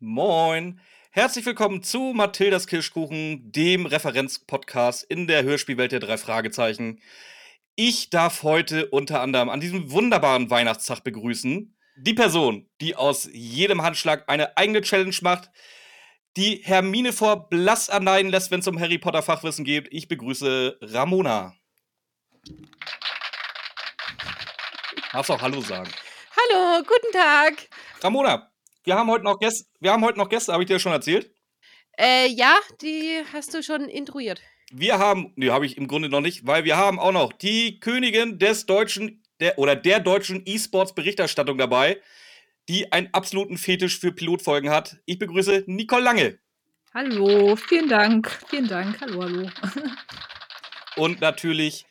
Moin. Herzlich willkommen zu Mathildas Kirschkuchen, dem Referenzpodcast in der Hörspielwelt der drei Fragezeichen. Ich darf heute unter anderem an diesem wunderbaren Weihnachtstag begrüßen die Person, die aus jedem Handschlag eine eigene Challenge macht, die Hermine vor Blass anleiden lässt, wenn es um Harry Potter Fachwissen geht. Ich begrüße Ramona. Darfst auch Hallo sagen. Hallo, guten Tag. Ramona, wir haben heute noch Gäste, wir haben heute noch Gäste, habe ich dir schon erzählt? Äh, ja, die hast du schon intruiert. Wir haben, nee, habe ich im Grunde noch nicht, weil wir haben auch noch die Königin des deutschen der, oder der deutschen E-Sports-Berichterstattung dabei, die einen absoluten Fetisch für Pilotfolgen hat. Ich begrüße Nicole Lange. Hallo, vielen Dank. Vielen Dank. Hallo, hallo. Und natürlich,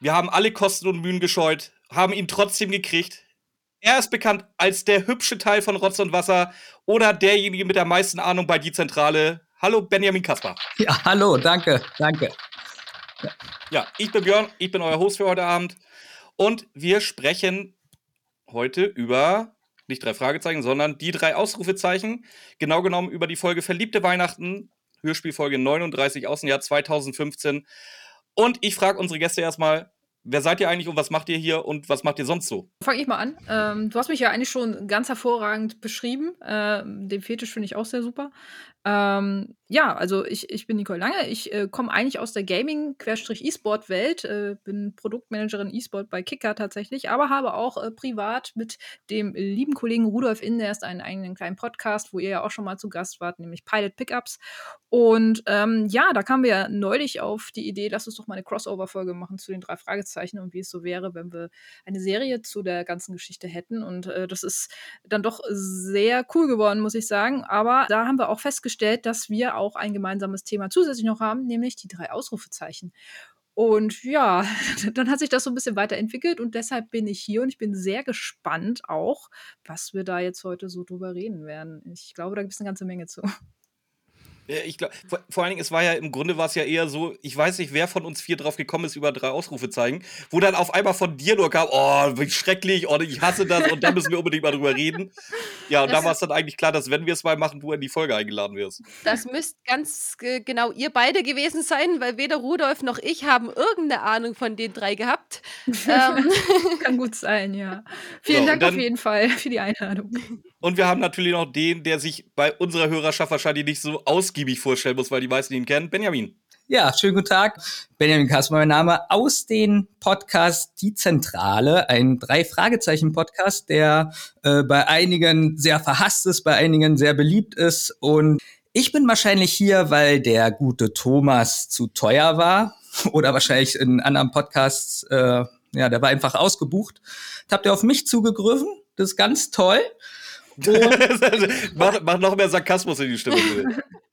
wir haben alle Kosten und Mühen gescheut, haben ihn trotzdem gekriegt. Er ist bekannt als der hübsche Teil von Rotz und Wasser oder derjenige mit der meisten Ahnung bei Die Zentrale. Hallo, Benjamin Kaspar. Ja, hallo, danke, danke. Ja, ich bin Björn, ich bin euer Host für heute Abend. Und wir sprechen heute über nicht drei Fragezeichen, sondern die drei Ausrufezeichen. Genau genommen über die Folge Verliebte Weihnachten, Hörspielfolge 39 aus dem Jahr 2015. Und ich frage unsere Gäste erstmal, wer seid ihr eigentlich und was macht ihr hier und was macht ihr sonst so? Fange ich mal an. Ähm, du hast mich ja eigentlich schon ganz hervorragend beschrieben. Ähm, den Fetisch finde ich auch sehr super. Ähm, ja, also ich, ich bin Nicole Lange. Ich äh, komme eigentlich aus der Gaming-E-Sport-Welt, äh, bin Produktmanagerin E-Sport bei Kicker tatsächlich, aber habe auch äh, privat mit dem lieben Kollegen Rudolf Inderst einen eigenen kleinen Podcast, wo ihr ja auch schon mal zu Gast wart, nämlich Pilot Pickups. Und ähm, ja, da kamen wir ja neulich auf die Idee, lass uns doch mal eine Crossover-Folge machen zu den drei Fragezeichen und wie es so wäre, wenn wir eine Serie zu der ganzen Geschichte hätten. Und äh, das ist dann doch sehr cool geworden, muss ich sagen. Aber da haben wir auch festgestellt, dass wir auch ein gemeinsames Thema zusätzlich noch haben, nämlich die drei Ausrufezeichen. Und ja, dann hat sich das so ein bisschen weiterentwickelt und deshalb bin ich hier und ich bin sehr gespannt auch, was wir da jetzt heute so drüber reden werden. Ich glaube, da gibt es eine ganze Menge zu. Ich glaube, vor, vor, allen Dingen, es war ja im Grunde war es ja eher so, ich weiß nicht, wer von uns vier drauf gekommen ist, über drei Ausrufe zeigen, wo dann auf einmal von dir nur kam, oh, wie schrecklich, oh, ich hasse das und da müssen wir unbedingt mal drüber reden. Ja, und das da war es dann eigentlich klar, dass wenn wir es mal machen, du in die Folge eingeladen wirst. Das müsst ganz genau ihr beide gewesen sein, weil weder Rudolf noch ich haben irgendeine Ahnung von den drei gehabt. ähm. Kann gut sein, ja. Vielen so, Dank dann, auf jeden Fall für die Einladung. Und wir haben natürlich noch den, der sich bei unserer Hörerschaft wahrscheinlich nicht so ausgiebig vorstellen muss, weil die meisten ihn kennen. Benjamin. Ja, schönen guten Tag. Benjamin Kasper, mein Name, aus dem Podcast Die Zentrale, ein Drei-Fragezeichen-Podcast, der äh, bei einigen sehr verhasst ist, bei einigen sehr beliebt ist. Und ich bin wahrscheinlich hier, weil der gute Thomas zu teuer war oder wahrscheinlich in anderen Podcasts, äh, ja, der war einfach ausgebucht. Habt ihr auf mich zugegriffen? Das ist ganz toll. mach, mach, noch mehr Sarkasmus in die Stimme.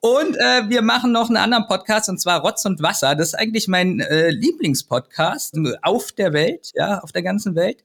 Und äh, wir machen noch einen anderen Podcast und zwar Rotz und Wasser. Das ist eigentlich mein äh, Lieblingspodcast auf der Welt, ja, auf der ganzen Welt.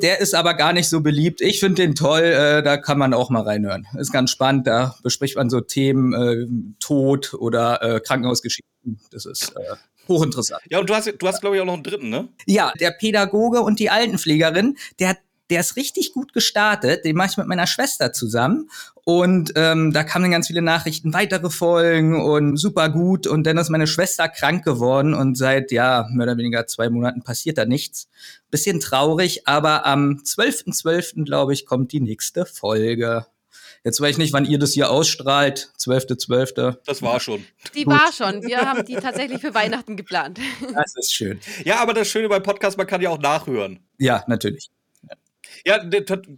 Der ist aber gar nicht so beliebt. Ich finde den toll, äh, da kann man auch mal reinhören. Ist ganz spannend, da bespricht man so Themen äh, Tod oder äh, Krankenhausgeschichten. Das ist äh, hochinteressant. Ja, und du hast, du hast glaube ich, auch noch einen dritten, ne? Ja, der Pädagoge und die Altenpflegerin, der hat der ist richtig gut gestartet. Den mache ich mit meiner Schwester zusammen. Und ähm, da kamen ganz viele Nachrichten, weitere Folgen und super gut. Und dann ist meine Schwester krank geworden und seit, ja, mehr oder weniger zwei Monaten passiert da nichts. Bisschen traurig, aber am 12.12., .12., glaube ich, kommt die nächste Folge. Jetzt weiß ich nicht, wann ihr das hier ausstrahlt. 12.12. .12. Das war schon. Die Gut. war schon. Wir haben die tatsächlich für Weihnachten geplant. Das ist schön. Ja, aber das Schöne beim Podcast, man kann ja auch nachhören. Ja, natürlich. Ja,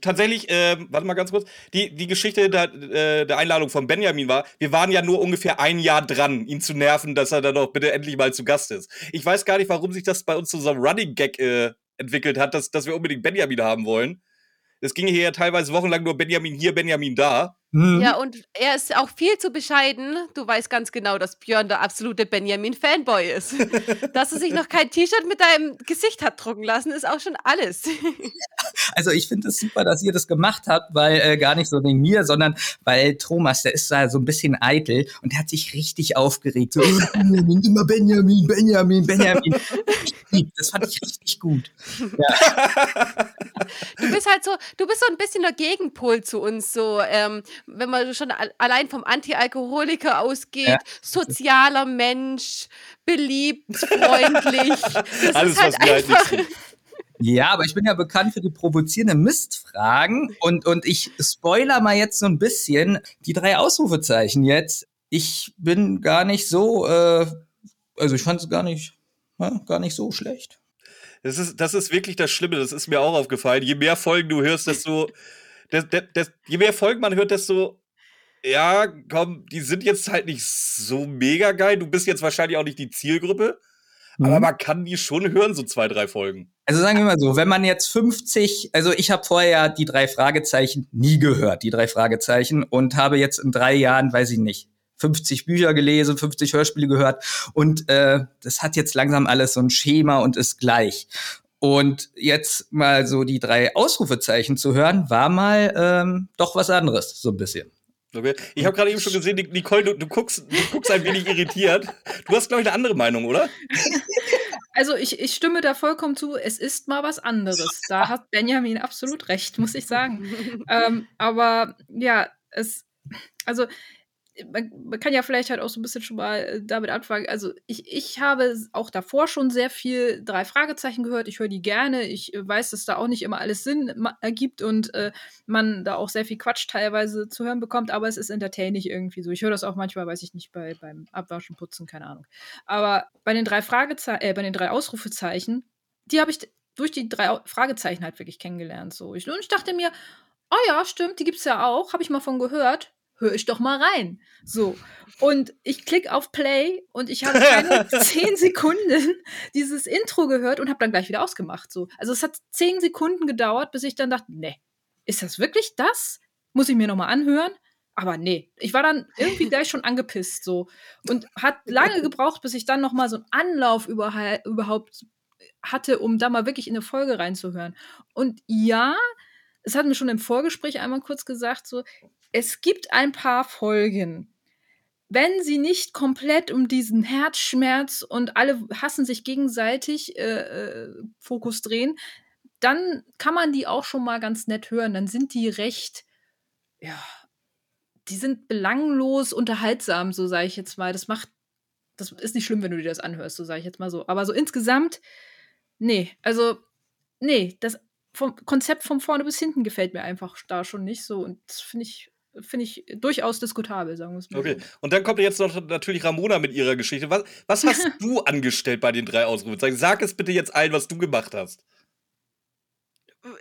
tatsächlich, äh, warte mal ganz kurz. Die, die Geschichte der, äh, der Einladung von Benjamin war, wir waren ja nur ungefähr ein Jahr dran, ihn zu nerven, dass er dann doch bitte endlich mal zu Gast ist. Ich weiß gar nicht, warum sich das bei uns zu so einem Running Gag äh, entwickelt hat, dass, dass wir unbedingt Benjamin haben wollen. Es ging hier ja teilweise wochenlang nur Benjamin hier, Benjamin da. Mhm. Ja, und er ist auch viel zu bescheiden. Du weißt ganz genau, dass Björn der absolute Benjamin-Fanboy ist. dass er sich noch kein T-Shirt mit deinem Gesicht hat drucken lassen, ist auch schon alles. also ich finde es das super, dass ihr das gemacht habt, weil äh, gar nicht so wegen mir, sondern weil Thomas, der ist da so ein bisschen eitel und der hat sich richtig aufgeregt. So, immer Benjamin, Benjamin, Benjamin. Das fand ich richtig gut. Du bist halt so, du bist so ein bisschen der Gegenpol zu uns, so, ähm, wenn man schon al allein vom Anti-Alkoholiker ausgeht, Ja. sozialer Mensch, beliebt, freundlich. Das Alles, ist halt halt nicht einfach. Ja, aber ich bin ja bekannt für die provozierenden Mistfragen und, und ich spoiler mal jetzt so ein bisschen die drei Ausrufezeichen jetzt. Ich bin gar nicht so, äh, also ich fand es gar nicht, ja, gar nicht so schlecht. Das ist, das ist wirklich das Schlimme, das ist mir auch aufgefallen. Je mehr Folgen du hörst, desto. Das, das, das, je mehr Folgen man hört, desto. Ja, komm, die sind jetzt halt nicht so mega geil. Du bist jetzt wahrscheinlich auch nicht die Zielgruppe. Aber Mhm. man kann die schon hören, so zwei, drei Folgen. Also sagen wir mal so, wenn man jetzt 50, also ich habe vorher die drei Fragezeichen nie gehört, die drei Fragezeichen, und habe jetzt in drei Jahren, weiß ich nicht, 50 Bücher gelesen, 50 Hörspiele gehört und äh, das hat jetzt langsam alles so ein Schema und ist gleich. Und jetzt mal so die drei Ausrufezeichen zu hören, war mal ähm, doch was anderes, so ein bisschen. Ich habe gerade eben schon gesehen, Nicole, du, du, guckst, du guckst ein wenig irritiert. Du hast, glaube ich, eine andere Meinung, oder? Also ich, ich stimme da vollkommen zu, es ist mal was anderes. Da hat Benjamin absolut recht, muss ich sagen. ähm, aber ja, es, also man, kann ja vielleicht halt auch so ein bisschen schon mal äh, damit anfangen. Also ich, ich habe auch davor schon sehr viel drei Fragezeichen gehört. Ich höre die gerne. Ich äh, weiß, dass da auch nicht immer alles Sinn ergibt und äh, man da auch sehr viel Quatsch teilweise zu hören bekommt, aber es ist entertaining irgendwie so. Ich höre das auch manchmal, weiß ich nicht, bei, beim Abwaschen, Putzen, keine Ahnung. Aber bei den drei Fragezeichen, äh, bei den drei Ausrufezeichen, die habe ich durch die drei Fragezeichen halt wirklich kennengelernt. So. Ich, und ich dachte mir, oh ja, stimmt, die gibt's ja auch, habe ich mal von gehört. Hör ich doch mal rein. So. Und ich klicke auf Play und ich habe keine zehn Sekunden dieses Intro gehört und habe dann gleich wieder ausgemacht. So. Also es hat zehn Sekunden gedauert, bis ich dann dachte, nee, ist das wirklich das? Muss ich mir nochmal anhören? Aber nee, ich war dann irgendwie gleich schon angepisst so und hat lange gebraucht, bis ich dann noch mal so einen Anlauf überhaupt hatte, um da mal wirklich in eine Folge reinzuhören. Und ja, es hat mir schon im Vorgespräch einmal kurz gesagt, so, es gibt ein paar Folgen, wenn sie nicht komplett um diesen Herzschmerz und alle hassen sich gegenseitig äh, äh, Fokus drehen, dann kann man die auch schon mal ganz nett hören. Dann sind die recht, ja, die sind belanglos unterhaltsam, so sage ich jetzt mal. Das macht, das ist nicht schlimm, wenn du dir das anhörst, so sage ich jetzt mal so. Aber so insgesamt, nee, also, nee, das vom Konzept von vorne bis hinten gefällt mir einfach da schon nicht so. Und das finde ich, finde ich durchaus diskutabel, sagen wir es mal Okay. so. Und dann kommt jetzt noch natürlich Ramona mit ihrer Geschichte. Was, was hast du angestellt bei den drei Ausrufezeichen? Sag es bitte jetzt allen, was du gemacht hast.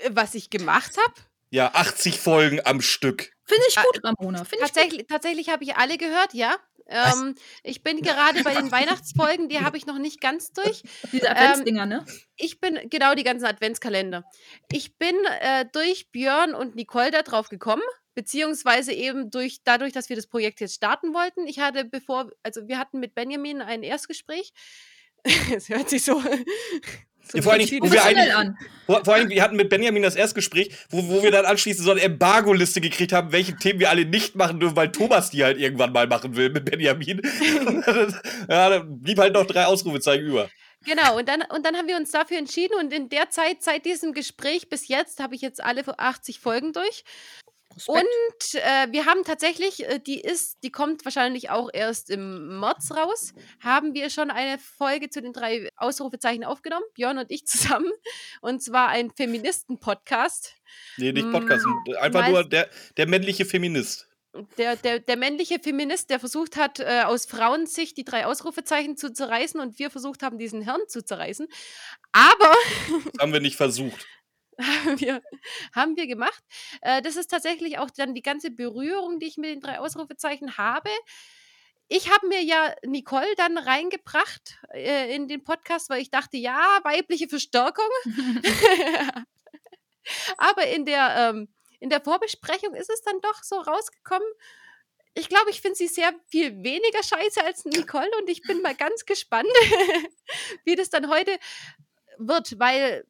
Was ich gemacht habe? Ja, 80 Folgen am Stück. Finde ich Ah, gut, Ramona. Gut. Tatsächlich, tatsächlich habe ich alle gehört, ja. Ähm, ich bin gerade bei den Weihnachtsfolgen, die habe ich noch nicht ganz durch. Diese Adventsdinger, ne? Ich bin, genau die ganzen Adventskalender. Ich bin äh, durch Björn und Nicole da drauf gekommen, beziehungsweise eben durch, dadurch, dass wir das Projekt jetzt starten wollten. Ich hatte bevor, also wir hatten mit Benjamin ein Erstgespräch. Es hört sich so. Ja, vor allen Dingen, wo wir vor allem, wir hatten mit Benjamin das Erstgespräch, wo, wo wir dann anschließend so eine Embargo-Liste gekriegt haben, welche Themen wir alle nicht machen dürfen, weil Thomas die halt irgendwann mal machen will mit Benjamin. ja, da blieb halt noch drei Ausrufezeichen über. Genau, und dann, und dann haben wir uns dafür entschieden und in der Zeit, seit diesem Gespräch bis jetzt, habe ich jetzt alle 80 Folgen durch. Respekt. Und äh, wir haben tatsächlich, äh, die ist, die kommt wahrscheinlich auch erst im März raus, haben wir schon eine Folge zu den drei Ausrufezeichen aufgenommen, Björn und ich zusammen. Und zwar ein Feministen-Podcast. Nee, nicht Mm, Podcast. Einfach meist- nur der, der männliche Feminist. Der, der, der männliche Feminist, der versucht hat, äh, aus Frauensicht die drei Ausrufezeichen zu zerreißen und wir versucht haben, diesen Hirn zu zerreißen. Aber Das haben wir nicht versucht. haben wir, haben wir gemacht. Äh, das ist tatsächlich auch dann die ganze Berührung, die ich mit den drei Ausrufezeichen habe. Ich habe mir ja Nicole dann reingebracht äh, in den Podcast, weil ich dachte, ja, weibliche Verstärkung. Aber in der, ähm, in der Vorbesprechung ist es dann doch so rausgekommen. Ich glaube, ich finde sie sehr viel weniger scheiße als Nicole und ich bin mal ganz gespannt, wie das dann heute wird, weil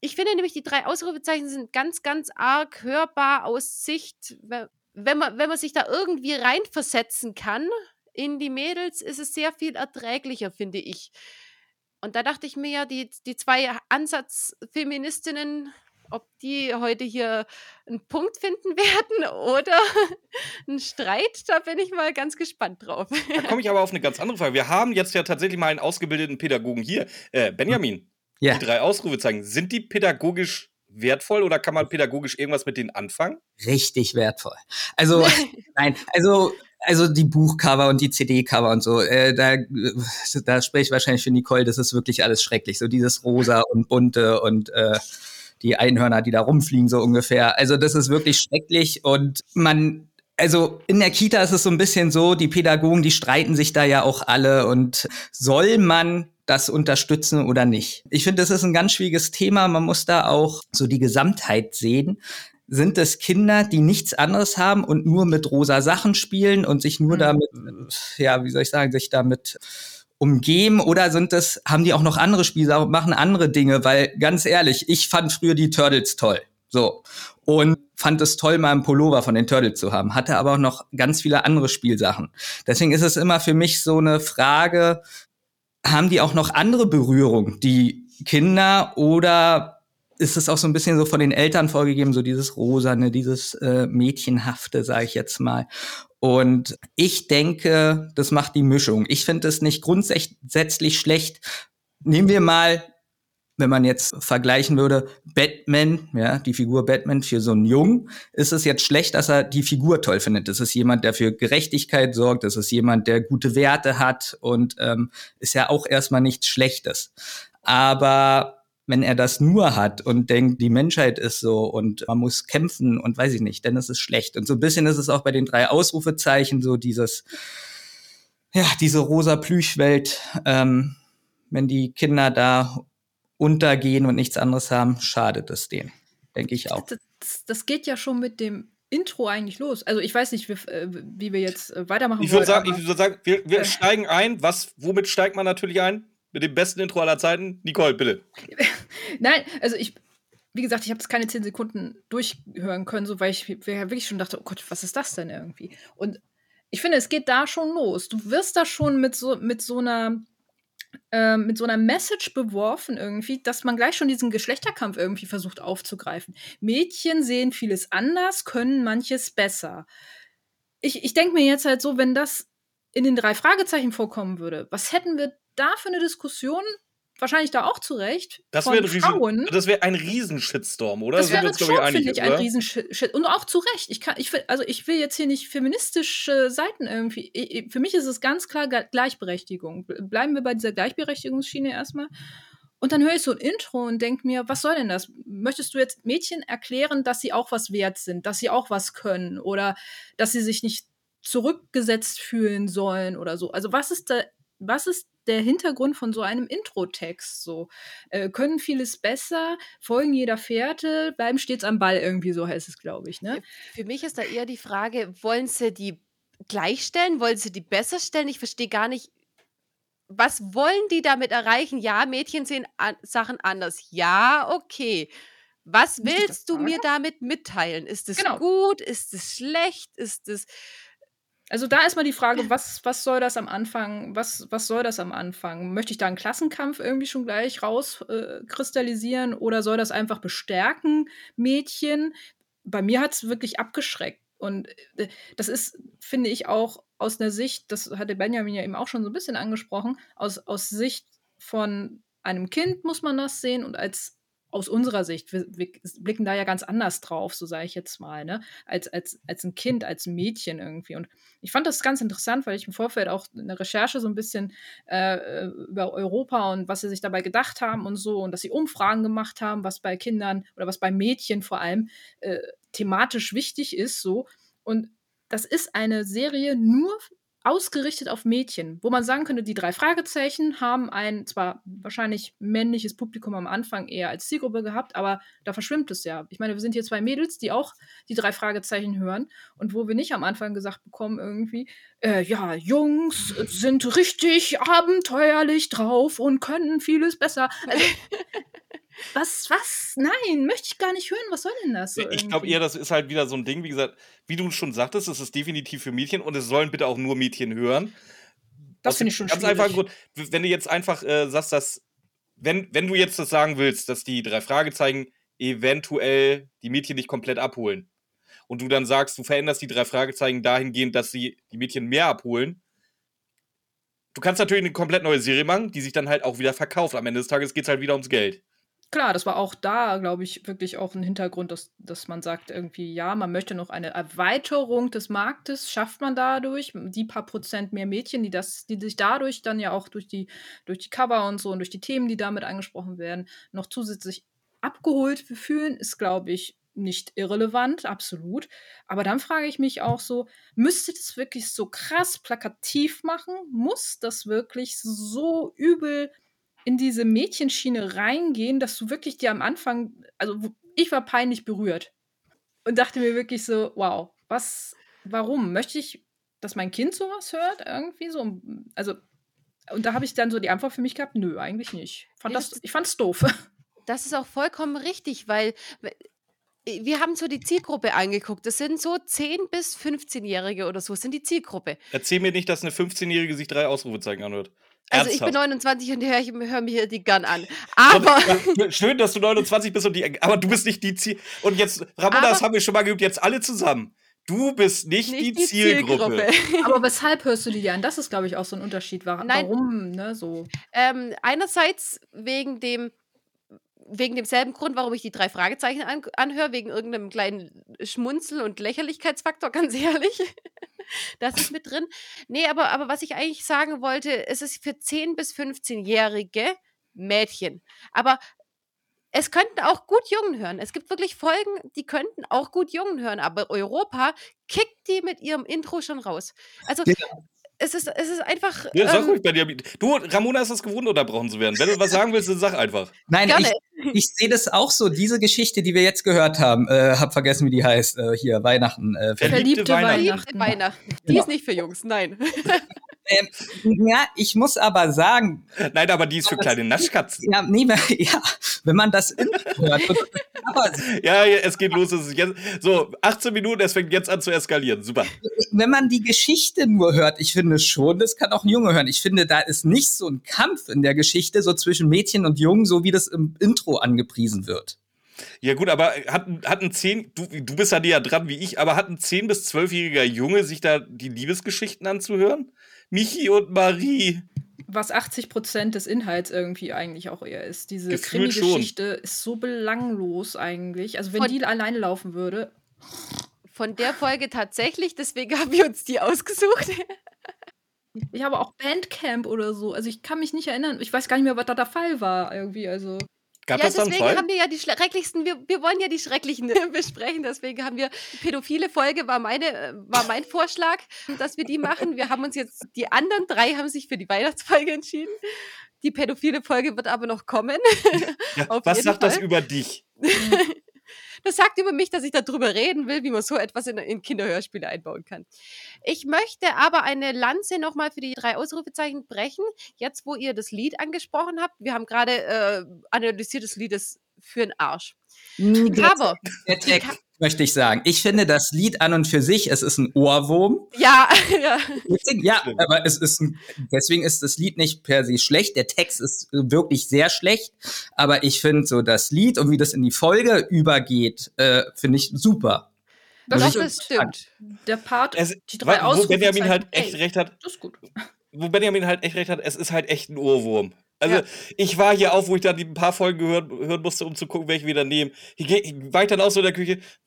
ich finde nämlich, die drei Ausrufezeichen sind ganz, ganz arg hörbar aus Sicht, we- wenn man, wenn man sich da irgendwie reinversetzen kann in die Mädels, ist es sehr viel erträglicher, finde ich. Und da dachte ich mir ja, die, die zwei Ansatzfeministinnen, ob die heute hier einen Punkt finden werden oder einen Streit, da bin ich mal ganz gespannt drauf. Da komme ich aber auf eine ganz andere Frage. Wir haben jetzt ja tatsächlich mal einen ausgebildeten Pädagogen hier. Äh, Benjamin, Ja. die drei Ausrufezeichen, sind die pädagogisch wertvoll oder kann man pädagogisch irgendwas mit denen anfangen? Richtig wertvoll. Also, nein, also, also die Buchcover und die CD-Cover und so, äh, da, da spreche ich wahrscheinlich für Nicole, das ist wirklich alles schrecklich. So dieses Rosa und Bunte und äh, die Einhörner, die da rumfliegen, so ungefähr. Also, das ist wirklich schrecklich und man. Also in der Kita ist es so ein bisschen so, die Pädagogen, die streiten sich da ja auch alle und soll man das unterstützen oder nicht? Ich finde, das ist ein ganz schwieriges Thema. Man muss da auch so die Gesamtheit sehen sind es Kinder, die nichts anderes haben und nur mit rosa Sachen spielen und sich nur Mhm. damit, ja, wie soll ich sagen, sich damit umgeben oder sind es, haben die auch noch andere Spiele, machen andere Dinge, weil ganz ehrlich, ich fand früher die Turtles toll. So. Und fand es toll, mal einen Pullover von den Turtles zu haben, hatte aber auch noch ganz viele andere Spielsachen. Deswegen ist es immer für mich so eine Frage, haben die auch noch andere Berührung, die Kinder, oder ist es auch so ein bisschen so von den Eltern vorgegeben, so dieses Rosane, dieses äh, Mädchenhafte, sage ich jetzt mal. Und ich denke, das macht die Mischung. Ich finde es nicht grundsätzlich schlecht. Nehmen wir mal, wenn man jetzt vergleichen würde, Batman, ja, die Figur Batman für so einen Jungen, ist es jetzt schlecht, dass er die Figur toll findet. Das ist jemand, der für Gerechtigkeit sorgt, das ist jemand, der gute Werte hat und ähm, ist ja auch erstmal nichts Schlechtes. Aber wenn er das nur hat und denkt, die Menschheit ist so und man muss kämpfen und weiß ich nicht, dann ist es schlecht. Und so ein bisschen ist es auch bei den drei Ausrufezeichen so dieses, ja, diese rosa Plüschwelt, ähm, wenn die Kinder da untergehen und nichts anderes haben, schadet es denen. Denke ich auch. Das, das geht ja schon mit dem Intro eigentlich los. Also ich weiß nicht, wie, äh, wie wir jetzt äh, weitermachen Ich würde wollen, sagen, ich würde sagen, wir, wir Äh. steigen ein. Was, womit steigt man natürlich ein? Mit dem besten Intro aller Zeiten? Nicole, bitte. Nein, also ich, wie gesagt, ich habe das keine zehn Sekunden durchhören können, so weil ich wirklich schon dachte, oh Gott, was ist das denn irgendwie? Und ich finde, es geht da schon los. Du wirst da schon mit so, mit so einer ähm, mit so einer Message beworfen irgendwie, dass man gleich schon diesen Geschlechterkampf irgendwie versucht aufzugreifen. Mädchen sehen vieles anders, können manches besser. Ich, ich denke mir jetzt halt so, wenn das in den drei Fragezeichen vorkommen würde, was hätten wir da für eine Diskussion? Wahrscheinlich da auch zurecht. Das wäre ein, Frauen. Riesen, das ein Riesen-Shitstorm, oder? Das wäre uns, schon, finde ich, ein oder? Riesenshit. Und auch zu Recht. Ich kann, ich, will- also ich will jetzt hier nicht feministische Seiten irgendwie. Ich, für mich ist es ganz klar Gleichberechtigung. Bleiben wir bei dieser Gleichberechtigungsschiene erstmal. Und dann höre ich so ein Intro und denke mir, was soll denn das? Möchtest du jetzt Mädchen erklären, dass sie auch was wert sind, dass sie auch was können oder dass sie sich nicht zurückgesetzt fühlen sollen oder so? Also was ist da, was ist der Hintergrund von so einem Intro-Text so? Äh, können vieles besser, folgen jeder Fährte, bleiben stets am Ball irgendwie, so heißt es, glaube ich, ne? Für mich ist da eher die Frage, wollen sie die gleichstellen? Wollen sie die besser stellen? Ich verstehe gar nicht, was wollen die damit erreichen? Ja, Mädchen sehen an Sachen anders. Ja, okay. Was willst du mir damit mitteilen? Ist es Genau. gut? Ist es schlecht? Ist es. Also da ist mal die Frage, was, was soll das am Anfang, was, was soll das am Anfang? Möchte ich da einen Klassenkampf irgendwie schon gleich rauskristallisieren äh, oder soll das einfach bestärken, Mädchen? Bei mir hat es wirklich abgeschreckt. Und äh, das ist, finde ich, auch aus der Sicht, das hatte Benjamin ja eben auch schon so ein bisschen angesprochen, aus, aus Sicht von einem Kind muss man das sehen und als aus unserer Sicht, wir, wir blicken da ja ganz anders drauf, so sage ich jetzt mal, ne? Als, als, als ein Kind, als ein Mädchen irgendwie. Und ich fand das ganz interessant, weil ich im Vorfeld auch eine Recherche so ein bisschen äh, über Europa und was sie sich dabei gedacht haben und so und dass sie Umfragen gemacht haben, was bei Kindern oder was bei Mädchen vor allem äh, thematisch wichtig ist, so. Und das ist eine Serie nur ausgerichtet auf Mädchen, wo man sagen könnte, die drei Fragezeichen haben ein zwar wahrscheinlich männliches Publikum am Anfang eher als Zielgruppe gehabt, aber da verschwimmt es ja. Ich meine, wir sind hier zwei Mädels, die auch die drei Fragezeichen hören und wo wir nicht am Anfang gesagt bekommen irgendwie, äh, ja, Jungs sind richtig abenteuerlich drauf und können vieles besser. Also, was, was? Nein, möchte ich gar nicht hören. Was soll denn das? So ich glaube eher, das ist halt wieder so ein Ding, wie gesagt, wie du schon sagtest, es ist definitiv für Mädchen und es sollen bitte auch nur Mädchen hören. Das finde ich schon Ganz schwierig. Grund, wenn du jetzt einfach äh, sagst, dass wenn, wenn du jetzt das sagen willst, dass die drei Fragezeichen eventuell die Mädchen nicht komplett abholen und du dann sagst, du veränderst die drei Fragezeichen dahingehend, dass sie die Mädchen mehr abholen, du kannst natürlich eine komplett neue Serie machen, die sich dann halt auch wieder verkauft. Am Ende des Tages geht es halt wieder ums Geld. Klar, das war auch da, glaube ich, wirklich auch ein Hintergrund, dass, dass man sagt, irgendwie, ja, man möchte noch eine Erweiterung des Marktes, schafft man dadurch, die paar Prozent mehr Mädchen, die das, die sich dadurch dann ja auch durch die, durch die Cover und so und durch die Themen, die damit angesprochen werden, noch zusätzlich abgeholt fühlen, ist, glaube ich, nicht irrelevant, absolut. Aber dann frage ich mich auch so, müsste das wirklich so krass plakativ machen? Muss das wirklich so übel in diese Mädchenschiene reingehen, dass du wirklich dir am Anfang, also ich war peinlich berührt und dachte mir wirklich so, wow, was, warum? Möchte ich, dass mein Kind sowas hört? Irgendwie so, also, und da habe ich dann so die Antwort für mich gehabt, nö, eigentlich nicht. Fand das, ich fand's doof. Das ist auch vollkommen richtig, weil we- wir haben so die Zielgruppe angeguckt. Das sind so 10- bis 15-Jährige oder so, sind die Zielgruppe. Erzähl mir nicht, dass eine 15-Jährige sich drei Ausrufezeichen anhört. Also ich bin Ernsthaft? 29 und höre hör mir hier die Gun an. Aber Schön, dass du 29 bist und die, aber du bist nicht die Ziel. Und jetzt, Ramona, das haben wir schon mal geübt, jetzt alle zusammen. Du bist nicht, die, nicht Zielgruppe. Aber weshalb hörst du die an? Das ist, glaube ich, auch so ein Unterschied. Wa- Nein. Warum, ne, so. Ähm, einerseits wegen dem wegen demselben Grund, warum ich die drei Fragezeichen an, anhöre, wegen irgendeinem kleinen Schmunzel- und Lächerlichkeitsfaktor, ganz ehrlich. Das ist mit drin. Nee, aber, aber was ich eigentlich sagen wollte, es ist für 10- bis 15-jährige Mädchen. Aber es könnten auch gut Jungen hören. Es gibt wirklich Folgen, die könnten auch gut Jungen hören, aber Europa kickt die mit ihrem Intro schon raus. Also es ist, es ist einfach. Ja, sag ähm, ruhig, Benjamin. Du, Ramona ist es gewohnt, unterbrochen zu werden. Wenn du was sagen willst, dann sag einfach. Nein, Gerne. ich, ich sehe das auch so. Diese Geschichte, die wir jetzt gehört haben, äh, hab vergessen, wie die heißt. Äh, hier, Weihnachten. Äh, Verliebte Verliebte Weihnachten. Weihnachten. Die ist nicht für Jungs, nein. ähm, ja, ich muss aber sagen, Nein, aber die ist für kleine Naschkatzen. ja, nee, ja, wenn man das hört, Ja, ja, es geht los. Es ist jetzt, so, 18 Minuten, es fängt jetzt an zu eskalieren. Super. wenn man die Geschichte nur hört, ich finde schon, das kann auch ein Junge hören. Ich finde, da ist nicht so ein Kampf in der Geschichte, so zwischen Mädchen und Jungen, so wie das im Intro angepriesen wird. Ja, gut, aber hat, hat ein 10, du, du bist ja näher dran wie ich, aber hat ein 10- bis 12-jähriger Junge sich da die Liebesgeschichten anzuhören? Michi und Marie. Was 80 Prozent des Inhalts irgendwie eigentlich auch eher ist. Diese. Krimi-Geschichte ist so belanglos eigentlich. Also wenn Von- die alleine laufen würde, Von der Folge tatsächlich, deswegen haben wir uns die ausgesucht. ich habe auch Bandcamp oder so. Also ich kann mich nicht erinnern. Ich weiß gar nicht mehr, was da der Fall war irgendwie. Also Gab ja, das deswegen Fall? haben wir ja die schrecklichsten, wir, wir wollen ja die schrecklichen besprechen, deswegen haben wir, die pädophile Folge war, meine, äh, war mein Vorschlag, dass wir die machen. Wir haben uns jetzt, die anderen drei haben sich für die Weihnachtsfolge entschieden. Die pädophile Folge wird aber noch kommen. Ja, was sagt das Fall. über dich? Das sagt über mich, dass ich darüber reden will, wie man so etwas in, in Kinderhörspiele einbauen kann. Ich möchte aber eine Lanze nochmal für die drei Ausrufezeichen brechen. Jetzt, wo ihr das Lied angesprochen habt, wir haben gerade äh, analysiert, das Lied ist für den Arsch. Aber, Der Text, möchte ich sagen. Ich finde das Lied an und für sich, es ist ein Ohrwurm. ja, ja, Ja, aber es ist ein, deswegen ist das Lied nicht per se schlecht. Der Text ist wirklich sehr schlecht. Aber ich finde so das Lied und wie das in die Folge übergeht, äh, finde ich super. das stimmt. das stimmt. Der Part, Es, die drei wa- wo Benjamin halt echt ey. recht hat, das ist gut. wo Benjamin halt echt recht hat, es ist halt echt ein Ohrwurm. Also, Ja. ich war hier auch, wo ich dann die ein paar Folgen hören, hören musste, um zu gucken, welche wir dann nehmen. Hier war ich dann auch so in der Küche.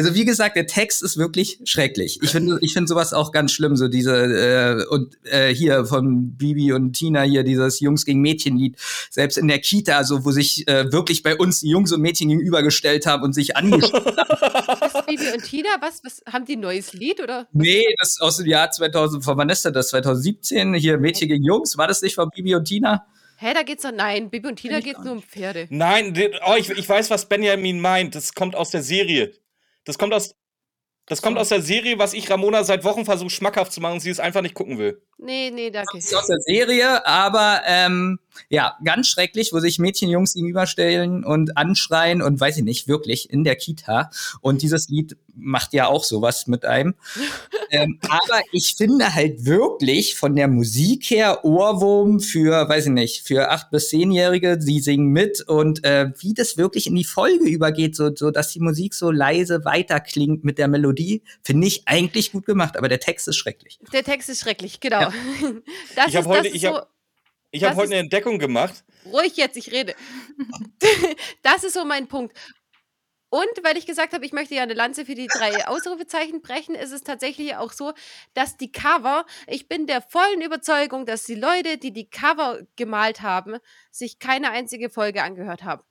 Also wie gesagt, der Text ist wirklich schrecklich. Ich finde, ich finde sowas auch ganz schlimm. So diese äh, und äh, hier von Bibi und Tina hier dieses Jungs gegen Mädchen Lied. Selbst in der Kita, so wo sich äh, wirklich bei uns die Jungs und Mädchen gegenübergestellt haben und sich angeschaut. Was, Bibi und Tina, was, was, haben die ein neues Lied oder? nee, das ist aus dem Jahr 2000. Von wann ist das? 2017. Hier Mädchen gegen Jungs. War das nicht von Bibi und Tina? Hä, da geht's doch, nein, Bibi und Tina geht's nur um Pferde. Nein, oh, ich, ich weiß, was Benjamin meint. Das kommt aus der Serie. Das kommt aus, das kommt aus der Serie, was ich Ramona seit Wochen versuche, schmackhaft zu machen und sie es einfach nicht gucken will. Nee, nee, danke. Das ist aus der Serie, aber ähm, ja, ganz schrecklich, wo sich Mädchen Jungs gegenüberstellen und anschreien und weiß ich nicht, wirklich in der Kita. Und dieses Lied macht ja auch sowas mit einem. ähm, aber ich finde halt wirklich von der Musik her Ohrwurm für, weiß ich nicht, für acht bis zehnjährige, sie singen mit und äh, wie das wirklich in die Folge übergeht, so, so dass die Musik so leise weiterklingt mit der Melodie, finde ich eigentlich gut gemacht, aber der Text ist schrecklich. Der Text ist schrecklich, genau. Ja. Das ich habe heute, ich habe ich habe heute eine Entdeckung gemacht. Ruhig jetzt, ich rede. das ist so mein Punkt. Und weil ich gesagt habe, ich möchte ja eine Lanze für die drei Ausrufezeichen brechen, ist es tatsächlich auch so, dass die Cover, ich bin der vollen Überzeugung, dass die Leute, die die Cover gemalt haben, sich keine einzige Folge angehört haben.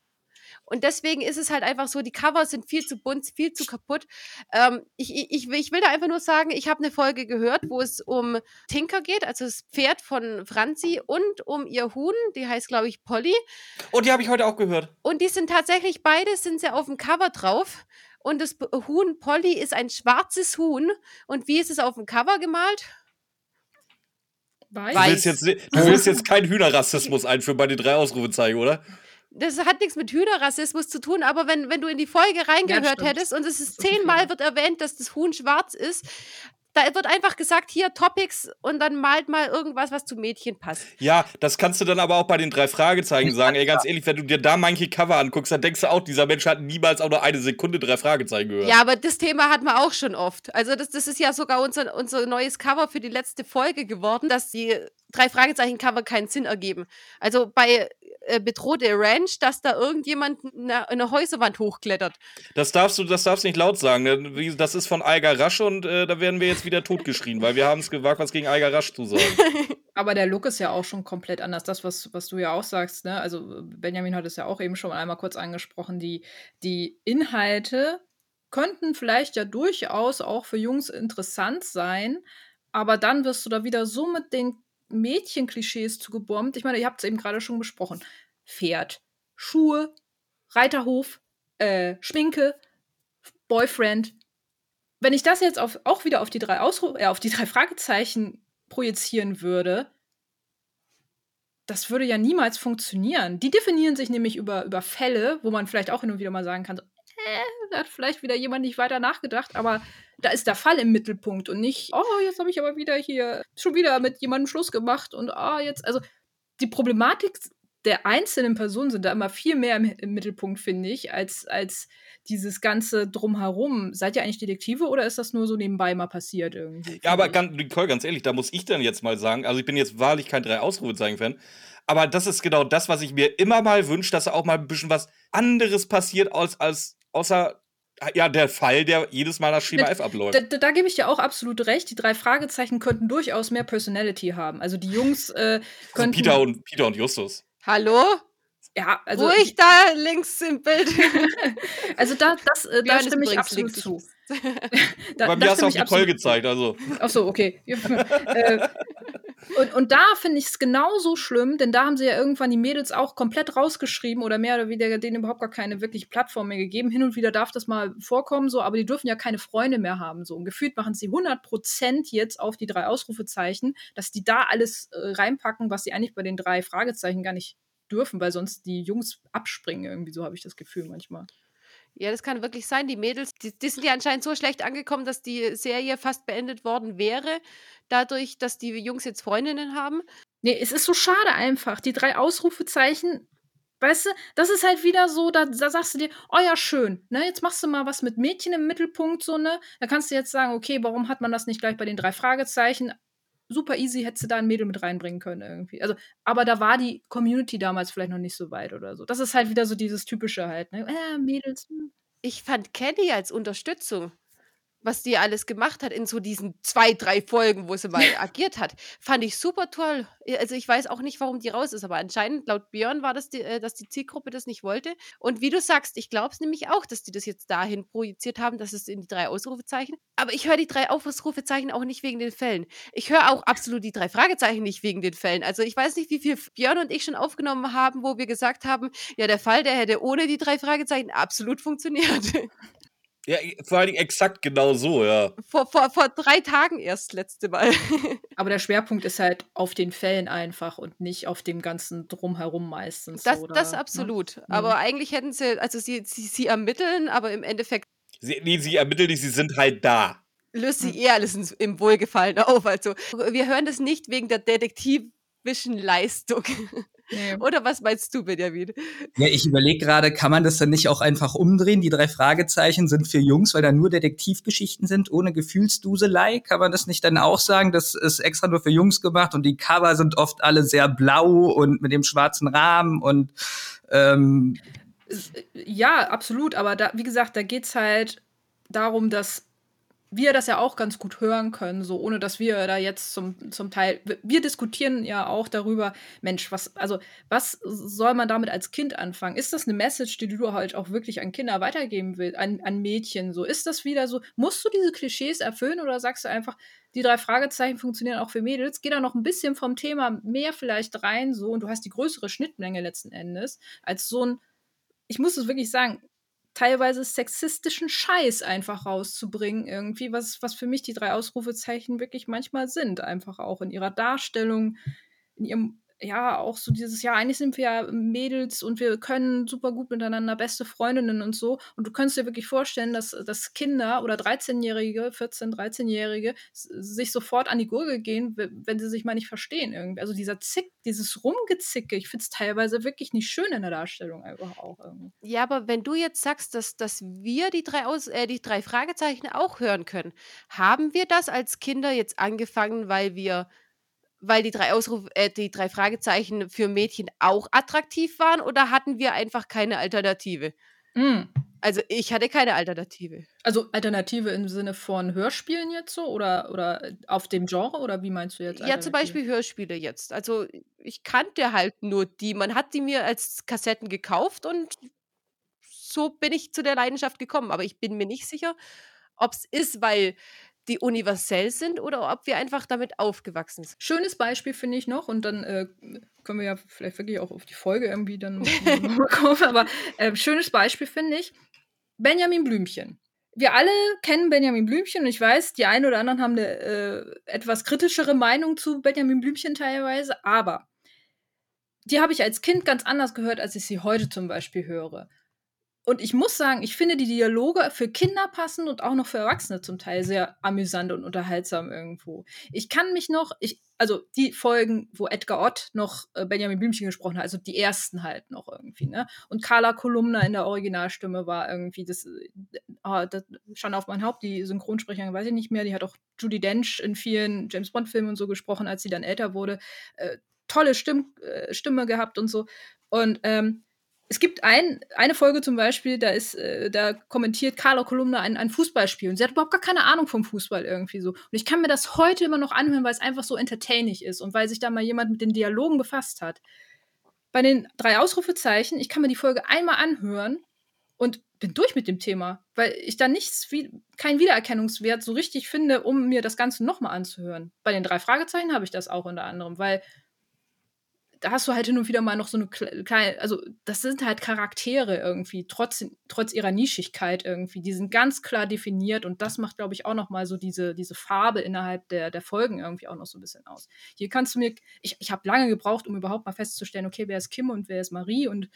Und deswegen ist es halt einfach so, die Covers sind viel zu bunt, viel zu kaputt. Ähm, ich, ich, ich will da einfach nur sagen, ich habe eine Folge gehört, wo es um Tinker geht, also das Pferd von Franzi und um ihr Huhn, die heißt, glaube ich, Polly. Und die habe ich heute auch gehört. Und die sind tatsächlich, beide sind sie auf dem Cover drauf. Und das Huhn Polly ist ein schwarzes Huhn. Und wie ist es auf dem Cover gemalt? Weiß. Du willst jetzt, du willst jetzt keinen Hühnerrassismus einführen bei den drei Ausrufezeichen, oder? Das hat nichts mit Hühnerrassismus zu tun, aber wenn, wenn du in die Folge reingehört ja, hättest und es ist zehnmal wird erwähnt, dass das Huhn schwarz ist, da wird einfach gesagt, hier Topics und dann malt mal irgendwas, was zu Mädchen passt. Ja, das kannst du dann aber auch bei den drei Fragezeichen sagen. Ey, ganz ehrlich, wenn du dir da manche Cover anguckst, dann denkst du auch, dieser Mensch hat niemals auch nur eine Sekunde drei Fragezeichen gehört. Ja, aber das Thema hatten wir auch schon oft. Also das, das ist ja sogar unser, unser neues Cover für die letzte Folge geworden, dass die drei Fragezeichen-Cover keinen Sinn ergeben. Also bei äh, bedrohte Ranch, dass da irgendjemand eine, eine Häuserwand hochklettert. Das darfst du, das darfst nicht laut sagen. Ne? Das ist von Eiger Rasch und äh, da werden wir jetzt wieder totgeschrien, weil wir haben es gewagt, was gegen Eiger Rasch zu sagen. Aber der Look ist ja auch schon komplett anders. Das, was, was du ja auch sagst, ne? Also Benjamin hat es ja auch eben schon einmal kurz angesprochen, die, die Inhalte könnten vielleicht ja durchaus auch für Jungs interessant sein, aber dann wirst du da wieder so mit den Mädchenklischees zugebombt. Ich meine, ihr habt es eben gerade schon besprochen. Pferd, Schuhe, Reiterhof, äh, Schminke, Boyfriend. Wenn ich das jetzt auf, auch wieder auf die drei Ausru äh, auf die drei Fragezeichen projizieren würde, das würde ja niemals funktionieren. Die definieren sich nämlich über, über Fälle, wo man vielleicht auch hin und wieder mal sagen kann, da hat vielleicht wieder jemand nicht weiter nachgedacht, aber da ist der Fall im Mittelpunkt und nicht, oh, jetzt habe ich aber wieder hier schon wieder mit jemandem Schluss gemacht und ah, oh, jetzt, also die Problematik der einzelnen Personen sind da immer viel mehr im, im Mittelpunkt, finde ich, als, als dieses ganze Drumherum. Seid ihr eigentlich Detektive oder ist das nur so nebenbei mal passiert irgendwie? Ja, aber ganz, Nicole, ganz ehrlich, da muss ich dann jetzt mal sagen, also ich bin jetzt wahrlich kein drei Ausrufezeichen-Fan, aber das ist genau das, was ich mir immer mal wünsche, dass auch mal ein bisschen was anderes passiert, als, als außer ja, der Fall, der jedes Mal nach Schema F abläuft. Da, da, da gebe ich dir auch absolut recht. Die drei Fragezeichen könnten durchaus mehr Personality haben. Also die Jungs äh, könnten. Also Peter, und, Peter und Justus. Hallo? Ja, also. Ruhig da links im Bild. also da, das, äh, da stimme ich absolut zu. da, Bei mir hast du auch Nicole gezeigt, also. Ach so, okay. äh, und, und da finde ich es genauso schlimm, denn da haben sie ja irgendwann die Mädels auch komplett rausgeschrieben oder mehr oder weniger denen überhaupt gar keine wirkliche Plattform mehr gegeben. Hin und wieder darf das mal vorkommen, so, aber die dürfen ja keine Freunde mehr haben. So. Und gefühlt machen sie 100% jetzt auf die drei Ausrufezeichen, dass die da alles äh, reinpacken, was sie eigentlich bei den drei Fragezeichen gar nicht dürfen, weil sonst die Jungs abspringen irgendwie, so habe ich das Gefühl manchmal. Ja, das kann wirklich sein. Die Mädels, die, die, sind ja anscheinend so schlecht angekommen, dass die Serie fast beendet worden wäre, dadurch, dass die Jungs jetzt Freundinnen haben. Nee, es ist so schade einfach. Die drei Ausrufezeichen, weißt du, das ist halt wieder so, da, da sagst du dir, oh ja, schön, ne, jetzt machst du mal was mit Mädchen im Mittelpunkt, so, ne? Da kannst du jetzt sagen, okay, warum hat man das nicht gleich bei den drei Fragezeichen? Super easy hättest du da ein Mädel mit reinbringen können irgendwie. Also, aber da war die Community damals vielleicht noch nicht so weit oder so. Das ist halt wieder so dieses typische halt, ne? Äh, Mädels. Hm. Ich fand Kenny als Unterstützung was die alles gemacht hat in so diesen zwei, drei Folgen, wo sie mal agiert hat, fand ich super toll. Also ich weiß auch nicht, warum die raus ist, aber anscheinend laut Björn war das, die, äh, dass die Zielgruppe das nicht wollte. Und wie du sagst, ich glaube es nämlich auch, dass die das jetzt dahin projiziert haben, dass es in die drei Ausrufezeichen. Aber ich höre die drei Ausrufezeichen auch nicht wegen den Fällen. Ich höre auch absolut die drei Fragezeichen nicht wegen den Fällen. Also ich weiß nicht, wie viel Björn und ich schon aufgenommen haben, wo wir gesagt haben, ja, der Fall, der hätte ohne die drei Fragezeichen absolut funktioniert. Ja, vor allen Dingen exakt genau so, ja. Vor, vor, vor drei Tagen erst letzte Mal. Aber der Schwerpunkt ist halt auf den Fällen einfach und nicht auf dem ganzen Drumherum meistens. Das, oder, das ne? absolut. Aber eigentlich hätten sie, also sie, sie, sie ermitteln, aber im Endeffekt Sie, nee, sie ermitteln nicht, sie sind halt da. löst Hm. sie eher alles im Wohlgefallen auf. Also wir hören das nicht wegen der detektivischen Leistung. Nee. Oder was meinst du, Benjamin? Ja, ich überlege gerade, kann man das dann nicht auch einfach umdrehen? Die drei Fragezeichen sind für Jungs, weil da nur Detektivgeschichten sind, ohne Gefühlsduselei. Kann man das nicht dann auch sagen? Das ist extra nur für Jungs gemacht und die Cover sind oft alle sehr blau und mit dem schwarzen Rahmen und ähm, Es- Ja, absolut. Aber da, wie gesagt, da geht es halt darum, dass wir das ja auch ganz gut hören können, so ohne dass wir da jetzt zum, zum Teil. wir- diskutieren ja auch darüber, Mensch, was, also, was soll man damit als Kind anfangen? Ist das eine Message, die du halt auch wirklich an Kinder weitergeben willst, an, an Mädchen? So, ist das wieder so, musst du diese Klischees erfüllen oder sagst du einfach, die drei Fragezeichen funktionieren auch für Mädels? Geh da noch ein bisschen vom Thema mehr vielleicht rein, so, und du hast die größere Schnittmenge letzten Endes, als so ein ich muss es wirklich sagen, teilweise sexistischen Scheiß einfach rauszubringen, irgendwie, was, was für mich die drei Ausrufezeichen wirklich manchmal sind, einfach auch in ihrer Darstellung, in ihrem, ja, auch so dieses, ja, eigentlich sind wir ja Mädels und wir können super gut miteinander, beste Freundinnen und so. Und du könntest dir wirklich vorstellen, dass, dass Kinder oder 13-Jährige, 14-, 13-Jährige s- sich sofort an die Gurgel gehen, wenn sie sich mal nicht verstehen irgendwie. Also dieser Zick, dieses Rumgezicke, ich finde es teilweise wirklich nicht schön in der Darstellung einfach auch irgendwie. Ja, aber wenn du jetzt sagst, dass, dass wir die drei, Aus äh, die drei Fragezeichen auch hören können, haben wir das als Kinder jetzt angefangen, weil wir, weil die drei Ausruf, äh, die drei Fragezeichen für Mädchen auch attraktiv waren oder hatten wir einfach keine Alternative? Mm. Also ich hatte keine Alternative. Also Alternative im Sinne von Hörspielen jetzt so oder, oder auf dem Genre oder wie meinst du jetzt? Ja, zum? Beispiel Hörspiele jetzt. Also ich kannte halt nur die. Man hat die mir als Kassetten gekauft und so bin ich zu der Leidenschaft gekommen. Aber ich bin mir nicht sicher, ob es ist, weil die universell sind oder ob wir einfach damit aufgewachsen sind. Schönes Beispiel finde ich noch und dann äh, können wir ja vielleicht wirklich auch auf die Folge irgendwie dann kommen. Aber äh, schönes Beispiel finde ich Benjamin Blümchen. Wir alle kennen Benjamin Blümchen und ich weiß, die einen oder anderen haben eine äh, etwas kritischere Meinung zu Benjamin Blümchen teilweise, aber die habe ich als Kind ganz anders gehört, als ich sie heute zum Beispiel höre. Und ich muss sagen, ich finde die Dialoge für Kinder passend und auch noch für Erwachsene zum Teil sehr amüsant und unterhaltsam irgendwo. Ich kann mich noch, ich, also die Folgen, wo Edgar Ott noch äh, Benjamin Blümchen gesprochen hat, also die ersten halt noch irgendwie, ne? Und Carla Kolumna in der Originalstimme war irgendwie das, äh, ah, das schon auf mein Haupt, die Synchronsprecherin, weiß ich nicht mehr, die hat auch Judy Dench in vielen James Bond-Filmen und so gesprochen, als sie dann älter wurde. Äh, tolle Stimm, äh, Stimme gehabt und so. Und ähm, es gibt ein, eine Folge zum Beispiel, da ist, äh, da kommentiert Carla Kolumna ein, ein Fußballspiel und sie hat überhaupt gar keine Ahnung vom Fußball irgendwie so. Und ich kann mir das heute immer noch anhören, weil es einfach so entertaining ist und weil sich da mal jemand mit den Dialogen befasst hat. Bei den drei Ausrufezeichen, ich kann mir die Folge einmal anhören und bin durch mit dem Thema, weil ich da nichts, wie, keinen Wiedererkennungswert so richtig finde, um mir das Ganze nochmal anzuhören. Bei den drei Fragezeichen habe ich das auch unter anderem, weil da hast du halt hin und wieder mal noch so eine kleine, also das sind halt Charaktere irgendwie, trotz, trotz ihrer Nischigkeit irgendwie, die sind ganz klar definiert und das macht, glaube ich, auch noch mal so diese, diese Farbe innerhalb der, der Folgen irgendwie auch noch so ein bisschen aus. Hier kannst du mir, ich, ich habe lange gebraucht, um überhaupt mal festzustellen, okay, wer ist Kim und wer ist Marie und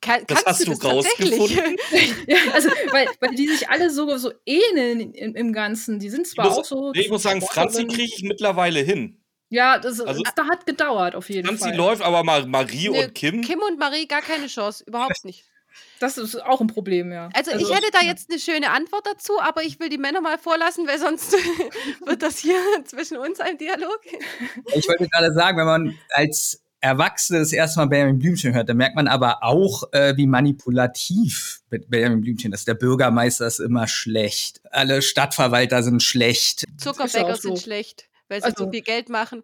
Kann, Das kannst hast du du das tatsächlich? rausgefunden? ja, also, weil, weil die sich alle so, so ähneln im, im Ganzen. Die sind zwar muss, auch so. ich muss sagen, Franzi kriege ich mittlerweile hin. Ja, das, Also- das hat gedauert auf jeden Fall. läuft, aber Ma Marie Nee, und Kim. Kim und Marie gar keine Chance, überhaupt nicht. Das ist auch ein Problem, ja. Also, ich hätte da jetzt eine schöne Antwort dazu, aber ich will die Männer mal vorlassen, weil sonst wird das hier zwischen uns ein Dialog. Ich wollte gerade sagen, wenn man als Erwachsene das erste Mal Benjamin Blümchen hört, dann merkt man aber auch, äh, wie manipulativ Benjamin Blümchen ist. Der Bürgermeister ist immer schlecht. Alle Stadtverwalter sind schlecht. Zuckerbäcker so. sind schlecht, weil sie Also- so viel Geld machen.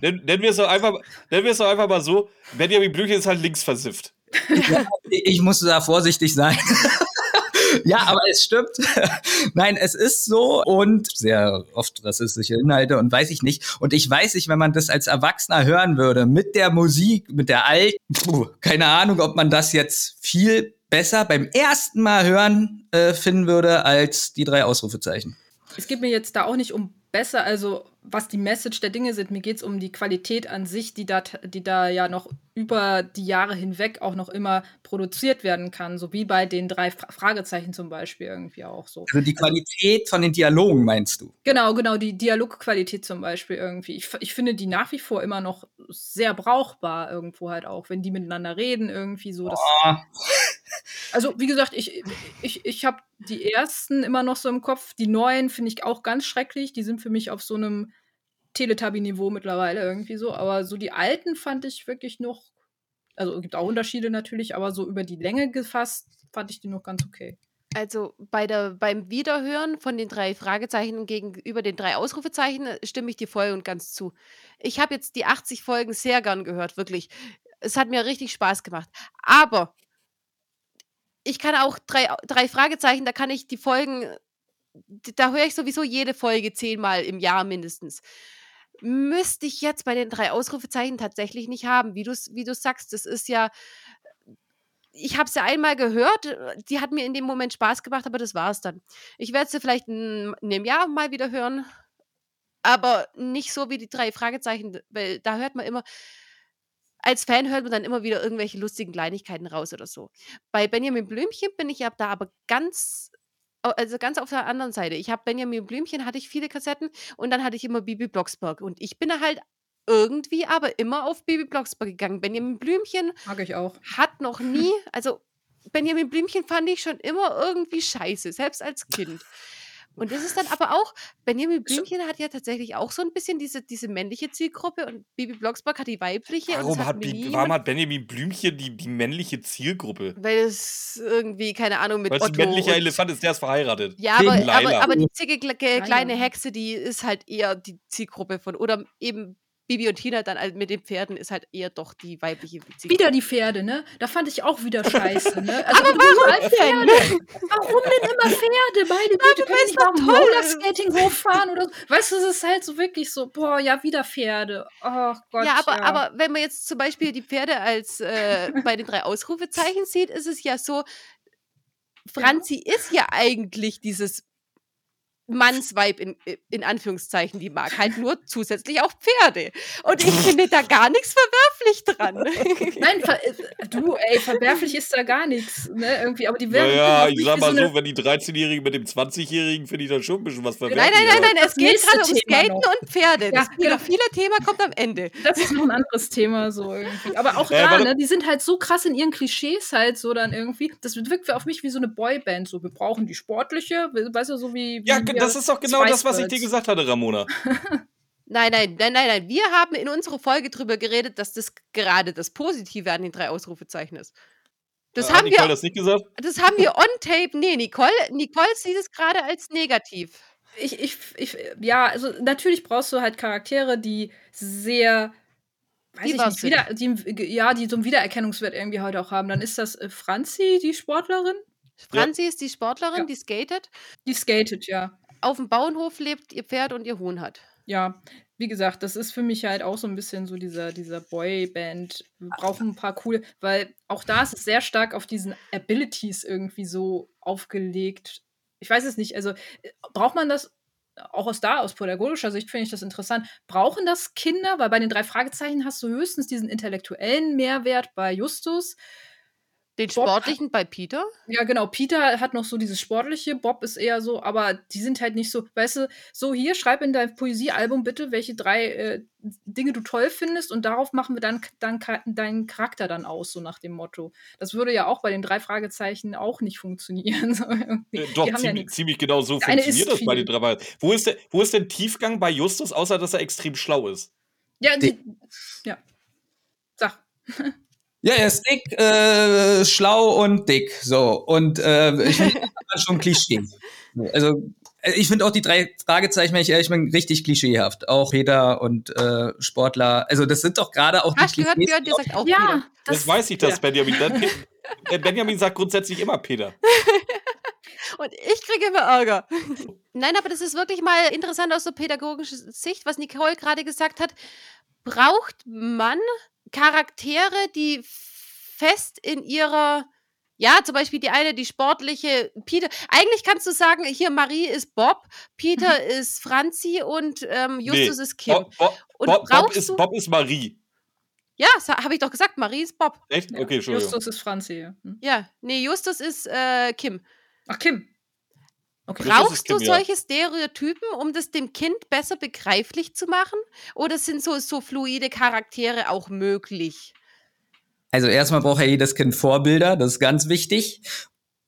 Nennen nennen wir es doch einfach, nennen wir es doch einfach mal so: Benjamin Blümchen ist halt linksversifft. Ich muss da vorsichtig sein. ja, aber es stimmt. Nein, es ist so und sehr oft rassistische Inhalte und weiß ich nicht. Und ich weiß nicht, wenn man das als Erwachsener hören würde, mit der Musik, mit der alten, puh, keine Ahnung, ob man das jetzt viel besser beim ersten Mal hören äh, finden würde als die drei Ausrufezeichen. Es geht mir jetzt da auch nicht um besser, also was die Message der Dinge sind. Mir geht es um die Qualität an sich, die da, die da ja noch über die Jahre hinweg auch noch immer produziert werden kann, so wie bei den drei Fragezeichen zum Beispiel irgendwie auch so. Also die Qualität von den Dialogen meinst du? Genau, genau, die Dialogqualität zum Beispiel irgendwie. Ich, ich finde die nach wie vor immer noch sehr brauchbar irgendwo halt auch, wenn die miteinander reden irgendwie so. Oh. Also wie gesagt, ich, ich, ich habe die ersten immer noch so im Kopf. Die neuen finde ich auch ganz schrecklich. Die sind für mich auf so einem Teletubby-Niveau mittlerweile irgendwie so. Aber so die alten fand ich wirklich noch, also es gibt auch Unterschiede natürlich, aber so über die Länge gefasst fand ich die noch ganz okay. Also bei der, beim Wiederhören von den drei Fragezeichen gegenüber den drei Ausrufezeichen äh, stimme ich dir voll und ganz zu. Ich habe jetzt die 80 Folgen sehr gern gehört, wirklich. Es hat mir richtig Spaß gemacht. Aber ich kann auch drei, drei Fragezeichen, da kann ich die Folgen, da höre ich sowieso jede Folge zehnmal im Jahr mindestens müsste ich jetzt bei den drei Ausrufezeichen tatsächlich nicht haben. Wie du wie sagst, das ist ja ich habe sie ja einmal gehört, die hat mir in dem Moment Spaß gemacht, aber das war es dann. Ich werde sie vielleicht in einem Jahr mal wieder hören, aber nicht so wie die drei Fragezeichen, weil da hört man immer, als Fan hört man dann immer wieder irgendwelche lustigen Kleinigkeiten raus oder so. Bei Benjamin Blümchen bin ich ab da aber ganz also ganz auf der anderen Seite. Ich habe Benjamin Blümchen, hatte ich viele Kassetten und dann hatte ich immer Bibi Blocksberg. Und ich bin halt irgendwie aber immer auf Bibi Blocksberg gegangen. Benjamin Blümchen Mag ich auch. hat noch nie, also Benjamin Blümchen fand ich schon immer irgendwie scheiße, selbst als Kind. Und das ist dann aber auch, Benjamin Blümchen hat ja tatsächlich auch so ein bisschen diese, diese männliche Zielgruppe und Bibi Blocksberg hat die weibliche. Warum, hat, hat, warum hat Benjamin Blümchen die, die männliche Zielgruppe? Weil es irgendwie, keine Ahnung, mit Weil es ein männlicher Elefant ist, der ist verheiratet. Ja, aber, aber, aber, die zicke kleine Hexe, die ist halt eher die Zielgruppe von, oder eben Bibi und Tina dann halt mit den Pferden ist halt eher doch die weibliche Beziehung. Wieder die Pferde, ne? Da fand ich auch wieder scheiße, ne? Also, aber warum Pferde? Warum denn immer Pferde? Meine Güte, können nicht mal Rollerskating hochfahren oder so? Weißt du, es ist halt so wirklich so, boah, ja, wieder Pferde. Oh Gott. Ja, aber, ja. aber wenn man jetzt zum Beispiel die Pferde als äh, bei den drei Ausrufezeichen sieht, ist es ja so, Franzi ja. ist ja eigentlich dieses Mannsweib in, in Anführungszeichen, die mag halt nur zusätzlich auch Pferde. Und ich finde da gar nichts verwerflich dran. Nein, ver äh, du, ey, verwerflich ist da gar nichts, ne, irgendwie, aber die werden. Naja, ich sag mal so, so wenn die 13-Jährige mit dem 20-Jährigen, finde ich da schon ein bisschen was verwerflich. Nein, nein, nein, nein, es geht gerade ums Skaten noch. und Pferde. Das ja, genau. viele Thema kommt am Ende. Das ist noch ein anderes Thema, so irgendwie. Aber auch äh, da, ne, die sind halt so krass in ihren Klischees halt so dann irgendwie. Das wirkt auf mich wie so eine Boyband. So, wir brauchen die sportliche, weißt du, so wie. wie ja, das ist doch genau das, was ich dir gesagt hatte, Ramona. Nein, nein, nein, nein, nein. Wir haben in unserer Folge darüber geredet, dass das gerade das Positive an den drei Ausrufezeichen ist. Das äh, haben Nicole wir, das nicht gesagt? Das haben wir on tape. Nee, Nicole, Nicole sieht es gerade als negativ. Ich, ich, ich, ja, also natürlich brauchst du halt Charaktere, die sehr, weiß die ich nicht, wieder, die, ja, die so einen Wiedererkennungswert irgendwie heute auch haben. Dann ist das äh, Franzi, die Sportlerin. Franzi ja. ist die Sportlerin, ja. die skatet. Die skatet, ja auf dem Bauernhof lebt, ihr Pferd und ihr Huhn hat. Ja, wie gesagt, das ist für mich halt auch so ein bisschen so dieser, dieser Boyband. Wir brauchen ein paar coole, weil auch da ist es sehr stark auf diesen Abilities irgendwie so aufgelegt. Ich weiß es nicht, also äh, braucht man das auch aus da, aus pädagogischer Sicht finde ich das interessant. Brauchen das Kinder? Weil bei den drei Fragezeichen hast du höchstens diesen intellektuellen Mehrwert bei Justus. Den Bob sportlichen bei Peter? Ja, genau. Peter hat noch so dieses sportliche, Bob ist eher so, aber die sind halt nicht so, weißt du, so hier, schreib in dein Poesiealbum bitte, welche drei äh, Dinge du toll findest und darauf machen wir dann, dann deinen Charakter dann aus, so nach dem Motto. Das würde ja auch bei den drei Fragezeichen auch nicht funktionieren. So äh, doch, ziemlich, ja ziemlich, genau so funktioniert das bei den drei Fragezeichen. Wo ist, der, wo ist denn Tiefgang bei Justus, außer dass er extrem schlau ist? Ja, die, ja. Sag. Ja, er ist dick, äh, schlau und dick. So. Und äh, ich finde das schon Klischee. Also, äh, ich finde auch die drei Fragezeichen, wenn ich ehrlich bin, richtig klischeehaft. Auch Peter und äh, Sportler. Also, das sind doch gerade auch Hast die Klischees. Gehört, der sagt auch ja, Peter. Das, das weiß ich, dass ja. Benjamin. Benjamin sagt grundsätzlich immer Peter. Und ich kriege immer Ärger. Nein, aber das ist wirklich mal interessant aus der pädagogischen Sicht, was Nicole gerade gesagt hat. Braucht man Charaktere, die fest in ihrer Ja, zum Beispiel die eine, die sportliche Peter. Eigentlich kannst du sagen, hier Marie ist Bob, Peter ist Franzi und ähm, Justus ist Kim. Bob, Bob, Und Bob, Bob, brauchst ist, du- Bob ist Marie. Ja, habe ich doch gesagt, Marie ist Bob. Echt? Okay, Entschuldigung. Justus ist Franzi. ja. Hm. Ja, nee, Justus ist äh, Kim. Ach, Kim. Okay. Brauchst du solche Stereotypen, um das dem Kind besser begreiflich zu machen? Oder sind so, so fluide Charaktere auch möglich? Also erstmal braucht ja jedes Kind Vorbilder, das ist ganz wichtig.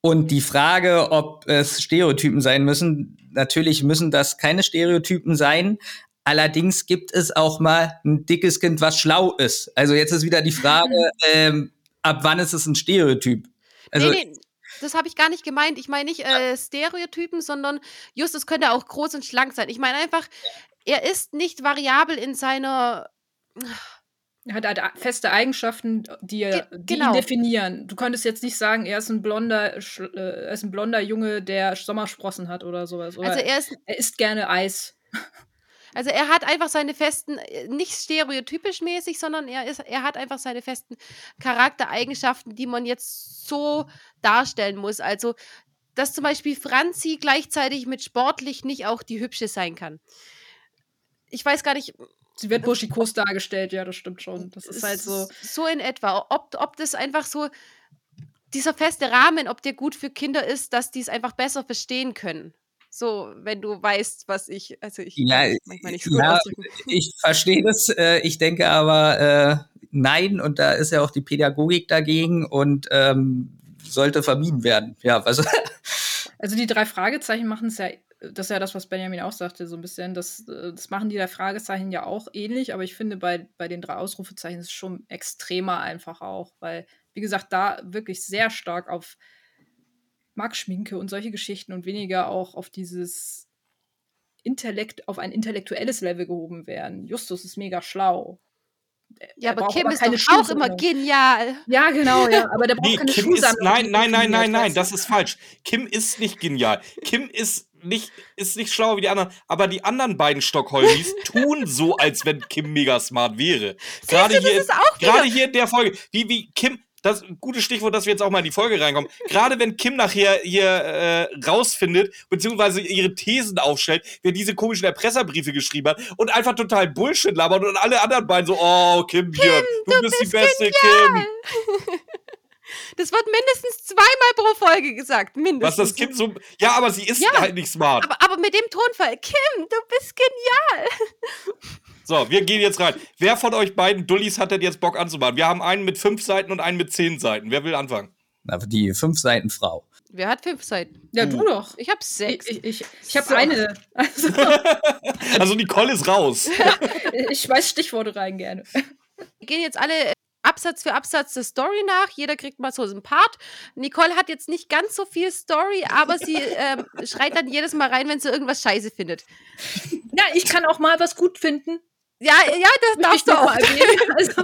Und die Frage, ob es Stereotypen sein müssen, natürlich müssen das keine Stereotypen sein. Allerdings gibt es auch mal ein dickes Kind, was schlau ist. Also jetzt ist wieder die Frage, ähm, ab wann ist es ein Stereotyp? Also nee, nee, das habe ich gar nicht gemeint. Ich meine nicht äh, Stereotypen, sondern Justus könnte auch groß und schlank sein. Ich meine einfach, er ist nicht variabel in seiner. Er hat halt feste Eigenschaften, die, er, die genau. ihn definieren. Du könntest jetzt nicht sagen, er ist ein blonder, äh, er ist ein blonder Junge, der Sommersprossen hat oder sowas. Oder Also er ist er isst gerne Eis. Also er hat einfach seine festen, äh, nicht stereotypisch mäßig, sondern er ist, er hat einfach seine festen Charaktereigenschaften, die man jetzt so darstellen muss. Also, dass zum Beispiel Franzi gleichzeitig mit sportlich nicht auch die hübsche sein kann. Ich weiß gar nicht, Sie wird buschikos dargestellt, ja, das stimmt schon. Das ist halt so. So in etwa. Ob, ob das einfach so, dieser feste Rahmen, ob der gut für Kinder ist, dass die es einfach besser verstehen können. So, wenn du weißt, was ich, also ich Ja, manchmal nicht so ja, ich verstehe das. Äh, ich denke aber äh, nein, und da ist ja auch die Pädagogik dagegen und ähm, sollte vermieden werden. Ja, was? Also die drei Fragezeichen machen es ja, das ist ja das, was Benjamin auch sagte, so ein bisschen. Das, äh, das machen die drei Fragezeichen ja auch ähnlich, aber ich finde, bei, bei den drei Ausrufezeichen ist es schon extremer einfach auch, weil, wie gesagt, da wirklich sehr stark auf Markschminke und solche Geschichten und weniger auch auf dieses Intellekt, auf ein intellektuelles Level gehoben werden. Justus ist mega schlau. Ja, Er aber Kim ist keine doch auch immer genial. Ja, genau, ja, aber der braucht Nee, keine Kim ist. Nein, nein, nein, nein, nein, das ist falsch. Kim ist nicht genial. Kim ist nicht, ist nicht schlauer wie die anderen, aber die anderen beiden Stockholmis tun so, als wenn Kim mega smart wäre. Gerade hier, ist gerade hier in der Folge, wie, wie Kim, das ist ein gutes Stichwort, dass wir jetzt auch mal in die Folge reinkommen. Gerade wenn Kim nachher hier äh, rausfindet, beziehungsweise ihre Thesen aufstellt, wer diese komischen Erpresserbriefe geschrieben hat und einfach total Bullshit labert und alle anderen beiden so, oh, Kim, hier, du, bist, die beste Kim. Das wird mindestens zweimal pro Folge gesagt. Was Mindestens. das Kim so. Ja, aber sie ist Ja. halt nicht smart. aber, aber mit dem Tonfall. Kim, du bist genial. So, wir gehen jetzt rein. Wer von euch beiden Dullis hat denn jetzt Bock anzumachen? Wir haben einen mit fünf Seiten und einen mit zehn Seiten. Wer will anfangen? Na, die fünf Seiten Frau. Wer hat fünf Seiten? Ja, du doch. Ich hab Ich, sechs. ich, ich, ich habe So. eine. Also, Also Nicole ist raus. ich schmeiß Stichworte rein gerne. Wir gehen jetzt alle Absatz für Absatz der Story nach. Jeder kriegt mal so einen Part. Nicole hat jetzt nicht ganz so viel Story, aber sie ähm, schreit dann jedes Mal rein, wenn sie irgendwas scheiße findet. Ja, ich kann auch mal was gut finden. Ja, ja, das darfst du auch. Also,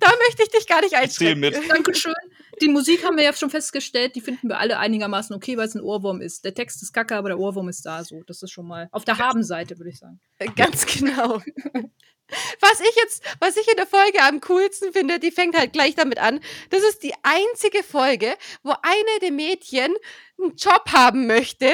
Da möchte ich dich gar nicht einschränken. mit. Dankeschön. Die Musik haben wir ja schon festgestellt, die finden wir alle einigermaßen okay, weil es ein Ohrwurm ist. Der Text ist kacke, aber der Ohrwurm ist da so. Das ist schon mal auf der Habenseite, würde ich sagen. Ganz genau. Was ich jetzt, was ich in der Folge am coolsten finde, die fängt halt gleich damit an. Das ist die einzige Folge, wo eine der Mädchen einen Job haben möchte.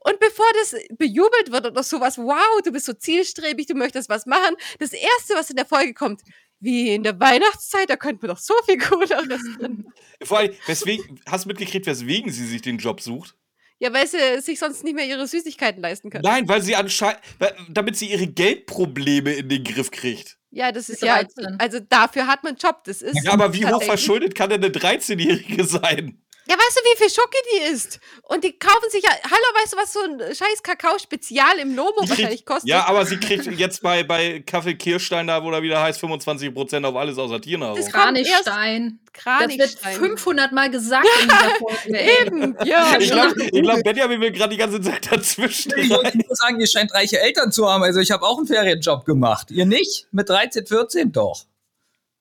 Und bevor das bejubelt wird oder sowas, wow, du bist so zielstrebig, du möchtest was machen, das erste, was in der Folge kommt, wie in der Weihnachtszeit, da könnte man doch so viel Cooleres drin. Vor allem, weswegen, hast du mitgekriegt, weswegen sie sich den Job sucht? Ja, weil sie sich sonst nicht mehr ihre Süßigkeiten leisten kann. Nein, weil sie anscheinend, damit sie ihre Geldprobleme in den Griff kriegt. Ja, das ist ja, 13. also dafür hat man einen Job. Das ist Ja, aber wie hoch verschuldet kann denn eine 13-Jährige sein? Ja, weißt du, wie viel Schoki die isst? Und die kaufen sich ja. Hallo, weißt du, was so ein scheiß Kakao-Spezial im Lomo Die wahrscheinlich kriegt, kostet? ja, aber sie kriegt jetzt bei, bei Kaffee Kirstein, da wo er wieder heißt, 25% auf alles außer Tiernahrung. Das erst- Kranichstein. Das wird Kranichstein. 500 Mal gesagt in dieser Folge. Eben, ja. Ich glaube, glaub, Benjamin will gerade die ganze Zeit dazwischen. Ich wollte nur sagen, ihr scheint reiche Eltern zu haben. Also ich habe auch einen Ferienjob gemacht. Ihr nicht? Mit 13, 14 doch.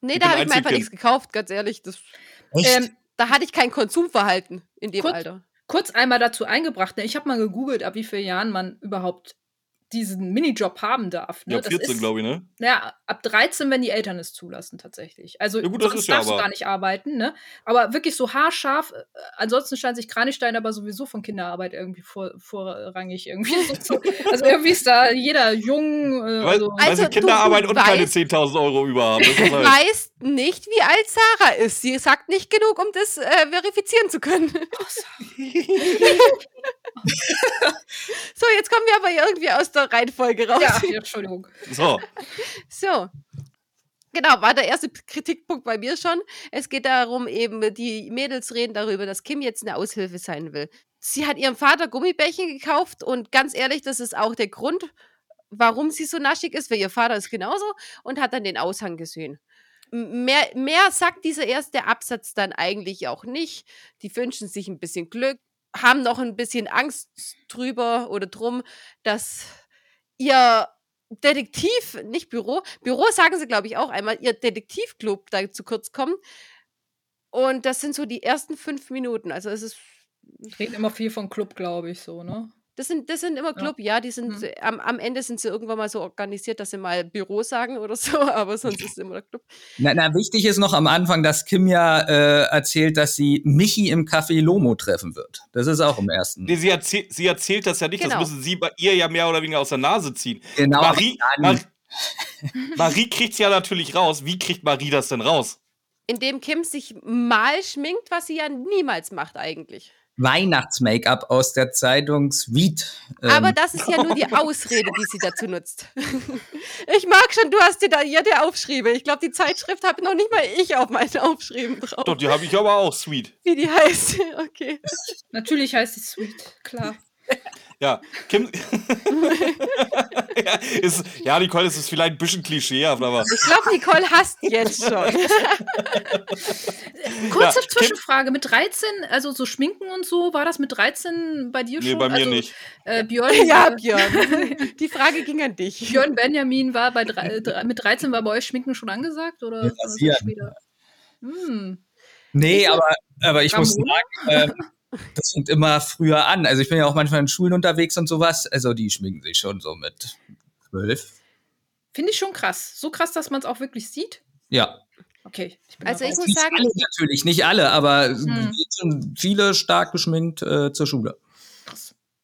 Nee, Ich da habe ich mir einfach nichts gekauft, ganz ehrlich. Das, Echt? Ähm, da hatte ich kein Konsumverhalten in dem Kurz- Alter. kurz einmal dazu eingebracht. Ne? Ich habe mal gegoogelt, ab wie vielen Jahren man überhaupt diesen Minijob haben darf. Ne? Ja, Das 14, ist- glaube ich, ne? Naja, ab 13, wenn die Eltern es zulassen, tatsächlich. Also, Ja gut, das ist ja darfst du aber- gar nicht arbeiten, ne? Aber wirklich so haarscharf. äh, Ansonsten scheint sich Kranichstein aber sowieso von Kinderarbeit irgendwie vor, vorrangig irgendwie so zu. Also, irgendwie ist da jeder jung. Äh, Weil, also, weil Also, sie du Kinderarbeit und keine weißt- 10.000 Euro über haben. Du halt, weißt nicht, wie alt Sarah ist. Sie sagt nicht genug, um das äh, verifizieren zu können. so, jetzt kommen wir aber irgendwie aus der Reihenfolge raus. ja, Entschuldigung. so. So. Genau, war der erste Kritikpunkt bei mir schon. Es geht darum, eben, die Mädels reden darüber, dass Kim jetzt eine Aushilfe sein will. Sie hat ihrem Vater Gummibärchen gekauft und ganz ehrlich, das ist auch der Grund, warum sie so naschig ist, weil ihr Vater ist genauso und hat dann den Aushang gesehen. Mehr, mehr sagt dieser erste Absatz dann eigentlich auch nicht. Die wünschen sich ein bisschen Glück, haben noch ein bisschen Angst drüber oder drum, dass ihr Detektiv, nicht Büro, Büro sagen sie, glaube ich, auch einmal, ihr Detektivclub da zu kurz kommen. Und das sind so die ersten fünf Minuten. Also es ist, Reden immer viel von Club, glaube ich, so, ne? Das sind, das sind immer Club, ja, die sind, Mhm. am, am Ende sind sie irgendwann mal so organisiert, dass sie mal Büro sagen oder so, aber sonst ist es immer der Club. Na, na, wichtig ist noch am Anfang, dass Kim ja äh, erzählt, dass sie Michi im Café Lomo treffen wird. Das ist auch im ersten. Nee, sie, erzähl, sie erzählt das ja nicht, Genau. das müssen sie bei ihr ja mehr oder weniger aus der Nase ziehen. Genau. Marie, Mar Marie kriegt's ja natürlich raus. Wie kriegt Marie das denn raus? Indem Kim sich mal schminkt, was sie ja niemals macht eigentlich. Weihnachts-Make-up aus der Zeitung Sweet. Ähm, Aber das ist ja nur die Ausrede, die sie dazu nutzt. Ich mag schon, du hast dir da hier der Aufschriebe. Ich glaube, die Zeitschrift habe noch nicht mal ich auf meinen Aufschrieben drauf. Doch, die habe ich aber auch, sweet. Wie die heißt. Okay. Natürlich heißt sie Sweet, klar. Ja, Kim. ja, ist, ja, Nicole, es ist vielleicht ein bisschen klischeehaft, aber. Ich glaube, Nicole hasst jetzt schon. Kurze Kim- Zwischenfrage. Mit 13, also so Schminken und so, war das mit 13 bei dir Nee, schon? bei mir also, nicht. Äh, Björn, ja, Björn. Die Frage ging an dich. Björn Benjamin war bei drei, äh, drei, mit 13 war bei euch Schminken schon angesagt? Oder Ja, war das später? Hm. nee, aber, aber ich muss Ramona? sagen, äh, das fängt immer früher an. Also ich bin ja auch manchmal in Schulen unterwegs und sowas. Also die schminken sich schon so mit zwölf. Finde ich schon krass. So krass, dass man es auch wirklich sieht. Ja. Okay. Ich bin Also ich muss Nicht sagen, alle natürlich, nicht alle, aber es Hm. viele stark geschminkt äh, zur Schule.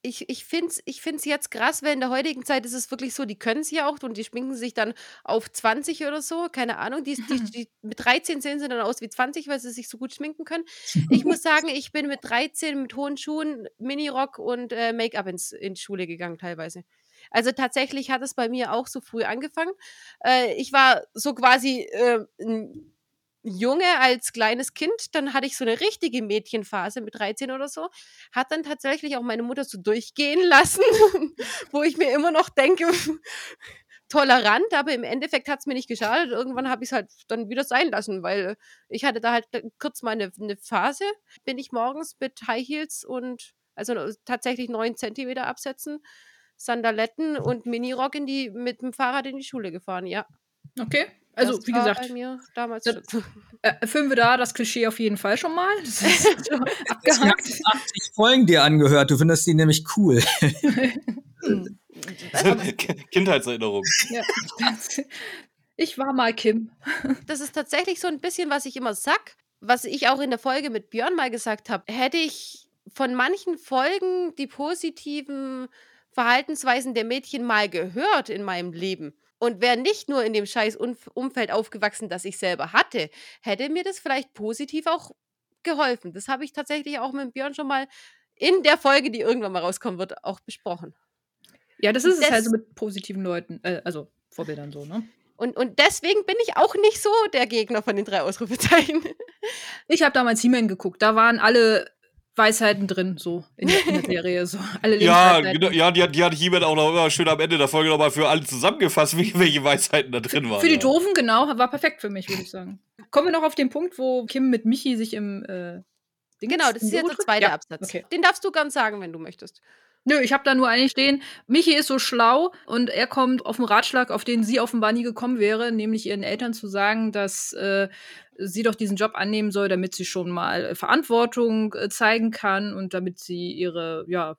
Ich, ich finde es ich find's jetzt krass, weil in der heutigen Zeit ist es wirklich so, die können es ja auch und die schminken sich dann auf 20 oder so, keine Ahnung. Die, die, die, mit 13 sehen sie dann aus wie 20, weil sie sich so gut schminken können. Ich muss sagen, ich bin mit 13 mit hohen Schuhen, Minirock und äh, Make-up ins, in Schule gegangen teilweise. Also tatsächlich hat es bei mir auch so früh angefangen. Äh, ich war so quasi äh, ein Junge als kleines Kind, dann hatte ich so eine richtige Mädchenphase mit 13 oder so, hat dann tatsächlich auch meine Mutter so durchgehen lassen, wo ich mir immer noch denke, tolerant, aber im Endeffekt hat es mir nicht geschadet. Irgendwann habe ich es halt dann wieder sein lassen, weil ich hatte da halt kurz mal eine, eine Phase, bin ich morgens mit High Heels und also tatsächlich neun Zentimeter absetzen, Sandaletten und Minirock in die, mit dem Fahrrad in die Schule gefahren, ja. Okay. Also, Das wie war gesagt, Bei mir damals das- äh, erfüllen wir da das Klischee auf jeden Fall schon mal. Das ist so abgehakt. du 80 Folgen dir angehört. Du findest die nämlich cool. Hm. Kindheitserinnerung. Ja. Ich war mal Kim. das ist tatsächlich so ein bisschen, was ich immer sag, was ich auch in der Folge mit Björn mal gesagt habe. Hätte ich von manchen Folgen die positiven Verhaltensweisen der Mädchen mal gehört in meinem Leben und wäre nicht nur in dem scheiß Umf- Umfeld aufgewachsen, das ich selber hatte, hätte mir das vielleicht positiv auch geholfen. Das habe ich tatsächlich auch mit Björn schon mal in der Folge, die irgendwann mal rauskommen wird, auch besprochen. Ja, das ist es Das- halt so mit positiven Leuten, äh, also Vorbildern so, ne? Und, und deswegen bin ich auch nicht so der Gegner von den drei Ausrufezeichen. Ich habe damals He-Man geguckt, da waren alle Weisheiten drin, so in der, in der Serie, so alle Ja, genau, ja, die hat, die hat He-Man auch noch immer schön am Ende der Folge nochmal für alle zusammengefasst, wie- welche Weisheiten da drin waren. Für die ja. Doofen, genau, war perfekt für mich, würde ich sagen. Kommen wir noch auf den Punkt, wo Kim mit Michi sich im äh, Genau, das ist jetzt der zweite ja. Absatz. okay. Den darfst du ganz sagen, wenn du möchtest. Nö, ich habe da nur eigentlich stehen, Michi ist so schlau und er kommt auf einen Ratschlag, auf den sie offenbar nie gekommen wäre, nämlich ihren Eltern zu sagen, dass äh, sie doch diesen Job annehmen soll, damit sie schon mal äh, Verantwortung äh, zeigen kann und damit sie ihre, ja,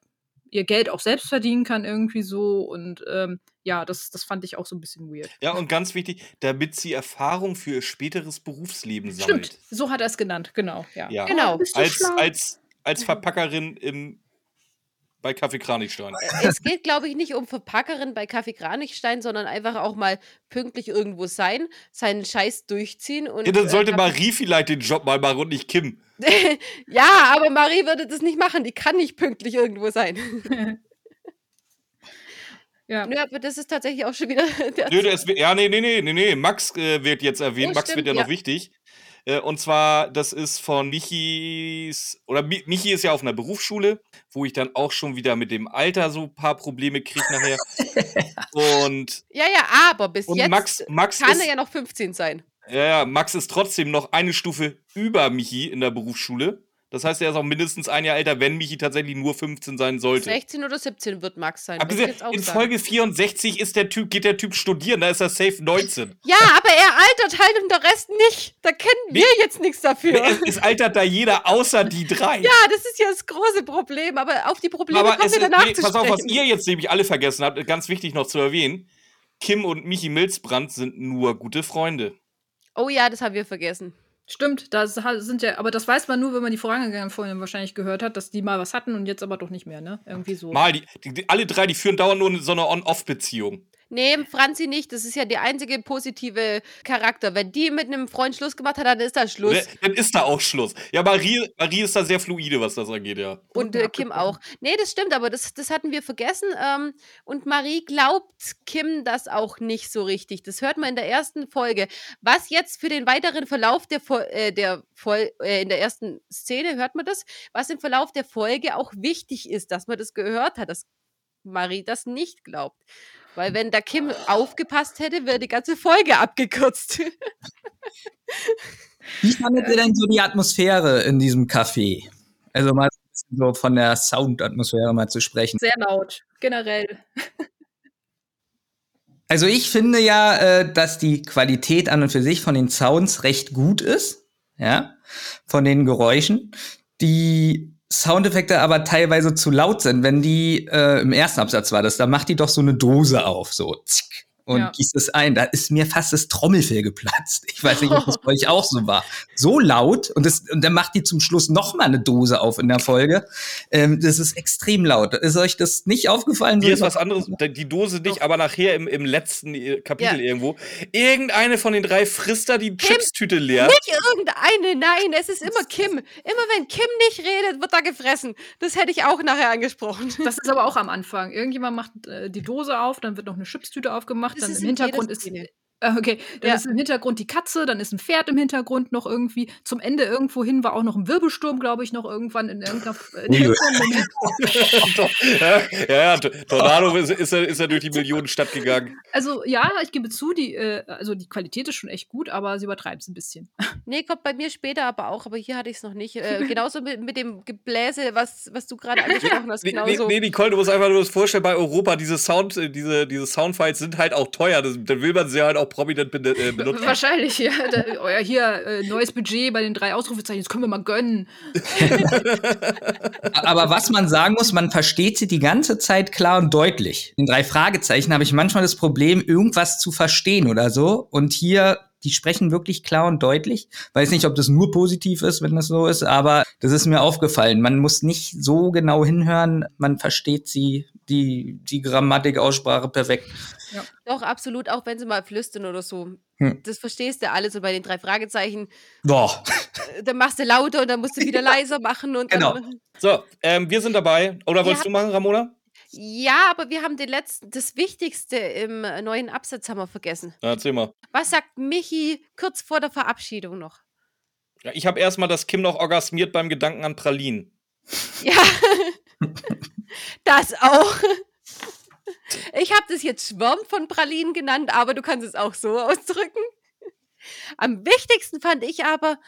ihr Geld auch selbst verdienen kann, irgendwie so. Und ähm, ja, das, das fand ich auch so ein bisschen weird. Ja, und ganz wichtig, damit sie Erfahrung für ihr späteres Berufsleben Stimmt, sammelt. so hat er es genannt, genau, ja. Ja. Genau. du Als, als, als Verpackerin im, bei Kaffee Kranichstein. es geht, glaube ich, nicht um Verpackerin bei Kaffee Kranichstein, sondern einfach auch mal pünktlich irgendwo sein, seinen Scheiß durchziehen und. Ja, dann äh, sollte Kaffee- Marie vielleicht den Job mal machen und nicht Kim. ja, aber Marie würde das nicht machen. Die kann nicht pünktlich irgendwo sein. ja. Nö, aber das ist tatsächlich auch schon wieder. Der Nö, das, ja, nee, nee, nee, nee, nee. Max äh, wird jetzt erwähnt. Oh, Max stimmt, wird ja noch ja. wichtig. Äh, und zwar, das ist von Michis, oder Mi Michi ist ja auf einer Berufsschule, wo ich dann auch schon wieder mit dem Alter so ein paar Probleme kriege nachher. und ja, ja, aber bis jetzt Max, Max, kann ist, er ja noch 15 sein. ja, ja, Max ist trotzdem noch eine Stufe über Michi in der Berufsschule. Das heißt, er ist auch mindestens ein Jahr älter, wenn Michi tatsächlich nur 15 sein sollte. 16 oder 17 wird Max sein. Abgesehen, in. Folge 64 ist der typ, geht der Typ studieren, da ist er safe 19. Ja, aber er altert halt und der Rest nicht. Da können Nee. wir jetzt nichts dafür. Es, es altert da jeder, außer die drei. ja, das ist ja das große Problem, aber auf die Probleme Aber kommen wir danach nee, zu pass auf, was ihr jetzt nämlich alle vergessen habt, ganz wichtig noch zu erwähnen. Kim und Michi Milzbrand sind nur gute Freunde. Oh ja, das haben wir vergessen. Stimmt, ha- sind ja, aber das weiß man nur, wenn man die vorangegangenen Folgen wahrscheinlich gehört hat, dass die mal was hatten und jetzt aber doch nicht mehr, ne? Irgendwie so. Mal, die, die, alle drei, die führen dauernd nur so eine On-Off-Beziehung. Nee, Franzi nicht. Das ist ja der einzige positive Charakter. Wenn die mit einem Freund Schluss gemacht hat, dann ist da Schluss. Ne? Dann ist da auch Schluss. Ja, Marie, Marie ist da sehr fluide, was das angeht, ja. Und äh, Kim auch. Nee, das stimmt, aber das, das hatten wir vergessen. Ähm, und Marie glaubt Kim das auch nicht so richtig. Das hört man in der ersten Folge. Was jetzt für den weiteren Verlauf der, Fol äh, der Fol äh, in der ersten Szene, hört man das? Was im Verlauf der Folge auch wichtig ist, dass man das gehört hat, dass Marie das nicht glaubt. Weil wenn da Kim aufgepasst hätte, wäre die ganze Folge abgekürzt. Wie fandet ihr denn so die Atmosphäre in diesem Café? Also mal so von der Soundatmosphäre mal zu sprechen. Sehr laut, generell. Also ich finde ja, äh, dass die Qualität an und für sich von den Sounds recht gut ist, ja, von den Geräuschen. Die Soundeffekte aber teilweise zu laut sind. Wenn die äh, im ersten Absatz war das, da macht die doch so eine Dose auf, so zick, und Ja. gießt es ein. Da ist mir fast das Trommelfell geplatzt. Ich weiß nicht, ob das bei euch auch so war. So laut und, das, und dann macht die zum Schluss noch mal eine Dose auf in der Folge. Ähm, das ist extrem laut. Ist euch das nicht aufgefallen? Hier ist was anderes, die Dose nicht, aber nachher im, im letzten äh, Kapitel Ja. irgendwo. Irgendeine von den drei frisst da die Chipstüte leer. Nicht irgendeine, nein, es ist immer Kim. Immer wenn Kim nicht redet, wird da gefressen. Das hätte ich auch nachher angesprochen. Das ist aber auch am Anfang. Irgendjemand macht äh, die Dose auf, dann wird noch eine Chipstüte aufgemacht, Das dann ist im Hintergrund ist. Äh, okay, dann Ja. ist im Hintergrund die Katze, dann ist ein Pferd im Hintergrund noch irgendwie. Zum Ende irgendwo hin war auch noch ein Wirbelsturm, glaube ich, noch irgendwann in irgendeiner. In irgendeinem Moment. ja, ja, ja, Tornado ist, ist, er, ist er durch die Millionenstadt gegangen. Also ja, ich gebe zu, die, äh, also die Qualität ist schon echt gut, aber sie übertreibt es ein bisschen. Nee, kommt bei mir später aber auch, aber hier hatte ich es noch nicht. Äh, genauso mit, mit dem Gebläse, was, was du gerade angesprochen hast. Nee, Genauso. nee, Nicole, du musst einfach nur das vorstellen, bei Europa, diese Sound, äh, diese, diese Soundfiles sind halt auch teuer. Das, dann will man sie halt auch prominent äh, benutzen. Wahrscheinlich, ja. Da, euer hier äh, neues Budget bei den drei Ausrufezeichen, das können wir mal gönnen. Aber was man sagen muss, man versteht sie die ganze Zeit klar und deutlich. In drei Fragezeichen habe ich manchmal das Problem, irgendwas zu verstehen oder so. Und hier, die sprechen wirklich klar und deutlich. Weiß nicht, ob das nur positiv ist, wenn das so ist, aber das ist mir aufgefallen. Man muss nicht so genau hinhören, man versteht sie, die, die Grammatik, Aussprache perfekt. Doch, absolut, auch wenn sie mal flüstern oder so. Hm. Das verstehst du alles so bei den drei Fragezeichen. Boah. Äh, Dann machst du lauter und dann musst du wieder leiser machen und Genau. dann. So, ähm, wir sind dabei. Oder wolltest Ja. du machen, Ramona? Ja, aber wir haben den letzten, das Wichtigste im äh, neuen Absatz haben wir vergessen. Ja, erzähl mal. Was sagt Michi kurz vor der Verabschiedung noch? Ja, ich habe erstmal, dass Kim noch orgasmiert beim Gedanken an Pralinen. Ja, das auch. Ich habe das jetzt Schwarm von Pralinen genannt, aber du kannst es auch so ausdrücken. Am wichtigsten fand ich aber,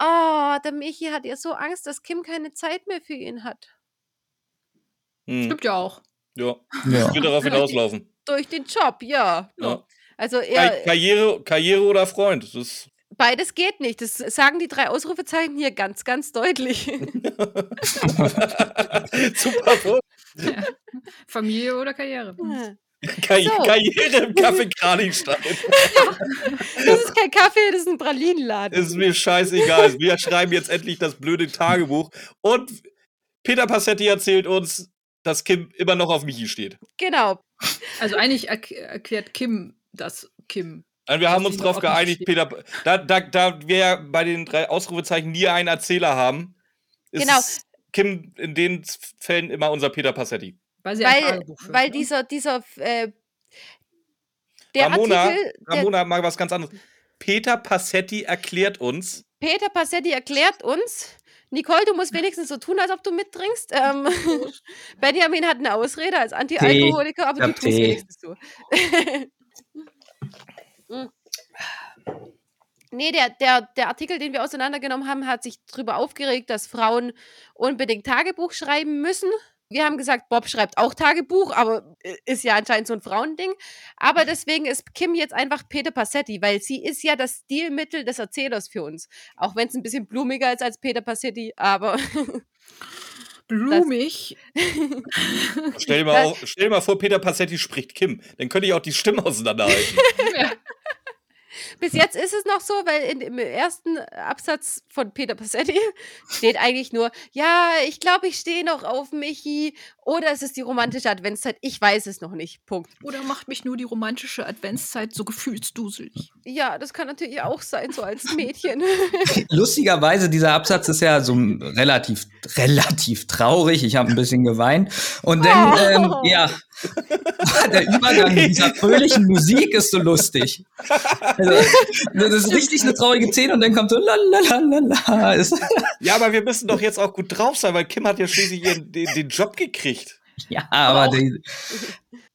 oh, der Michi hat ja so Angst, dass Kim keine Zeit mehr für ihn hat. Hm. Stimmt ja auch. Ja, Ja. wird darauf hinauslaufen. Durch den Job, ja. Ja. Also Ka er, Karriere, Karriere oder Freund? Das beides geht nicht. Das sagen die drei Ausrufezeichen hier ganz, ganz deutlich. Super. Vor Familie oder Karriere. Ah. Karri So. Karriere im Kaffee Kranichstein. Das ist kein Kaffee, das ist ein Pralinenladen. Ist mir scheißegal. Wir schreiben jetzt endlich das blöde Tagebuch. Und Peter Passetti erzählt uns, dass Kim immer noch auf Michi steht. Genau. Also eigentlich erk erklärt Kim das Kim. Und wir haben uns darauf geeinigt, Peter, da, da, da wir ja bei den drei Ausrufezeichen nie einen Erzähler haben, ist Genau. Kim in den Fällen immer unser Peter Passetti. Weil Weil, führt, weil ne? dieser, dieser, äh, der Ramona, Artikel, der Ramona mag was ganz anderes. Peter Passetti erklärt uns, Peter Passetti erklärt uns, Nicole, du musst wenigstens so tun, als ob du mittrinkst. Ähm, Benjamin hat eine Ausrede als Anti-Alkoholiker, aber du Tee. wenigstens so. Mm. nee, der, der, der Artikel, den wir auseinandergenommen haben, hat sich darüber aufgeregt, dass Frauen unbedingt Tagebuch schreiben müssen. Wir haben gesagt, Bob schreibt auch Tagebuch, aber äh, ist ja anscheinend so ein Frauending. Aber deswegen ist Kim jetzt einfach Peter Passetti, weil sie ist ja das Stilmittel des Erzählers für uns. Auch wenn es ein bisschen blumiger ist als Peter Passetti, aber Blumig. stell dir, mal, auf, stell dir mal vor, Peter Passetti spricht Kim. Dann könnte ich auch die Stimmen auseinanderhalten. ja. Bis jetzt ist es noch so, weil in, im ersten Absatz von Peter Passetti steht eigentlich nur, ja, ich glaube, ich stehe noch auf Michi oder es ist die romantische Adventszeit. Ich weiß es noch nicht. Punkt. Oder macht mich nur die romantische Adventszeit so gefühlsduselig? Ja, das kann natürlich auch sein, so als Mädchen. Lustigerweise, dieser Absatz ist ja so relativ, relativ traurig. Ich habe ein bisschen geweint. Und dann, ähm, Oh. ja, der Übergang mit dieser fröhlichen Musik ist so lustig. Also, das ist richtig eine traurige Szene und dann kommt so la la la la la. Ja, aber wir müssen doch jetzt auch gut drauf sein, weil Kim hat ja schließlich ihren, den, den Job gekriegt. Ja, aber, auch- die,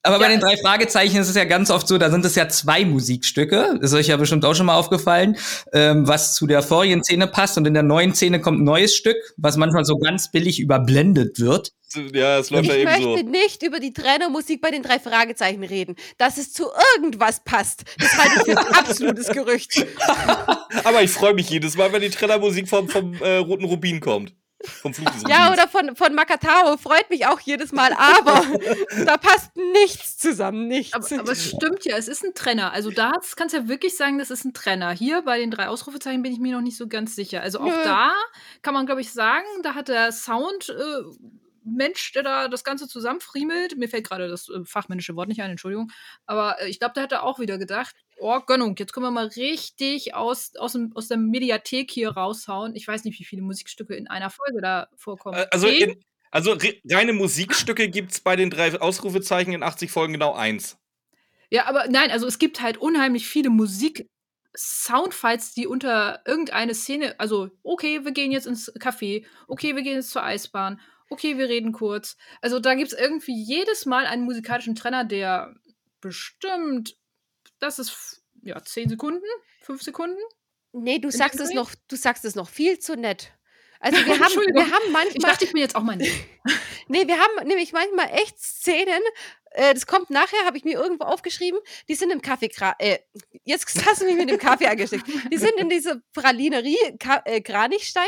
aber bei Ja, den drei Fragezeichen ist es ja ganz oft so, da sind es ja zwei Musikstücke. Das ist euch ja bestimmt auch schon mal aufgefallen, ähm, was zu der vorigen Szene passt. Und in der neuen Szene kommt ein neues Stück, was manchmal so ganz billig überblendet wird. Ja, es läuft Ich ja eben möchte so. nicht über die Trainermusik bei den drei Fragezeichen reden. Dass es zu irgendwas passt, das halte ich für ein absolutes Gerücht. Aber ich freue mich jedes Mal, wenn die Trennermusik vom, vom äh, Roten Rubin kommt. Vom Fluch des Ja, oder von, von Makatao freut mich auch jedes Mal, aber da passt nichts zusammen, nichts. Aber, aber es stimmt ja, es ist ein Trenner. Also da kannst du ja wirklich sagen, das ist ein Trenner. Hier bei den drei Ausrufezeichen bin ich mir noch nicht so ganz sicher. Also auch Nö. da kann man, glaube ich, sagen, da hat der Sound. Äh, Mensch, der da das Ganze zusammenfriemelt, mir fällt gerade das äh, fachmännische Wort nicht ein, Entschuldigung, aber äh, ich glaube, der hat da auch wieder gedacht, oh, Gönnung, jetzt können wir mal richtig aus, aus, dem, aus der Mediathek hier raushauen. Ich weiß nicht, wie viele Musikstücke in einer Folge da vorkommen. Also, in, also re reine Musikstücke gibt es bei den drei Ausrufezeichen in 80 Folgen genau eins. Ja, aber nein, also es gibt halt unheimlich viele Musik. Soundfights, die unter irgendeine Szene, also okay, wir gehen jetzt ins Café, okay, wir gehen jetzt zur Eisbahn, okay, wir reden kurz. Also da gibt es irgendwie jedes Mal einen musikalischen Trenner, der bestimmt, das ist ja zehn Sekunden, fünf Sekunden. nee, du sagst es noch, du sagst es noch viel zu nett. Also wir haben, wir haben Ich manchmal, dachte, ich bin jetzt auch mal nett. nee, wir haben nämlich manchmal echt Szenen, äh, das kommt nachher, habe ich mir irgendwo aufgeschrieben, die sind im Kaffee, äh, jetzt hast du mich mit dem Kaffee angesteckt, die sind in dieser Pralinerie Ka äh, Kranichstein,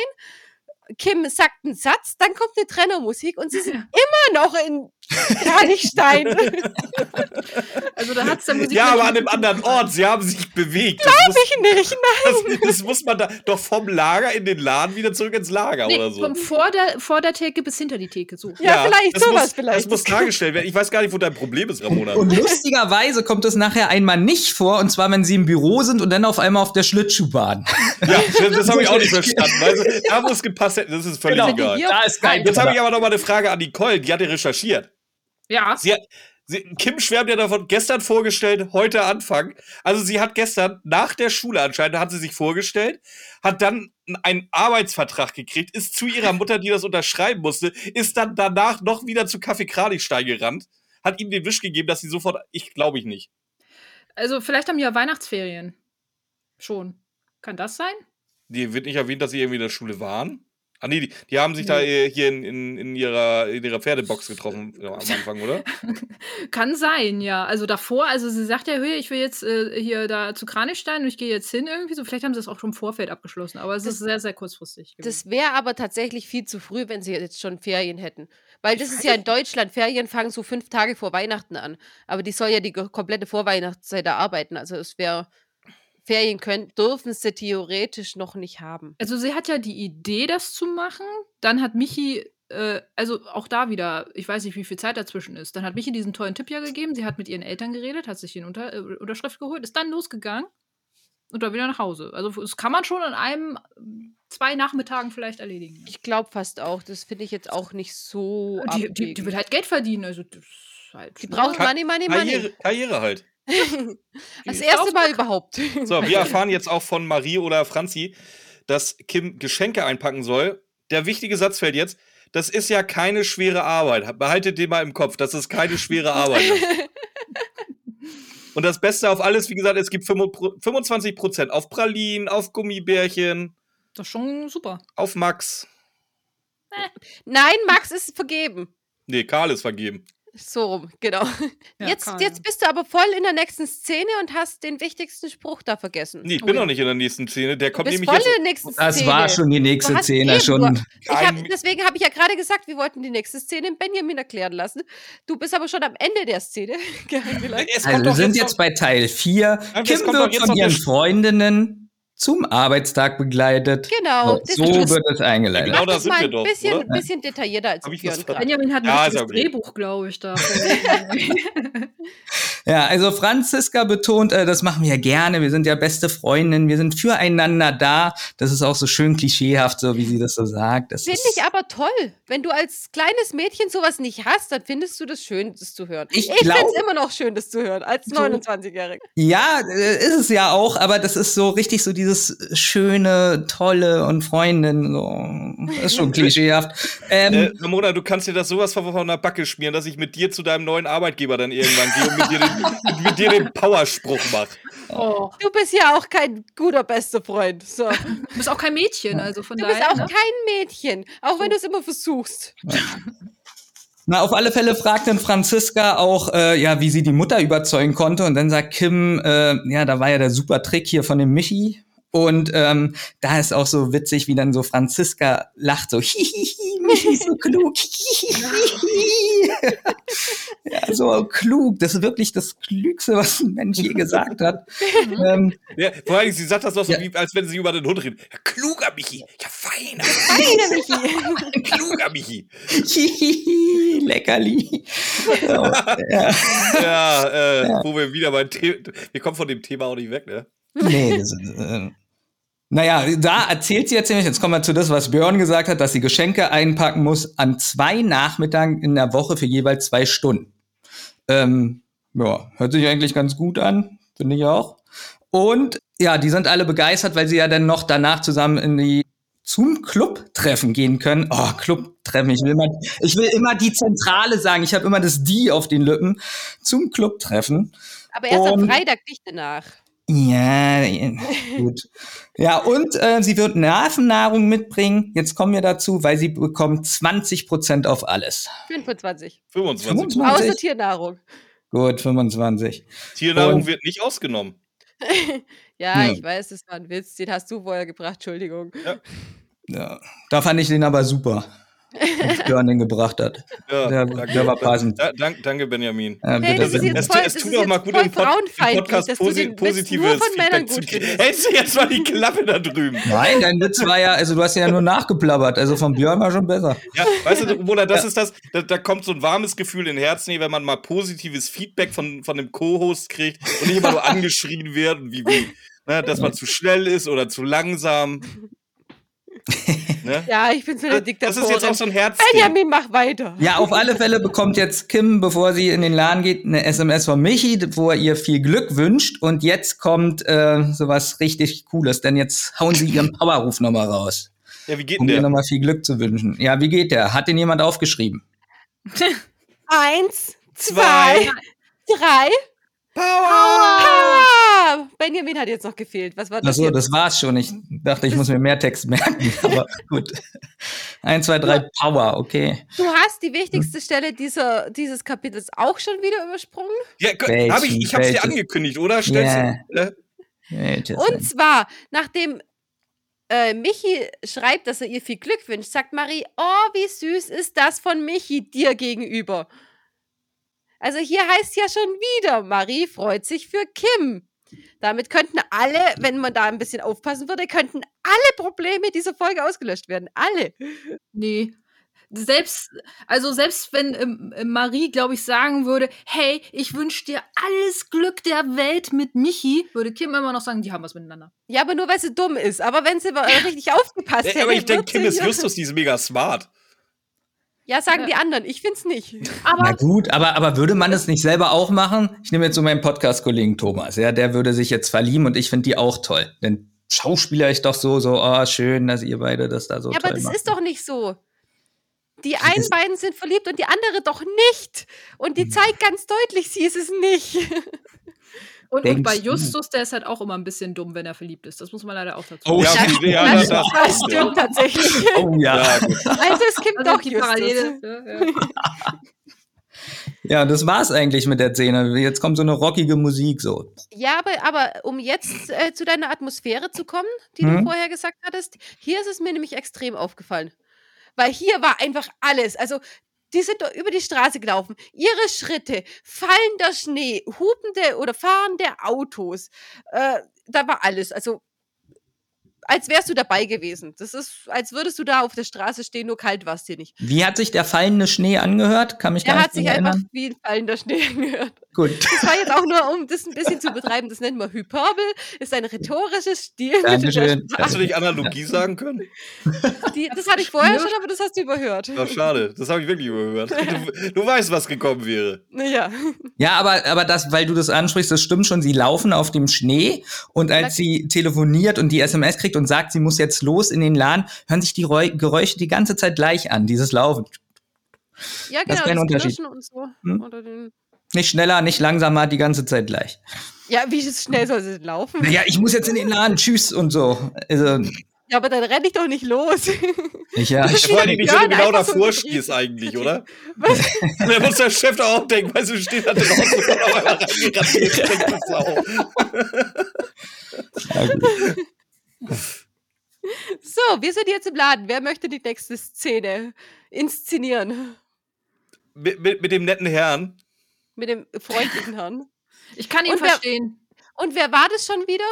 Kim sagt einen Satz, dann kommt eine Trennermusik und sie sind immer noch in Kranichstein. Also da hat es der Musik. Ja, aber an einem anderen Ort. Sie haben sich bewegt. Das muss, ich nicht, das, das muss man da doch vom Lager in den Laden wieder zurück ins Lager Nee, oder so. vom vor, der, vor der Theke bis hinter die Theke. So. Ja, vielleicht das sowas muss, vielleicht. Das muss dargestellt werden. Ich weiß gar nicht, wo dein Problem ist, Ramona. Und lustigerweise kommt es nachher einmal nicht vor, und zwar, wenn sie im Büro sind und dann auf einmal auf der Schlittschuhbahn. ja, das, das habe ich auch nicht verstanden. Also, da wo es gepasst hätte, das ist völlig Genau. egal. Da ist kein Jetzt habe ich aber noch mal eine Frage an Nicole. Die hat ja recherchiert. Ja. Sie hat, sie, Kim schwärmt ja davon, gestern vorgestellt, heute Anfang. Also sie hat gestern nach der Schule anscheinend, hat sie sich vorgestellt, hat dann einen Arbeitsvertrag gekriegt, ist zu ihrer Mutter, die das unterschreiben musste, ist dann danach noch wieder zu Kaffee Kranichstein gerannt, hat ihm den Wisch gegeben, dass sie sofort, ich glaube ich nicht. Also vielleicht haben die ja Weihnachtsferien. Schon. Kann das sein? Die wird nicht erwähnt, dass sie irgendwie in der Schule waren. Ah nee, die, die haben sich da äh, hier in, in, in, ihrer, in ihrer Pferdebox getroffen am Anfang, oder? Kann sein, ja. Also davor, also sie sagt ja, hey, ich will jetzt äh, hier da zu Kranichstein und ich gehe jetzt hin irgendwie so. Vielleicht haben sie das auch schon im Vorfeld abgeschlossen, aber es Das- ist sehr, sehr kurzfristig. gewesen. Das wäre aber tatsächlich viel zu früh, wenn sie jetzt schon Ferien hätten. Weil das ist ja in Deutschland, Ferien fangen so fünf Tage vor Weihnachten an. Aber die soll ja die komplette Vorweihnachtszeit da arbeiten. Also es wäre, Ferien können, dürfen sie theoretisch noch nicht haben. Also sie hat ja die Idee, das zu machen. Dann hat Michi, äh, also auch da wieder, ich weiß nicht, wie viel Zeit dazwischen ist. Dann hat Michi diesen tollen Tipp ja gegeben. Sie hat mit ihren Eltern geredet, hat sich die Unter äh, Unterschrift geholt, ist dann losgegangen und dann wieder nach Hause. Also das kann man schon in einem, zwei Nachmittagen vielleicht erledigen. Ich glaube fast auch. Das finde ich jetzt auch nicht so. Die, die, die will halt Geld verdienen. Also das ist halt, Die braucht Money, Money, Money. Karriere, Karriere halt. Das erste Mal überhaupt. So, wir erfahren jetzt auch von Marie oder Franzi, dass Kim Geschenke einpacken soll. Der wichtige Satz fällt jetzt. Das ist ja keine schwere Arbeit. Behaltet den mal im Kopf, dass es keine schwere Arbeit ist. Und das Beste auf alles, wie gesagt, es gibt 25 Prozent auf Pralinen, auf Gummibärchen, Das ist schon super. auf Max. Nein, Max ist vergeben. Nee, Karl ist vergeben. So rum, genau. Ja, jetzt, jetzt bist du aber voll in der nächsten Szene und hast den wichtigsten Spruch da vergessen. Nee, ich Oh bin ja. noch nicht in der nächsten Szene. Der du kommt bist nämlich voll jetzt. in der nächsten Das Szene. war schon die Du nächste Szene. eben Schon. Ich hab, deswegen habe ich ja gerade gesagt, wir wollten die nächste Szene in Benjamin erklären lassen. Du bist aber schon am Ende der Szene. gelangt. Es kommt Also wir sind jetzt bei Teil 4. Ja, es Kim wird von ihren Sch- Freundinnen zum Arbeitstag begleitet. genau. So, das so wird es eingeleitet. Genau da das sind mal wir ein doch, bisschen, oder? ein bisschen detaillierter als ich gerade. Benjamin hat ein Ja, richtiges okay. Drehbuch, glaube ich, da. Ja, also Franziska betont, äh, das machen wir ja gerne. Wir sind ja beste Freundinnen, wir sind füreinander da. Das ist auch so schön klischeehaft, so wie sie das so sagt. Das Finde ich aber toll. Wenn du als kleines Mädchen sowas nicht hast, dann findest du das schön, das zu hören. Ich ich finde es immer noch schön, das zu hören, als 29-Jährige. ja, äh, ist es ja auch, aber das ist so richtig so dieses schöne, tolle und Freundin. So. Das ist schon klischeehaft. Ähm, Äh, Ramona, du kannst dir das sowas von, von der Backe schmieren, dass ich mit dir zu deinem neuen Arbeitgeber dann irgendwann gehe und mit dir den, mit, mit dir den Powerspruch mache. oh, Du bist ja auch kein guter bester Freund. So. du bist auch kein Mädchen, also von Du bist daher. auch ne? kein Mädchen, auch wenn du es immer versuchst. Na, auf alle Fälle fragt dann Franziska auch, äh, ja, wie sie die Mutter überzeugen konnte. Und dann sagt Kim, äh, ja, da war ja der super Trick hier von dem Michi. Und ähm, da ist auch so witzig, wie dann so Franziska lacht, so, hihihi, Michi ist so klug. ja, so klug. Das ist wirklich das Klügste, was ein Mensch je gesagt hat. ähm, Ja, vor allem, sie sagt das doch so, Ja. wie, als wenn sie über den Hund redet. Ja, kluger Michi. Ja, feiner. Feine Michi. kluger Michi. hihihi, leckerli. So, ja. Ja, äh, wo wir wieder beim Thema. Wir kommen von dem Thema auch nicht weg, ne? Nee, das, äh, naja, da erzählt sie jetzt nämlich, jetzt kommen wir zu das, was Björn gesagt hat, dass sie Geschenke einpacken muss an zwei Nachmittagen in der Woche für jeweils zwei Stunden. Ähm, ja, hört sich eigentlich ganz gut an, finde ich auch. Und ja, die sind alle begeistert, weil sie ja dann noch danach zusammen in die zum Club-Treffen gehen können. Oh, Club-Treffen. Ich will, immer, ich will immer die Zentrale sagen. Ich habe immer das Die auf den Lippen. Zum Club-Treffen. Aber erst am Und- Freitag, nicht danach. Ja, gut. Ja, und äh, sie wird Nervennahrung mitbringen. Jetzt kommen wir dazu, weil sie bekommt 20% auf alles. 25. 25. 25. Außer Tiernahrung. Gut, 25. Tiernahrung Und- wird nicht ausgenommen. Ja, Ja. ich weiß, das war ein Witz. Den hast du vorher gebracht, Entschuldigung. Ja, da fand ich den aber super, Björn den gebracht hat. Ja, Der- danke, der war passend. Da, dank, danke, Benjamin. Ja, Hey, das ist Es, voll- es tut doch mal gut im, Pod, Podcast posi positives Feedback zu geben. Hältst du jetzt mal die Klappe da drüben? Nein, dein Witz war ja, also du hast ihn ja nur nachgeplappert. Also von Björn war schon besser. Ja, weißt du, Mona, das ist das, da, da kommt so ein warmes Gefühl in den Herzen, wenn man mal positives Feedback von, von dem Co-Host kriegt und nicht immer nur angeschrien wird, und wie, wie ne, dass man zu schnell ist oder zu langsam. Ne? Ja, ich bin so eine Das Diktatorin. ist jetzt auch so ein Herz. Benjamin, mach weiter. Ja, auf alle Fälle bekommt jetzt Kim, bevor sie in den Laden geht, eine SMS von Michi, wo er ihr viel Glück wünscht. Und jetzt kommt äh, sowas richtig Cooles, denn jetzt hauen sie ihren Powerruf nochmal raus, Ja, wie geht um denn ihr der? nochmal viel Glück zu wünschen. Ja, wie geht der? Hat den jemand aufgeschrieben? Eins, zwei, drei. Power! Benjamin hat jetzt noch gefehlt. Was war das? Achso, das war's schon. Ich dachte, ich muss mir mehr Text merken, aber gut. Eins, zwei, drei, Power, okay. Du hast die wichtigste Stelle dieser, dieses Kapitels auch schon wieder übersprungen. Ja, Welchen, hab ich, ich hab's dir angekündigt, oder? Du, äh, Und zwar, nachdem äh, Michi schreibt, dass er ihr viel Glück wünscht, sagt Marie, oh, wie süß ist das von Michi dir gegenüber. Also hier heißt ja schon wieder, Marie freut sich für Kim. Damit könnten alle, wenn man da ein bisschen aufpassen würde, könnten alle Probleme dieser Folge ausgelöscht werden. Alle. Nee. Selbst, also selbst wenn ähm, äh, Marie, glaube ich, sagen würde, hey, ich wünsche dir alles Glück der Welt mit Michi, würde Kim immer noch sagen, die haben was miteinander. Ja, aber nur weil sie dumm ist. Aber wenn sie richtig aufgepasst Ja, hätte. aber ich denke, Kim ist ja- Justus, die ist mega smart. Ja, sagen Ja. die anderen. Ich find's nicht. Na Aber gut, aber, aber würde man es nicht selber auch machen? Ich nehme jetzt so meinen Podcast-Kollegen Thomas, ja, der würde sich jetzt verlieben und ich finde die auch toll. Denn Schauspieler ich doch so, so, oh, schön, dass ihr beide das da so ja, toll aber das macht. ist doch nicht so. Die einen ist- beiden sind verliebt und die andere doch nicht. Und Hm. die zeigt ganz deutlich, sie ist es nicht. und, und bei? Justus, der ist halt auch immer ein bisschen dumm, wenn er verliebt ist. Das muss man leider auch dazu Oh, ja, shit. okay, ja, das, das, das stimmt tatsächlich. Oh ja. Also es gibt Also doch die Justus. Parallele. Ja, ja. Ja, das war's eigentlich mit der Szene. Jetzt kommt so eine rockige Musik so. Ja, aber, aber um jetzt äh, zu deiner Atmosphäre zu kommen, die Hm? du vorher gesagt hattest, hier ist es mir nämlich extrem aufgefallen. Weil hier war einfach alles. Also, die sind doch über die Straße gelaufen. Ihre Schritte, fallender Schnee, hupende oder fahrende Autos. Äh, da war alles. Also, als wärst du dabei gewesen. Das ist, als würdest du da auf der Straße stehen, nur kalt war es dir nicht. Wie hat sich der fallende Schnee angehört? Kann mich gar Er nicht hat sich einfach erinnern. wie ein fallender Schnee angehört. Gut. Das war jetzt auch nur, um das ein bisschen zu betreiben. Das nennt man Hyperbel, ist ein rhetorisches Stil. Dankeschön. Hast du nicht Analogie sagen können? Die, das hatte ich vorher schon, aber das hast du überhört. Ach, schade. Das habe ich wirklich überhört. Du, du weißt, was gekommen wäre. Ja. Ja, aber, aber das, weil du das ansprichst, das stimmt schon. Sie laufen auf dem Schnee und als sie telefoniert und die SMS kriegt und sagt, sie muss jetzt los in den Laden, hören sich die Reu Geräusche die ganze Zeit gleich an, dieses Laufen. Ja, Das ist genau, das Unterschied. So. Hm? Nicht schneller, nicht langsamer, die ganze Zeit gleich. ja, wie schnell soll sie laufen? Ja, ich muss jetzt in den Laden, tschüss und so. Also, Ja, aber dann renn ich doch nicht los. ich, ja, ich, allem nicht, wenn du genau so davor übertrieben. stehst eigentlich, oder? Was? Da muss der Chef doch auch denken, weißt du, stehst da draußen und einmal reingerannt das Sau. ja, gut. So, wir sind jetzt im Laden. Wer möchte die nächste Szene inszenieren? Mit, mit, mit dem netten Herrn. Mit dem freundlichen Herrn. Ich kann ihn Und wer- verstehen. Und wer war das schon wieder?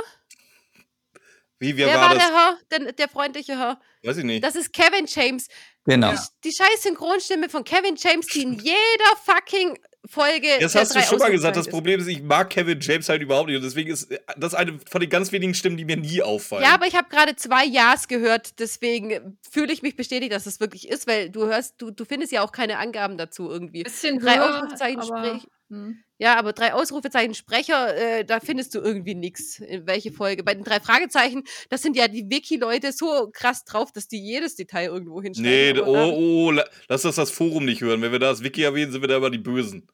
Wie, wer wer war war das? der Herr? Der, der freundliche Herr. Weiß ich nicht. Das ist Kevin James. genau. Die, die scheiß Synchronstimme von Kevin James, die in jeder fucking Folge. Das hast du schon mal gesagt. Das Problem ist, ich mag Kevin James halt überhaupt nicht. Und deswegen ist das eine von den ganz wenigen Stimmen, die mir nie auffallen. Ja, aber ich habe gerade zwei Ja's gehört, deswegen fühle ich mich bestätigt, dass es wirklich ist, weil du hörst, du, du findest ja auch keine Angaben dazu irgendwie. Bisschen Drei höher, Ausrufezeichen aber, Sprech. hm. Ja, aber drei Ausrufezeichen Sprecher, äh, da findest du irgendwie nichts. In welche Folge. Bei den drei Fragezeichen, das sind ja die Wiki-Leute so krass drauf, dass die jedes Detail irgendwo hinschreiben. Nee, oh, oh, la- lass das das Forum nicht hören. Wenn wir da das Wiki erwähnen, sind wir da immer die Bösen.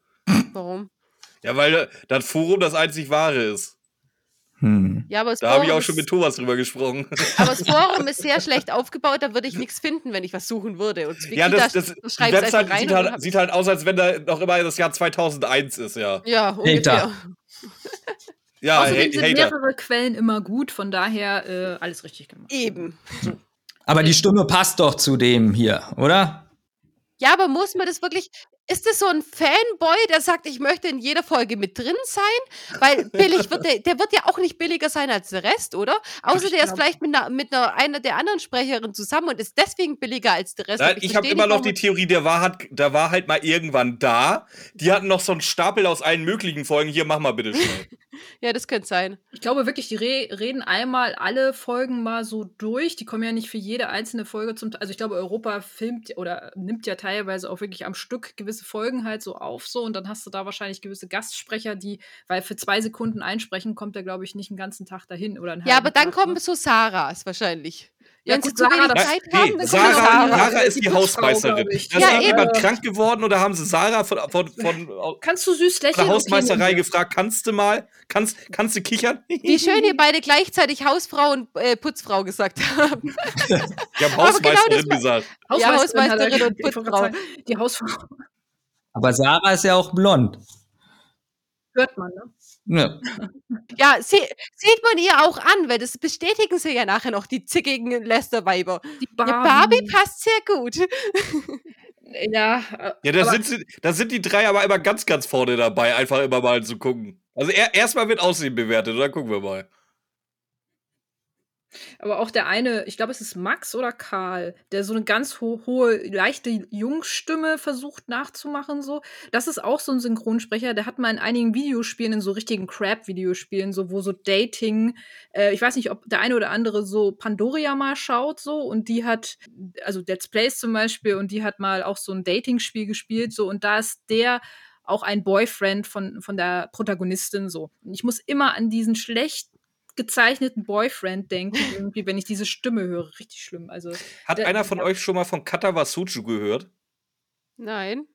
Warum? Ja, weil äh, das Forum das einzig wahre ist. Hm. Ja, aber das Da habe ich auch schon mit Thomas drüber gesprochen. Aber das Forum ist sehr schlecht aufgebaut, da würde ich nichts finden, wenn ich was suchen würde. Und das ja, das, da das, die Website rein sieht halt, sieht halt aus, als wenn da noch immer das Jahr 2001 ist, ja. Ja, ungefähr. Ja, Außerdem sind Hater. mehrere Quellen immer gut, von daher äh, alles richtig gemacht. Eben. Aber die Stimme passt doch zu dem hier, oder? Ja, aber muss man das wirklich. Ist das so ein Fanboy, der sagt, ich möchte in jeder Folge mit drin sein? Weil billig wird der, der wird ja auch nicht billiger sein als der Rest, oder? Außer Ich der ist vielleicht mit einer, mit einer, einer der anderen Sprecherinnen zusammen und ist deswegen billiger als der Rest. Nein, Aber ich habe immer noch die Theorie, der war, hat, der war halt mal irgendwann da. Die hatten noch so einen Stapel aus allen möglichen Folgen. Hier, mach mal bitte schnell. Ja, das könnte sein. Ich glaube wirklich, die re reden einmal alle Folgen mal so durch. Die kommen ja nicht für jede einzelne Folge zum. Also ich glaube, Europa filmt oder nimmt ja teilweise auch wirklich am Stück gewisse Folgen halt so auf so und dann hast du da wahrscheinlich gewisse Gastsprecher, die, weil für zwei Sekunden einsprechen, kommt der, glaube ich, nicht einen ganzen Tag dahin oder einen Ja, aber dann Tag, kommen ne? so Saras wahrscheinlich. Ja, Wenn sie gut, zu Sarah, wenig Zeit Nee, haben, kommt Sarah, Sarah. Sarah ist Die die Hausmeisterin. ist Ja, irgendjemand eben. krank geworden oder haben sie Sarah von, von, von Kannst du süß lächeln? der Okay, Hausmeisterei nimm- gefragt, kannst du mal, kannst, kannst du kichern? Wie schön ihr beide gleichzeitig Hausfrau und äh, Putzfrau gesagt haben. Ich habe Aber genau Hausmeisterin das war- gesagt. Ja, Hausmeisterin er- Hausmeisterin und Putzfrau. Die Hausfrau. Aber Sarah ist ja auch blond. Hört man, ne? Ja. Ja, sie, sieht man ihr auch an, weil das bestätigen sie ja nachher noch, die zickigen Lester-Weiber. Die Ja, Barbie. Barbie passt sehr gut. Ja, äh, Ja, da sind, sie, da sind die drei aber immer ganz, ganz vorne dabei, einfach immer mal zu gucken. Also er, erstmal wird Aussehen bewertet, und dann gucken wir mal. Aber auch der eine, ich glaube, es ist Max oder Karl, der so eine ganz ho hohe, leichte Jungstimme versucht nachzumachen, so. Das ist auch so ein Synchronsprecher, der hat mal in einigen Videospielen, in so richtigen Crap-Videospielen, so, wo so Dating, äh, ich weiß nicht, ob der eine oder andere so Pandoria mal schaut, so, und die hat, also Let's Plays zum Beispiel, und die hat mal auch so ein Dating-Spiel gespielt, so, und da ist der auch ein Boyfriend von, von der Protagonistin, so. Ich muss immer an diesen schlecht gezeichneten Boyfriend denken, irgendwie, wenn ich diese Stimme höre. Richtig schlimm. Also, Hat Der- einer von ja. euch schon mal von Katawasuchu gehört? Nein.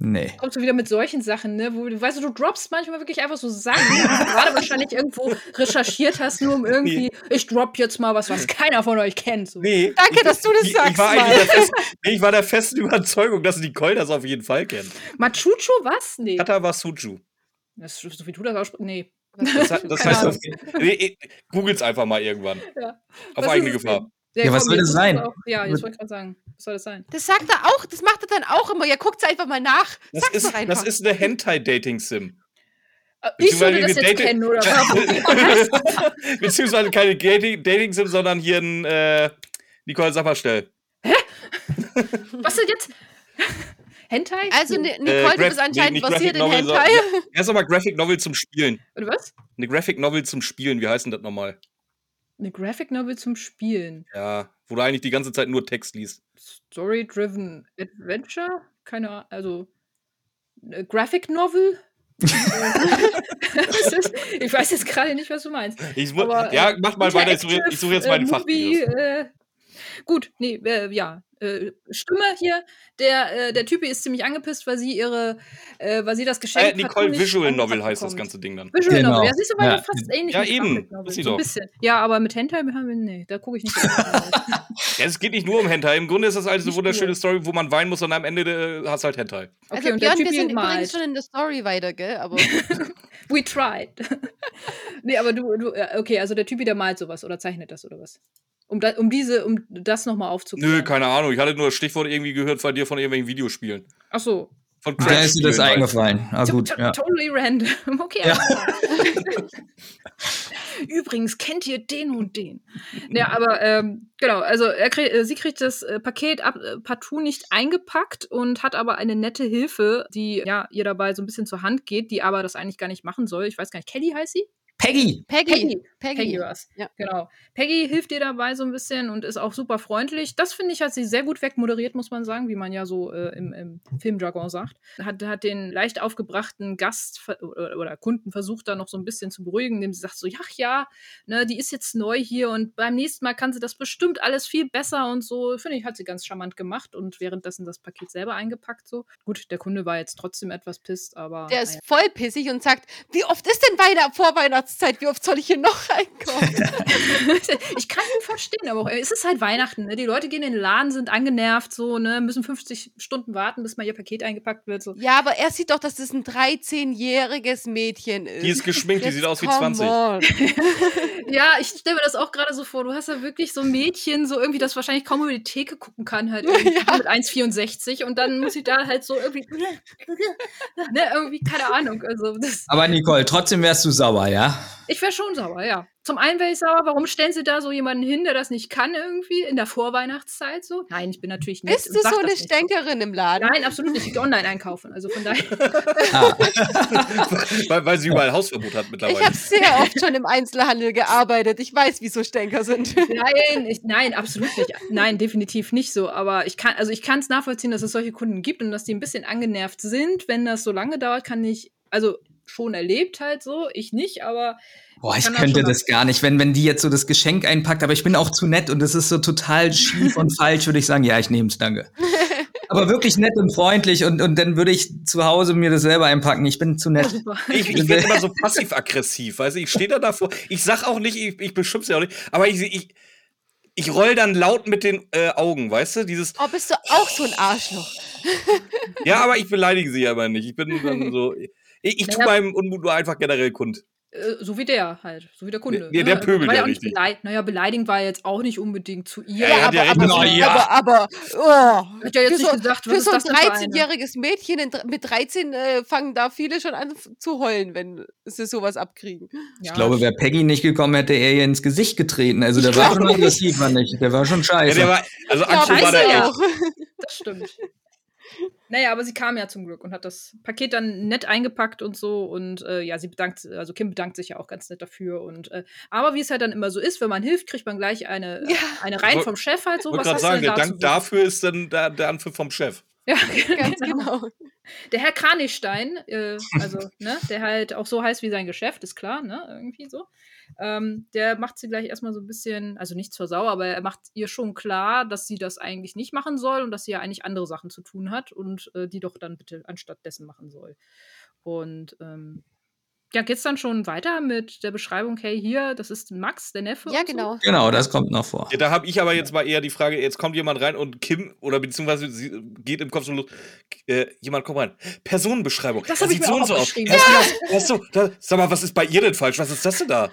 Nee. kommst du wieder mit solchen Sachen, ne? Wo du, weißt du, du droppst manchmal wirklich einfach so Sachen, die du gerade wahrscheinlich irgendwo recherchiert hast, nur um irgendwie, ich drop jetzt mal was, was keiner von euch kennt. So. Nee. Danke, ich, dass du das ich, sagst, Ich war, nee, ich war der festen Überzeugung, dass Nicole das auf jeden Fall kennt. Machucho, was? Nee. Katawasuchu. Das, so wie du das aussprichst. Nee. Das, das heißt, auf, nee, googelt's einfach mal irgendwann. Ja. Auf Was eigene Gefahr. denn? Ja, was soll das sein? Auch, ja, jetzt wollte ich gerade sagen. Was soll das sein? Das sagt er auch, das macht er dann auch immer. Ja, guckt's einfach mal nach. Das Sag's ist, das ist eine Hentai-Dating-Sim. Äh, Ich sollte das jetzt Dating- kennen, oder was? Beziehungsweise keine Dating- Dating-Sim, sondern hier ein äh, Nicole Sapperstell. was denn jetzt? Hentai? Also. Ni- Nicole, du Graf- bist anscheinend nee, versiert in Hentai. sondern- Erst nochmal Graphic Novel zum Spielen. Oder was? Eine Graphic Novel zum Spielen, wie heißt denn das nochmal? Eine Graphic Novel zum Spielen. Ja, wo du eigentlich die ganze Zeit nur Text liest. Story-driven Adventure? Keine Ahnung, also eine Graphic Novel? Ich weiß jetzt gerade nicht, was du meinst. Ich, Aber, ja, äh, mach mal weiter. Ich suche, Interactive, ich suche jetzt äh, mal die Movie, äh, Gut, nee, äh, ja. Äh, Stimme hier, der, äh, der Typ ist ziemlich angepisst, weil sie ihre, äh, weil sie das Geschenk Äh, Nicole Visual Novel heißt das ganze Ding dann. Visual Genau. Novel, ja, siehst du, war Ja. fast ähnlich Ja, eben. Ist sie so ein doch. bisschen. Ja, aber mit Hentai haben wir, nee, da gucke ich nicht. Ja, es geht nicht nur um Hentai. Im Grunde ist das alles eine wunderschöne. Story, wo man weinen muss und am Ende äh, hast halt Hentai. Also, Okay, und der Björn, wir sind übrigens schon in der Story weiter, gell? Aber We tried. nee, aber du, du, okay, also der Typ, der malt sowas oder zeichnet das oder was? Um, da, um diese, um das nochmal aufzuklären. Nö, keine Ahnung. Ich hatte nur das Stichwort irgendwie gehört von dir von irgendwelchen Videospielen. Ach so. Von Da ist dir das halt. eingefallen. Ah, gut, To- ja. Totally random. Okay. Ja. Übrigens, kennt ihr den und den? Ja, aber ähm, genau, also er krieg, äh, sie kriegt das äh, Paket ab, äh, partout nicht eingepackt und hat aber eine nette Hilfe, die ja ihr dabei so ein bisschen zur Hand geht, die aber das eigentlich gar nicht machen soll. Ich weiß gar nicht, Kelly heißt sie? Peggy! Peggy. Peggy. Peggy. Peggy war's. Ja. Genau. Peggy hilft ihr dabei so ein bisschen und ist auch super freundlich. Das finde ich, hat sie sehr gut wegmoderiert, muss man sagen, wie man ja so äh, im, im Filmjargon sagt. Hat, hat den leicht aufgebrachten Gast oder, Kunden versucht, da noch so ein bisschen zu beruhigen, indem sie sagt so, ach ja, ne, die ist jetzt neu hier und beim nächsten Mal kann sie das bestimmt alles viel besser und so. Finde ich, hat sie ganz charmant gemacht und währenddessen das Paket selber eingepackt so. Gut, der Kunde war jetzt trotzdem etwas pisst, aber Der ist voll pissig und sagt, wie oft ist denn Weihnacht Vorweihnachtszeit? Wie oft soll ich hier noch reinkommen? ich kann ihn verstehen, aber auch, es ist halt Weihnachten, ne? Die Leute gehen in den Laden, sind angenervt, so, ne, müssen 50 Stunden warten, bis mal ihr Paket eingepackt wird. So. ja, aber er sieht doch, dass das ein 13-jähriges Mädchen ist. Die ist geschminkt, die sieht aus wie come 20. on. Ja, ich stelle mir das auch gerade so vor. Du hast ja wirklich so ein Mädchen, so irgendwie, das wahrscheinlich kaum über die Theke gucken kann, halt irgendwie Ja. mit 1,64 und dann muss sie da halt so irgendwie, ne, irgendwie, keine Ahnung. Also, das, Aber Nicole, trotzdem wärst du sauer, ja? Ich wäre schon sauer, ja. Zum einen wäre ich sauer, warum stellen sie da so jemanden hin, der das nicht kann irgendwie in der Vorweihnachtszeit so? Nein, ich bin natürlich nicht. Bist du so eine Stänkerin im Laden? Nein, absolut nicht. Ich gehe online einkaufen. Also von daher. Ah, weil, weil sie überall Hausverbot hat Ich mittlerweile. habe sehr oft schon im Einzelhandel gearbeitet. Ich weiß, wie so Stänker sind. Nein, ich, nein, absolut nicht. Nein, definitiv nicht so. Aber ich kann, also ich kann es nachvollziehen, dass es solche Kunden gibt und dass die ein bisschen angenervt sind. Wenn das so lange dauert, kann ich, also schon erlebt halt so, ich nicht, aber boah, ich das könnte das gar nicht, wenn, wenn die jetzt so das Geschenk einpackt, aber ich bin auch zu nett und es ist so total schief und falsch, würde ich sagen, ja, ich nehme es, danke. Aber wirklich nett und freundlich und, und dann würde ich zu Hause mir das selber einpacken. Ich bin zu nett. Ich, ich werde immer so passiv-aggressiv, weißt du, ich stehe da davor, ich sag auch nicht, ich, ich beschimpfe sie auch nicht, aber ich, ich, ich roll dann laut mit den äh, Augen, weißt du, dieses, Oh, bist du auch so ein Arschloch? ja, aber ich beleidige sie aber nicht, ich bin dann so, Ich, ich tu Naja. meinem Unmut nur einfach generell kund. Äh, so wie der halt, so wie der Kunde. Nee, der ne? pöbelt ja auch richtig. Beleidigt. Naja, beleidigend war er jetzt auch nicht unbedingt zu ihr. Ja, er hat ja aber, aber, Ja. aber, aber, oh, Hat ja jetzt nicht so, gesagt, was für ist so ein das denn für eine? 13-jähriges Mädchen in, mit 13 äh, fangen da viele schon an zu heulen, wenn sie sowas abkriegen. Ja, Ich glaube, wäre Peggy nicht gekommen, hätte er ihr ins Gesicht getreten. Also der war schon aggressiv, war nicht. Der war schon Ja, scheiße. der war, also Ja, Akku war scheiße, der ja. echt. das stimmt. Naja, aber sie kam ja zum Glück und hat das Paket dann nett eingepackt und so. Und äh, ja, sie bedankt, also Kim bedankt sich ja auch ganz nett dafür. Und äh, aber wie es halt dann immer so ist, wenn man hilft, kriegt man gleich eine, Ja. eine rein vom Chef halt so. Ich wollte Was gerade sagen, der Dank dazu? dafür ist dann der, der Anpfiff vom Chef. Ja, Ganz genau. Der Herr Kranichstein, äh, also, ne, der halt auch so heißt wie sein Geschäft, ist klar, ne, irgendwie so. Ähm, der macht sie gleich erstmal so ein bisschen, also nicht zur Sau, aber er macht ihr schon klar, dass sie das eigentlich nicht machen soll und dass sie ja eigentlich andere Sachen zu tun hat und äh, die doch dann bitte anstatt dessen machen soll. Und ähm, ja, geht's dann schon weiter mit der Beschreibung, hey, hier, das ist Max, der Neffe. Ja, und so? genau. Genau, das kommt noch vor. Ja, da habe ich aber jetzt mal eher die Frage, jetzt kommt jemand rein und Kim, oder beziehungsweise sie geht im Kopf schon los, äh, jemand kommt rein. Personenbeschreibung. Das ich sieht mir so und auch so aus. du das? Hast du, da, sag mal, was ist bei ihr denn falsch? Was ist das denn da?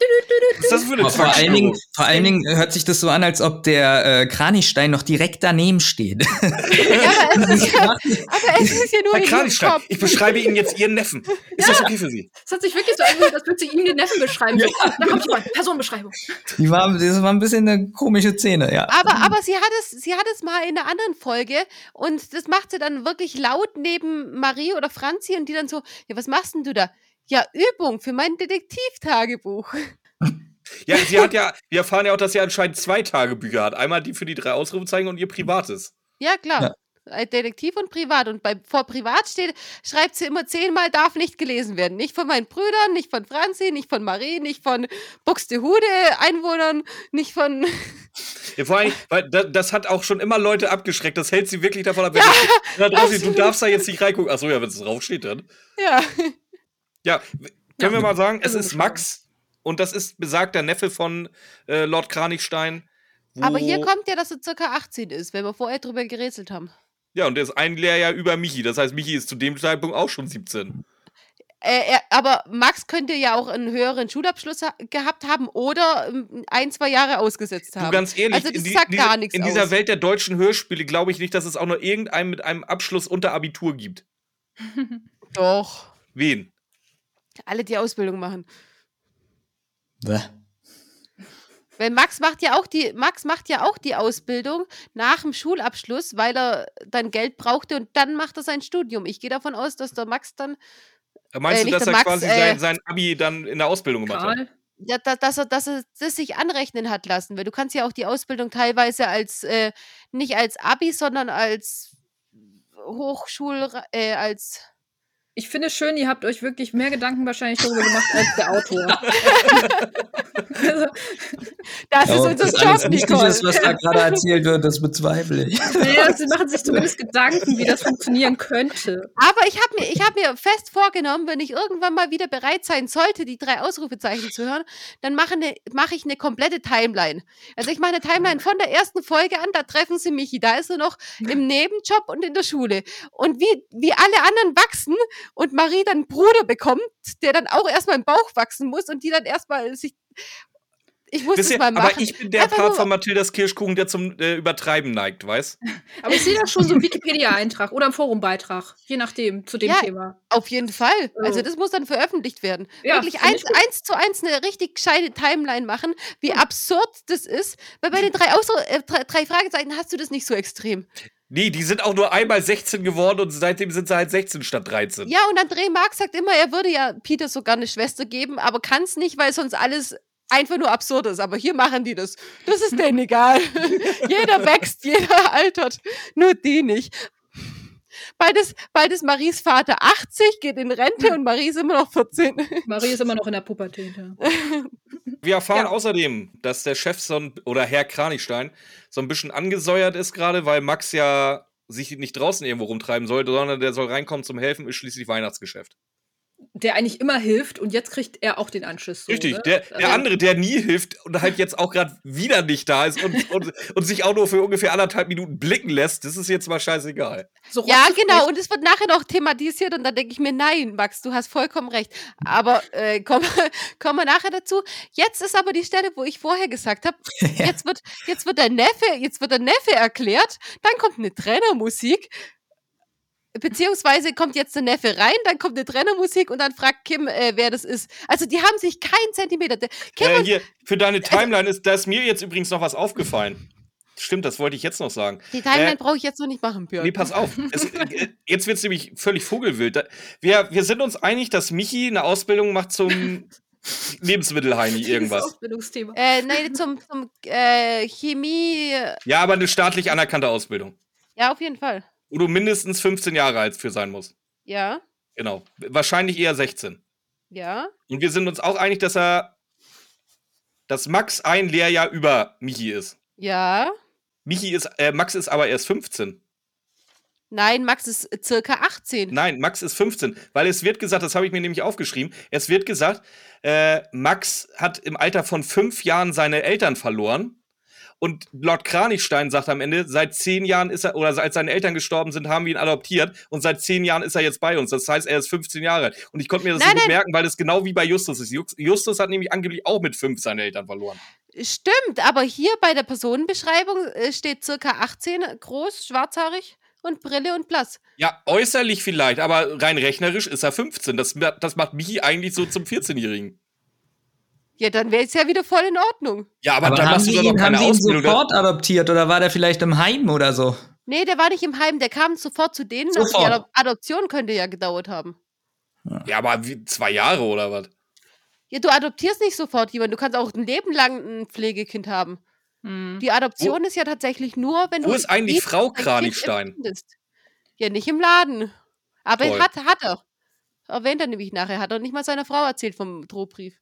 Was ist das für eine Aber vor allen? Dingen, vor allen Dingen hört sich das so an, als ob der äh, Kranichstein noch direkt daneben steht. Ja, aber es ist ja, aber es ist ja nur Herr Kranichstein, ich beschreibe Ihnen jetzt Ihren Neffen. Ist das okay für Sie? Es hat sich wirklich so angehört, als würde sie ihm den Neffen beschreiben. So, da kommt jemand, Personenbeschreibung. Die war, das war ein bisschen eine komische Szene, ja. Aber, aber sie hat es, sie hat es mal in einer anderen Folge und das macht sie dann wirklich laut neben Marie oder Franzi und die dann so, ja, was machst denn du da? Ja, Übung für mein Detektivtagebuch. Ja, sie hat ja, wir erfahren ja auch, dass sie anscheinend zwei Tagebücher hat. Einmal die für die drei Ausrufezeichen und ihr privates. Ja, klar. Äh, Detektiv und Privat. Und bei, vor Privat steht, schreibt sie immer zehnmal, darf nicht gelesen werden. Nicht von meinen Brüdern, nicht von Franzi, nicht von Marie, nicht von Buxtehude Einwohnern, nicht von. Ja, vor allem, weil das, hat auch schon immer Leute abgeschreckt. Das hält sie wirklich davon ab. Wenn da draußen, du darfst da jetzt nicht reingucken. Achso, ja, wenn es draufsteht dann. Ja. Ja, können wir mal sagen, es ist. Max und das ist besagter Neffe von äh, Lord Kranichstein. Aber hier kommt ja, dass er circa 18 ist, wenn wir vorher drüber gerätselt haben. Ja, und der ist ein Lehrjahr über Michi. Das heißt, Michi ist zu dem Zeitpunkt auch schon 17. Äh, er, aber Max könnte ja auch einen höheren Schulabschluss ha gehabt haben oder ähm, ein, zwei Jahre ausgesetzt haben. Du, ganz ehrlich, Also das in, die, sagt diese, gar nichts in dieser aus. Welt der deutschen Hörspiele glaube ich nicht, dass es auch nur irgendeinen mit einem Abschluss unter Abitur gibt. Doch. Wen? Alle, die Ausbildung machen. Bäh. Weil Max macht ja auch die, Max macht ja auch die Ausbildung nach dem Schulabschluss, weil er dann Geld brauchte und dann macht er sein Studium. Ich gehe davon aus, dass der Max dann, Meinst Äh, du, nicht dass er Max, quasi äh, sein, sein Abi dann in der Ausbildung gemacht hat? Ja, da, dass er, dass er das sich anrechnen hat lassen. Weil du kannst ja auch die Ausbildung teilweise als, äh, nicht als Abi, sondern als Hochschul, äh, als Ich finde es schön, ihr habt euch wirklich mehr Gedanken wahrscheinlich darüber gemacht als der Autor. also, Das ist unser das alles Job, Nicole. ist, was da gerade erzählt wird, das bezweifle ich. ja, sie machen sich zumindest Gedanken, wie das funktionieren könnte. Aber ich habe mir, ich hab mir fest vorgenommen, wenn ich irgendwann mal wieder bereit sein sollte, die drei Ausrufezeichen zu hören, dann mache ne, mach ich eine komplette Timeline. Also ich mache eine Timeline von der ersten Folge an, da treffen sie Michi, da ist er noch im Nebenjob und in der Schule. Und wie, wie alle anderen wachsen und Marie dann einen Bruder bekommt, der dann auch erstmal im Bauch wachsen muss und die dann erstmal sich. Ich muss Wisst das ihr, mal machen. aber ich bin der Einfach Part von Mathildas Kirschkuchen, der zum äh, Übertreiben neigt, weißt? Aber ich sehe da schon so einen Wikipedia-Eintrag oder einen Forumbeitrag, je nachdem, zu dem Ja, Thema. Auf jeden Fall. Also das muss dann veröffentlicht werden. Ja, Wirklich eins, eins zu eins eine richtig gescheite Timeline machen, wie absurd das ist. Weil bei den drei, Ausru äh, drei, drei Fragezeichen hast du das nicht so extrem. Nee, die sind auch nur einmal 16 geworden und seitdem sind sie halt 16 statt 13. Ja, und André Marx sagt immer, er würde ja Peter sogar eine Schwester geben, aber kann es nicht, weil sonst alles einfach nur absurd ist. Aber hier machen die das. Das ist denen egal. jeder wächst, jeder altert, nur die nicht. Beides, beides Maries Vater 80, geht in Rente und Marie ist immer noch 14. Marie ist immer noch in der Pubertät. Ja. Wir erfahren Ja. außerdem, dass der Chef so ein, oder Herr Kranichstein so ein bisschen angesäuert ist gerade, weil Max ja sich nicht draußen irgendwo rumtreiben sollte, sondern der soll reinkommen zum Helfen, ist schließlich Weihnachtsgeschäft. Der eigentlich immer hilft und jetzt kriegt er auch den Anschluss. So, Richtig, ne? der, der Also- andere, der nie hilft und halt jetzt auch gerade wieder nicht da ist und, und, und sich auch nur für ungefähr anderthalb Minuten blicken lässt, das ist jetzt mal scheißegal. So Ja, genau. nicht. Und es wird nachher noch thematisiert und dann denke ich mir, nein, Max, du hast vollkommen recht. Aber äh, kommen kommen wir nachher dazu. Jetzt ist aber die Stelle, wo ich vorher gesagt habe, jetzt wird jetzt wird der Neffe, jetzt wird der Neffe erklärt, dann kommt eine Trennermusik. Beziehungsweise kommt jetzt der Neffe rein, dann kommt eine Trennermusik und dann fragt Kim, äh, wer das ist. Also die haben sich keinen Zentimeter. Kim Äh, hier, für deine Timeline ist, da ist mir jetzt übrigens noch was aufgefallen. Stimmt, das wollte ich jetzt noch sagen. die Timeline äh, brauche ich jetzt noch nicht machen, Björn. Nee, pass auf. Es, äh, jetzt wird es nämlich völlig vogelwild. Wir, wir sind uns einig, dass Michi eine Ausbildung macht zum Lebensmittelheini irgendwas. Ausbildungsthema. Äh, nein, zum, zum äh, Chemie. Ja, aber eine staatlich anerkannte Ausbildung. Ja, auf jeden Fall. Wo du mindestens 15 Jahre alt für sein musst. Ja, Genau. Wahrscheinlich eher 16. ja. Und wir sind uns auch einig, dass er. dass Max ein Lehrjahr über Michi ist. Ja. Michi ist, äh, Max ist aber erst 15. Nein, Max ist circa 18. Nein, Max ist 15, weil es wird gesagt, das habe ich mir nämlich aufgeschrieben, es wird gesagt, äh, Max hat im Alter von fünf Jahren seine Eltern verloren. Und Lord Kranichstein sagt am Ende, seit zehn Jahren ist er, oder als seine Eltern gestorben sind, haben wir ihn adoptiert und seit zehn Jahren ist er jetzt bei uns. Das heißt, er ist 15 Jahre alt. Und ich konnte mir das Nein, so gut merken, weil das genau wie bei Justus ist. Justus hat nämlich angeblich auch mit fünf seine Eltern verloren. Stimmt, aber hier bei der Personenbeschreibung äh, steht circa 18, groß, schwarzhaarig und Brille und blass. Ja, äußerlich vielleicht, aber rein rechnerisch ist er 15. Das, das macht Michi eigentlich so zum 14-Jährigen. Ja, dann wäre es ja wieder voll in Ordnung. Ja, aber, Aber dann haben machst du sie, doch noch ihn, haben keine sie ihn Ausbildung. sofort adoptiert oder war der vielleicht im Heim oder so? Nee, der war nicht im Heim, der kam sofort zu denen. Also die Sofort. Adop Adoption könnte ja gedauert haben. Ja, aber wie, zwei Jahre oder was? Ja, du adoptierst nicht sofort jemanden, du kannst auch ein Leben lang ein Pflegekind haben. Hm. Die Adoption ist ja tatsächlich nur, wenn Wo du ist eigentlich Frau Kranichstein? Ja, nicht im Laden. Aber Toll. hat, hat er. Erwähnt er nämlich nachher. Hat er nicht mal seiner Frau erzählt vom Drohbrief.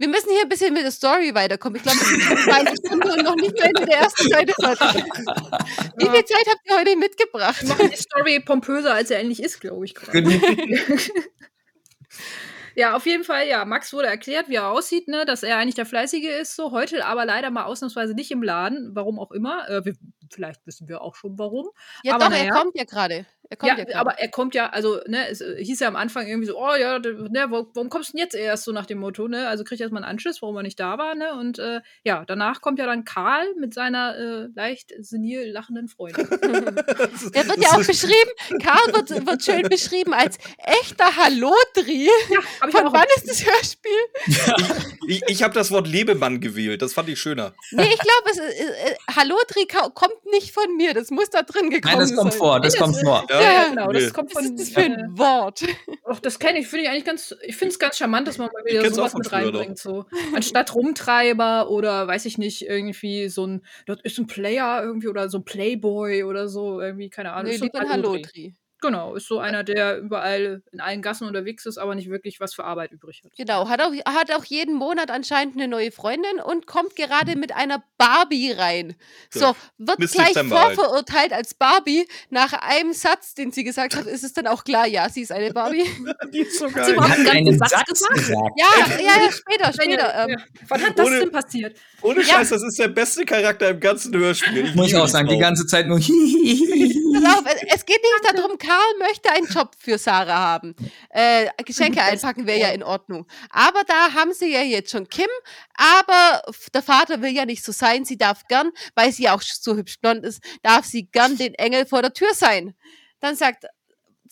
Wir müssen hier ein bisschen mit der Story weiterkommen. Ich glaube, wir sind einer Stunde und noch nicht zu Ende der ersten Seite fertig. Wie viel Zeit habt ihr heute mitgebracht? Wir machen die Story pompöser, als er eigentlich ist, glaube ich. gerade. Ja, auf jeden Fall, ja. Max wurde erklärt, wie er aussieht, ne, dass er eigentlich der Fleißige ist, so. Heute aber leider mal ausnahmsweise nicht im Laden, warum auch immer. Äh, wir, vielleicht wissen wir auch schon warum. Ja, Aber doch, na er kommt ja gerade. Er kommt Ja, ja, aber er kommt ja, also, ne, es äh, hieß ja am Anfang irgendwie so, oh ja, ne, warum kommst du denn jetzt erst so nach dem Motto, ne? Also kriegt erstmal einen Anschluss, warum er nicht da war, ne? Und äh, ja, danach kommt ja dann Karl mit seiner äh, leicht senil lachenden Freundin. Der wird ja auch beschrieben, Karl wird, wird schön beschrieben als echter Hallodri. Ich Von wann ist das Hörspiel? Ich, ich habe das Wort Lebemann gewählt, das fand ich schöner. Nee, ich glaube, es äh, äh, Hallodri kommt nicht von mir. Das muss da drin gekommen Nein, das kommt sein. vor, das Nee, kommt das- vor. Ja, Ja, genau, nee. das kommt Was von. ist das für äh, ein Wort? Ach, das kenne ich, finde ich eigentlich ganz, ich finde es ganz charmant, dass man mal wieder sowas mit reinbringt. So. Anstatt Rumtreiber oder weiß ich nicht, irgendwie so ein, das ist ein Player irgendwie oder so ein Playboy oder so, irgendwie, keine Ahnung. Nee, ist so ein lieber Hallodri. Genau, ist so einer, der überall in allen Gassen unterwegs ist, aber nicht wirklich was für Arbeit übrig hat. Genau, hat auch, hat auch jeden Monat anscheinend eine neue Freundin und kommt gerade mit einer Barbie rein. So, Ja, wird Miss gleich halt. vorverurteilt als Barbie. Nach einem Satz, den sie gesagt hat, ist es dann auch klar, ja, sie ist eine Barbie. Die ist so sie geil. überhaupt Hat einen ganzen einen Satz Satz gesagt? gesagt. Ja, ja, ja, später, später. Ähm, Ja. Wann hat das Ohne- denn passiert? Ohne Ja. Scheiß, das ist der beste Charakter im ganzen Hörspiel. Ich Muss ich auch sagen, die Frau. ganze Zeit nur. Pass auf, es- es geht nicht darum, Karl möchte einen Job für Sarah haben. Äh, Geschenke einpacken wäre ja in Ordnung. Aber da haben sie ja jetzt schon Kim, aber der Vater will ja nicht so sein. Sie darf gern, weil sie auch so hübsch blond ist, darf sie gern den Engel vor der Tür sein. Dann sagt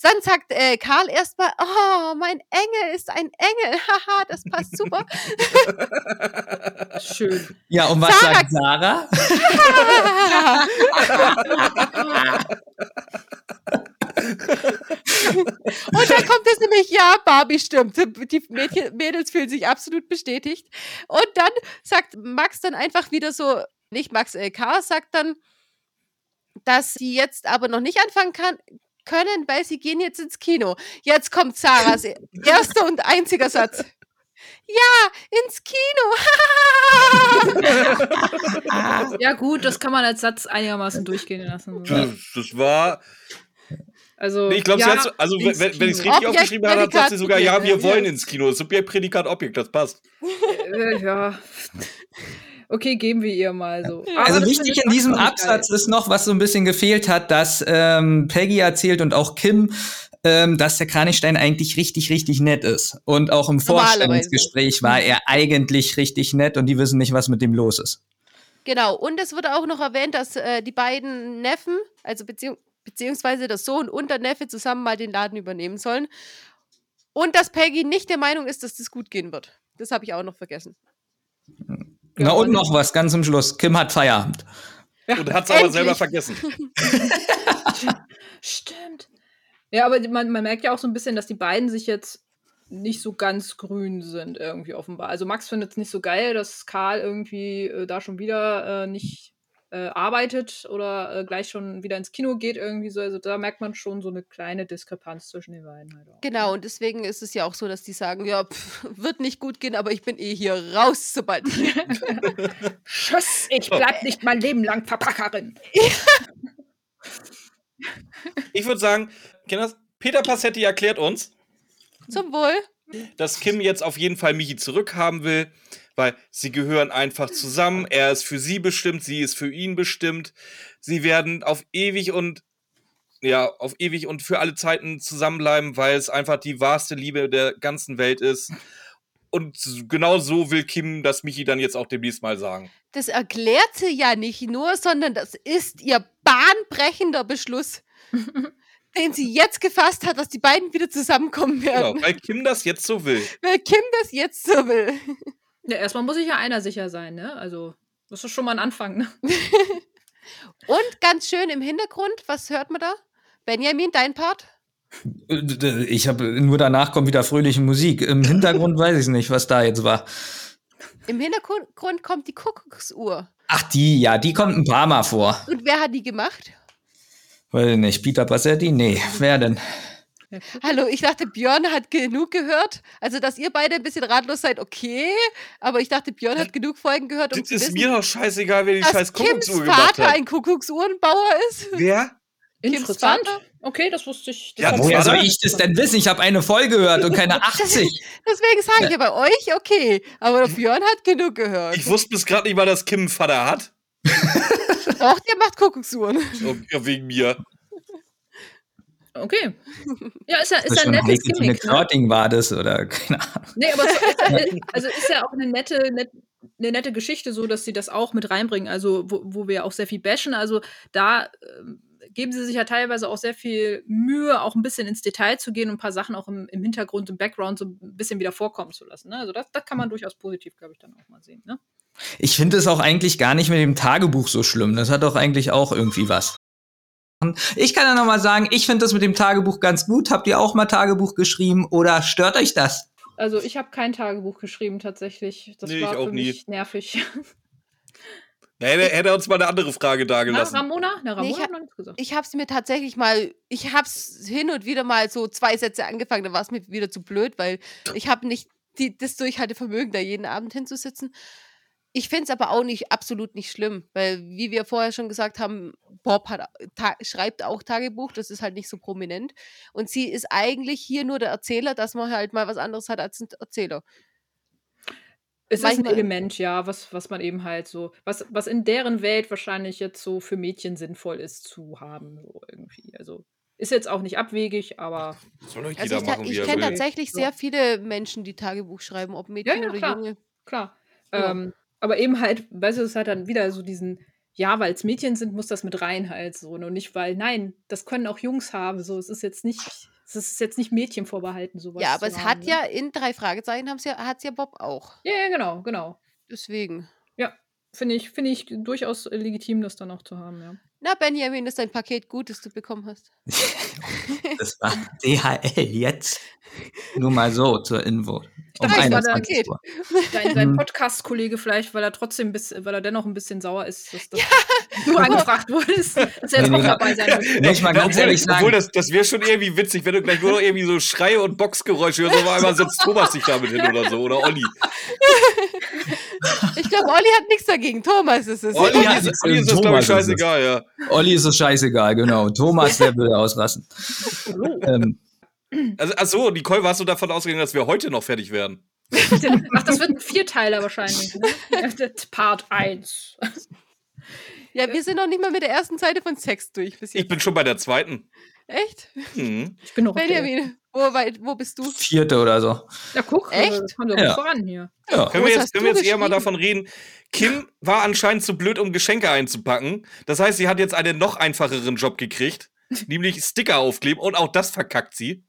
dann sagt äh, Karl erstmal, oh, mein Engel ist ein Engel. Haha, das passt super. Schön. Ja, und was Sarah- sagt Sarah? Und dann kommt es nämlich, ja, Barbie stimmt. Die Mädchen, Mädels fühlen sich absolut bestätigt. Und dann sagt Max dann einfach wieder so, nicht Max LK, sagt dann, dass sie jetzt aber noch nicht anfangen kann, können, weil sie gehen jetzt ins Kino. Jetzt kommt Sarahs erster und einziger Satz. Ja, ins Kino. Ja, gut, das kann man als Satz einigermaßen durchgehen lassen. Das, das war. Also, Nee, ich glaube, ja, ja, also wenn, wenn ich es richtig Objekt, aufgeschrieben habe, dann sagt sie Prädikat, sogar, ja, wir wollen ja. ins Kino. Subjekt, Prädikat, Objekt, das passt. Äh, ja. Okay, geben wir ihr mal so. Aber Also wichtig in diesem nicht geil. Absatz ist noch, was so ein bisschen gefehlt hat, dass ähm, Peggy erzählt und auch Kim, ähm, dass der Kranichstein eigentlich richtig, richtig nett ist. Und auch im. Vorstellungsgespräch war er eigentlich richtig nett und die wissen nicht, was mit dem los ist. Genau, und es wurde auch noch erwähnt, dass äh, die beiden Neffen, also beziehung beziehungsweise der Sohn und der Neffe zusammen mal den Laden übernehmen sollen. Und dass Peggy nicht der Meinung ist, dass das gut gehen wird. Das habe ich auch noch vergessen. Na und- noch was ganz zum Schluss. Kim hat Feierabend. Und hat es aber selber vergessen. Stimmt. Ja, aber man, man merkt ja auch so ein bisschen, dass die beiden sich jetzt nicht so ganz grün sind, irgendwie offenbar. Also Max findet es nicht so geil, dass Karl irgendwie äh, da schon wieder äh, nicht äh, arbeitet oder äh, gleich schon wieder ins Kino geht, irgendwie so. Also da merkt man schon so eine kleine Diskrepanz zwischen den beiden halt auch. Genau, und deswegen ist es ja auch so, dass die sagen, ja, pff, wird nicht gut gehen, aber ich bin eh hier raus, sobald. Tschüss, ich bleib nicht mein Leben lang Verpackerin. Ich würde sagen, Kinders, Peter Passetti erklärt uns, Zum Wohl. dass Kim jetzt auf jeden Fall Michi zurückhaben will, weil sie gehören einfach zusammen. Er ist für sie bestimmt, sie ist für ihn bestimmt. Sie werden auf ewig und ja, auf ewig und für alle Zeiten zusammenbleiben, weil es einfach die wahrste Liebe der ganzen Welt ist. Und genau so will Kim das Michi dann jetzt auch demnächst mal sagen. Das erklärt sie ja nicht nur, sondern das ist ihr bahnbrechender Beschluss, den sie jetzt gefasst hat, dass die beiden wieder zusammenkommen Genau, werden. weil Kim das jetzt so will. Weil Kim das jetzt so will. Ja, erstmal muss ich ja einer sicher sein, ne? Also, das ist schon mal ein Anfang, ne? Und ganz schön im Hintergrund, was hört man da? Benjamin, dein Part? Ich habe nur danach kommt wieder fröhliche Musik. Im Hintergrund weiß ich nicht, was da jetzt war. Im Hintergrund kommt die Kuckucksuhr. Ach, die, ja, die kommt ein paar Mal vor. Und wer hat die gemacht? Weiß ich nicht. Peter Passetti? Nee, wer denn? Ja. Hallo, ich dachte, Björn hat genug gehört. Also, dass ihr beide ein bisschen ratlos seid, okay. Aber ich dachte, Björn hat genug Folgen gehört, um Das zu ist wissen, mir doch scheißegal, wer die dass scheiß Kims Kuckucksuhr gemacht Vater hat. ein Kuckucksuhrenbauer ist. Wer? Interessant. Vater? Okay, das wusste ich. Das Ja, Woher Vater? soll ich das denn wissen? Ich habe eine Folge gehört und keine 80. Deswegen sage ich ja bei euch, okay. Aber der Björn hat genug gehört. Ich wusste bis gerade nicht mal, dass Kim einen Vater hat. Doch, der macht Kuckucksuhren. Ja, wegen mir. Okay. Ja, ist ja, ist ja ein nettes Gimmick. Ne? War das oder keine Ahnung. Nee, aber ist, ja- also ist ja auch eine nette, net, eine nette Geschichte, so dass sie das auch mit reinbringen. Also, wo, wo wir auch sehr viel bashen. Also, da ähm, geben sie sich ja teilweise auch sehr viel Mühe, auch ein bisschen ins Detail zu gehen und ein paar Sachen auch im, im Hintergrund, im Background so ein bisschen wieder vorkommen zu lassen. Ne? Also, das, das kann man durchaus positiv, glaube ich, dann auch mal sehen. Ne? Ich finde es auch eigentlich gar nicht mit dem Tagebuch so schlimm. Das hat doch eigentlich auch irgendwie was. Ich kann ja noch mal sagen, ich finde das mit dem Tagebuch ganz gut. Habt ihr auch mal Tagebuch geschrieben oder stört euch das? Also, ich habe kein Tagebuch geschrieben, tatsächlich. Das Nee, ich war auch für nie. mich nervig. Ja, hätte, hätte er uns mal eine andere Frage Na, dagelassen. Ramona? Na, Ramona Nee, ich hat hab- noch nichts gesagt. Ich habe es mir tatsächlich mal, ich habe es hin und wieder mal so zwei Sätze angefangen, da war es mir wieder zu blöd, weil ich habe nicht die, das Durchhaltevermögen, da jeden Abend hinzusitzen. Ich finde es aber auch nicht absolut nicht schlimm, weil wie wir vorher schon gesagt haben, Bob hat, ta schreibt auch Tagebuch, das ist halt nicht so prominent. Und sie ist eigentlich hier nur der Erzähler, dass man halt mal was anderes hat als ein Erzähler. Es ist ein Manchmal- Element, ja, was, was man eben halt so, was, was in deren Welt wahrscheinlich jetzt so für Mädchen sinnvoll ist zu haben, so irgendwie. Also ist jetzt auch nicht abwegig, aber Soll Also jeder ich, ta- machen, ich kenne tatsächlich Ja. sehr viele Menschen, die Tagebuch schreiben, ob Mädchen ja, oder klar. Junge. klar. Ja. Ähm, aber eben halt, weißt du, es hat dann wieder so diesen, ja, weil es Mädchen sind, muss das mit rein halt so. Und nicht, weil, nein, das können auch Jungs haben. So, es ist jetzt nicht, es ist jetzt nicht Mädchen vorbehalten, sowas. Ja, aber zu es haben, hat ne? ja in drei Fragezeichen hat es ja Bob auch. Ja, ja, genau, genau. Deswegen. Finde ich, finde ich durchaus legitim, das dann auch zu haben, ja. Na, Benjamin, ist dein Paket gut, das du bekommen hast? Das war DHL jetzt. Nur mal so zur Info. Um dachte, es war 21 Paket. Uhr. Dein, dein Mhm. Podcast-Kollege vielleicht, weil er trotzdem bis, weil er dennoch ein bisschen sauer ist, dass, dass du angefragt wurdest, dass er jetzt auch dabei sein ich mal ganz ehrlich sagen. obwohl das, das wäre schon irgendwie witzig, wenn du gleich nur noch irgendwie so Schreie und Boxgeräusche hörst, auf einmal setzt Thomas sich damit hin oder so, oder Olli. Ich glaube, Olli hat nichts dagegen. Thomas ist es. Olli, Ja, ist, das- Olli ist Thomas glaube ich, ist es. scheißegal, ja. Olli ist es scheißegal, genau. Thomas, der würde ausrasten. ähm, Also, ach so, Nicole, warst du davon ausgegangen, dass wir heute noch fertig werden? Ach, das wird ein Vierteiler wahrscheinlich. Ne? Part 1. Ja, wir sind noch nicht mal mit der ersten Seite von Sex durch bis Ich jetzt. bin schon bei der zweiten. Echt? Hm. Ich bin noch Benjamin, wo, wo bist du? vierte oder so. Ja, guck, Echt? äh, kommt doch Ja. gut voran hier. Ja. Können wir jetzt, können wir jetzt eher mal davon reden? Kim war anscheinend zu blöd, um Geschenke einzupacken. Das heißt, sie hat jetzt einen noch einfacheren Job gekriegt, nämlich Sticker aufkleben und auch das verkackt sie.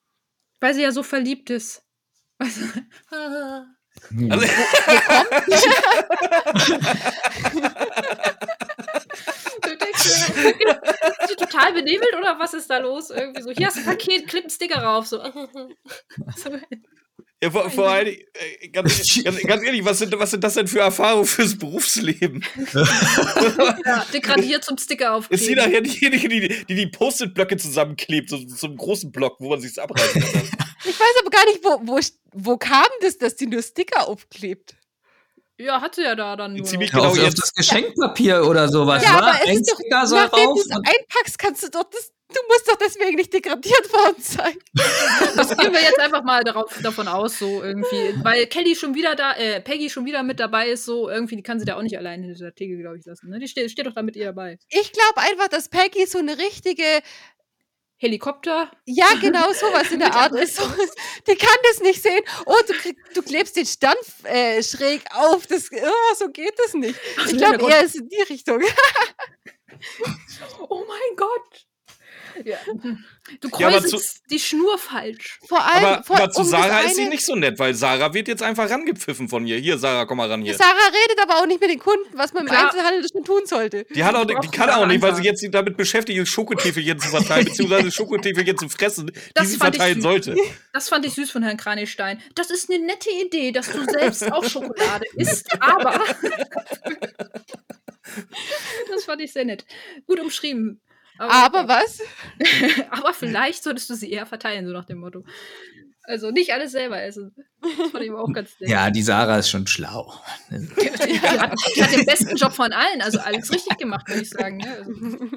Weil sie ja so verliebt ist. Weißt du? Also, Du denkst dir, ist sie total benebelt oder was ist da los? Irgendwie so, hier hast du ein Paket, klipp einen Sticker rauf. So. Ja, vor, vor allem, äh, ganz, ganz, ganz ehrlich, was sind, was sind das denn für Erfahrungen fürs Berufsleben? Ja, degradiert zum Sticker Ist sie aufkleben. nachher diejenige, die die, die Post-it-Blöcke zusammenklebt, so, so einem großen Block, wo man sich's abreißen kann? Ich weiß aber gar nicht, wo, wo, wo kam das, dass die nur Sticker aufklebt? Ja, hat sie ja da dann nur. Ziemlich genau jetzt. das Geschenkpapier oder sowas, ja, wa? aber es ist doch, nachdem du es und- einpackst, kannst du doch das, du musst doch deswegen nicht degradiert worden sein. Das gehen wir jetzt einfach mal darauf, davon aus, so irgendwie. Weil Kelly schon wieder da, äh, Peggy schon wieder mit dabei ist, so irgendwie, die kann sie da auch nicht allein hinter der Theke, glaube ich, lassen. Ne? Die steht, steht doch da mit ihr dabei. Ich glaube einfach, dass Peggy so eine richtige, Helikopter. ja genau sowas in der Art ist. So, die kann das nicht sehen. Oh, du, krieg, du klebst den Stand äh, schräg auf. Das, oh, so geht das nicht. Ich glaube, er ist in die Richtung. Oh mein Gott. Ja. Du Ja, kreuzelst die Schnur falsch. Vor allem, Aber, vor, aber zu um Sarah ist sie nicht so nett, weil Sarah wird jetzt einfach rangepfiffen von ihr. Hier, Sarah, komm mal ran hier. Sarah redet aber auch nicht mit den Kunden, was man im Klar. Einzelhandel schon tun sollte. Die, hat auch, die kann auch nicht, weil sie jetzt damit beschäftigt ist, Schokotäfelchen zu verteilen, beziehungsweise Schokotäfelchen zu fressen, die Das sie fand ich verteilen süß. sollte. Das fand ich süß von Herrn Kranichstein. Das ist eine nette Idee, dass du selbst auch Schokolade isst, aber. das fand ich sehr nett. Gut umschrieben. Aber was? aber vielleicht solltest du sie eher verteilen, so nach dem Motto. Also nicht alles selber essen. Das fand ich aber auch ganz nett. Ja, die Sarah ist schon schlau. Die, die, hat, die hat den besten Job von allen, also alles richtig gemacht, würde ich sagen. Ne? Also,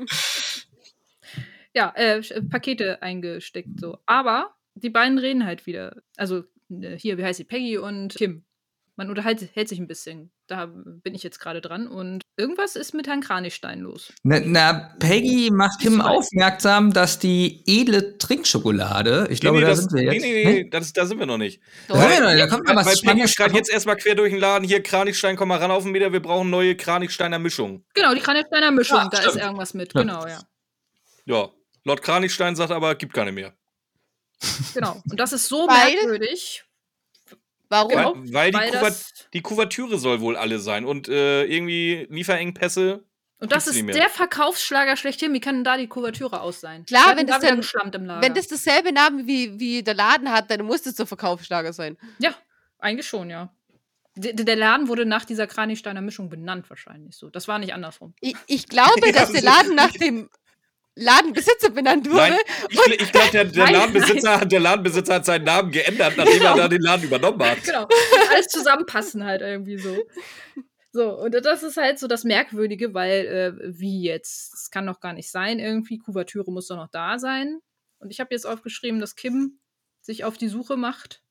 ja, äh, Pakete eingesteckt so. Aber die beiden reden halt wieder. Also äh, hier, wie heißt sie? Peggy und Kim. Man unterhält hält sich ein bisschen. Da bin ich jetzt gerade dran. Und irgendwas ist mit Herrn Kranichstein los. Na, na, Peggy macht Kim aufmerksam, dass die edle Trinkschokolade, ich glaube, nee, da das, sind wir jetzt. nee, nee, nee, das, da sind wir noch nicht. Doch. Ja, ja, da kommt noch Weil, was weil Peggy schreit jetzt erstmal quer durch den Laden, hier Kranichstein, komm mal ran auf den Meter, wir brauchen neue Kranichsteiner Mischung. Genau, die Kranichsteiner Mischung, Ja, da stimmt. ist irgendwas mit. Ja. Genau, ja. Ja, Lord Kranichstein sagt aber, gibt keine mehr. Genau. Und das ist so merkwürdig. Warum? Genau. Weil, weil, die, das, die Kuvertüre soll wohl alle sein und äh, irgendwie Lieferengpässe. und das ist der Verkaufsschlager schlechthin. Wie kann denn da die Kuvertüre aus sein? Klar, wenn da das dann- geschlammt im Lager. Wenn das dasselbe Namen wie, wie der Laden hat, dann muss das so Verkaufsschlager sein. Ja, eigentlich schon, ja. D der Laden wurde nach dieser Kranichsteiner Mischung benannt, wahrscheinlich so. Das war nicht andersrum. Ich, ich glaube, Ja, dass der Laden nach dem Ladenbesitzer benannt wurde. Nein, ich, ich glaube, der, der, Ladenbesitzer, der Ladenbesitzer hat seinen Namen geändert, nachdem Genau. er da den Laden übernommen hat. Genau. Alles zusammenpassen halt irgendwie so. So, und das ist halt so das Merkwürdige, weil, äh, wie jetzt? Das kann doch gar nicht sein irgendwie. Kuvertüre muss doch noch da sein. Und ich habe jetzt aufgeschrieben, dass Kim sich auf die Suche macht,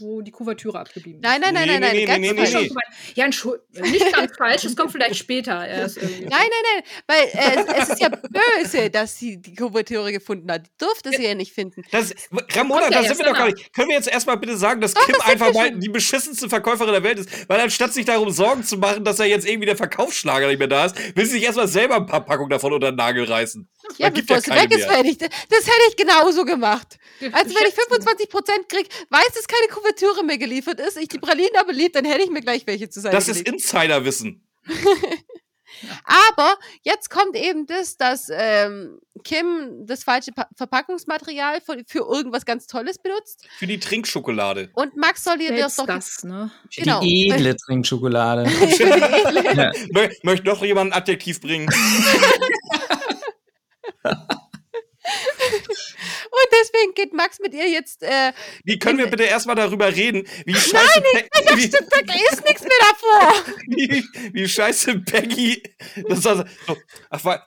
wo die Kuvertüre abgeblieben ist. Nein, nein, nein, Nee, nein, nein, nee, ganz nee, nee, falsch. nee, soweit. Ja, Entschuldigung, nicht ganz falsch, es kommt vielleicht später erst irgendwie. Nein, nein, nein, weil äh, es ist ja böse, dass sie die Kuvertüre gefunden hat. Die durfte sie ja nicht finden. Das, Ramona, Kommt ja da sind wir doch gar nicht. Können wir jetzt erstmal bitte sagen, dass Doch, Kim das einfach mal schon. die beschissenste Verkäuferin der Welt ist? Weil anstatt sich darum Sorgen zu machen, dass er jetzt irgendwie der Verkaufsschlager nicht mehr da ist, will sie sich erstmal selber ein paar Packungen davon unter den Nagel reißen. Ja, Da bevor ja sie keine weg ist, hätte ich, das hätte ich genauso gemacht. Also wenn ich 25% kriege, weiß, dass keine Kuvertüre mehr geliefert ist, ich die Pralinen aber lieb, dann hätte ich mir gleich welche zur Seite Das ist gelegt. Insiderwissen. Aber jetzt kommt eben das, dass ähm, Kim das falsche pa Verpackungsmaterial für, für irgendwas ganz Tolles benutzt. Für die Trinkschokolade. Und Max soll ihr das doch. das, ne? Genau. Die edle Trinkschokolade. ja. Mö möchte noch jemand ein Adjektiv bringen? Und deswegen geht Max mit ihr jetzt. Äh, Wie können wir bitte erstmal darüber reden, wie scheiße, Pe wie, da ist nichts mehr davor. wie, wie scheiße Peggy. Das war so, ach, wei-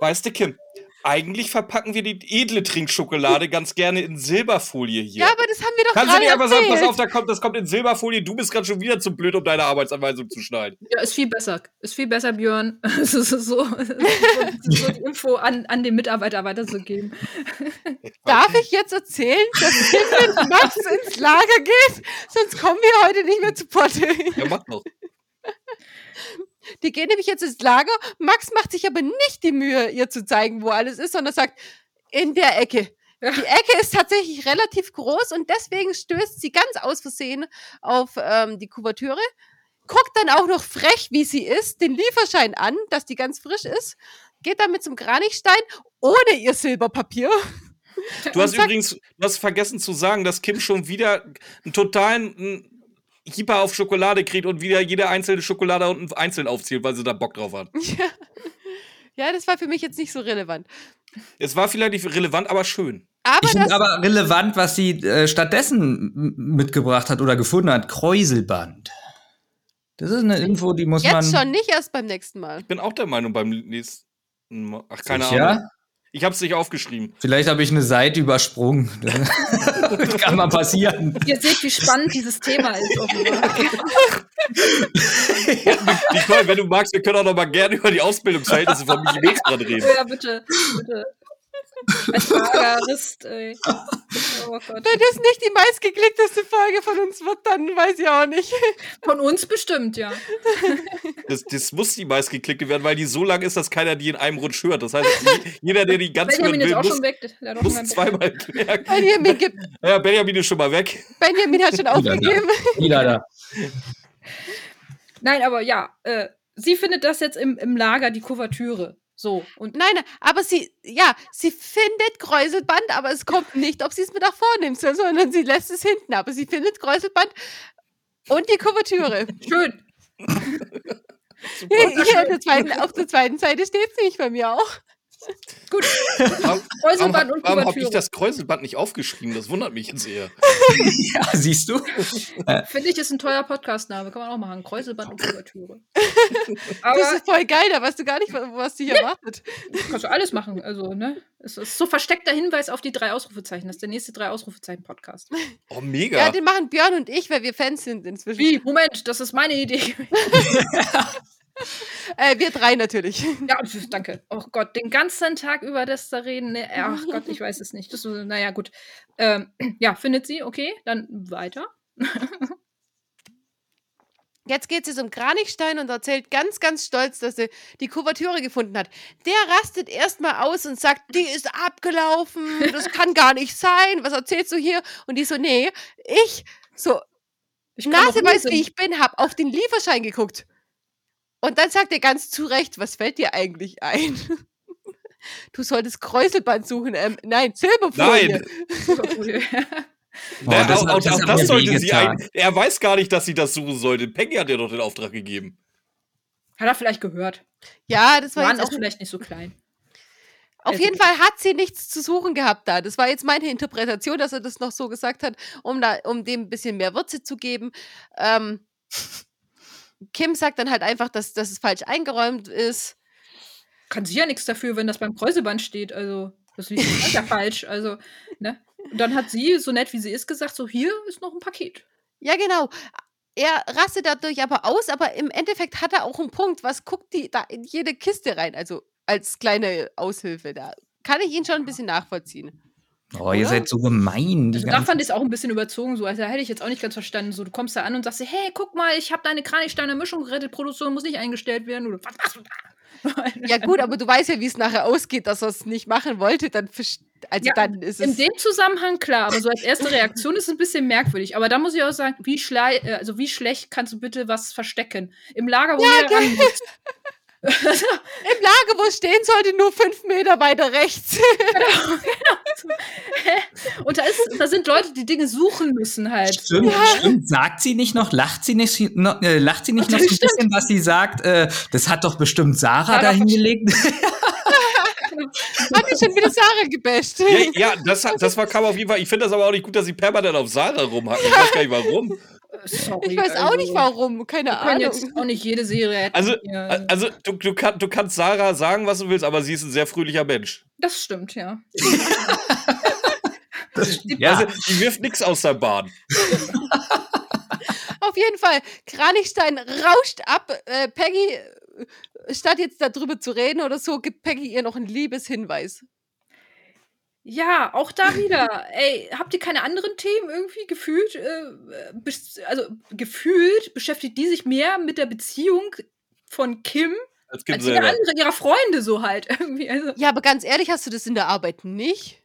weißt du, Kim, eigentlich verpacken wir die edle Trinkschokolade ganz gerne in Silberfolie hier. Ja, aber das haben wir doch Kannst du nicht einfach sagen, pass auf, da kommt, das kommt in Silberfolie, du bist gerade schon wieder zu blöd, um deine Arbeitsanweisung zu schneiden. Ja, ist viel besser. Ist viel besser, Björn. Es ist so, so, so die Info an, an den Mitarbeiter weiterzugeben. Darf ich jetzt erzählen, dass Kim mit Max ins Lager geht? Sonst kommen wir heute nicht mehr zu Potte. Ja, mach doch. Die gehen nämlich jetzt ins Lager. Max macht sich aber nicht die Mühe, ihr zu zeigen, wo alles ist, sondern sagt, in der Ecke. Die Ecke ist tatsächlich relativ groß und deswegen stößt sie ganz aus Versehen auf ähm, die Kuvertüre. Guckt dann auch noch frech, wie sie ist, den Lieferschein an, dass die ganz frisch ist. Geht damit zum Kranichstein ohne ihr Silberpapier. Du hast übrigens, du hast vergessen zu sagen, dass Kim schon wieder einen totalen Hyper auf Schokolade kriegt und wieder jede einzelne Schokolade unten einzeln aufzählt, weil sie da Bock drauf hat. Ja. ja, das war für mich jetzt nicht so relevant. Es war vielleicht nicht relevant, aber schön. Aber Ich finde aber relevant, was sie äh, stattdessen mitgebracht hat oder gefunden hat. Kräuselband. Das ist eine Info, die muss man. jetzt schon, nicht erst beim nächsten Mal. Ich bin auch der Meinung beim nächsten Mal. Ach, keine Sicher? Ahnung. Ich hab's nicht aufgeschrieben. Vielleicht habe ich eine Seite übersprungen. Das kann mal passieren. Ihr seht, wie spannend dieses Thema ist. Nicole, wenn du magst, wir können auch noch mal gerne über die Ausbildungsverhältnisse von Michi Milchbrand reden. Ja, bitte, bitte. Als Lagerist, ey. Oh Gott. Wenn das nicht die meistgeklickteste Folge von uns wird, dann weiß ich auch nicht. Von uns bestimmt, ja. Das, das muss die meistgeklickte werden, weil die so lang ist, dass keiner die in einem Rutsch hört. Das heißt, je- jeder, der die ganz hören Benjamin ist will, auch muss, schon weg. Muss schon zweimal merken. Benjamin, gibt, Ja, Benjamin ist schon mal weg. Benjamin hat schon aufgegeben. Wieder da. Nein, aber ja, äh, sie findet das jetzt im, im Lager, die Kuvertüre. So. Und Nein, aber sie, ja, sie findet Kräuselband, aber es kommt nicht, ob sie es mit nach vorne nimmt, sondern sie lässt es hinten. Aber sie findet Kräuselband und die Kuvertüre. schön. Hier, hier auf, der zweiten, auf der zweiten Seite steht es nicht bei mir auch. Gut. Warum, warum, Kräuselband und warum habe ich das Kräuselband nicht aufgeschrieben? Das wundert mich jetzt eher. Ja, siehst du? Finde ich, ist ein teuer Podcast-Name. Kann man auch machen. Kräuselband und Kuvertüre. Das Aber ist voll geil, da weißt du gar nicht, was dich erwartet. kannst du alles machen. Also, ne? Es ist so versteckter Hinweis auf die drei Ausrufezeichen. Das ist der nächste drei Ausrufezeichen-Podcast. Oh, mega. Ja, den machen Björn und ich, weil wir Fans sind inzwischen. Wie? Moment, das ist meine Idee. Äh, wir drei natürlich. Ja, danke. Oh Gott, den ganzen Tag über das da reden. Ne, ach Gott, ich weiß es nicht. Das, naja, gut. Ähm, ja, findet sie, okay, dann weiter. Jetzt geht sie zum Kranichstein und erzählt ganz, ganz stolz, dass sie die Kuvertüre gefunden hat. Der rastet erstmal aus und sagt, die ist abgelaufen, das kann gar nicht sein. Was erzählst du hier? Und die so, nee, ich, so Ich naseweiß lesen. wie ich bin, hab auf den Lieferschein geguckt. Und dann sagt er ganz zu Recht, was fällt dir eigentlich ein? Du solltest Kräuselband suchen. Ähm, nein, Silberfolie. Nein. Silberfolie. Ja, das auch, das auch das sollte sie ein. Er weiß gar nicht, dass sie das suchen sollte. Peggy hat ja doch den Auftrag gegeben. Hat er vielleicht gehört. Ja, das war Waren jetzt auch vielleicht nicht so klein. Auf Also jeden Fall hat sie nichts zu suchen gehabt da. Das war jetzt meine Interpretation, dass er das noch so gesagt hat, um, da, um dem ein bisschen mehr Würze zu geben. Ähm, Kim sagt dann halt einfach, dass, dass es falsch eingeräumt ist. Kann sie ja nichts dafür, wenn das beim Kräuseband steht. Also, das ist ja falsch. Also, ne? Und dann hat sie, so nett wie sie ist, gesagt: So, hier ist noch ein Paket. Ja, genau. Er rastet dadurch aber aus, aber im Endeffekt hat er auch einen Punkt. Was guckt die da in jede Kiste rein? Also als kleine Aushilfe. Da kann ich ihn schon ein bisschen nachvollziehen. Oh, ihr Oder? seid so gemein. Also, da fand ich es auch ein bisschen überzogen. So, also, da hätte ich jetzt auch nicht ganz verstanden. So, du kommst da an und sagst: dir, Hey, guck mal, ich habe deine Kranichsteiner Mischung gerettet. Produktion muss nicht eingestellt werden. Oder was machst du da? Ja, gut, aber du weißt ja, wie es nachher ausgeht, dass er es nicht machen wollte. Dann, also Ja, dann ist In es. dem Zusammenhang klar, aber so als erste Reaktion ist es ein bisschen merkwürdig. Aber da muss ich auch sagen, wie, äh, also wie schlecht kannst du bitte was verstecken? Im Lager, wo jeder ran muss. Im Lager, wo es stehen sollte, nur fünf Meter weiter rechts. genau, genau. Und da, ist, da sind Leute, die Dinge suchen müssen halt. Stimmt, stimmt. Sagt sie nicht noch, lacht sie nicht, noch, äh, lacht sie nicht noch so ein bisschen, was sie sagt? Äh, das hat doch bestimmt Sarah Sarah da hingelegt. Hat die schon wieder Sarah gebasht. Ja, ja das, das war kam auf jeden Fall. Ich finde das aber auch nicht gut, dass sie permanent auf Sarah rumhacken. Ich weiß gar nicht warum. Sorry, Ich weiß auch nicht also, warum, keine Ahnung. jetzt auch nicht jede Serie. Also, hier. also du, du, kann, du kannst Sarah sagen, was du willst, aber sie ist ein sehr fröhlicher Mensch. das stimmt, ja. ja. Also, die wirft nichts aus der Bahn. Auf jeden Fall, Kranichstein rauscht ab. Äh, Peggy, äh, statt jetzt darüber zu reden oder so, gibt Peggy ihr noch einen Liebeshinweis. Ja, auch da wieder. Ey, habt ihr keine anderen Themen irgendwie gefühlt? Äh, also gefühlt beschäftigt die sich mehr mit der Beziehung von Kim Als als jeder andere ihrer Freunde so halt irgendwie. Also Ja, aber ganz ehrlich, hast du das in der Arbeit nicht?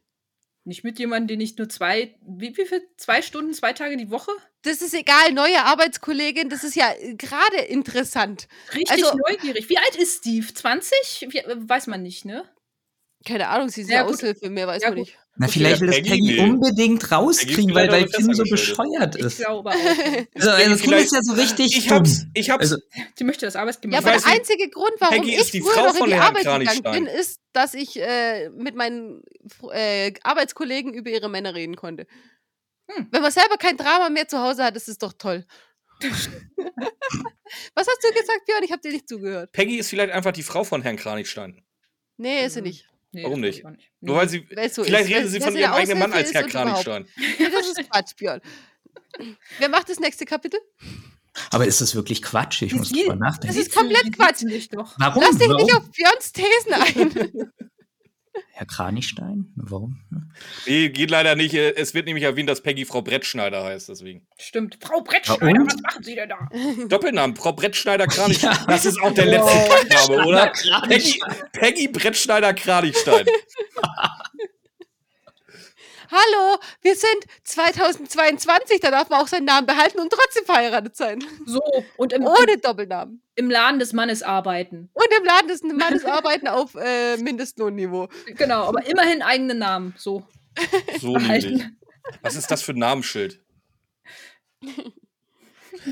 nicht mit jemandem, den ich nur zwei, wie, wie viel? Zwei Stunden, zwei Tage die Woche? Das ist egal, neue Arbeitskollegin, das ist ja äh, gerade interessant. Richtig Also- neugierig. Wie alt ist Steve? 20? Wie, weiß man nicht, ne? Keine Ahnung, sie ist Ja. Aushilfe, mehr weiß Ja, man nicht. Na, vielleicht will das Peggy, Peggy nee. unbedingt rauskriegen, weil, weil Kim so bescheuert Ich ist. glaube auch. Also, also Kim vielleicht- ist ja so richtig Ich hab's, ich hab's. Also, Sie möchte das Arbeitsklima. Ja, Ich aber der einzige Grund, warum Peggy ich früher noch in von die Herrn Arbeit gegangen bin, ist, dass ich äh, mit meinen äh, Arbeitskollegen über ihre Männer reden konnte. Hm. Wenn man selber kein Drama mehr zu Hause hat, ist es doch toll. Was hast du gesagt, Björn? Ich habe dir nicht zugehört. Peggy ist vielleicht einfach die Frau von Herrn Kranichstein. Nee, ist sie nicht. Nee, Warum nicht? nicht. Nur weil sie. So vielleicht ist. Weil- sie von ihrem eigenen Mann als Herr. Kranichstein. Nee, das ist Quatsch, Björn. Wer macht das nächste Kapitel? aber ist das wirklich Quatsch? Ich muss drüber nachdenken. Das ist komplett Quatsch. sitzen nicht doch. Warum? Lass dich Warum? nicht auf Björns Thesen ein. Herr Kranichstein? Warum? Nee, geht leider nicht. Es wird nämlich erwähnt, dass Peggy Frau Brettschneider heißt, deswegen. Stimmt. Frau Brettschneider, was machen Sie denn da? Doppelnamen, Frau Brettschneider Kranichstein. Ja. Das ist auch der letzte Kackname, oder? Peggy, Peggy Brettschneider Kranichstein. Hallo, wir sind 2022, da darf man auch seinen Namen behalten und trotzdem verheiratet sein. So, und im, Ohne Doppelnamen. im Laden des Mannes arbeiten. Und im Laden des Mannes arbeiten auf äh, Mindestlohnniveau. Genau, aber immerhin eigenen Namen. So. So nämlich. Behalten. Was ist das für ein Namensschild?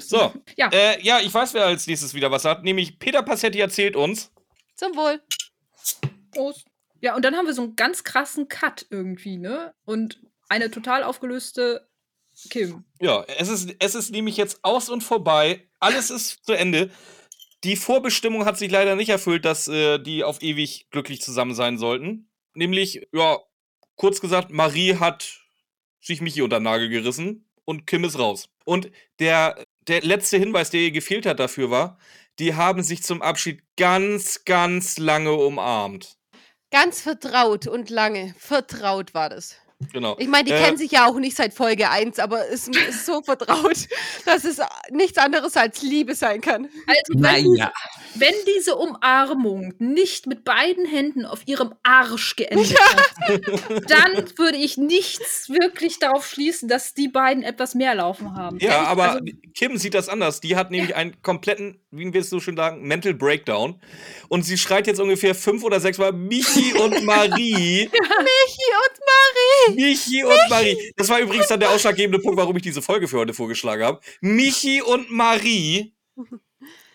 So. Ja. Äh, ja, ich weiß, wer als nächstes wieder was hat. Nämlich Peter Passetti erzählt uns. Zum Wohl. Prost. Ja, und dann haben wir so einen ganz krassen Cut irgendwie, ne? Und eine total aufgelöste Kim. Ja, es ist, es ist nämlich jetzt aus und vorbei. Alles ist zu Ende. Die Vorbestimmung hat sich leider nicht erfüllt, dass äh, die auf ewig glücklich zusammen sein sollten. Nämlich, ja, kurz gesagt, Marie hat sich Michi unter den Nagel gerissen und Kim ist raus. Und der, der letzte Hinweis, der ihr gefehlt hat dafür war, die haben sich zum Abschied ganz, ganz lange umarmt. Ganz vertraut und lange. Vertraut war das. Genau. Ich meine, die Äh, kennen sich ja auch nicht seit Folge 1, aber es ist so vertraut, dass es nichts anderes als Liebe sein kann. Also, wenn, diese, wenn diese Umarmung nicht mit beiden Händen auf ihrem Arsch geendet hat, dann würde ich nichts wirklich darauf schließen, dass die beiden etwas mehr laufen haben. Ja, Ehrlich, aber also, Kim sieht das anders. Die hat nämlich einen kompletten, wie wir es so schön sagen, Mental Breakdown. Und sie schreit jetzt ungefähr fünf oder sechs Mal Michi und Marie. Michi und Marie! Michi und Marie. Das war übrigens dann der ausschlaggebende Punkt, warum ich diese Folge für heute vorgeschlagen habe. Michi und Marie.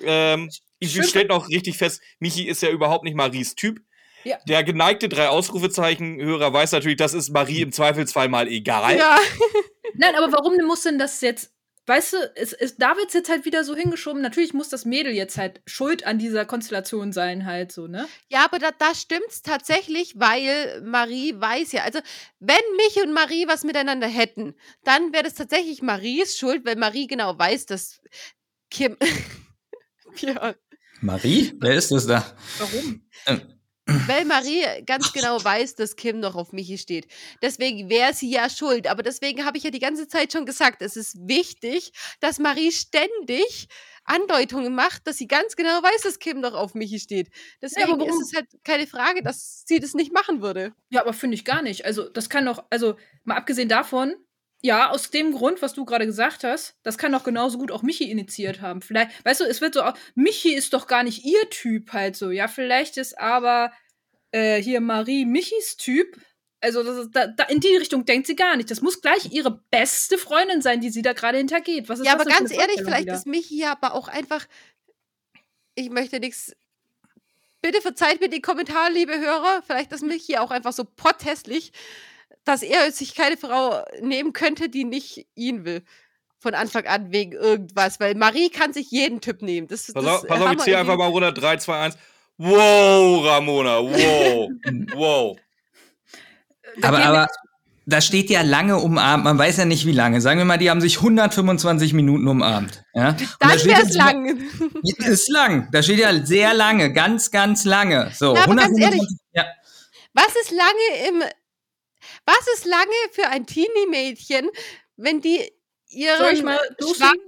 Ähm, wir Schön. stellten auch richtig fest, Michi ist ja überhaupt nicht Maries Typ. Ja. Der geneigte drei Ausrufezeichen-Hörer weiß natürlich, das ist Marie im Zweifelsfall mal egal. Ja, Nein, aber warum muss denn das jetzt? Weißt du, es, es, da wird es jetzt halt wieder so hingeschoben. Natürlich muss das Mädel jetzt halt schuld an dieser Konstellation sein, halt so, ne? ja aber da, da stimmt's tatsächlich, weil Marie weiß ja, also wenn Michi und Marie was miteinander hätten, dann wäre das tatsächlich Maries Schuld, weil Marie genau weiß, dass Kim. ja, Marie? Wer ist das da? Warum? Weil Marie ganz genau weiß, dass Kim noch auf Michi steht. Deswegen wäre sie ja schuld. Aber deswegen habe ich ja die ganze Zeit schon gesagt, es ist wichtig, dass Marie ständig Andeutungen macht, dass sie ganz genau weiß, dass Kim noch auf Michi steht. Deswegen warum? ist es halt keine Frage, dass sie das nicht machen würde. Ja, aber finde ich gar nicht. Also, das kann doch, also, mal abgesehen davon, Ja, aus dem Grund, was du gerade gesagt hast, das kann doch genauso gut auch Michi initiiert haben. Vielleicht, weißt du, es wird so, Michi ist doch gar nicht ihr Typ halt so. Ja, vielleicht ist aber äh, hier Marie Michis Typ. Also das da, da, in die Richtung denkt sie gar nicht. Das muss gleich ihre beste Freundin sein, die sie da gerade hintergeht. Was ist ja, aber ganz ehrlich, vielleicht wieder? ist Michi aber auch einfach. Ich möchte nichts. Bitte verzeiht mir die Kommentare, liebe Hörer. Vielleicht ist Michi auch einfach so potthässlich, dass er sich keine Frau nehmen könnte, die nicht ihn will. Von Anfang an wegen irgendwas. Weil Marie kann sich jeden Typ nehmen. Das, Pass das auf, pass auf ich ziehe in einfach mal runter. 3, 2, 1. Wow, Ramona, wow. wow. Da aber, aber da steht ja lange umarmt, man weiß ja nicht wie lange. Sagen wir mal, die haben sich 125 Minuten umarmt. Ja? Da Dann steht wäre es lang. Ist lang. Da steht ja sehr lange, ganz, ganz lange. So, Na, aber ganz 125 ja. Was ist lange im. Was ist lange für ein Teenie-Mädchen, wenn die ihren mal Schwanz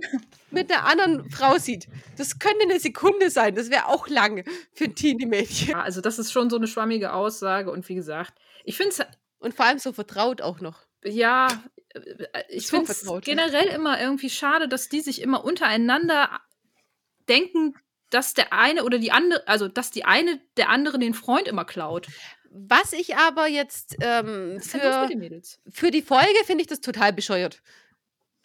mit einer anderen Frau sieht? Das könnte eine Sekunde sein. Das wäre auch lang für ein Teenie-Mädchen. Ja, also das ist schon so eine schwammige Aussage und wie gesagt, ich finde es Und vor allem so vertraut auch noch. ja, äh, ich So finde es generell immer irgendwie schade, dass die sich immer untereinander denken, dass der eine oder die andere, also dass die eine der andere den Freund immer klaut. Was ich aber jetzt ähm, für, für die Folge finde ich das total bescheuert.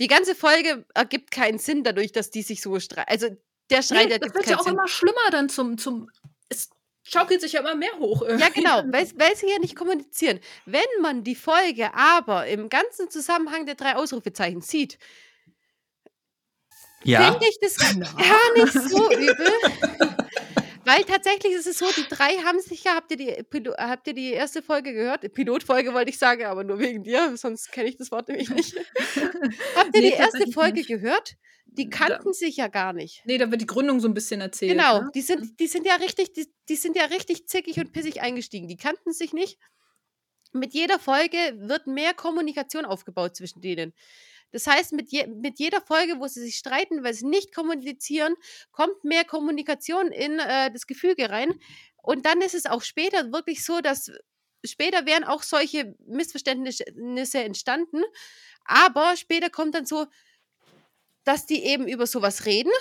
Die ganze Folge ergibt keinen Sinn dadurch, dass die sich so streiten. Also der Streit Nee, das ergibt wird keinen ja auch Sinn. immer schlimmer dann zum, zum es schaukelt sich ja immer mehr hoch. Ja, irgendwie. genau, weil, weil sie ja nicht kommunizieren. Wenn man die Folge aber im ganzen Zusammenhang der drei Ausrufezeichen sieht, ja. finde ich das Na. gar nicht so übel. Weil tatsächlich ist es so, die drei haben sich ja, habt ihr die, habt ihr die erste Folge gehört? Pilotfolge wollte ich sagen, aber nur wegen dir, sonst kenne ich das Wort nämlich nicht. habt ihr Nee, die erste Folge nicht. gehört? Die Da- kannten sich ja gar nicht. Nee, da wird die Gründung so ein bisschen erzählt. Genau, Ne? die sind, die sind ja richtig, die, die sind ja richtig zickig und pissig eingestiegen. Die kannten sich nicht. Mit jeder Folge wird mehr Kommunikation aufgebaut zwischen denen. Das heißt, mit, je, mit jeder Folge, wo sie sich streiten, weil sie nicht kommunizieren, kommt mehr Kommunikation in äh, das Gefüge rein. Und dann ist es auch später wirklich so, dass später wären auch solche Missverständnisse entstanden. Aber später kommt dann so, dass die eben über sowas reden.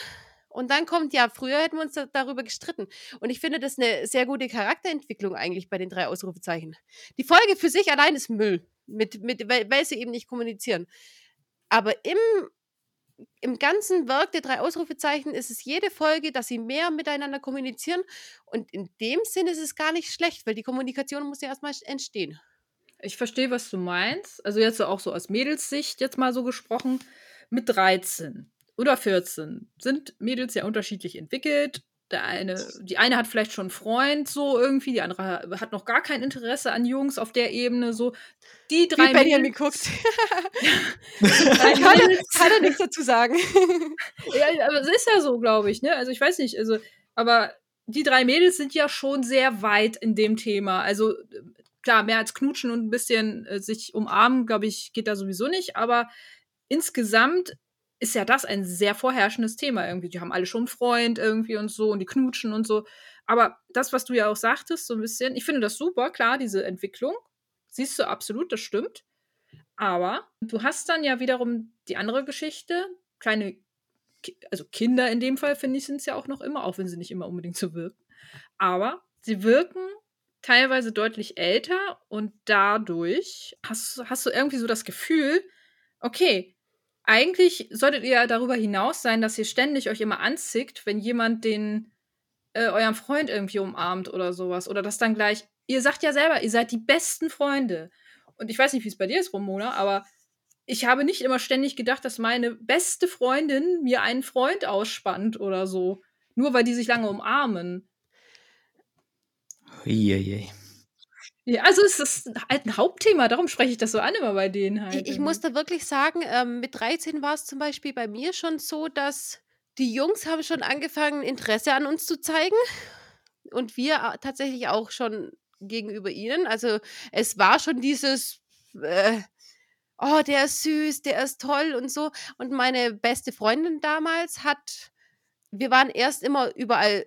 Und dann kommt, ja, früher hätten wir uns da, darüber gestritten. Und ich finde das eine sehr gute Charakterentwicklung eigentlich bei den drei Ausrufezeichen. Die Folge für sich allein ist Müll, mit, mit, weil, weil sie eben nicht kommunizieren. Aber im, im ganzen Werk der drei Ausrufezeichen ist es jede Folge, dass sie mehr miteinander kommunizieren. Und in dem Sinne ist es gar nicht schlecht, weil die Kommunikation muss ja erstmal entstehen. Ich verstehe, was du meinst. Also jetzt auch so aus Mädelssicht jetzt mal so gesprochen. Mit 13 oder 14 sind Mädels ja unterschiedlich entwickelt. Der eine, die eine hat vielleicht schon einen Freund, so irgendwie, die andere hat noch gar kein Interesse an Jungs auf der Ebene, so. Die drei Wie Benjamin Mädels, guckt. kann, er, kann er nichts dazu sagen. Ja, aber es ist ja so, glaube ich, ne? Also ich weiß nicht, also, aber die drei Mädels sind ja schon sehr weit in dem Thema. Also klar, mehr als knutschen und ein bisschen äh, sich umarmen, glaube ich, geht da sowieso nicht, aber insgesamt ist ja das ein sehr vorherrschendes Thema irgendwie. Die haben alle schon einen Freund irgendwie und so und die knutschen und so. Aber das, was du ja auch sagtest, so ein bisschen, ich finde das super, klar, diese Entwicklung. Siehst du absolut, das stimmt. Aber du hast dann ja wiederum die andere Geschichte, kleine, also Kinder in dem Fall, finde ich, sind es ja auch noch immer, auch wenn sie nicht immer unbedingt so wirken. Aber sie wirken teilweise deutlich älter und dadurch hast, hast du irgendwie so das Gefühl, okay, eigentlich solltet ihr ja darüber hinaus sein, dass ihr ständig euch immer anzickt, wenn jemand den äh, euren Freund irgendwie umarmt oder sowas. Oder das dann gleich, ihr sagt ja selber, ihr seid die besten Freunde. Und ich weiß nicht, wie es bei dir ist, Romona, aber ich habe nicht immer ständig gedacht, dass meine beste Freundin mir einen Freund ausspannt oder so. Nur weil die sich lange umarmen. Uiuiui. Ja, also es ist halt ein Hauptthema, darum spreche ich das so an immer bei denen halt. Ich, ich irgendwie. muss da wirklich sagen, ähm, mit 13 war es zum Beispiel bei mir schon so, dass die Jungs haben schon angefangen, Interesse an uns zu zeigen. Und wir tatsächlich auch schon gegenüber ihnen. Also es war schon dieses, äh, oh, der ist süß, der ist toll und so. Und meine beste Freundin damals hat, wir waren erst immer überall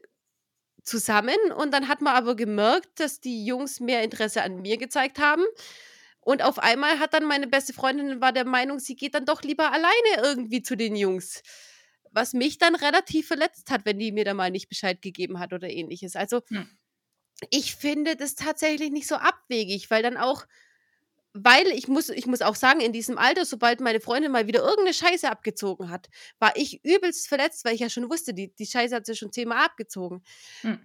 zusammen und dann hat man aber gemerkt, dass die Jungs mehr Interesse an mir gezeigt haben. Und auf einmal hat dann meine beste Freundin war der Meinung, sie geht dann doch lieber alleine irgendwie zu den Jungs. Was mich dann relativ verletzt hat, wenn die mir da mal nicht Bescheid gegeben hat oder ähnliches. Also Hm. ich finde das tatsächlich nicht so abwegig, weil dann auch, weil ich muss, ich muss auch sagen, in diesem Alter, sobald meine Freundin mal wieder irgendeine Scheiße abgezogen hat, war ich übelst verletzt, weil ich ja schon wusste, die, die Scheiße hat sie schon zehnmal abgezogen. Hm.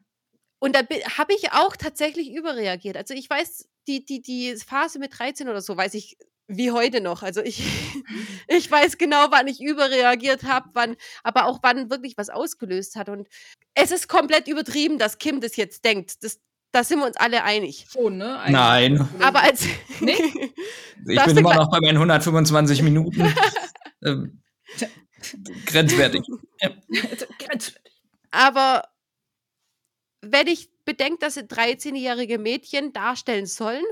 Und da habe ich auch tatsächlich überreagiert. Also ich weiß, die, die, die Phase mit 13 oder so, weiß ich wie heute noch. Also ich, ich weiß genau, wann ich überreagiert habe, wann, aber auch wann wirklich was ausgelöst hat. Und es ist komplett übertrieben, dass Kim das jetzt denkt. Das, da sind wir uns alle einig. Schon, ne? Eigentlich. Nein. Aber als. Nee? Ich bin du immer noch bei meinen 125 Minuten. ähm, grenzwertig. Grenzwertig. aber wenn ich bedenke, dass sie 13-jährige Mädchen darstellen sollen,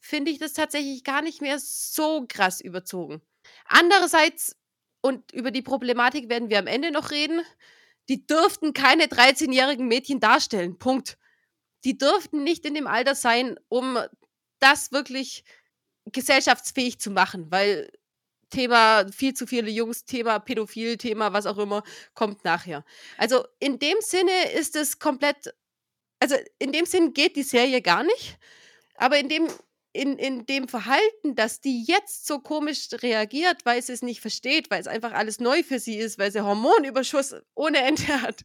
finde ich das tatsächlich gar nicht mehr so krass überzogen. Andererseits, und über die Problematik werden wir am Ende noch reden, die dürften keine 13-jährigen Mädchen darstellen. Punkt. Die dürften nicht in dem Alter sein, um das wirklich gesellschaftsfähig zu machen, weil Thema viel zu viele Jungs, Thema Pädophil, Thema was auch immer, kommt nachher. Also in dem Sinne ist es komplett, also in dem Sinn geht die Serie gar nicht, aber in dem, in, in dem Verhalten, dass die jetzt so komisch reagiert, weil sie es nicht versteht, weil es einfach alles neu für sie ist, weil sie Hormonüberschuss ohne Ende hat,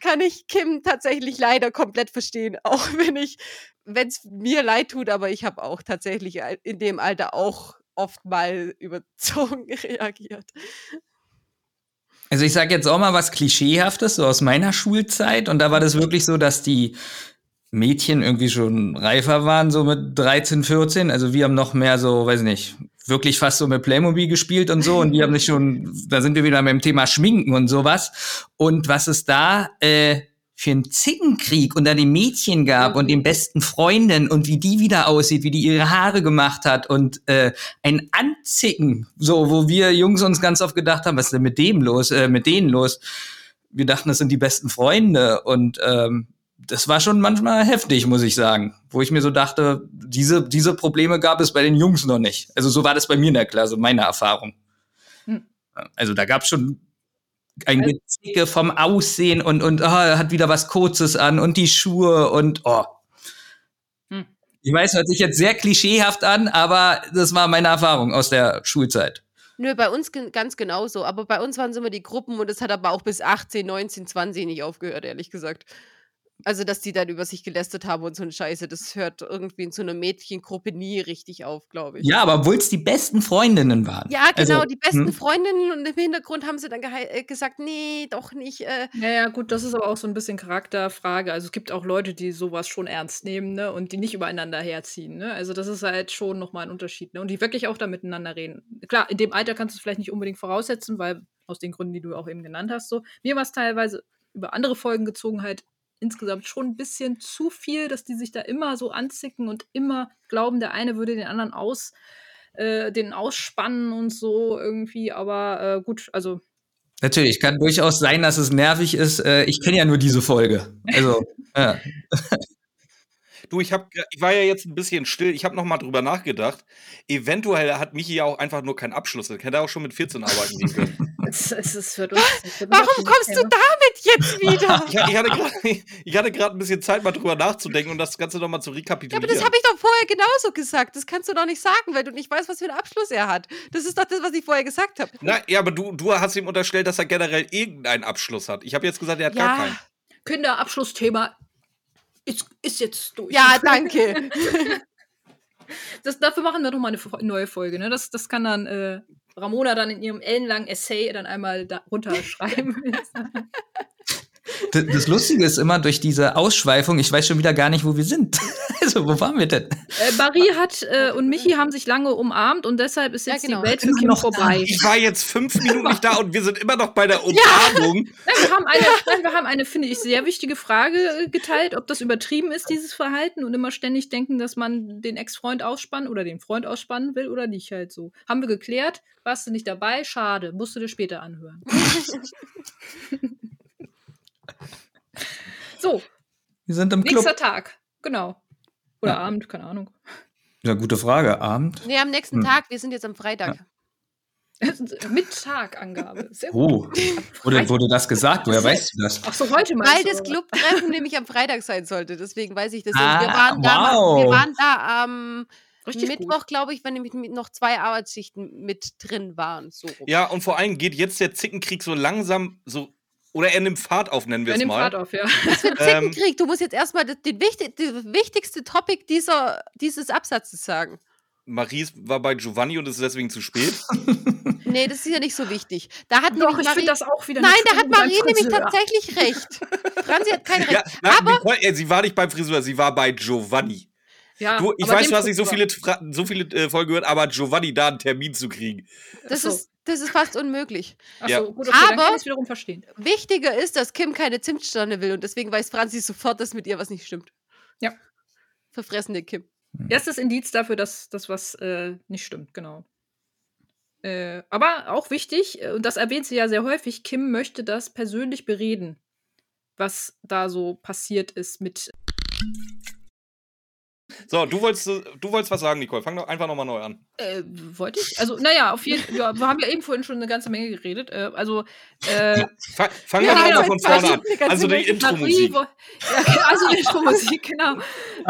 kann ich Kim tatsächlich leider komplett verstehen. Auch wenn ich, wenn es mir leid tut, aber ich habe auch tatsächlich in dem Alter auch oft mal überzogen reagiert. Also ich sage jetzt auch mal was Klischeehaftes, so aus meiner Schulzeit. Und da war das wirklich so, dass die Mädchen irgendwie schon reifer waren, so mit 13, 14. Also wir haben noch mehr so, weiß nicht, wirklich fast so mit Playmobil gespielt und so. Und die haben sich schon, da sind wir wieder beim Thema Schminken und sowas. Und was es da äh, für einen Zickenkrieg unter den Mädchen gab und den besten Freundinnen und wie die wieder aussieht, wie die ihre Haare gemacht hat und äh, ein Anzicken, so wo wir Jungs uns ganz oft gedacht haben, was ist denn mit dem los, äh, mit denen los? Wir dachten, das sind die besten Freunde und ähm, das war schon manchmal heftig, muss ich sagen, wo ich mir so dachte, diese diese Probleme gab es bei den Jungs noch nicht. Also so war das bei mir in der Klasse, meine Erfahrung. Hm. Also da gab es schon ein Also- Gezicke vom Aussehen und und oh, er hat wieder was Kurzes an und die Schuhe und oh. Hm. Ich weiß, hört sich jetzt sehr klischeehaft an, aber das war meine Erfahrung aus der Schulzeit. Nö, bei uns ganz genauso. Aber bei uns waren es immer die Gruppen und es hat aber auch bis 18, 19, 20 nicht aufgehört, ehrlich gesagt. Also, dass die dann über sich gelästert haben und so eine Scheiße, das hört irgendwie in so einer Mädchengruppe nie richtig auf, glaube ich. Ja, aber obwohl es die besten Freundinnen waren. Ja, genau, Also, die besten hm. Freundinnen und im Hintergrund haben sie dann äh, gesagt, nee, doch nicht. Äh, Ja, ja, gut, das ist aber auch so ein bisschen Charakterfrage. Also es gibt auch Leute, die sowas schon ernst nehmen, ne, und die nicht übereinander herziehen, ne? Also das ist halt schon nochmal ein Unterschied, ne? Und die wirklich auch da miteinander reden. Klar, in dem Alter kannst du es vielleicht nicht unbedingt voraussetzen, weil aus den Gründen, die du auch eben genannt hast, so. Mir war es teilweise über andere Folgen gezogen halt insgesamt schon ein bisschen zu viel, dass die sich da immer so anzicken und immer glauben, der eine würde den anderen aus, äh, den ausspannen und so irgendwie. Aber äh, gut, also Natürlich, kann durchaus sein, dass es nervig ist. Äh, ich kenne ja nur diese Folge. Also, ja. Du, ich, hab, ich war ja jetzt ein bisschen still. Ich habe noch mal drüber nachgedacht. Eventuell hat Michi ja auch einfach nur keinen Abschluss. Das hätte er auch schon mit 14 arbeiten gehen können. Es, es ist für uns. für warum kommst du damit jetzt wieder? Ich, ich hatte gerade ich hatte gerade ein bisschen Zeit, mal drüber nachzudenken und das Ganze noch mal zu Ja, rekapitulieren. aber das habe ich doch vorher genauso gesagt. Das kannst du doch nicht sagen, weil du nicht weißt, was für einen Abschluss er hat. Das ist doch das, was ich vorher gesagt habe. Na, ja, aber du, du hast ihm unterstellt, dass er generell irgendeinen Abschluss hat. Ich habe jetzt gesagt, er hat gar Ja, keinen. Kinderabschlussthema ist, ist jetzt durch. ja, danke. Das, dafür machen wir doch mal eine neue Folge. Ne? Das, das kann dann äh, Ramona dann in ihrem ellenlangen Essay dann einmal da runterschreiben. Das Lustige ist immer durch diese Ausschweifung, ich weiß schon wieder gar nicht, wo wir sind. Also, wo waren wir denn? äh, Marie hat äh, und Michi haben sich lange umarmt und deshalb ist Ja, jetzt genau. die Welt für Kim noch da. vorbei. Ich war jetzt fünf Minuten nicht da und wir sind immer noch bei der Umarmung. Nein, wir haben eine, nein, wir haben eine, finde ich, sehr wichtige Frage äh, geteilt, ob das übertrieben ist, dieses Verhalten und immer ständig denken, dass man den Ex-Freund ausspannen oder den Freund ausspannen will oder nicht halt so. Haben wir geklärt, warst du nicht dabei? Schade, musst du dir später anhören. So, Wir sind im Club. nächster Tag, genau. Oder Ja. Abend, keine Ahnung. Ja, gute Frage. Abend? Nee, am nächsten Hm. Tag. Wir sind jetzt am Freitag. Mit Tagangabe. Sehr gut. Oh, wurde, wurde das gesagt? Woher weißt du das? Ach so, heute meinst Weil du, das? Clubtreffen nämlich am Freitag sein sollte. Deswegen weiß ich das. Ah, wir, waren da, wow. wir waren da am Richtig Mittwoch, glaube ich, wenn nämlich noch zwei Arbeitsschichten mit drin waren. So. Ja, und vor allem geht jetzt der Zickenkrieg so langsam so. Oder er nimmt Fahrt auf, nennen wir Wir es mal. Fahrt auf, ja. Was für ein Ähm, Zickenkrieg. Du musst jetzt erstmal das, den wichtig, das wichtigste Topic dieser, dieses Absatzes sagen. Maries war bei Giovanni und ist deswegen zu spät. Nee, das ist ja nicht so wichtig. Da hat Doch, ich Marie, das auch wieder Nein, da hat Marie nämlich tatsächlich recht. Franzi hat kein Recht. ja, nein, Nicole, äh, sie war nicht beim Friseur, sie war bei Giovanni. Ja, Du, ich weiß, du hast nicht so viele, so viele äh, Folgen gehört, aber Giovanni da einen Termin zu kriegen. Das, so. ist, das ist fast unmöglich. Ach Ja. so, gut, okay, dann Aber- wiederum verstehen. Wichtiger ist, dass Kim keine Zimtsterne will und deswegen weiß Franzi sofort, dass mit ihr was nicht stimmt. Ja. Verfressene Kim. Erstes Indiz dafür, dass das was äh, nicht stimmt, genau. Äh, aber auch wichtig, äh, und das erwähnt sie ja sehr häufig, Kim möchte das persönlich bereden, was da so passiert ist mit. So, du wolltest, du wolltest was sagen, Nicole. Fang doch einfach nochmal neu an. Äh, wollte ich? Also, naja, auf jeden Fall, ja, wir haben ja eben vorhin schon eine ganze Menge geredet. Äh, also, äh, Fang, fang Ja, doch genau, mal von vorne an. eine ganze Also die. Intro-Musik. Ja, also die Intro-Musik, genau.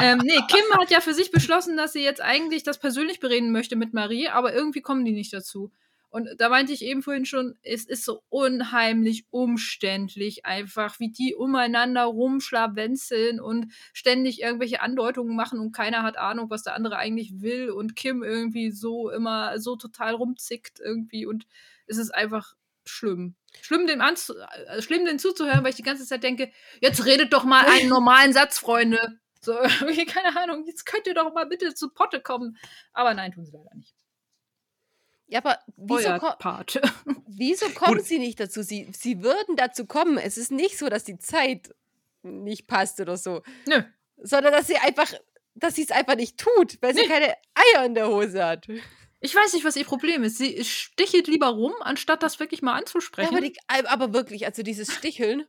Ähm, nee, Kim hat ja für sich beschlossen, dass sie jetzt eigentlich das persönlich bereden möchte mit Marie, aber irgendwie kommen die nicht dazu. Und da meinte ich eben vorhin schon, es ist so unheimlich umständlich, einfach wie die umeinander rumschlawenzeln und ständig irgendwelche Andeutungen machen und keiner hat Ahnung, was der andere eigentlich will und Kim irgendwie so immer so total rumzickt irgendwie und es ist einfach schlimm. Schlimm dem, anzu äh, schlimm dem zuzuhören, weil ich die ganze Zeit denke, jetzt redet doch mal einen normalen Satz, Freunde. So, keine Ahnung, jetzt könnt ihr doch mal bitte zu Potte kommen. Aber nein, tun sie leider nicht. Ja, aber wieso, ko Part. wieso kommen Gut. sie nicht dazu? Sie, sie würden dazu kommen. Es ist nicht so, dass die Zeit nicht passt oder so, Nö. sondern dass sie einfach, dass sie es einfach nicht tut, weil sie Nee. keine Eier in der Hose hat. Ich weiß nicht, was ihr Problem ist. Sie stichelt lieber rum, anstatt das wirklich mal Ja, anzusprechen. aber, die, aber wirklich, also dieses Sticheln.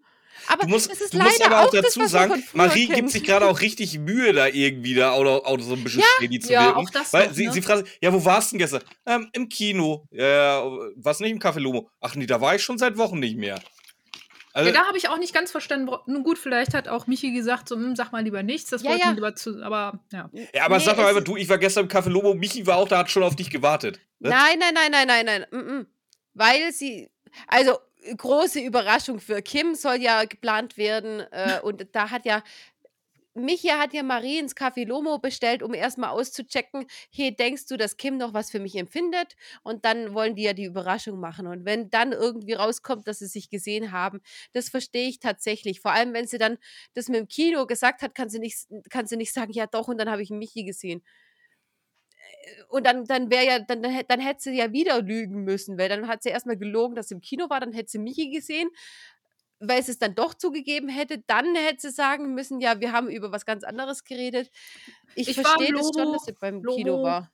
Aber Du musst, das ist du musst aber auch das, dazu man sagen, Marie kennt. gibt sich gerade auch richtig Mühe, da irgendwie da oder, oder so ein bisschen shady zu ja, wirken. auch das Weil noch, sie, ne? sie fragt, ja, wo warst du denn gestern? Ähm, Im Kino. Ja, was nicht im Café Lomo? Ach nee, da war ich schon seit Wochen nicht mehr. Also, ja, da habe ich auch nicht ganz verstanden. Nun gut, vielleicht hat auch Michi gesagt, so, hm, sag mal lieber nichts, das Ja, wollten ja. lieber zu, aber ja. ja, aber Nee, sag doch es einfach, du, ich war gestern im Café Lomo, Michi war auch da, hat schon auf dich gewartet. Ne? Nein, nein, nein, nein, nein, nein. Mm -mm. Weil sie, also große Überraschung für Kim soll ja geplant werden äh, und da hat ja Michi hat ja Marie ins Café Lomo bestellt, um erstmal auszuchecken, hey, denkst du, dass Kim noch was für mich empfindet? Und dann wollen die ja die Überraschung machen. Und wenn dann irgendwie rauskommt, dass sie sich gesehen haben, das verstehe ich tatsächlich. Vor allem, wenn sie dann das mit dem Kino gesagt hat, kann sie nicht, kann sie nicht sagen, ja doch, und dann habe ich Michi gesehen und dann, dann wäre ja, dann, dann, hätt- dann hätte sie ja wieder lügen müssen, weil dann hat sie erstmal gelogen, dass sie im Kino war, dann hätte sie Michi gesehen, weil sie es dann doch zugegeben hätte, dann hätte sie sagen müssen, ja, wir haben über was ganz anderes geredet. Ich, Ich verstehe das schon, dass sie beim Logo. Kino war.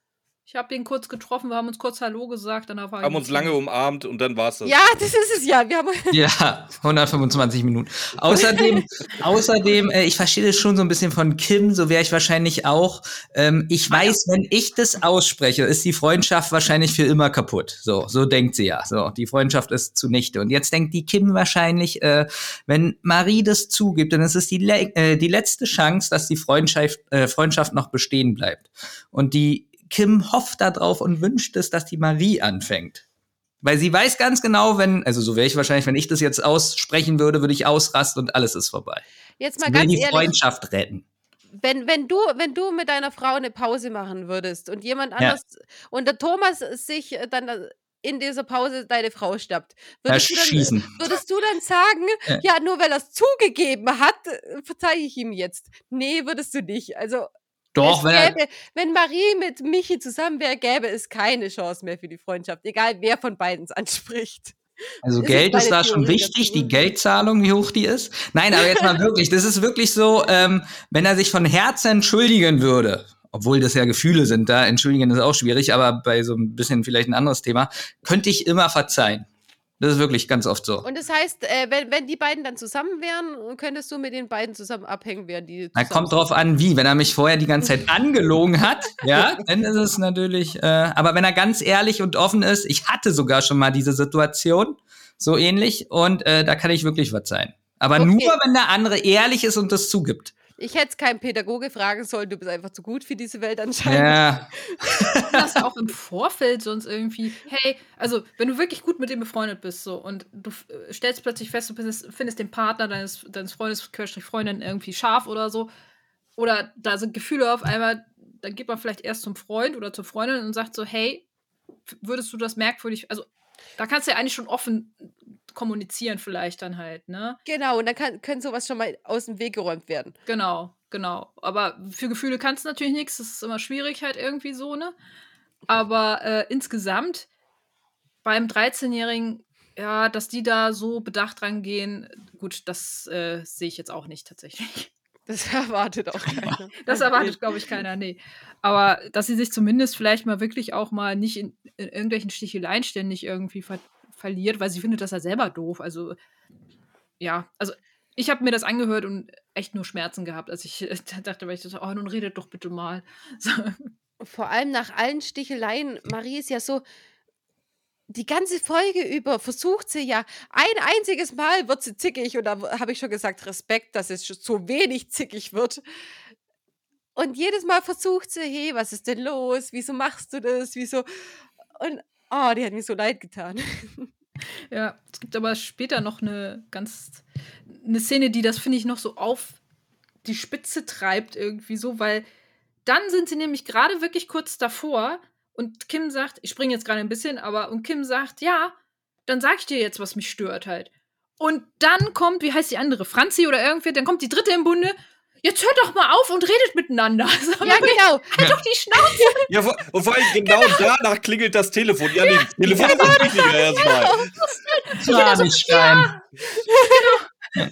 Ich habe den kurz getroffen, wir haben uns kurz Hallo gesagt, danach war Haben uns lange umarmt und dann war's das. Ja, das ist es ja. Wir haben, Ja, 125 Minuten. Außerdem, außerdem, äh, ich verstehe das schon so ein bisschen von Kim, so wäre ich wahrscheinlich auch. Ähm, ich weiß, wenn ich das ausspreche, ist die Freundschaft wahrscheinlich für immer kaputt. So, so denkt sie ja. So, die Freundschaft ist zunichte. Und jetzt denkt die Kim wahrscheinlich, äh, wenn Marie das zugibt, dann ist es die, le äh, die letzte Chance, dass die Freundschaft, äh, Freundschaft noch bestehen bleibt. Und die Kim hofft darauf und wünscht es, dass die Marie anfängt. Weil sie weiß ganz genau, wenn, also so wäre ich wahrscheinlich, wenn ich das jetzt aussprechen würde, würde ich ausrasten und alles ist vorbei. jetzt mal will ganz die ehrlich, Freundschaft retten. wenn, wenn, du, wenn du mit deiner Frau eine Pause machen würdest und jemand Ja. anders und der Thomas sich dann in dieser Pause deine Frau stappt, würdest du dann. Würdest du dann sagen, Ja. ja, nur weil er es zugegeben hat, verzeihe ich ihm jetzt? Nee, würdest du nicht. Also, Doch, wenn er, gäbe, wenn Marie mit Michi zusammen wäre, gäbe es keine Chance mehr für die Freundschaft, egal wer von beiden es anspricht. also das ist Geld ist meine da schon Theorie wichtig, dazu. die Geldzahlung, wie hoch die ist. Nein, aber jetzt mal wirklich, das ist wirklich so, ähm, wenn er sich von Herzen entschuldigen würde, obwohl das ja Gefühle sind, da entschuldigen ist auch schwierig, aber bei so ein bisschen vielleicht ein anderes Thema, könnte ich immer verzeihen. Das ist wirklich ganz oft so. Und das heißt, äh, wenn, wenn die beiden dann zusammen wären, könntest du mit den beiden zusammen abhängen, während die. Na, zusammen kommt drauf an, wie. Wenn er mich vorher die ganze Zeit angelogen hat, ja, dann ist es natürlich. Äh, aber wenn er ganz ehrlich und offen ist, ich hatte sogar schon mal diese Situation, so ähnlich, und äh, da kann ich wirklich was sein. Aber Okay. nur, wenn der andere ehrlich ist und das zugibt. Ich hätte es keinen Pädagoge fragen sollen, du bist einfach zu gut für diese Welt anscheinend. Ja, das auch im Vorfeld sonst irgendwie, hey, also wenn du wirklich gut mit dem befreundet bist so und du äh, stellst plötzlich fest, du findest, findest den Partner deines, deines Freundes, Querstrich Freundin irgendwie scharf oder so, oder da sind Gefühle auf einmal, dann geht man vielleicht erst zum Freund oder zur Freundin und sagt so, hey, würdest du das merkwürdig, also da kannst du ja eigentlich schon offen kommunizieren vielleicht dann halt, ne? Genau, und dann kann, können sowas schon mal aus dem Weg geräumt werden. Genau, genau. Aber für Gefühle kannst du natürlich nichts. Das ist immer schwierig halt irgendwie so, ne? Aber äh, insgesamt beim 13-Jährigen, ja, dass die da so bedacht rangehen, gut, das äh, sehe ich jetzt auch nicht tatsächlich. Das erwartet auch keiner. Das erwartet, glaube ich, keiner, nee. Aber dass sie sich zumindest vielleicht mal wirklich auch mal nicht in, in irgendwelchen Sticheleien ständig irgendwie ver verliert, weil sie findet das ja selber doof. Also, ja, also ich habe mir das angehört und echt nur Schmerzen gehabt, als ich dachte, weil ich dachte, oh, nun redet doch bitte mal. So. Vor allem nach allen Sticheleien, Marie ist ja so, die ganze Folge über versucht sie ja, ein einziges Mal wird sie zickig und da habe ich schon gesagt, Respekt, dass es so wenig zickig wird. Und jedes Mal versucht sie, hey, was ist denn los? Wieso machst du das? Wieso? Und, oh, die hat mir so leid getan. Ja, es gibt aber später noch eine ganz eine Szene, die das finde ich noch so auf die Spitze treibt irgendwie so, weil dann sind sie nämlich gerade wirklich kurz davor und Kim sagt, ich springe jetzt gerade ein bisschen, aber und Kim sagt, ja, dann sag ich dir jetzt, was mich stört halt. Und dann kommt, wie heißt die andere, Franzi oder irgendwer, dann kommt die dritte im Bunde. Jetzt hört doch mal auf und redet miteinander. Sag mal, Ja, genau. halt doch die Schnauze. Ja, vor- und vor allem genau, danach klingelt das Telefon. Ja, nee, das Telefon ist wichtiger erstmal. ja, nicht schreien.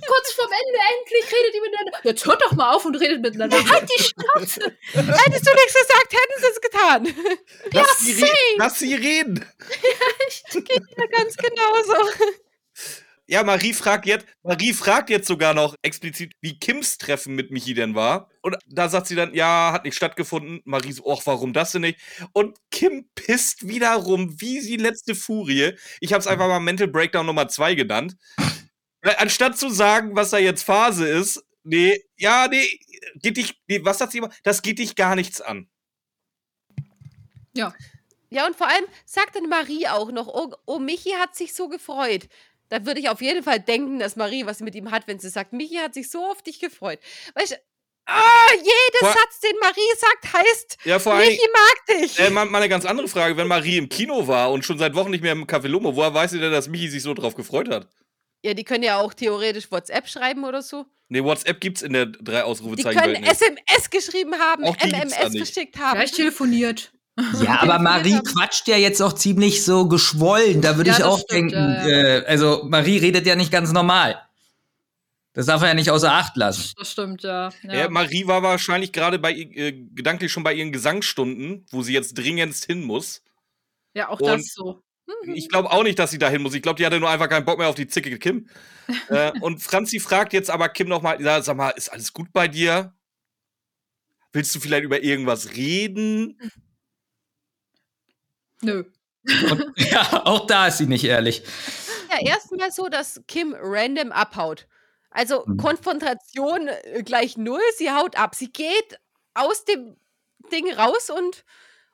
Kurz vorm Ende endlich redet die miteinander. Jetzt hört doch mal auf und redet miteinander. Halt die Schnauze. Hättest du nichts gesagt, hätten sie es getan. Lass, sie, re lass sie reden. Ja, ganz genau so. Ja, Marie fragt jetzt, Marie fragt jetzt sogar noch explizit, wie Kims Treffen mit Michi denn war. Und da sagt sie dann, ja, hat nicht stattgefunden. Marie so, ach, warum das denn nicht? Und Kim pisst wieder rum, wie die letzte Furie. Ich habe es einfach mal Mental Breakdown Nummer 2 genannt. Weil Anstatt zu sagen, was da jetzt Phase ist, nee, ja, nee, geht dich, nee, was sagt sie immer? Das geht dich gar nichts an. Ja. Ja, und vor allem sagt dann Marie auch noch, oh, oh, Michi hat sich so gefreut. Da würde ich auf jeden Fall denken, dass Marie was mit ihm hat, wenn sie sagt, Michi hat sich so auf dich gefreut. Weißt du, ah, jeder Vor- Satz, den Marie sagt, heißt, Ja, vor. Michi mag dich. Äh, mal, mal eine ganz andere Frage. Wenn Marie im Kino war und schon seit Wochen nicht mehr im Café Lomo, woher weiß sie denn, dass Michi sich so drauf gefreut hat? Ja, die können ja auch theoretisch WhatsApp schreiben oder so. Nee, WhatsApp gibt's in der drei Die Ausrufezeichen können Welt nicht. SMS geschrieben haben, die MMS nicht. verschickt haben. Vielleicht telefoniert. Ja, aber Marie quatscht ja jetzt auch ziemlich so geschwollen. Da würde Ja, ich auch stimmt, denken, ja, ja. Äh, also Marie redet ja nicht ganz normal. Das darf er ja nicht außer Acht lassen. Das stimmt, ja. ja. Ja, Marie war wahrscheinlich gerade bei äh, gedanklich schon bei ihren Gesangsstunden, wo sie jetzt dringendst hin muss. Ja, auch Und- das so. Ich glaube auch nicht, dass sie da hin muss. Ich glaube, die hatte nur einfach keinen Bock mehr auf die zickige Kim. äh, und Franzi fragt jetzt aber Kim nochmal, ja, sag mal, ist alles gut bei dir? Willst du vielleicht über irgendwas reden? Nö. Und, ja, auch da ist sie nicht ehrlich. ja erstmal so, dass Kim random abhaut. Also Mhm. Konfrontation äh, gleich null, sie haut ab. Sie geht aus dem Ding raus und,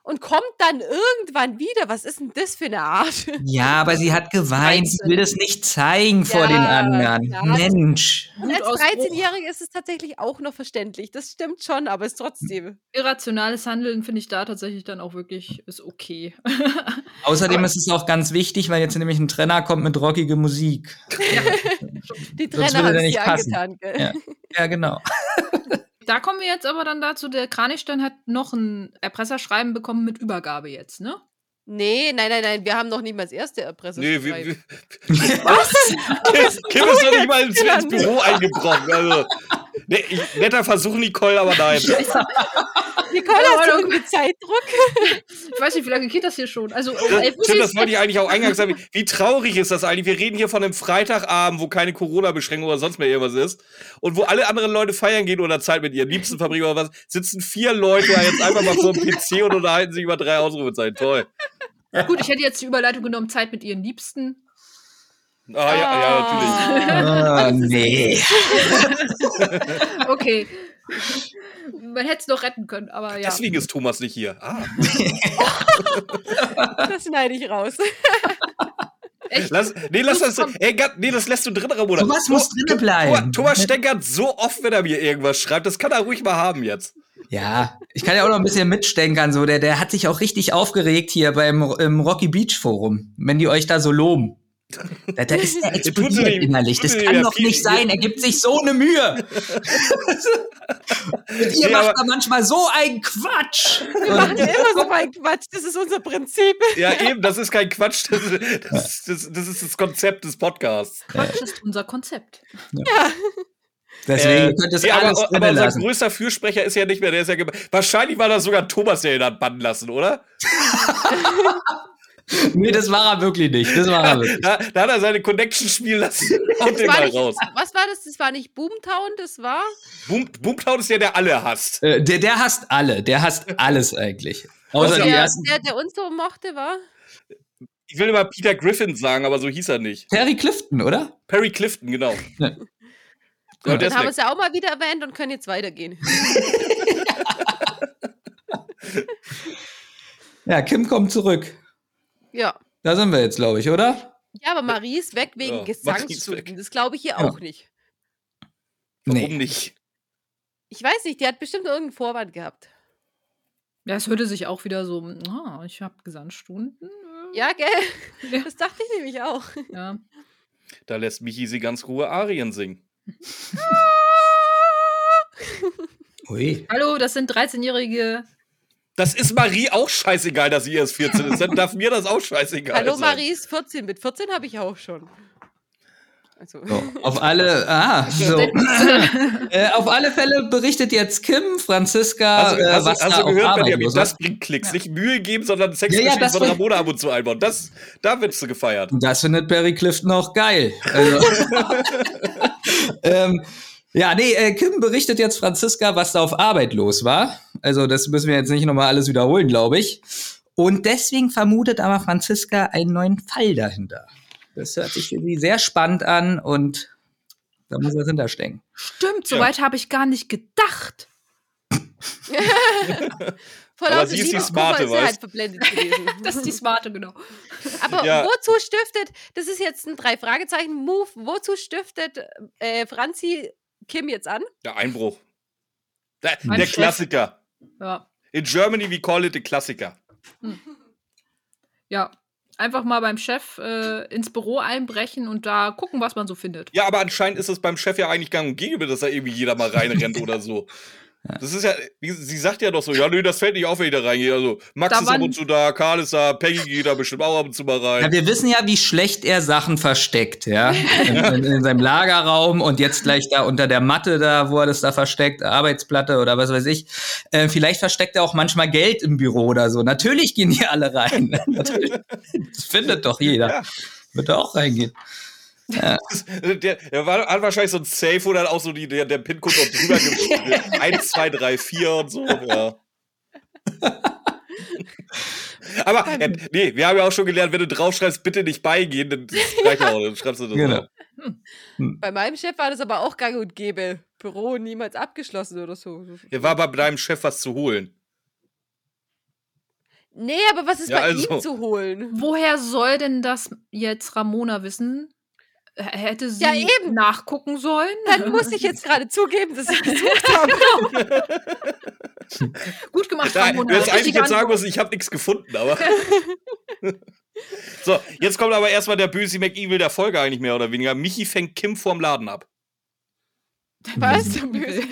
und kommt dann irgendwann wieder. Was ist denn das für eine Art? Ja, aber sie hat geweint. Sie will das nicht zeigen vor den Ja, anderen. ja, Mensch. Und als Wutausbruch. 13-Jährige ist es tatsächlich auch noch verständlich. Das stimmt schon, aber es ist trotzdem. Irrationales Handeln finde ich da tatsächlich dann auch wirklich ist okay. Außerdem Aber- ist es auch ganz wichtig, weil jetzt nämlich ein Trenner kommt mit rockige Musik. Die Trainer der es nicht passen. angetan, gell? Ja. Ja, genau. Da kommen wir jetzt aber dann dazu, der Kranichstein hat noch ein Erpresserschreiben bekommen mit Übergabe jetzt, ne? Nee, nein, nein, nein, wir haben noch nicht mal das erste Erpresser. Nee, wir, wir, Kim, Kim ist doch nicht mal ins, ins Büro eingebrochen. Also, nee, ich, netter Versuch, Nicole, aber nein. Nicole, hast du irgendwie Zeitdruck? Ich weiß nicht, wie lange geht das hier schon? Also, um Das, 11 Uhr Tim, das wollte ich eigentlich auch eingangs sagen. Wie- Wie traurig ist das eigentlich? Wir reden hier von einem Freitagabend, wo keine Corona-Beschränkung oder sonst mehr irgendwas ist. Und wo alle anderen Leute feiern gehen oder Zeit mit ihren Liebsten verbringen oder was, sitzen vier Leute jetzt einfach mal vor dem PC und unterhalten sich über drei Ausrufezeichen. Toll. Gut, ich hätte jetzt die Überleitung genommen, Zeit mit ihren Liebsten. Ah, ja, ja, natürlich. Ah, nee. Okay. Man hätte es noch retten können, aber ja. Deswegen ist Thomas nicht hier. Ah. Das schneide ich raus. Echt? Lass, nee, lass das, ey, Gott, nee, das lässt du drin, Ramona. Thomas muss drinnen Tho- bleiben. Thomas stänkert so oft, wenn er mir irgendwas schreibt. Das kann er ruhig mal haben jetzt. Ja, ich kann ja auch noch ein bisschen mitstänkern. So, der, der hat sich auch richtig aufgeregt hier beim im Rocky Beach Forum, wenn die euch da so loben. Da, da ist er sie explodiert innerlich. Das kann ja doch viel- nicht sein. Er gibt sich so eine Mühe. Und ihr Nee, macht aber- da manchmal so einen Quatsch. Wir machen ja immer so einen Quatsch. Das ist unser Prinzip. Ja, eben, das ist kein Quatsch. Das, das, das, das ist das Konzept des Podcasts. Quatsch ist unser Konzept. Deswegen Äh, könnt ihr es nee, aber, alles aber drinnen unser lassen. größter Fürsprecher ist ja nicht mehr, der ist ja Wahrscheinlich war das sogar Thomas, der ihn hat bannen lassen, oder? Nee, das war er wirklich nicht. Das war er wirklich. Da, da hat er seine Connection spielen lassen. Haut den war mal nicht, raus. was war das? Das war nicht Boomtown, das war. Boom, Boomtown ist ja der alle hasst. Äh, der, der hasst alle. Der hasst alles eigentlich. Außer die Der, ersten. der, der uns so mochte, war. Ich will immer Peter Griffin sagen, aber so hieß er nicht. Terry Clifton, oder? Perry Clifton, genau. Ja. Ja, der Dann haben wir es ja auch mal wieder erwähnt und können jetzt weitergehen. Ja, Kim kommt zurück. Ja. Da sind wir jetzt, glaube ich, oder? Ja, aber Marie ist weg wegen Ja. Gesangsstunden. Das glaube ich hier Ja. auch nicht. Warum nicht? Ich weiß nicht, die hat bestimmt irgendeinen Vorwand gehabt. Ja, es hörte sich auch wieder so, ah, ich habe Gesangsstunden. äh, Ja, gell? Ja. Das dachte ich nämlich auch. ja. Da lässt Michi sie ganz Ruhe Arien singen. Ui. Hallo, das sind 13-jährige. Das ist Marie auch scheißegal, dass sie erst 14 ist. Dann darf mir das auch scheißegal Hallo sein. Marie ist 14. Mit 14 habe ich auch schon. Also. So, auf alle, ah, so. äh, auf alle Fälle berichtet jetzt Kim, Franziska, Also, äh, hast, was du- hast da du gehört, Benjamin? los Das ist. bringt Klicks. Ja. Nicht Mühe geben, sondern Ja, Sexgeschichten ja, das von Ramona ab und zu einbauen. Das, da wird's gefeiert. Und das findet Barry Clifton auch geil. Also, ähm, ja, nee, äh, Kim berichtet jetzt Franziska, was da auf Arbeit los war. Also, das müssen wir jetzt nicht nochmal alles wiederholen, glaube ich. Und deswegen vermutet aber Franziska einen neuen Fall dahinter. Das hört sich für sie sehr spannend an und da muss er hinterstecken. Stimmt, Ja. soweit habe ich gar nicht gedacht. Vor Aber sie ist die Smarte, halt weißt? verblendet gewesen. Das ist die smarte, genau. Aber Ja. wozu stiftet, das ist jetzt ein Drei-Fragezeichen-Move, wozu stiftet äh, Franzi Kim jetzt an? Der Einbruch. Der, der. Klassiker. Ja. In Germany, we call it the Klassiker. ja. Einfach mal beim Chef äh, ins Büro einbrechen und da gucken, was man so findet. Ja, aber anscheinend ist es beim Chef ja eigentlich gang und gäbe, dass da irgendwie jeder mal reinrennt oder so. Das ist ja, sie sagt ja doch so, ja, nö, das fällt nicht auf, wenn ich da reingehe. Also, Max Da ist ab und zu da, Karl ist da, Peggy geht da bestimmt auch ab und zu mal rein. Ja, wir wissen ja, wie schlecht er Sachen versteckt, ja. In, in, in seinem Lagerraum und jetzt gleich da unter der Matte da, wo er das da versteckt, Arbeitsplatte oder was weiß ich. Äh, vielleicht versteckt er auch manchmal Geld im Büro oder so. Natürlich gehen die alle rein. Natürlich. Das findet doch jeder. Ja. Wird er auch reingehen. Der, der war, hat wahrscheinlich so ein Safe, wo dann auch so die, der, der PIN-Code noch drüber gibt. 1, 2, 3, 4 und so, ja. Aber, äh, nee, wir haben ja auch schon gelernt, wenn du draufschreibst, bitte nicht beigehen, dann ja auch, dann schreibst du das Genau. auch. Bei meinem Chef war das aber auch gang und gäbe. Büro niemals abgeschlossen oder so. Ja, war bei deinem Chef was zu holen. Nee, aber was ist Ja, bei also. ihm zu holen? Woher soll denn das jetzt Ramona wissen? Hätte sie Ja, eben. nachgucken sollen? Dann muss ich jetzt gerade zugeben, dass ich gesucht habe. Gut gemacht, Ja, du hättest eigentlich jetzt sagen müssen, ich habe nichts gefunden, aber. so, jetzt kommt aber erstmal der böse McEvil der Folge eigentlich mehr oder weniger. Michi fängt Kim vorm Laden ab. Was? Der böse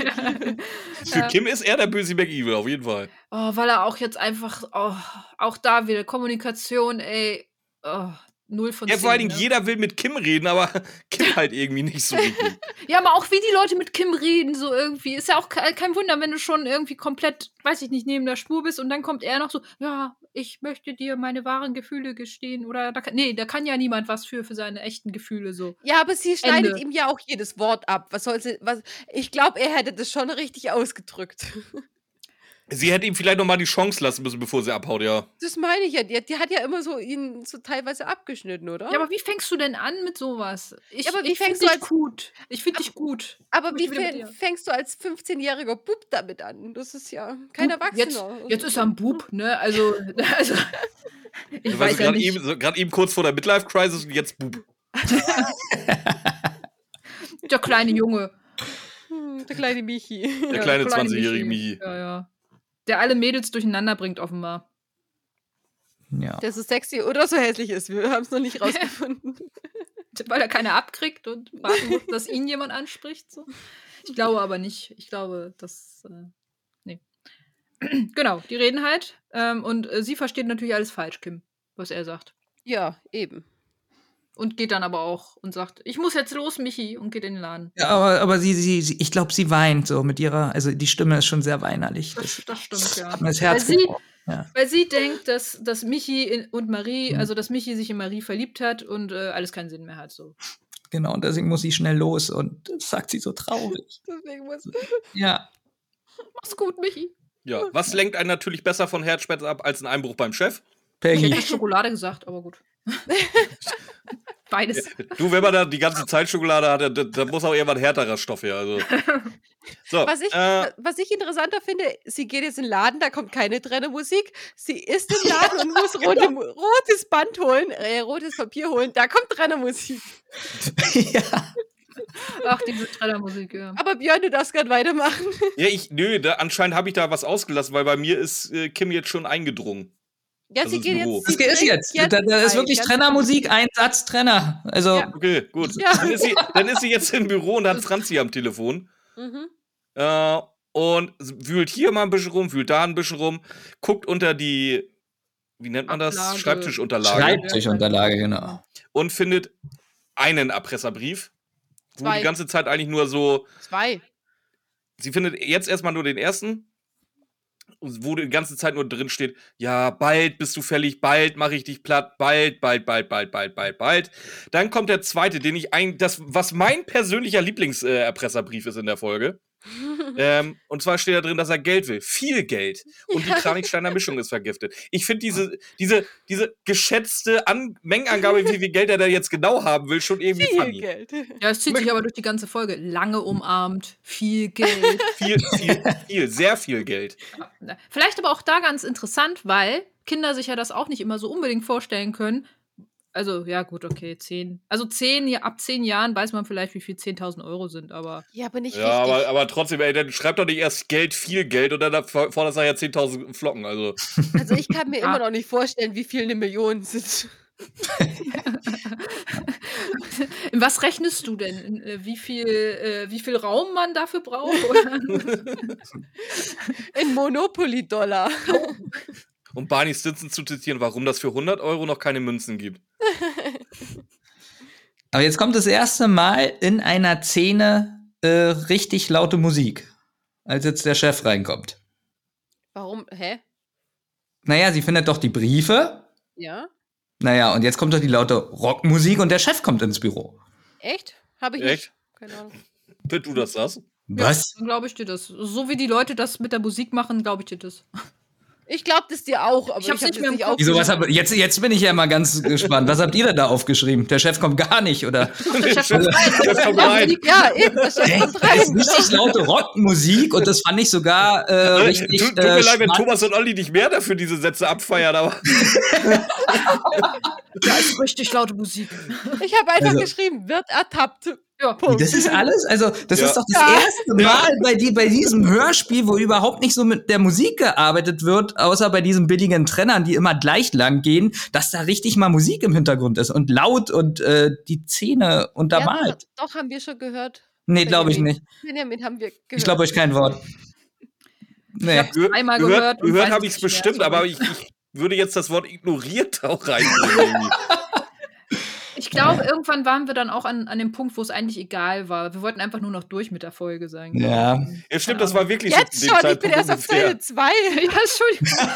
Für. Kim ist er der böse McEvil, auf jeden Fall. Oh, weil er auch jetzt einfach, oh, auch da wieder Kommunikation, ey. Oh, null von Ja, zehn. vor allen Dingen, ne? jeder will mit Kim reden, aber Kim halt irgendwie nicht so richtig. Ja, aber auch wie die Leute mit Kim reden, so irgendwie. Ist ja auch ke- kein Wunder, wenn du schon irgendwie komplett, weiß ich nicht, neben der Spur bist und dann kommt er noch so, ja, ich möchte dir meine wahren Gefühle gestehen. Oder da kann, nee, da kann ja niemand was für, für seine echten Gefühle so. Ja, aber sie schneidet Ende. ihm ja auch jedes Wort ab. Was soll sie, was, ich glaube, er hätte das schon richtig ausgedrückt. Sie hätte ihm vielleicht noch mal die Chance lassen müssen, bevor sie abhaut, ja. Das meine ich ja. Die, die hat ja immer so ihn so teilweise abgeschnitten, oder? Ja, aber wie fängst du denn an mit sowas? Ich, Ja, aber wie ich fängst du dich als- gut. Ich finde dich gut. Aber wie fängst du als 15-jähriger Bub damit an? Das ist ja kein Bub, Erwachsener. Jetzt, jetzt ist er ein Bub, ne? Also, also ich Weil weiß ja gerade nicht. eben, so, eben kurz vor der Midlife-Crisis und jetzt Bub. Der kleine Junge. Hm, der kleine Michi. Der Ja, kleine kleine 20-jährige Michi. Ja, ja. Der alle Mädels durcheinander bringt, offenbar. Ja. Der so sexy oder so hässlich ist. Wir haben es noch nicht rausgefunden. Weil er keine abkriegt und warten muss, dass ihn jemand anspricht. So. Ich glaube aber nicht. Ich glaube, dass. Äh, nee. genau, die reden halt. Ähm, und äh, sie versteht natürlich alles falsch, Kim, was er sagt. ja, eben. Und geht dann aber auch und sagt: Ich muss jetzt los, Michi, und geht in den Laden. Ja, aber, aber sie, sie, sie ich glaube, sie weint so mit ihrer, also die Stimme ist schon sehr weinerlich. Das, Das das stimmt, ja. hat mir das Weil Herz sie, gebrochen. Ja. weil sie denkt, dass, dass Michi in, und Marie, Mhm. also dass Michi sich in Marie verliebt hat und äh, alles keinen Sinn mehr hat. So. Genau, und deswegen muss sie schnell los und das sagt sie so traurig. Deswegen muss Ja. Mach's gut, Michi. Ja, was lenkt einen natürlich besser von Herzschmerz ab als ein Einbruch beim Chef? Ich hätte Peggy. Schokolade gesagt, aber gut. Beides. Du, wenn man da die ganze Zeit Schokolade hat, da, da muss auch irgendwann härterer Stoff her. Also. So, Was ich, äh, was ich interessanter finde, sie geht jetzt in den Laden, da kommt keine Trennermusik. Sie ist im Laden und muss rote, Mu- rotes Band holen, äh, rotes Papier holen. Da kommt Trennermusik. ja. Ach, diese Trellermusik, ja. Aber Björn, du darfst gerade weitermachen. ja, ich, nö, da, anscheinend habe ich da was ausgelassen, weil bei mir ist äh, Kim jetzt schon eingedrungen. Ja, Das sie ist geht Büro. jetzt. Das ist trinkt jetzt. Da, da ist wirklich Trennermusik, ein Satz Trenner. Also, Ja. Okay, gut. Ja. Dann, ist sie, dann ist sie jetzt im Büro und hat Franzi am Telefon. Mhm. Äh, und wühlt hier mal ein bisschen rum, wühlt da ein bisschen rum, guckt unter die, wie nennt man das? Ablage. Schreibtischunterlage. Schreibtischunterlage, genau. und findet einen Erpresserbrief, wo Zwei. die ganze Zeit eigentlich nur so, Zwei. sie findet jetzt erstmal nur den ersten, wo die ganze Zeit nur drin steht, ja, bald bist du fällig, bald mache ich dich platt, bald, bald, bald, bald, bald, bald, bald. Dann kommt der zweite, den ich ein, das, was mein persönlicher Lieblingserpresserbrief äh, ist in der Folge. Ähm, und zwar steht da drin, dass er Geld will. Viel Geld. Und die Kranichsteiner Mischung ist vergiftet. Ich finde diese, diese, diese geschätzte An Mengenangabe, wie viel Geld er da jetzt genau haben will, schon irgendwie Viel funny. Geld. Ja, es zieht sich aber durch die ganze Folge. Lange umarmt, viel Geld. Viel, viel, viel, sehr viel Geld. Vielleicht aber auch da ganz interessant, weil Kinder sich ja das auch nicht immer so unbedingt vorstellen können. Also, ja, gut, okay, zehn. Also zehn, ja, ab zehn Jahren weiß man vielleicht, wie viel 10.000 Euro sind, aber Ja, aber nicht Ja, richtig. aber, aber trotzdem, ey, dann schreibt doch nicht erst Geld, viel Geld und dann fordert er ja 10.000 Flocken. Also, Also ich kann mir Ja. immer noch nicht vorstellen, wie viel eine Million sind. in was rechnest du denn? Äh, wie, viel, äh, wie viel Raum man dafür braucht? In Monopoly-Dollar. Um Barney Stinson zu zitieren, warum das für 100 Euro noch keine Münzen gibt. Aber jetzt kommt das erste Mal in einer Szene äh, richtig laute Musik, als jetzt der Chef reinkommt. Warum? Hä? Naja, sie findet doch die Briefe. Ja? Naja, und jetzt kommt doch die laute Rockmusik und der Chef kommt ins Büro. Echt? Habe ich Echt? nicht. Keine Ahnung. Wenn du das sagst? Was? Dann glaube ich dir das. So wie die Leute das mit der Musik machen, glaube ich dir das. Ich glaube das dir auch, aber Ich ich, hab's habe nicht mehr nicht. Wieso, was hab, jetzt, jetzt bin ich ja mal ganz gespannt. Was habt ihr denn da aufgeschrieben? Der Chef kommt gar nicht, oder? Der Chef kommt rein. Ja, rein. Eben, der Chef kommt da ist rein. richtig laute Rockmusik und das fand ich sogar äh, richtig. tut, tut äh, mir leid, wenn. Thomas und Olli nicht mehr dafür diese Sätze abfeiern, aber Da ist richtig laute Musik. Ich habe einfach Also- geschrieben, wird ertappt. Ja. Punkt. Das ist alles? Also, das Ja. ist doch das Ja. erste Mal bei, die, bei diesem Hörspiel, wo überhaupt nicht so mit der Musik gearbeitet wird, außer bei diesen billigen Trennern, die immer gleich lang gehen, dass da richtig mal Musik im Hintergrund ist und laut und äh, die Szene ja, untermalt. doch, doch, haben wir schon gehört. nee, glaube ich nicht. Benjamin haben wir gehört. Ich glaube euch kein Wort. Nee. hab's einmal gehört, gehört gehört habe ich es bestimmt, aber ich, ich würde jetzt das Wort ignoriert auch reinbringen. ich glaube, irgendwann waren wir dann auch an, an dem Punkt, wo es eigentlich egal war. Wir wollten einfach nur noch durch mit der Folge sein. Ja. Ja, stimmt, das war wirklich Jetzt schon, ich bin Zeitpunkt erst auf. Seite 2. Ja, Entschuldigung.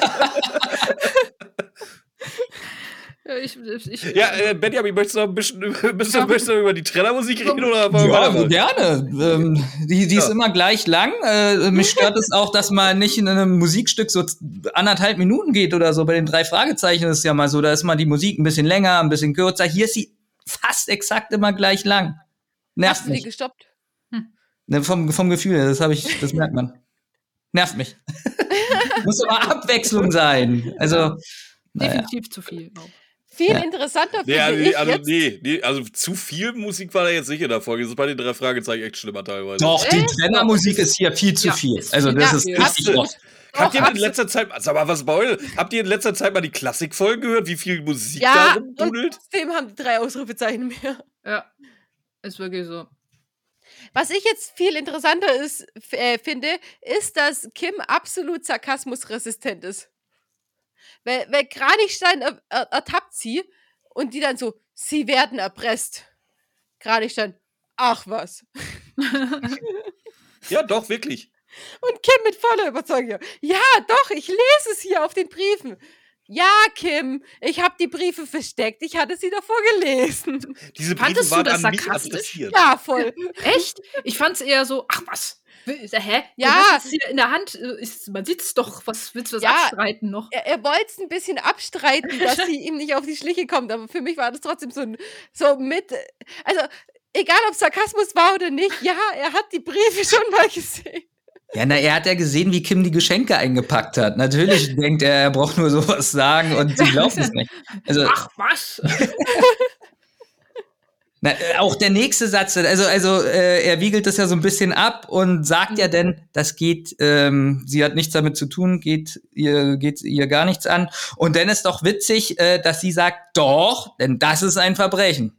ja, ich, ich, Ja, äh, Benjamin, möchtest du noch ein bisschen, du, möchtest du noch über die Trennermusik reden oder wir Ja, weitermachen? gerne. Ähm, die die ist Ja. immer gleich lang. Äh, mich stört es auch, dass mal nicht in einem Musikstück so anderthalb Minuten geht oder so. Bei den drei Fragezeichen ist es ja mal so, da ist mal die Musik ein bisschen länger, ein bisschen kürzer. Hier ist sie fast exakt immer gleich lang. Nervt Hast du die mich. gestoppt? Ne, vom, vom Gefühl, her, das habe ich, das merkt man. Nervt mich. Muss aber Abwechslung sein. Also, naja. definitiv zu viel. Auch. Viel Ja. interessanter Nee, finde also, ich also, jetzt. nee, nee, also zu viel Musik war da jetzt nicht in der Folge. Das ist bei den drei Fragezeichen echt schlimmer teilweise. Doch, die? Trennermusik ist hier viel zu Ja, viel. ist Also, viel das zu ist viel. richtig. Habt ihr in letzter Zeit, sag mal, was bei euch? Habt ihr in letzter Zeit mal die Klassikfolgen gehört, wie viel Musik da Ja, rumdudelt? und trotzdem haben die drei Ausrufezeichen mehr. Ja, ist wirklich so. Was ich jetzt viel interessanter ist, äh, finde, ist, dass Kim absolut sarkasmusresistent ist. Weil, weil Kranichstein er, er, ertappt sie und die dann so, sie werden erpresst. Kranichstein, ach was. Ja, doch, wirklich. Und Kim mit voller Überzeugung, ja, doch, ich lese es hier auf den Briefen. Ja, Kim, ich habe die Briefe versteckt. Ich hatte sie davor gelesen. Diese Briefe Fandest du waren das an mich sarkastisch? adressiert. Ja, voll. Echt? Ich fand's eher so, ach was? Will- Hä? Ja. Du es hier in der Hand, äh, ist, man sieht's doch, was willst du das Ja. abstreiten noch? Er, er wollte es ein bisschen abstreiten, dass sie ihm nicht auf die Schliche kommt, aber für mich war das trotzdem so, ein, so mit. Also, egal ob Sarkasmus war oder nicht, ja, er hat die Briefe schon mal gesehen. Ja, na, er hat ja gesehen, wie Kim die Geschenke eingepackt hat. Natürlich denkt er, er braucht nur sowas sagen und sie glaubt es nicht. Also, Ach was? na, äh, auch der nächste Satz, also, also äh, er wiegelt das ja so ein bisschen ab und sagt ja denn, das geht, ähm, sie hat nichts damit zu tun, geht ihr, geht ihr gar nichts an. Und dann ist doch witzig, äh, dass sie sagt, doch, denn das ist ein Verbrechen.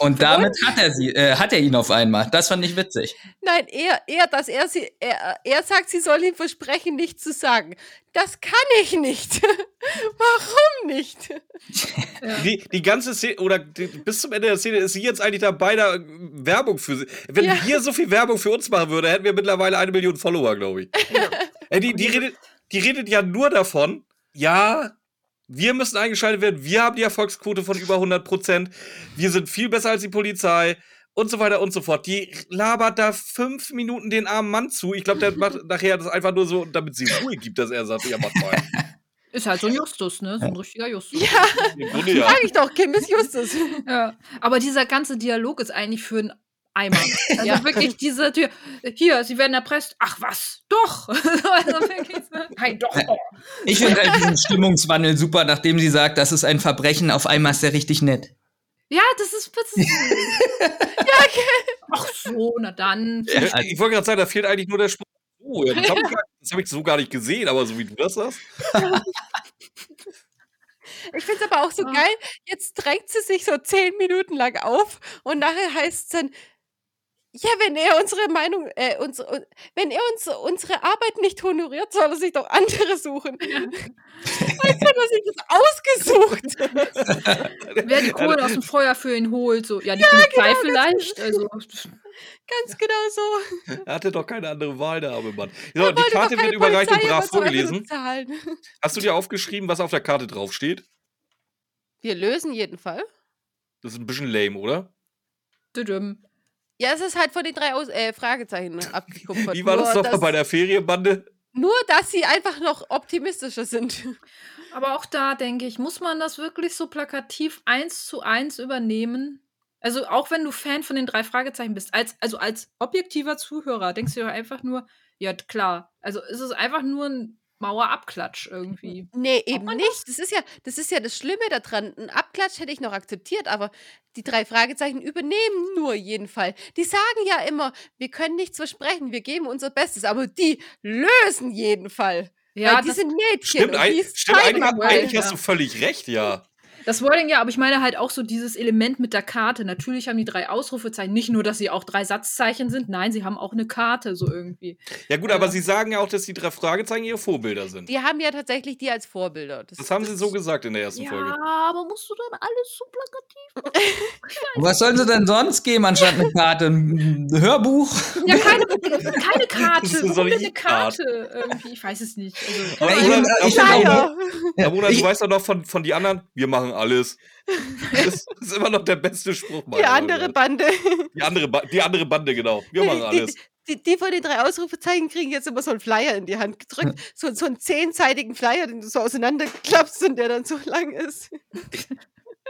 Und damit hat er sie, äh, hat er ihn auf einmal. Das fand ich witzig. Nein, eher, eher dass er sie, er, er sagt, sie soll ihm versprechen, nichts zu sagen. Das kann ich nicht. Warum nicht? Die, die ganze Szene, oder die, bis zum Ende der Szene ist sie jetzt eigentlich dabei, da äh, Werbung für sie. Wenn Ja. wir so viel Werbung für uns machen würden, hätten wir mittlerweile eine Million Follower, glaube ich. Ey, die, die, redet, die redet ja nur davon, ja, wir müssen eingeschaltet werden, wir haben die Erfolgsquote von über 100 Prozent, wir sind viel besser als die Polizei und so weiter und so fort. Die labert da fünf Minuten den armen Mann zu. Ich glaube, der macht nachher das einfach nur so, damit sie Ruhe gibt, dass er sagt, ja, mach mal. Ist halt so ein Justus, ne? So ein richtiger Justus. Ja, Grunde ja. sag ich doch, Kim ist Justus. Ja. Aber dieser ganze Dialog ist eigentlich für einen Eimer. Also Ja. wirklich diese Tür. Hier, sie werden erpresst. Ach was? Doch. also wirklich so, Nein, doch. Ich finde halt diesen Stimmungswandel super, nachdem sie sagt, das ist ein Verbrechen, auf einmal ist er richtig nett. Ja, das ist witzig. Ach so, na dann. Ja, ich wollte gerade sagen, da fehlt eigentlich nur der Spruch. Oh, ja, das habe ich, hab ich so gar nicht gesehen, aber so wie du das sagst. Ich finde es aber auch so Ah. geil. Jetzt drängt sie sich so zehn Minuten lang auf und nachher heißt es dann, ja, wenn er unsere Meinung, äh, unsere, wenn er uns unsere Arbeit nicht honoriert, soll er sich doch andere suchen. Als hätte er sich das ausgesucht. Wer die Kohlen aus dem Feuer für ihn holt, so. Ja, die Polizei vielleicht. Also, Ganz genau so. Er hatte doch keine andere Wahl, der arme Mann. So, die Karte wird überreicht und brav vorgelesen. Hast du dir aufgeschrieben, was auf der Karte draufsteht? Wir lösen jeden Fall. Das ist ein bisschen lame, oder? düdüm. Ja, es ist halt von den drei Aus äh, Fragezeichen abgekupfert. Wie war das Nur, nochmal bei der Ferienbande? Nur, dass sie einfach noch optimistischer sind. Aber auch da denke ich, muss man das wirklich so plakativ eins zu eins übernehmen? Also auch wenn du Fan von den drei Fragezeichen bist, als, also als objektiver Zuhörer, denkst du dir einfach nur, ja klar, also es ist einfach nur ein Mauerabklatsch irgendwie. Nee, eben nicht. Das ist ja, das ist ja das Schlimme daran. Ein Abklatsch hätte ich noch akzeptiert, aber die drei Fragezeichen übernehmen nur jeden Fall. Die sagen ja immer, wir können nichts versprechen, wir geben unser Bestes, aber die lösen jeden Fall. Ja, Weil die das, sind Mädchen. Stimmt, und ein, die stimmt eigentlich, eigentlich ja. hast du völlig recht, ja. Das Wording ja, aber ich meine halt auch so dieses Element mit der Karte. Natürlich haben die drei Ausrufezeichen nicht nur, dass sie auch drei Satzzeichen sind, nein, sie haben auch eine Karte so irgendwie. Ja gut, aber sie sagen ja auch, dass die drei Fragezeichen ihre Vorbilder sind. Die haben ja tatsächlich die als Vorbilder. Das haben sie so gesagt in der ersten Ja, Folge. aber musst du dann alles so plakativ Und was sollen sie denn sonst geben anstatt eine Karte? Ein Hörbuch? Ja, keine, keine Karte. Das ist so eine Karte? Irgendwie, ich weiß es nicht. Also, Aber Ja, ich ich bin auch- Leider. Ja, Ramona, du ich- weißt doch noch von, von die anderen, wir machen alles. Das ist immer noch der beste Spruch. Die andere Meinung. Bande. Die andere, ba die andere Bande, genau. Wir machen alles. Die, die, die von den drei Ausrufezeichen kriegen jetzt immer so einen Flyer in die Hand gedrückt. So, so einen zehnseitigen Flyer, den du so auseinanderklappst und der dann so lang ist.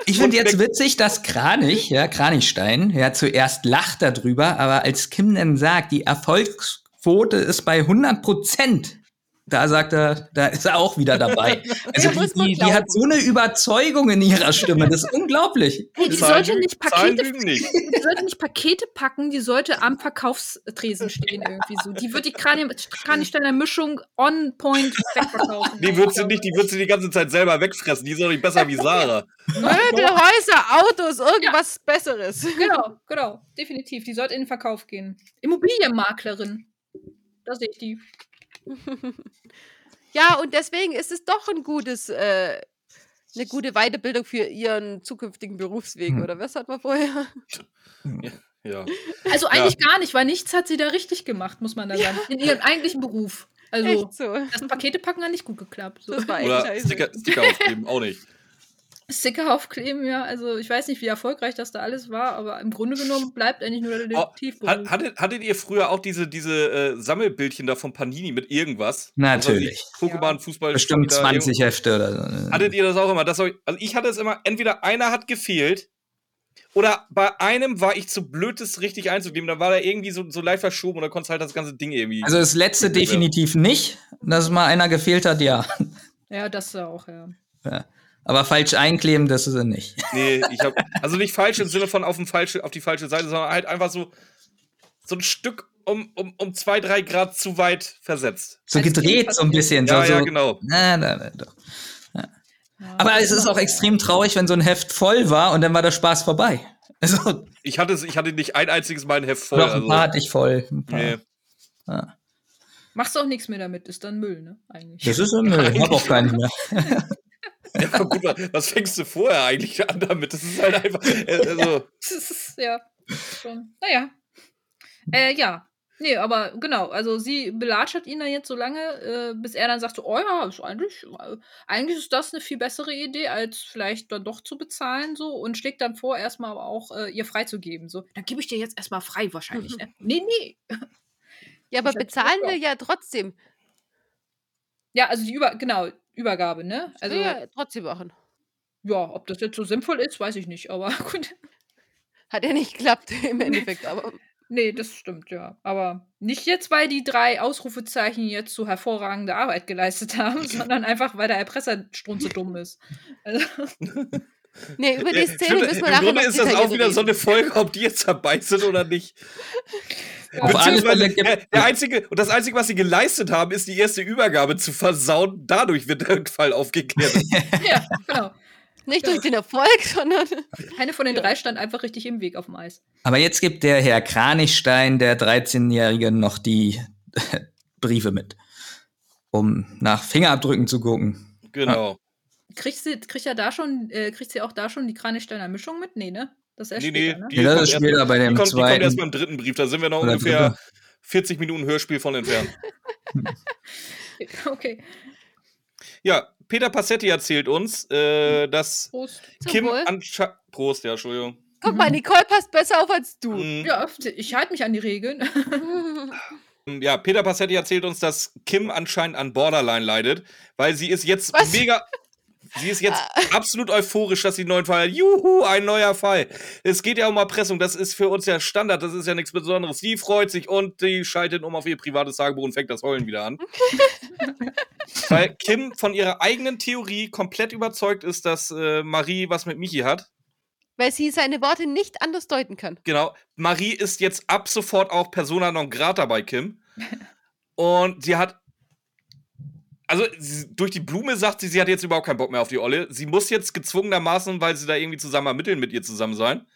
Ich finde jetzt witzig, dass Kranich, ja, Kranichstein, ja, zuerst lacht darüber, aber als Kim dann sagt, die Erfolgsquote ist bei 100 Prozent, da sagt er, da ist er auch wieder dabei. Also Ja, die, die, die hat so eine Überzeugung in ihrer Stimme, das ist unglaublich. Hey, die Zahlen sollte nicht Pakete, nicht. die sollte nicht Pakete packen, die sollte am Verkaufstresen stehen irgendwie so. Die wird die Krani- Kranichsteiner Mischung on point wegverkaufen. Die wird sie nicht, die wird sie die ganze Zeit selber wegfressen. Die ist doch nicht besser wie Sarah. Möbel, Häuser, Autos, irgendwas Besseres. Genau, genau, definitiv. Die sollte in den Verkauf gehen. Immobilienmaklerin. Da sehe ich die. Ja, und deswegen ist es doch ein gutes, äh, eine gute Weiterbildung für ihren zukünftigen Berufsweg, Hm. oder was hat man vorher? Ja. Also eigentlich gar nicht, weil nichts hat sie da richtig gemacht, muss man da sagen. In ihrem eigentlichen Beruf. Also so. das Pakete packen hat nicht gut geklappt. So. Das war echt Oder. Sticker, Sticker aufkleben, auch nicht. Sticker aufkleben, ja. Also ich weiß nicht, wie erfolgreich das da alles war, aber im Grunde genommen bleibt eigentlich nur der Oh, Detektivberuf. Hat, hattet, hattet ihr früher auch diese, diese äh, Sammelbildchen da von Panini mit irgendwas? Natürlich. Pokémon, Fußball. Bestimmt Spieler, 20 Hefte oder so. Hattet ihr das auch immer? Das ich, also ich hatte es immer, entweder einer hat gefehlt oder bei einem war ich zu blöd, das richtig einzugeben. Da war da irgendwie so, so leicht verschoben und da konntest halt das ganze Ding irgendwie. Also das letzte Ja. definitiv nicht, dass mal einer gefehlt hat, ja. Ja, das auch, ja. ja. Aber falsch einkleben, das ist er nicht. nee, ich hab. Also nicht falsch im Sinne von auf, dem falsche, auf die falsche Seite, sondern halt einfach so, so ein Stück um, um, um zwei, drei Grad zu weit versetzt. So gedreht so ein bisschen. Ja, so, ja, genau. Na, na, na, doch. ja. Aber es ist auch extrem traurig, wenn so ein Heft voll war und dann war der Spaß vorbei. Also, Ich hatte, ich hatte nicht ein einziges Mal ein Heft voll. doch, ein Also, paar hatte ich voll. Ein paar. nee. Ja. Machst du auch nichts mehr damit, ist dann Müll, ne? Eigentlich. Das ist Müll, ich hab auch keinen mehr. Ja, aber gut, was- fängst du vorher eigentlich an damit? Das ist halt einfach. äh, Also, Das ist, ja, schon. Naja. Äh, ja. Nee, aber genau, also sie belatschert ihn dann jetzt so lange, äh, bis er dann sagt so, oh ja, ist eigentlich, äh, eigentlich ist das eine viel bessere Idee, als vielleicht dann doch zu bezahlen so und schlägt dann vor, erstmal aber auch äh, ihr freizugeben. So, dann gebe ich dir jetzt erstmal frei wahrscheinlich. Ne? Nee, nee. Ja, aber bezahlen will ja trotzdem. Ja, also die Über, genau, Übergabe, ne? Also ja, trotzdem machen. ja, ob das jetzt so sinnvoll ist, weiß ich nicht, aber gut. Hat ja nicht geklappt im Endeffekt, aber Nee, das stimmt, ja. Aber nicht jetzt, weil die drei Ausrufezeichen jetzt so hervorragende Arbeit geleistet haben, sondern einfach, weil der Erpresser strunze dumm ist. Also, nee, über die Szene stimmt, müssen wir Im nachher Grunde ist das auch wieder so reden. eine Folge, ob die jetzt dabei sind oder nicht. Auf Beziehungsweise, der, der einzige, und das Einzige, was sie geleistet haben, ist die erste Übergabe zu versauen. Dadurch wird der Fall aufgeklärt. ja, genau. Nicht durch den Erfolg, sondern Keine von den drei stand einfach richtig im Weg auf dem Eis. Aber jetzt gibt der Herr Kranichstein, der 13-Jährige, noch die Briefe mit, um nach Fingerabdrücken zu gucken. genau. Kriegt sie, kriegt ja da schon, äh, kriegt sie auch da schon die Kranichsteiner Mischung mit? Nee, ne? Das ist erst Nee, nee, später, ne? die Ja, das kommt ist erst- später bei dem die kommt, die kommt zweiten. erst beim dritten Brief. Da sind wir noch Oder ungefähr dritte. 40 Minuten Hörspiel von entfernt. Okay. Ja, Peter Passetti erzählt uns, äh, dass Prost. Kim anscheinend. Prost, ja, Entschuldigung. guck mal, Nicole passt besser auf als du. Mm, Ja, ich halte mich an die Regeln. Ja, Peter Passetti erzählt uns, dass Kim anscheinend an Borderline leidet, weil sie ist jetzt Was? mega. Sie ist jetzt absolut euphorisch, dass sie einen neuen Fall hat. Juhu, ein neuer Fall. Es geht ja um Erpressung. Das ist für uns ja Standard. Das ist ja nichts Besonderes. Sie freut sich und die schaltet um auf ihr privates Tagebuch und fängt das Heulen wieder an. Weil Kim von ihrer eigenen Theorie komplett überzeugt ist, dass äh, Marie was mit Michi hat. Weil sie seine Worte nicht anders deuten kann. Genau. Marie ist jetzt ab sofort auch Persona non grata bei Kim. Und sie hat. Also durch die Blume sagt sie, sie hat jetzt überhaupt keinen Bock mehr auf die Olle. Sie muss jetzt gezwungenermaßen, weil sie da irgendwie zusammen ermitteln, mit ihr zusammen sein.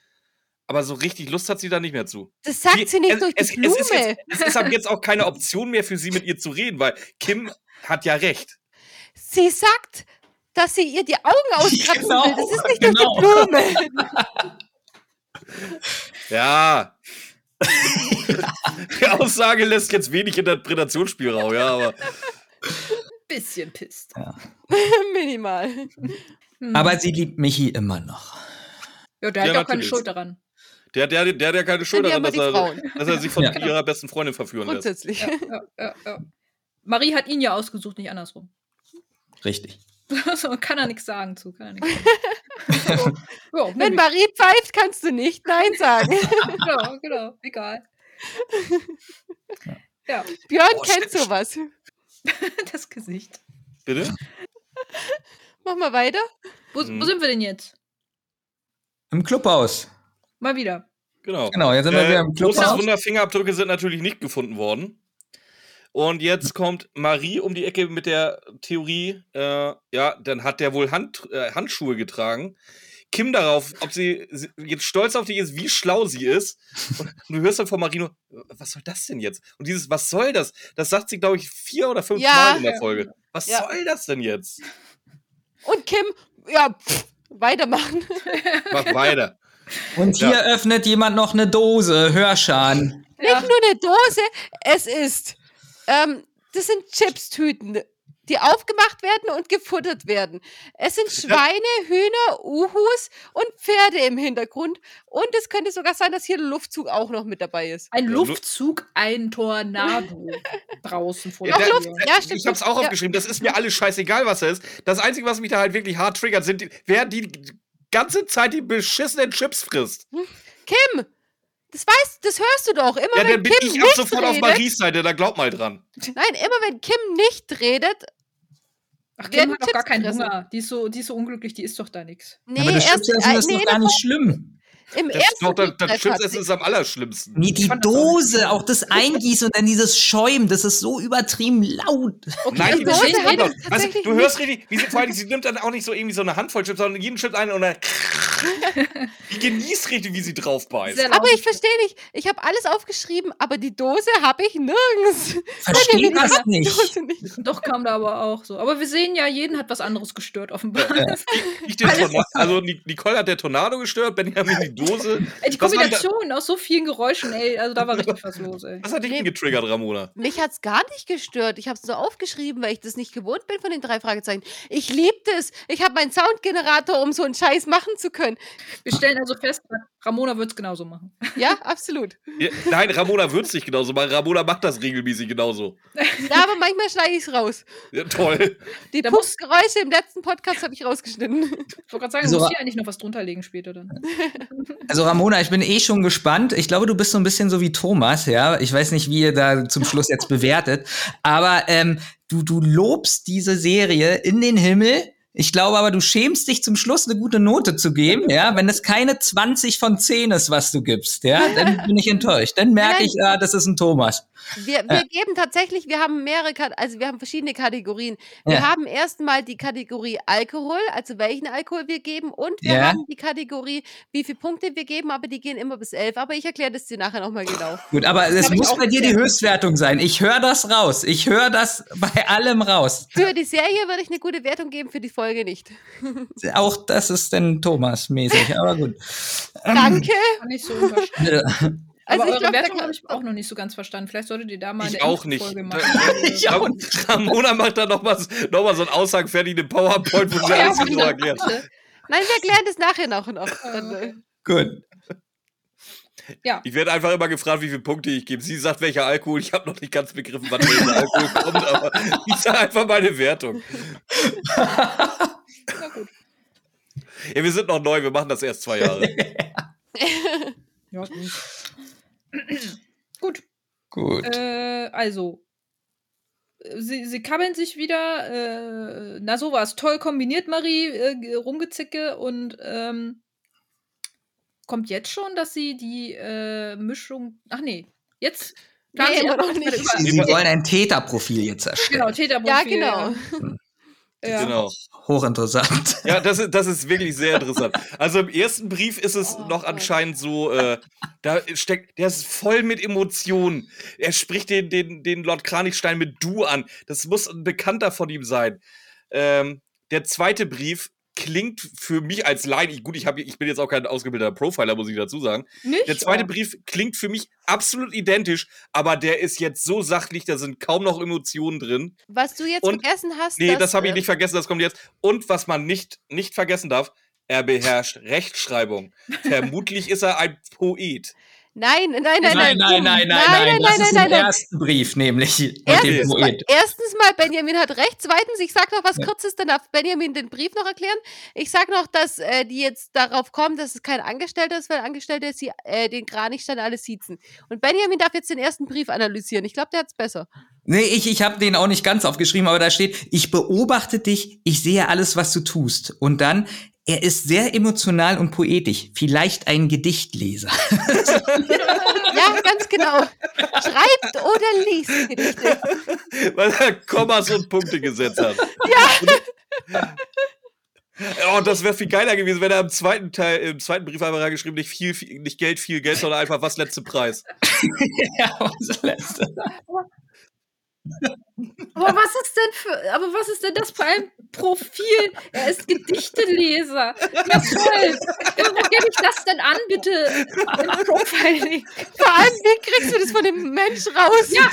Aber so richtig Lust hat sie da nicht mehr zu. Das sagt sie, nicht es, durch die es, Blume. Es ist, jetzt, es ist ab jetzt auch keine Option mehr für sie, mit ihr zu reden, weil Kim hat ja recht. Sie sagt, dass sie ihr die Augen auskratzen Genau, will. Das ist nicht genau. durch die Blume. Ja. Die Aussage lässt jetzt wenig Interpretationsspielraum, ja, aber Bisschen pisst. Minimal. Hm. Aber sie liebt Michi immer noch. ja, der hat Ja, ja auch keine. Schuld daran. der, der, der hat ja keine Schuld ja daran, dass er, dass er sich von Ja. ihrer besten Freundin verführen lässt. Grundsätzlich. Ja, ja, ja, ja. Marie hat ihn ja ausgesucht, nicht andersrum. Richtig. so kann er nichts sagen zu. Kann er nichts sagen. ja, Wenn nämlich. Marie pfeift, kannst du nicht Nein sagen. genau, genau, egal. Ja, Björn Oh, kennt sowas. das Gesicht. Bitte? Mach mal weiter. Wo, Mhm. wo sind wir denn jetzt? Im Clubhaus. Mal wieder. Genau. Genau, jetzt sind wir wieder im Großes Clubhaus. Wunder, Fingerabdrücke sind natürlich nicht gefunden worden. Und jetzt kommt Marie um die Ecke mit der Theorie, äh, ja, dann hat der wohl Hand, äh, Handschuhe getragen. Kim darauf, ob sie, sie jetzt stolz auf dich ist, wie schlau sie ist. Und du hörst dann von Marie nur, was soll das denn jetzt? Und dieses, was soll das? Das sagt sie, glaube ich, vier oder fünf Ja. Mal in der Folge. Was Ja. soll das denn jetzt? Und Kim, ja, pff, weitermachen. Mach weiter. Und hier öffnet jemand noch eine Dose, Hörschan. Ja. Nicht nur eine Dose, es ist, ähm, das sind Chipstüten, die aufgemacht werden und gefuttert werden. Es sind Schweine, Hühner, Uhus und Pferde im Hintergrund. Und es könnte sogar sein, dass hier der Luftzug auch noch mit dabei ist. Ein Luftzug, ein Tornado draußen vor Ja, der Tür. Ja, stimmt. Ich hab's auch ja. aufgeschrieben, das ist mir alles scheißegal, was er ist. Das Einzige, was mich da halt wirklich hart triggert, sind, die, wer die ganze Zeit die beschissenen Chips frisst. Kim, das weißt, das hörst du doch. Immer Ja, wenn dann bin Kim ich ab nicht sofort auf redet, Maries Seite, da glaub mal dran. Nein, immer wenn Kim nicht redet, Ach, Kim hat doch gar keinen gefressen. Hunger. Die ist, so, die ist so unglücklich, die isst doch da nichts. nee, Aber das erst, Chipsessen äh, ist nee, doch gar nicht schlimm. Im Das, ist ersten doch, das, das Chipsessen ist am allerschlimmsten. Nee, die Dose, auch das Eingießen und dann dieses Schäumen, das ist so übertrieben laut. Nein, die das Dose hat es also, du hörst richtig, wie sie vor allem, sie nimmt dann auch nicht so irgendwie so eine Handvoll Chips, sondern jeden Chips ein und dann. die genießt richtig, wie sie drauf beißt. Aber ich verstehe nicht. Ich habe alles aufgeschrieben, aber die Dose habe ich nirgends. Verstehe das nicht. Nicht. Doch kam da aber auch so. Aber wir sehen ja, jeden hat was anderes gestört, offenbar. Nicht den Tornado, also Ni- Nicole hat der Tornado gestört, Benjamin die Dose. Ey, die Kombination aus so vielen Geräuschen, ey, also da war richtig was los, ey. Was hat dich Nee. denn getriggert, Ramona? Mich hat's gar nicht gestört. Ich habe es so aufgeschrieben, weil ich das nicht gewohnt bin von den drei Fragezeichen. Ich liebe das. Ich habe meinen Soundgenerator, um so einen Scheiß machen zu können. Wir stellen also fest, Ramona wird es genauso machen. Ja, absolut. Ja, nein, Ramona wird's nicht genauso machen. Ramona macht das regelmäßig genauso. Ja, aber manchmal schneide ich es raus. Ja, toll. Die Da im letzten Podcast habe ich rausgeschnitten. Ich wollte gerade sagen, Also, muss hier eigentlich noch was drunter legen später dann. Also Ramona, ich bin eh schon gespannt. Ich glaube, du bist so ein bisschen so wie Thomas, ja. Ich weiß nicht, wie ihr da zum Schluss jetzt bewertet, aber ähm, du, du lobst diese Serie in den Himmel. Ich glaube aber, du schämst dich zum Schluss eine gute Note zu geben, ja. Wenn es keine 20 von 10 ist, was du gibst, ja, dann bin ich enttäuscht. Dann merke ich, ah, das ist ein Thomas. Wir, wir geben tatsächlich, wir haben mehrere, also wir haben verschiedene Kategorien. Wir Ja. haben erstmal die Kategorie Alkohol, also welchen Alkohol wir geben, und wir Ja. haben die Kategorie, wie viele Punkte wir geben, aber die gehen immer bis elf. Aber ich erkläre das dir nachher nochmal genau. Gut, aber es muss bei dir die. Höchstwertung sein. Ich höre das raus. Ich höre das bei allem raus. Für die Serie würde ich eine gute Wertung geben, für die Folge nicht. Auch das ist dann Thomas-mäßig, aber gut. Danke. Kann ich so. Also aber ich eure glaub, Wertung habe ich auch noch nicht so ganz verstanden. Vielleicht solltet ihr da mal Ich eine auch nicht. Folge machen. Ich auch Ram- Ramona macht da nochmal noch mal so einen aussagenfertigen PowerPoint, wo sie alles genau erklärt. Nein, wir erklären das nachher noch. noch. Dann, äh, Gut. Ja, Ich werde einfach immer gefragt, wie viele Punkte ich gebe. Sie sagt, welcher Alkohol. Ich habe noch nicht ganz begriffen, wann welcher Alkohol kommt, aber ich sage einfach meine Wertung. na gut. Ja, wir sind noch neu, wir machen das erst zwei Jahre. Ja, gut. gut. Gut. Äh, also. äh, Sie, sie kabbeln sich wieder. Äh, na sowas. Toll kombiniert, Marie. Äh, rumgezicke. Und ähm, kommt jetzt schon, dass sie die äh, Mischung. Ach nee. Jetzt. Nee, Sie noch nicht. Sie, Sie wollen ein Täterprofil jetzt erstellen. Genau, Täterprofil. Ja, genau. Ja. Genau. Hochinteressant. Ja, das ist, das ist wirklich sehr interessant. Also im ersten Brief ist es Oh noch Gott. anscheinend so, äh, da steckt, der ist voll mit Emotionen. Er spricht den, den, den Lord Kranichstein mit Du an. Das muss ein Bekannter von ihm sein. Ähm, der zweite Brief klingt für mich als Laien, ich- gut, ich, hab, ich bin jetzt auch kein ausgebildeter Profiler, muss ich dazu sagen. Nicht? Der zweite Oh. Brief klingt für mich absolut identisch, aber der ist jetzt so sachlich, da sind kaum noch Emotionen drin. Was du jetzt Und- vergessen hast, Nee, dass, das habe ich äh, nicht vergessen, das kommt jetzt. Und was man nicht, nicht vergessen darf, er beherrscht Rechtschreibung. Vermutlich ist er ein Poet. Nein, nein, nein, nein, nein. nein, nein, nein, nein, das nein, ist nein, im nein. ersten Brief nämlich Erstens mal, erstens mal, Benjamin hat recht. Zweitens, ich sag noch was Ja. Kurzes, dann darf Benjamin den Brief noch erklären. Ich sag noch, dass äh, die jetzt darauf kommen, dass es kein Angestellter ist, weil Angestellte sie äh, den Kranichstein alle siezen. Und Benjamin darf jetzt den ersten Brief analysieren. Ich glaube, der hat's besser. Nee, ich, ich habe den auch nicht ganz aufgeschrieben, aber da steht, ich beobachte dich, ich sehe alles, was du tust. Und dann, er ist sehr emotional und poetisch. Vielleicht ein Gedichtleser. Ja, ganz genau. Schreibt oder liest Gedichte. Weil er Kommas und Punkte gesetzt hat. Ja. Oh, das wäre viel geiler gewesen, wenn er im zweiten Teil, im zweiten Brief einfach reingeschrieben, nicht viel, viel, nicht Geld, viel Geld, sondern einfach was letzte Preis. ja, was letzte. Aber was ist denn für, aber was ist denn das für ein Profil? Er ist Gedichteleser. Ja, toll. Ja, wo gebe ich das denn an, bitte? Im Profiling. Vor allem, wie kriegst du das von dem Mensch raus? Ja.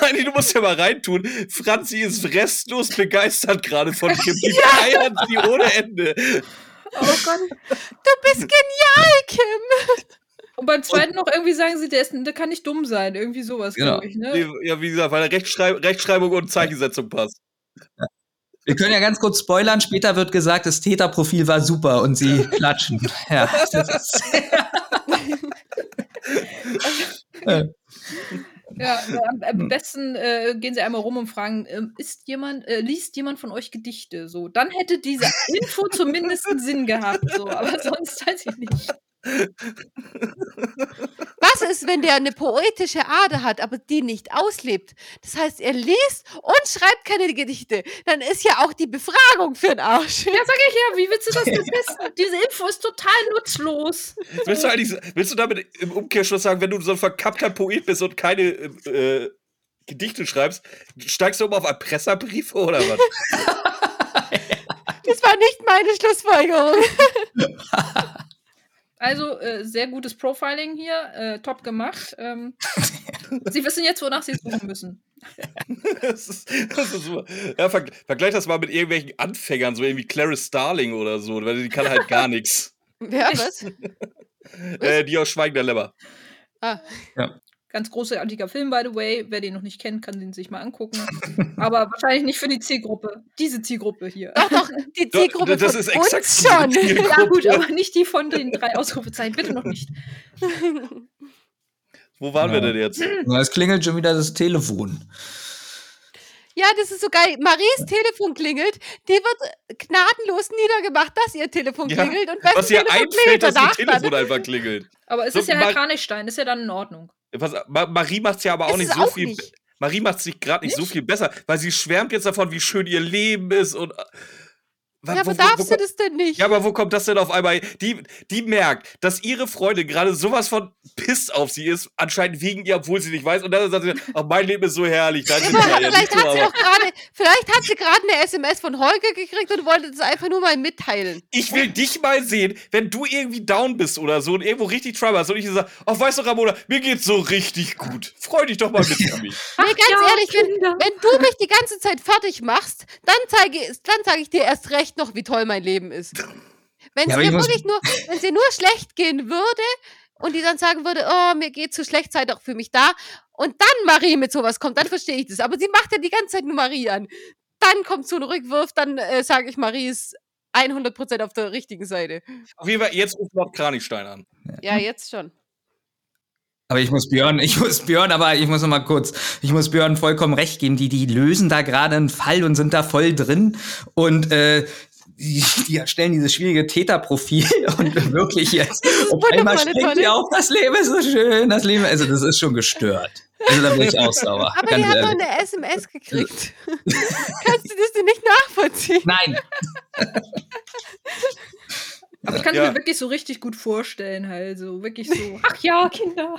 Manni, du musst ja mal reintun. Franzi ist restlos begeistert gerade von dir. Die feiern sie ohne Ende. Oh Gott. Du bist genial, Kim. Und beim zweiten noch irgendwie sagen sie, der, ist, der kann nicht dumm sein. Irgendwie sowas, Genau. glaube ich. Ne? Ja, wie gesagt, weil Rechtschreib Rechtschreibung und Zeichensetzung passt. Wir können ja ganz kurz spoilern. Später wird gesagt, das Täterprofil war super und sie klatschen. Ja, das ist, Ja, äh, am, besten äh, gehen sie einmal rum und fragen, ähm, ist jemand, äh, liest jemand von euch Gedichte? So, dann hätte diese Info zumindest einen Sinn gehabt. So, aber sonst weiß ich nicht. Was ist, wenn der eine poetische Ader hat, aber die nicht auslebt? Das heißt, er liest und schreibt keine Gedichte. Dann ist ja auch die Befragung für den Arsch. Ja, sag ich ja, wie willst du das denn testen? Diese Info ist total nutzlos. Willst du eigentlich, willst du damit im Umkehrschluss sagen, wenn du so ein verkappter Poet bist und keine äh, Gedichte schreibst, steigst du um auf Erpresserbriefe oder was? Das war nicht meine Schlussfolgerung. Also, äh, sehr gutes Profiling hier, äh, top gemacht. Ähm, sie wissen jetzt, wonach sie suchen müssen. Das ist, das ist super. Ja, ver vergleich das mal mit irgendwelchen Anfängern, so irgendwie Clarice Starling oder so, weil die kann halt gar nichts. Wer was? Äh, die aus Schweigen der Lämmer. Ah, Ganz großartiger Film, by the way. Wer den noch nicht kennt, kann den sich mal angucken. Aber wahrscheinlich nicht für die Zielgruppe. Diese Zielgruppe hier. doch, doch, die Doch, Zielgruppe das von ist exakt uns schon. Ja, gut, aber nicht die von den drei Ausrufezeichen. Bitte noch nicht. Wo waren wir Ja. denn jetzt? es klingelt schon wieder das Telefon. Ja, das ist so geil. Maries Telefon klingelt, die wird gnadenlos niedergemacht, dass ihr Telefon Ja, klingelt. Und Was ihr Telefon einfällt, klingelt dass ihr? Telefon einfach klingelt. Aber es So, ist ja Herr Mar- Kranichstein, ist ja dann in Ordnung. Was, Ma Marie macht's ja aber auch Ist nicht es so auch viel. nicht. Marie macht sich gerade nicht, so Nicht? viel besser, weil sie schwärmt jetzt davon, wie schön ihr Leben ist und. Ja, wo- aber wo- darfst wo- du das denn nicht? Ja, aber wo kommt das denn auf einmal? Die, die merkt, dass ihre Freundin gerade sowas von Piss auf sie ist, anscheinend wegen ihr, obwohl sie nicht weiß. Und dann sagt sie, oh, mein Leben ist so herrlich. Ja, vielleicht so, hat sie aber doch gerade, vielleicht hat sie gerade eine SMS von Holger gekriegt und wollte das einfach nur mal mitteilen. ich will dich mal sehen, wenn du irgendwie down bist oder so und irgendwo richtig Trouble hast und ich sage, oh, weißt du, Ramona, mir geht's so richtig gut. Freu dich doch mal mit mich. Nee, ganz ja, ehrlich, wenn, wenn du mich die ganze Zeit fertig machst, dann zeige dann zeige ich dir erst recht noch, wie toll mein Leben ist. Wenn es Ja, mir wirklich nur, wenn es nur schlecht gehen würde und die dann sagen würde, oh, mir geht so schlecht, sei doch für mich da. Und dann Marie mit sowas kommt, dann verstehe ich das. Aber sie macht ja die ganze Zeit nur Marie an. Dann kommt so ein Rückwurf, dann äh, sage ich, Marie ist 100% auf der richtigen Seite. Auf jeden Fall, jetzt ruft Lord Kranichstein an. Ja, jetzt schon. Aber ich muss Björn, ich muss Björn, aber ich muss noch mal kurz, ich muss Björn vollkommen recht geben. Die, die lösen da gerade einen Fall und sind da voll drin. Und äh, die, die erstellen dieses schwierige Täterprofil und wirklich jetzt auf einmal springt die auf, das Leben ist so schön, das Leben, also das ist schon gestört. Also da bin ich auch sauer. Aber ganz die hat doch eine SMS gekriegt. Kannst du das denn nicht nachvollziehen? Nein, Aber ich kann Ja. es mir wirklich so richtig gut vorstellen, halt so wirklich so. Ach ja, Kinder.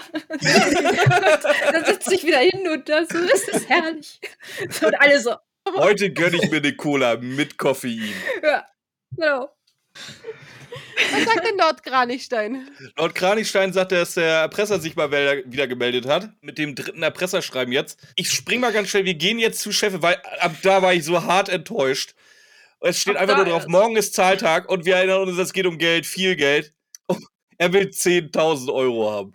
dann sitzt sich wieder hin und das so ist es herrlich. So, Und alle so, Heute gönne ich mir eine Cola mit Koffein. ja, genau. Was sagt denn Nordkranichstein? Laut Kranichstein sagt dass der Erpresser sich mal wieder gemeldet hat. Mit dem dritten Erpresserschreiben jetzt. Ich spring mal ganz schnell, wir gehen jetzt zu Chef, weil ab da war ich so hart enttäuscht. Es steht Ab einfach nur drauf, morgen ist Zahltag und wir erinnern uns, es geht um Geld, viel Geld. Und er will 10.000 Euro haben.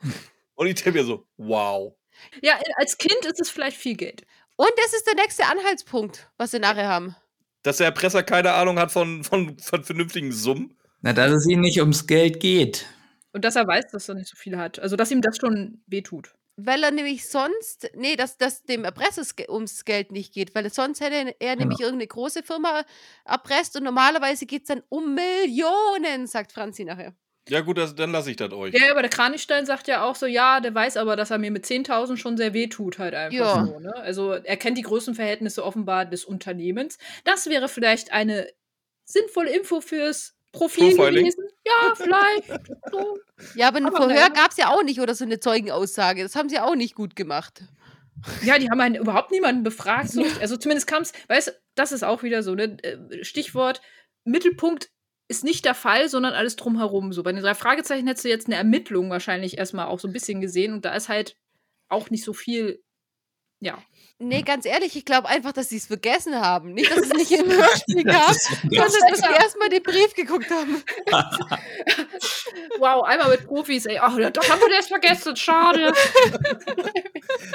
Und ich denke mir so, wow. Ja, als Kind ist es vielleicht viel Geld. Und das ist der nächste Anhaltspunkt, was wir nachher haben. Dass der Erpresser keine Ahnung hat von, von, von vernünftigen Summen. na, dass es ihnen nicht ums Geld geht. Und dass er weiß, dass er nicht so viel hat. Also, dass ihm das schon wehtut. Weil er nämlich sonst, nee, dass das dem Erpresser ums Geld nicht geht, weil sonst hätte er nämlich irgendeine große Firma erpresst und normalerweise geht es dann um Millionen, sagt Franzi nachher. Ja gut, das, dann lasse ich das euch. Ja, aber der Kranichstein sagt ja auch so, ja, der weiß aber, dass er mir mit 10.000 schon sehr wehtut halt einfach Ja. so. Ne? Also er kennt die Größenverhältnisse offenbar des Unternehmens. Das wäre vielleicht eine sinnvolle Info fürs Profil Profiling. gewesen. Ja, vielleicht. so. Ja, aber ein Aber Verhör gab es ja auch nicht oder so eine Zeugenaussage. Das haben sie auch nicht gut gemacht. Ja, die haben einen, überhaupt niemanden befragt. So. Also zumindest kam es, weißt du, das ist auch wieder so, ne? äh, Stichwort, Mittelpunkt ist nicht der Fall, sondern alles drumherum. So bei den drei Fragezeichen hättest du jetzt eine Ermittlung wahrscheinlich erstmal auch so ein bisschen gesehen und da ist halt auch nicht so viel, ja. Nee, ganz ehrlich, ich glaube einfach, dass sie es vergessen haben. Nicht, dass es nicht im Hörspiel gab, Das sondern dass sie erstmal den Brief geguckt haben. Wow, einmal mit Profis, ey. Ach, das haben wir das vergessen, schade.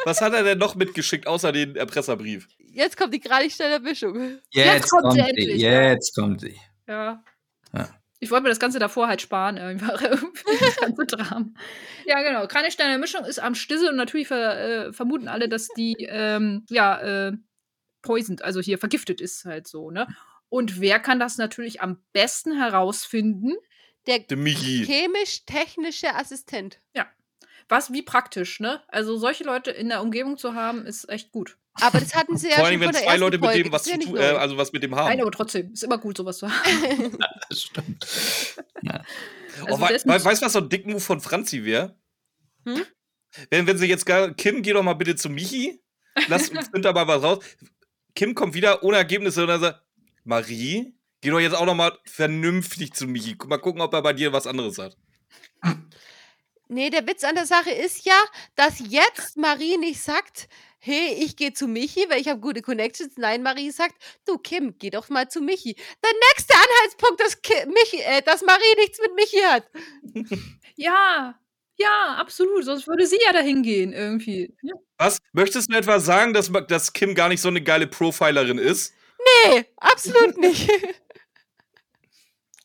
Was hat er denn noch mitgeschickt, außer den Erpresserbrief? Jetzt kommt die Kranichsteiner Mischung. Jetzt, kommt kommt sie endlich, ja. jetzt kommt sie. Ja. Ja. Ich wollte mir das Ganze davor halt sparen, einfach irgendwie das ganze Drama. Ja, genau. Kranichsteiner Mischung ist am Stissel und natürlich ver, äh, vermuten alle, dass die, ähm, ja, äh, poisoned, also hier vergiftet ist halt so, ne? Und wer kann das natürlich am besten herausfinden? Der Der chemisch-technische Assistent. Was, wie praktisch, ne? Also solche Leute in der Umgebung zu haben, ist echt gut. Aber das hatten sie ja Vor allem, wenn der zwei Leute mit dem was zu ja tun, äh, also was mit dem Nein, haben. aber trotzdem, ist immer gut, sowas zu haben. Das stimmt. Oh, Also wei weißt du, was so ein Dickmove von Franzi wäre? Hm? Wenn, wenn sie jetzt gar. Kim, geh doch mal bitte zu Michi. Lass uns da mal was raus. Kim kommt wieder ohne Ergebnisse und dann sagt: Marie, geh doch jetzt auch noch mal vernünftig zu Michi. Guck Mal gucken, ob er bei dir was anderes hat. Nee, der Witz an der Sache ist ja, dass jetzt Marie nicht sagt, hey, ich gehe zu Michi, weil ich habe gute Connections. Nein, Marie sagt, du Kim, geh doch mal zu Michi. Der nächste Anhaltspunkt, dass, Ki Michi, äh, dass Marie nichts mit Michi hat. Ja, ja, absolut. Sonst würde sie ja dahin gehen, irgendwie. Ja. Was? Möchtest du etwa sagen, dass, dass Kim gar nicht so eine geile Profilerin ist? Nee, absolut nicht.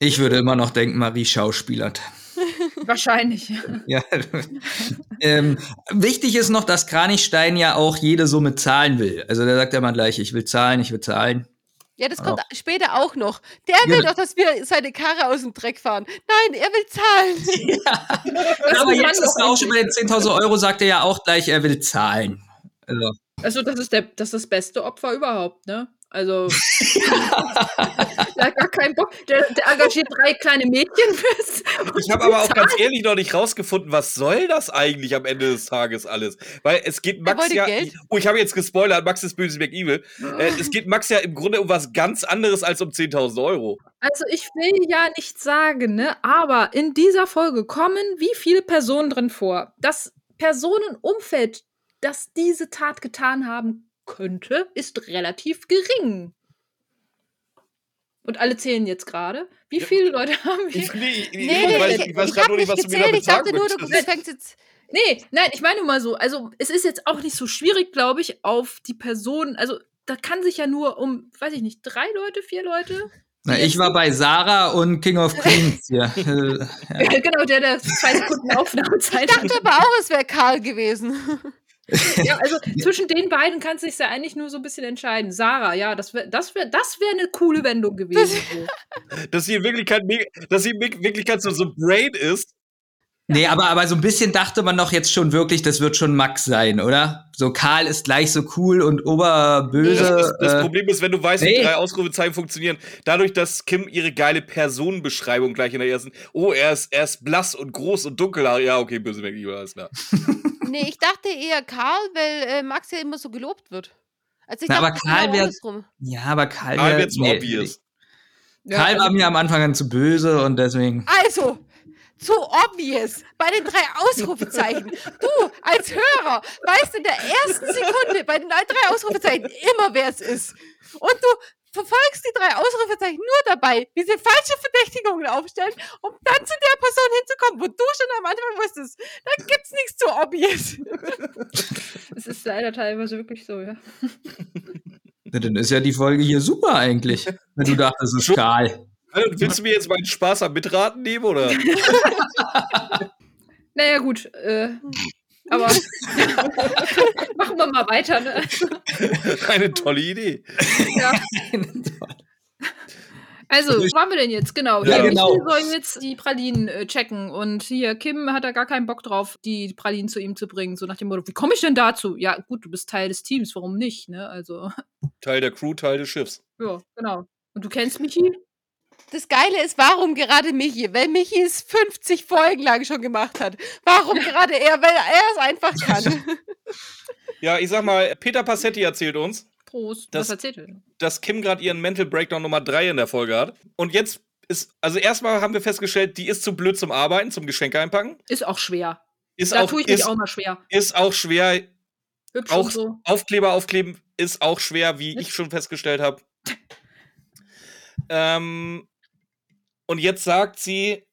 Ich würde immer noch denken, Marie schauspielert. Wahrscheinlich. Ja. ähm, wichtig ist noch, dass Kranichstein ja auch jede Summe zahlen will. Also der sagt ja mal gleich, ich will zahlen, ich will zahlen. Ja, das kommt später auch noch. Der will Ja. doch, dass wir seine Karre aus dem Dreck fahren. Nein, er will zahlen. Das Aber jetzt ist er auch schon bei den 10.000 Euro, sagt er ja auch gleich, er will zahlen. Also, Also, das ist, der, das ist das beste Opfer überhaupt, ne? Also, der hat gar keinen Bock. Der, der engagiert drei kleine Mädchen fürs. Ich habe aber auch ganz ehrlich noch nicht rausgefunden, was soll das eigentlich am Ende des Tages alles? Weil es geht Max ja. Geld. Oh, ich habe jetzt gespoilert, Max ist böse McEvil. Äh, es geht Max ja im Grunde um was ganz anderes als um 10.000 Euro. Also, ich will ja nicht sagen, ne? Aber in dieser Folge kommen wie viele Personen drin vor? Das Personenumfeld, das diese Tat getan haben könnte, ist relativ gering. Und alle zählen jetzt gerade. Wie Ja. viele Leute haben wir? Ich, nee, ich, Nee, ich, nee, weiß, ich, ich weiß ich gerade habe nur nicht, was du mir gezählt. Ich dachte nur, du fängst jetzt. Nee, nein, ich meine nur mal so. Also, es ist jetzt auch nicht so schwierig, glaube ich, auf die Person. Also, da kann sich ja nur um, weiß ich nicht, drei Leute, vier Leute. na, ich war bei Sarah und King of Queens hier. Äh, ja. genau, der, der zwei Sekunden Aufnahmezeit Ich dachte aber auch, es wäre Karl gewesen. Ja, also zwischen den beiden kannst du dich ja eigentlich nur so ein bisschen entscheiden. Sarah, ja, das wäre das wär, das wär eine coole Wendung gewesen. Dass sie in Wirklichkeit, dass sie in Wirklichkeit so, so Brain ist. Nee, aber, aber so ein bisschen dachte man doch jetzt schon wirklich, das wird schon Max sein, oder? So Karl ist gleich so cool und oberböse. Das, das, das äh, Problem ist, wenn du weißt, wie nee. drei Ausrufezeichen funktionieren, dadurch, dass Kim ihre geile Personenbeschreibung gleich in der ersten, oh, er ist, er ist blass und groß und dunkel, ja, okay, böse weg, alles klar. Nee, ich dachte eher Karl, weil äh, Max ja immer so gelobt wird. Also ich Na, dachte, aber es Karl wär- andersrum. ja, aber Karl, Karl wär- wird zu nee, obvious. Karl war mir am Anfang dann zu böse und deswegen. Also, zu obvious bei den drei Ausrufezeichen. Du als Hörer weißt in der ersten Sekunde bei den drei Ausrufezeichen immer, wer es ist. Und du verfolgst die drei Ausrufezeichen nur dabei, wie sie falsche Verdächtigungen aufstellen, um dann zu der Person hinzukommen, wo du schon am Anfang wusstest. Da gibt's nichts zu obvious. Es ist leider teilweise wirklich so, ja. Na, dann ist ja die Folge hier super eigentlich. Wenn du dachtest, es ist Karl. Also, willst du mir jetzt meinen Spaß am Mitraten nehmen, oder? Naja, gut. Äh, aber machen wir mal weiter, ne? Eine tolle Idee. Ja. Also, wo waren wir denn jetzt? Genau. Ja, genau. Michi soll jetzt die Pralinen äh, checken. Und hier, Kim hat da gar keinen Bock drauf, die Pralinen zu ihm zu bringen. So nach dem Motto, wie komme ich denn dazu? Ja, gut, du bist Teil des Teams, warum nicht? Ne? Also, Teil der Crew, Teil des Schiffs. ja, genau. Und du kennst Michi? Das Geile ist, warum gerade Michi? Weil Michi es 50 Folgen lang schon gemacht hat. Warum gerade er? Weil er es einfach kann. Ja, ich sag mal, Peter Passetti erzählt uns, Prost. Das- Was erzählt er dass Kim gerade ihren Mental Breakdown Nummer 3 in der Folge hat. Und jetzt ist, also erstmal haben wir festgestellt, die ist zu blöd zum Arbeiten, zum Geschenke einpacken. Ist auch schwer. Ist Da auch, tue ich mich ist, auch mal schwer. ist auch schwer. Hübsch Auch und so. Aufkleber aufkleben ist auch schwer, wie ich schon festgestellt habe. ähm, und jetzt sagt sie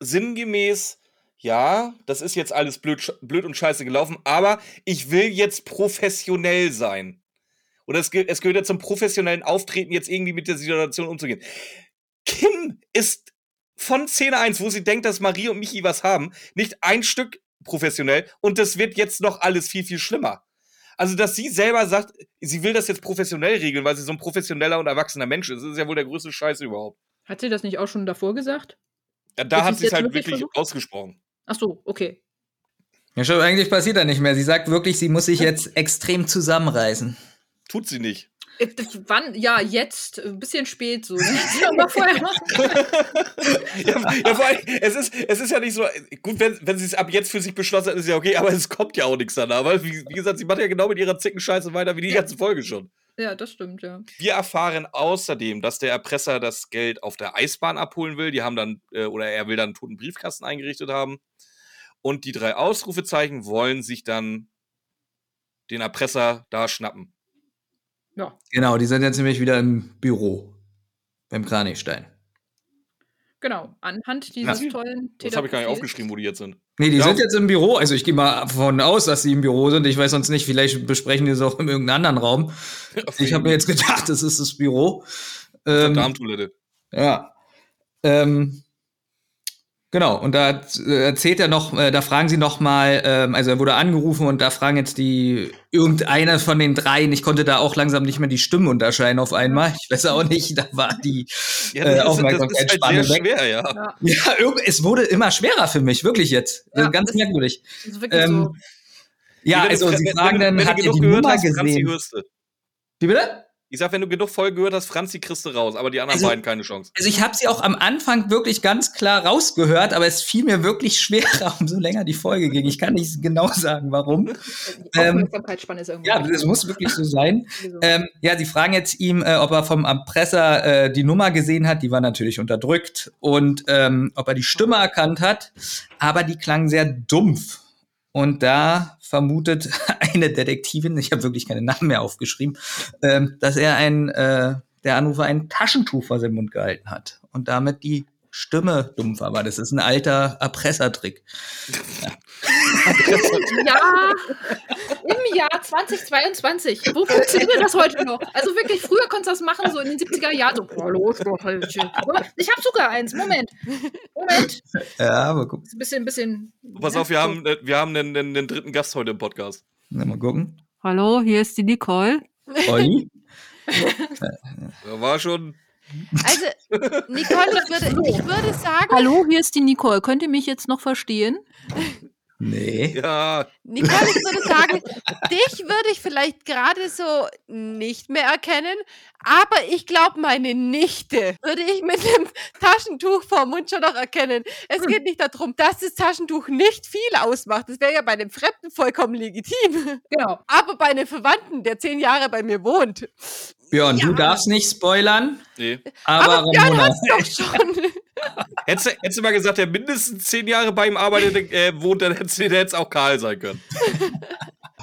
sinngemäß, ja, das ist jetzt alles blöd, blöd und scheiße gelaufen, aber ich will jetzt professionell sein. Oder es, es gehört ja zum professionellen Auftreten, jetzt irgendwie mit der Situation umzugehen. Kim ist von Szene 1, wo sie denkt, dass Marie und Michi was haben, nicht ein Stück professionell und das wird jetzt noch alles viel, viel schlimmer. Also, dass sie selber sagt, sie will das jetzt professionell regeln, weil sie so ein professioneller und erwachsener Mensch ist, das ist ja wohl der größte Scheiß überhaupt. Hat sie das nicht auch schon davor gesagt? Ja, da Hat sie es halt wirklich versucht? ausgesprochen. Ach so, okay. Ja, schon, eigentlich passiert da nicht mehr. Sie sagt wirklich, sie muss sich jetzt extrem zusammenreißen. Tut sie nicht. Äh, Wann? Ja, jetzt. Ein bisschen spät so. Hätte man mal vorher machen. ja, ja, vor allem, es ist, es ist ja nicht so, gut, wenn, wenn sie es ab jetzt für sich beschlossen hat, ist ja okay, aber es kommt ja auch nichts danach. Aber wie, wie gesagt, sie macht ja genau mit ihrer Zickenscheiße weiter wie die ganze Folge schon. Ja, das stimmt, ja. Wir erfahren außerdem, dass der Erpresser das Geld auf der Eisbahn abholen will. Die haben dann, äh, oder er will dann einen toten Briefkasten eingerichtet haben. Und die drei Ausrufezeichen wollen sich dann den Erpresser da schnappen. Ja. Genau, die sind jetzt nämlich wieder im Büro. Beim Kranichstein. Genau. Anhand dieses Ja. tollen Das habe ich gar nicht aufgeschrieben, wo die jetzt sind. Nee, die Ja. sind jetzt im Büro. Also ich gehe mal davon aus, dass sie im Büro sind. Ich weiß sonst nicht, vielleicht besprechen die es auch in irgendeinem anderen Raum. Ich habe mir jetzt gedacht, das ist das Büro. Ähm, Darmtoilette. Ja. Ähm, genau, und da äh, erzählt er noch, äh, da fragen sie noch mal, ähm, also er wurde angerufen und da fragen jetzt die, irgendeiner von den dreien, ich konnte da auch langsam nicht mehr die Stimmen unterscheiden auf einmal. Ich weiß auch nicht, da war die, Ja, äh, das, ist, das ist Aufmerksamkeitsspanne halt sehr weg. schwer, ja. Ja, ja, irgend- es wurde immer schwerer für mich, wirklich jetzt. Ja, ganz das- merkwürdig. das ist wirklich Ähm, so. Ja, Wenn also sie wenn- fragen wenn, dann, wenn hat du er genug die gehört Nummer hast, gesehen? du. Wie bitte? Ich sag, wenn du genug Folge gehört hast, Franzi kriegst du raus, aber die anderen Also- beiden keine Chance. Also ich habe sie auch am Anfang wirklich ganz klar rausgehört, aber es fiel mir wirklich schwerer, umso länger die Folge ging. Ich kann nicht genau sagen, warum. Die ähm, ist irgendwie. Ja, das muss wirklich so sein. Ähm, ja, sie fragen jetzt ihm, äh, ob er vom Erpresser äh, die Nummer gesehen hat. Die war natürlich unterdrückt. Und ähm, ob er die Stimme erkannt hat. Aber die klang sehr dumpf. Und da vermutet eine Detektivin, ich habe wirklich keine Namen mehr aufgeschrieben, ähm, dass er ein, äh, der Anrufer ein Taschentuch vor seinem Mund gehalten hat. Und damit die Stimme dumpf war. Das ist ein alter Erpressertrick. ja, Im Jahr 2022. Wo funktioniert das heute noch? Also wirklich, früher konntest du das machen, so in den 70er Jahren. So, hallo, ich habe sogar eins. Moment. Moment. Ja, aber guck. Ist ein bisschen, ein bisschen. Pass auf, wir haben, äh, wir haben einen, einen, einen dritten Gast heute im Podcast. Na, mal gucken. Hallo, hier ist die Nicole. Olli? Da war schon. Also, Nicole, ich würde, ich würde sagen, Hallo, hier ist die Nicole. Könnt ihr mich jetzt noch verstehen? Nee. Ja, Nicole, ich würde sagen, dich würde ich vielleicht gerade so nicht mehr erkennen, aber ich glaube, meine Nichte würde ich mit dem Taschentuch vorm Mund schon noch erkennen. Es geht nicht darum, dass das Taschentuch nicht viel ausmacht. Das wäre ja bei einem Fremden vollkommen legitim. Genau. Aber bei einem Verwandten, der zehn Jahre bei mir wohnt. Björn, du darfst nicht spoilern, nee. aber, Aber Björn Ramona. hat's doch schon. Hättest du, hättest du mal gesagt, der mindestens zehn Jahre bei ihm arbeitet, äh, wohnt, dann hättest du der hätte auch Karl sein können.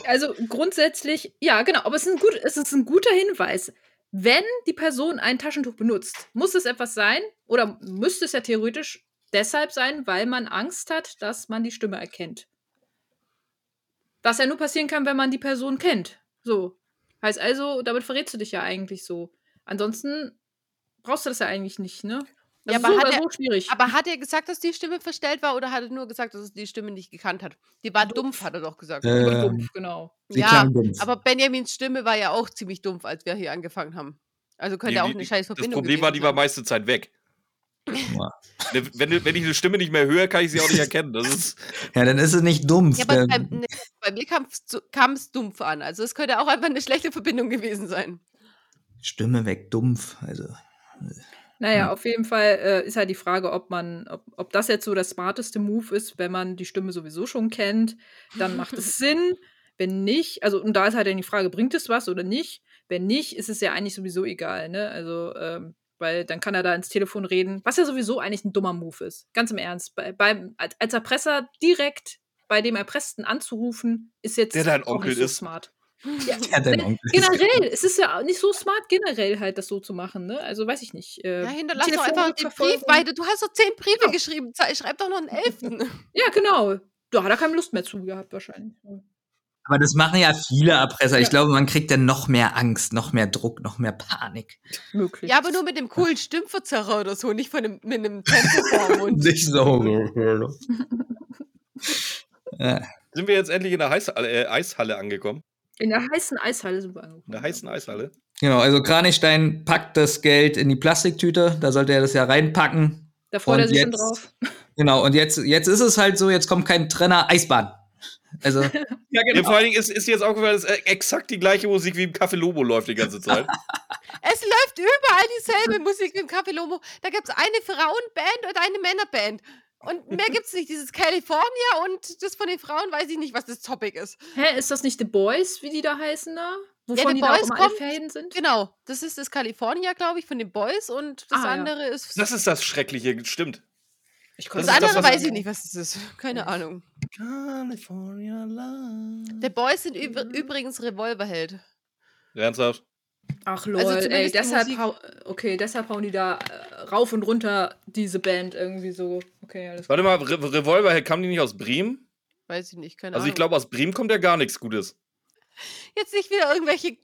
Also grundsätzlich, ja, genau. Aber es ist, ein gut, es ist ein guter Hinweis. Wenn die Person ein Taschentuch benutzt, muss es etwas sein oder müsste es ja theoretisch deshalb sein, weil man Angst hat, dass man die Stimme erkennt. Was ja nur passieren kann, wenn man die Person kennt. So. Heißt also, damit verrätst du dich ja eigentlich so. Ansonsten brauchst du das ja eigentlich nicht, ne? Das Ja, ist aber so hat er- so schwierig. Aber hat er gesagt, dass die Stimme verstellt war oder hat er nur gesagt, dass er die Stimme nicht gekannt hat? Die war dumpf, hat er doch gesagt. Die war Ähm, dumpf, genau. Sie ja, dumpf. aber Benjamins Stimme war ja auch ziemlich dumpf, als wir hier angefangen haben. Also könnte Die- auch die- eine scheiß Das Verbindung Problem war, die war meiste Zeit weg. Ne, Wenn, wenn ich eine Stimme nicht mehr höre, kann ich sie auch nicht erkennen. Das ist, ja, dann ist es nicht dumpf. Ja, aber bei, ne, bei mir kam es dumpf an. Also es könnte auch einfach eine schlechte Verbindung gewesen sein. Stimme weg, dumpf. Also, Naja, Ja. auf jeden Fall äh, ist halt die Frage, ob man, ob, ob das jetzt so der smarteste Move ist, wenn man die Stimme sowieso schon kennt, dann macht es Sinn. Wenn nicht, also und da ist halt dann die Frage, bringt es was oder nicht? Wenn nicht, ist es ja eigentlich sowieso egal, ne? Also, ähm, weil dann kann er da ins Telefon reden, was ja sowieso eigentlich ein dummer Move ist. Ganz im Ernst. Bei, beim, als, als Erpresser direkt bei dem Erpressten anzurufen, ist jetzt Der dein Onkel nicht so ist. smart. ja, dein Onkel ist- Generell, es ist ja nicht so smart, generell halt das so zu machen, ne? Also weiß ich nicht. Äh, Ja, hinterlass doch einfach den Brief weiter. Du hast doch zehn Briefe Genau. geschrieben. Schreib doch noch einen elften. Ja, genau. Da hat er keine Lust mehr zu gehabt, wahrscheinlich. Aber das machen ja viele Erpresser. Ich glaube, man kriegt dann noch mehr Angst, noch mehr Druck, noch mehr Panik. Möglich. ja, aber nur mit dem coolen Stimmverzerrer oder so, nicht von einem, mit einem Tempo. Nicht so. sind wir jetzt endlich in der Eishalle, äh, Eishalle angekommen? In der heißen Eishalle sind wir angekommen. In der heißen Eishalle? Genau, also Kranichstein packt das Geld in die Plastiktüte. Da sollte er das ja reinpacken. Da freut er Und sich schon jetzt- drauf. Genau, und jetzt, jetzt ist es halt so, jetzt kommt kein Trenner, Eisbahn. Also, ja, Ja, vor allen Dingen ist, ist jetzt aufgefallen, dass äh, exakt die gleiche Musik wie im Café Lobo läuft die ganze Zeit. Es läuft überall dieselbe Musik im Café Lomo. Da gibt es eine Frauenband und eine Männerband. Und mehr gibt es nicht. Dieses California und das von den Frauen weiß ich nicht, was das Topic ist. Hä, ist das nicht The Boys, wie die da heißen da? Wovon The die da auch Boys immer kommt- Fan sind? Genau, das ist das California, glaube ich, von den Boys und das Ah, ja. andere ist. Das ist das Schreckliche, stimmt. Ich das, andere das, weiß ich nicht, was das ist. Keine Ahnung. California Love. The Boys sind üb übrigens Revolverheld. Ernsthaft? Ach lol, Also ey, deshalb, okay, deshalb hauen die da äh, rauf und runter diese Band irgendwie so. Okay, alles Warte mal, Re Revolver, kam die nicht aus Bremen? Weiß ich nicht, keine Also ich Ahnung. glaube, aus Bremen kommt ja gar nichts Gutes. Jetzt nicht wieder irgendwelche.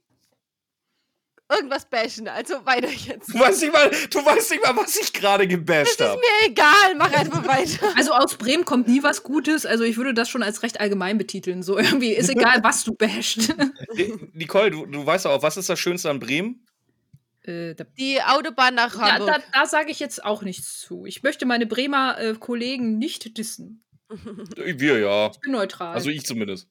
Irgendwas bashen, also weiter jetzt. Du weißt nicht mal, du weißt nicht mal, was ich gerade gebasht habe. Mir egal, mach einfach weiter. Also aus Bremen kommt nie was Gutes. Also ich würde das schon als recht allgemein betiteln. So irgendwie ist egal, was du basht. Nicole, du, du weißt auch, was ist das Schönste an Bremen? äh, da Die Autobahn nach da, Hamburg. da, da sage ich jetzt auch nichts zu. Ich möchte meine Bremer äh, Kollegen nicht dissen. Wir ja. Ich bin neutral. Also ich zumindest.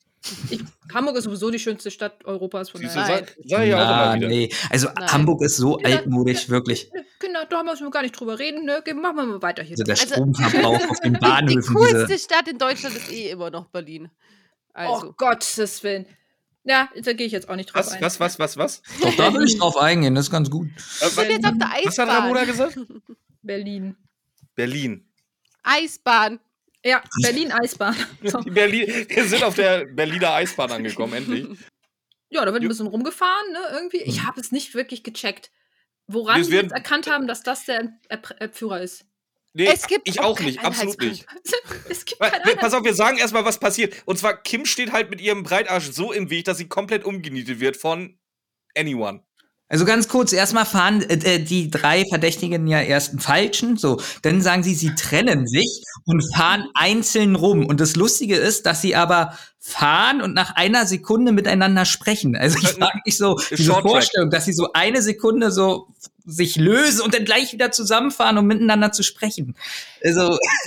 Ich, Hamburg ist sowieso die schönste Stadt Europas. Von daher. Nein. sag, sag ich auch na, immer wieder. nee. Also Nein. Hamburg ist so Ja, altmodisch, wirklich. Kinder, da müssen wir gar nicht drüber reden. Ne? Machen wir mal weiter hier. Also der Also- Stromverbrauch auf den Die Bahnhöfen, coolste diese. Stadt in Deutschland ist eh immer noch Berlin. Also. Oh Gottes Willen. Ja, da gehe ich jetzt auch nicht drauf Was, ein. was, was, was, was? Doch, da will ich drauf eingehen, das ist ganz gut. Ich bin jetzt auf der was hat Ramona Eisbahn. gesagt? Berlin. Berlin. Eisbahn. Ja, Berlin-Eisbahn. So. Berlin. Wir sind auf der Berliner Eisbahn angekommen, endlich. Ja, da wird ein bisschen rumgefahren, ne? Irgendwie. Ich Mhm. habe es nicht wirklich gecheckt. Woran werden- jetzt erkannt haben, dass das der Entführer ist. Nee, Es gibt ich auch nicht, absolut nicht. es gibt wir- Pass auf, wir sagen erstmal, was passiert. Und zwar, Kim steht halt mit ihrem Breitarsch so im Weg, dass sie komplett umgenietet wird von anyone. Also ganz kurz, erstmal fahren äh, die drei Verdächtigen ja erst einen falschen, so. Dann sagen sie, sie trennen sich und fahren einzeln rum. Und das Lustige ist, dass sie aber fahren und nach einer Sekunde miteinander sprechen. Also ich frage mich so, diese. Vorstellung, dass sie so eine Sekunde so sich lösen und dann gleich wieder zusammenfahren, um miteinander zu sprechen. Also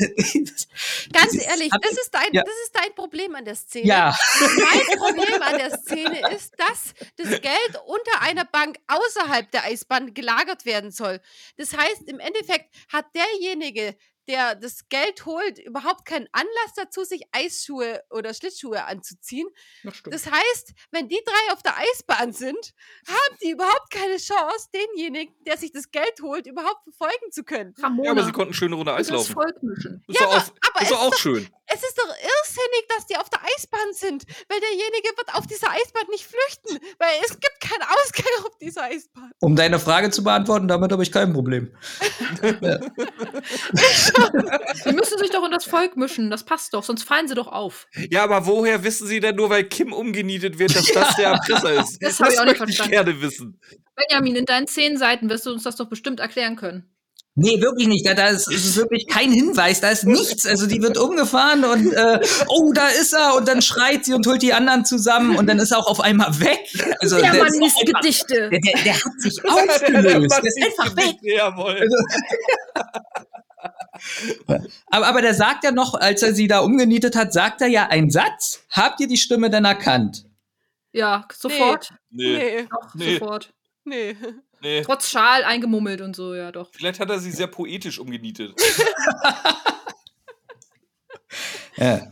Ganz ehrlich, das ist, dein, ja. das ist dein Problem an der Szene. ja, Mein Problem an der Szene ist, dass das Geld unter einer Bank außerhalb der Eisbahn gelagert werden soll. Das heißt, im Endeffekt hat derjenige, der das Geld holt, überhaupt keinen Anlass dazu, sich Eisschuhe oder Schlittschuhe anzuziehen. Das. Das heißt, wenn die drei auf der Eisbahn sind, haben die überhaupt keine Chance, denjenigen, der sich das Geld holt, überhaupt verfolgen zu können. Ramona, Ja, aber sie konnten eine schöne Runde Eis das laufen. Mischen. Ist doch auch, aber ist es doch ist auch doch- schön. Es ist doch irrsinnig, dass die auf der Eisbahn sind, weil derjenige wird auf dieser Eisbahn nicht flüchten, weil es gibt keinen Ausgang auf dieser Eisbahn. um deine Frage zu beantworten, damit habe ich kein Problem. Sie müssen sich doch unter das Volk mischen. Das passt doch, sonst fallen sie doch auf. Ja, aber woher wissen Sie denn nur, weil Kim umgenietet wird, dass das der Erpresser ist? Das hab ich auch nicht möchte ich verstanden. gerne wissen. Benjamin, in deinen zehn Seiten wirst du uns das doch bestimmt erklären können. Nee, wirklich nicht. Da, da ist, ist wirklich kein Hinweis, da ist nichts. Also die wird umgefahren und äh, oh, da ist er und dann schreit sie und holt die anderen zusammen und dann ist er auch auf einmal weg. Also Ja, der, Mann, ist liest einfach, Gedichte. der, der, der hat sich aufgelöst. Der ist einfach weg. Jawohl. Aber, aber der sagt ja noch, als er sie da umgenietet hat, sagt er ja einen Satz. Habt ihr die Stimme denn erkannt? Ja, sofort. Nee, Nee, Doch, Nee. sofort. nee. Nee. Trotz Schal eingemummelt und so, ja doch. Vielleicht hat er sie sehr poetisch umgenietet. Ja.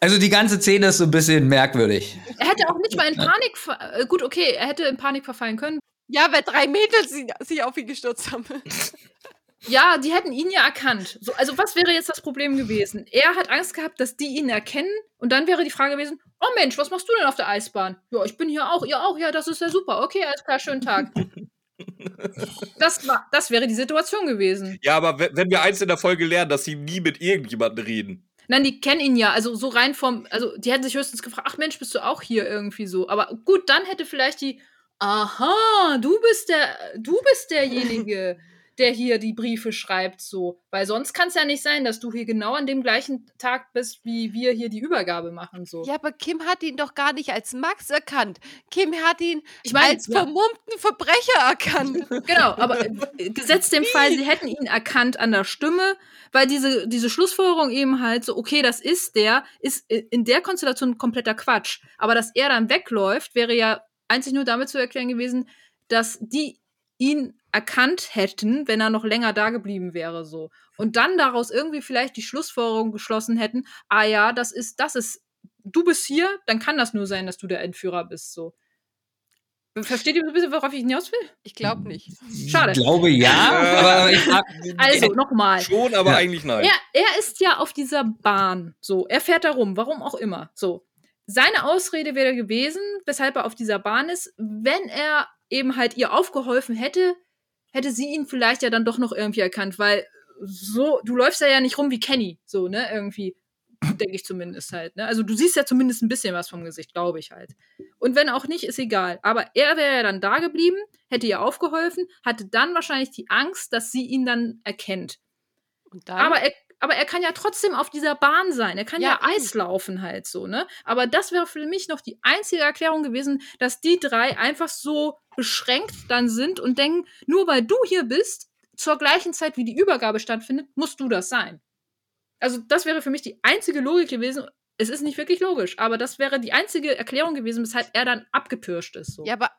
Also die ganze Szene ist so ein bisschen merkwürdig. Er hätte auch nicht mal in Panik. ver- Äh, gut, okay, er hätte in Panik verfallen können. Ja, weil drei Mädels sie- sich auf ihn gestürzt haben. Ja, die hätten ihn ja erkannt. So, also, was wäre jetzt das Problem gewesen? Er hat Angst gehabt, dass die ihn erkennen. Und dann wäre die Frage gewesen: Oh Mensch, was machst du denn auf der Eisbahn? Ja, ich bin hier auch. Ja, auch. Ja, das ist ja super. Okay, alles klar, schönen Tag. Das, war, das wäre die Situation gewesen. Ja, aber we- wenn wir eins in der Folge lernen, dass sie nie mit irgendjemandem reden. Nein, die kennen ihn ja. Also, so rein vom. Also, die hätten sich höchstens gefragt: Ach Mensch, bist du auch hier irgendwie so? Aber gut, dann hätte vielleicht die. Aha, du bist der. Du bist derjenige. der hier die Briefe schreibt, so. Weil sonst kann es ja nicht sein, dass du hier genau an dem gleichen Tag bist, wie wir hier die Übergabe machen, so. Ja, aber Kim hat ihn doch gar nicht als Max erkannt. Kim hat ihn Ich meine, als ja. vermummten Verbrecher erkannt. Genau, aber äh, gesetzt dem Fall, sie hätten ihn erkannt an der Stimme, weil diese, diese Schlussfolgerung eben halt so, okay, das ist der, ist i- in der Konstellation kompletter Quatsch. Aber dass er dann wegläuft, wäre ja einzig nur damit zu erklären gewesen, dass die ihn erkannt hätten, wenn er noch länger da geblieben wäre, so. Und dann daraus irgendwie vielleicht die Schlussfolgerung geschlossen hätten, ah ja, das ist, das ist, du bist hier, dann kann das nur sein, dass du der Entführer bist, so. Versteht ihr so ein bisschen, worauf ich hinaus will? Ich glaube nicht. Schade. Ich glaube ja, aber ich frag, Also, nochmal. Schon, aber Ja. eigentlich nein. Er, er ist ja auf dieser Bahn. So, er fährt da rum, warum auch immer. So. Seine Ausrede wäre gewesen, weshalb er auf dieser Bahn ist, wenn er eben halt ihr aufgeholfen hätte, hätte sie ihn vielleicht ja dann doch noch irgendwie erkannt, weil so, du läufst ja ja nicht rum wie Kenny, so, ne, irgendwie, denke ich zumindest halt, ne? Also du siehst ja zumindest ein bisschen was vom Gesicht, glaube ich halt. Und wenn auch nicht, ist egal. Aber er wäre ja dann da geblieben, hätte ihr aufgeholfen, hatte dann wahrscheinlich die Angst, dass sie ihn dann erkennt. Aber er, aber er kann ja trotzdem auf dieser Bahn sein. Er kann ja, Ja. Eis laufen halt so, ne? Aber das wäre für mich noch die einzige Erklärung gewesen, dass die drei einfach so beschränkt dann sind und denken, nur weil du hier bist, zur gleichen Zeit wie die Übergabe stattfindet, musst du das sein. Also das wäre für mich die einzige Logik gewesen. Es ist nicht wirklich logisch, aber das wäre die einzige Erklärung gewesen, weshalb er dann abgepirscht ist. So. ja, aber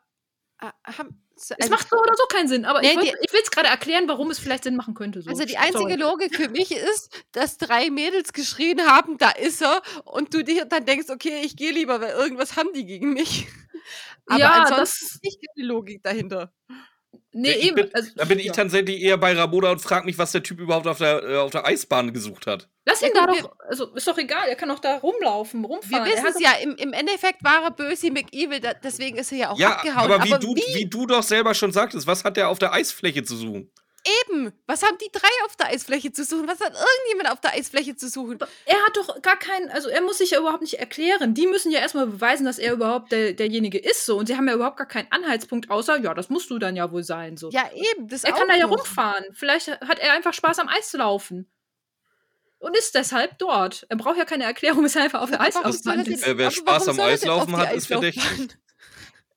äh, haben, es also, macht so oder so keinen Sinn, aber Nee, ich will es gerade erklären, warum es vielleicht Sinn machen könnte. So. also die einzige Sorry. Logik für mich ist, dass drei Mädels geschrien haben, da ist er, und du dir dann denkst, okay, ich gehe lieber, weil irgendwas haben die gegen mich. Aber Ja, ansonsten das- ist nicht die Logik dahinter. Nee, Ja, ich eben. bin- also, Da bin ich ja. tatsächlich eher bei Ramona und frage mich, was der Typ überhaupt auf der, äh, auf der Eisbahn gesucht hat. Lass Ja, ihn da gut, doch, also ist doch egal, er kann doch da rumlaufen, Wir rumfahren. Er wissen es ja, im, im Endeffekt war er böse McEvil, da, deswegen ist er ja auch ja, abgehauen. aber, wie, du, wie du doch selber schon sagtest, was hat der auf der Eisfläche zu suchen? Eben, was haben die drei auf der Eisfläche zu suchen? Was hat irgendjemand auf der Eisfläche zu suchen? Er hat doch gar keinen, also er muss sich ja überhaupt nicht erklären. Die müssen ja erstmal beweisen, dass er überhaupt der, derjenige ist so. Und sie haben ja überhaupt gar keinen Anhaltspunkt, außer, ja, das musst du dann ja wohl sein. So. Ja, eben, das er auch kann da ja noch. rumfahren. Vielleicht hat er einfach Spaß am Eislaufen. Und ist deshalb dort. Er braucht ja keine Erklärung, weshalb er auf der Eislaufbahn ist. wer aber Spaß warum am Eislaufen hat, ist verdächtig.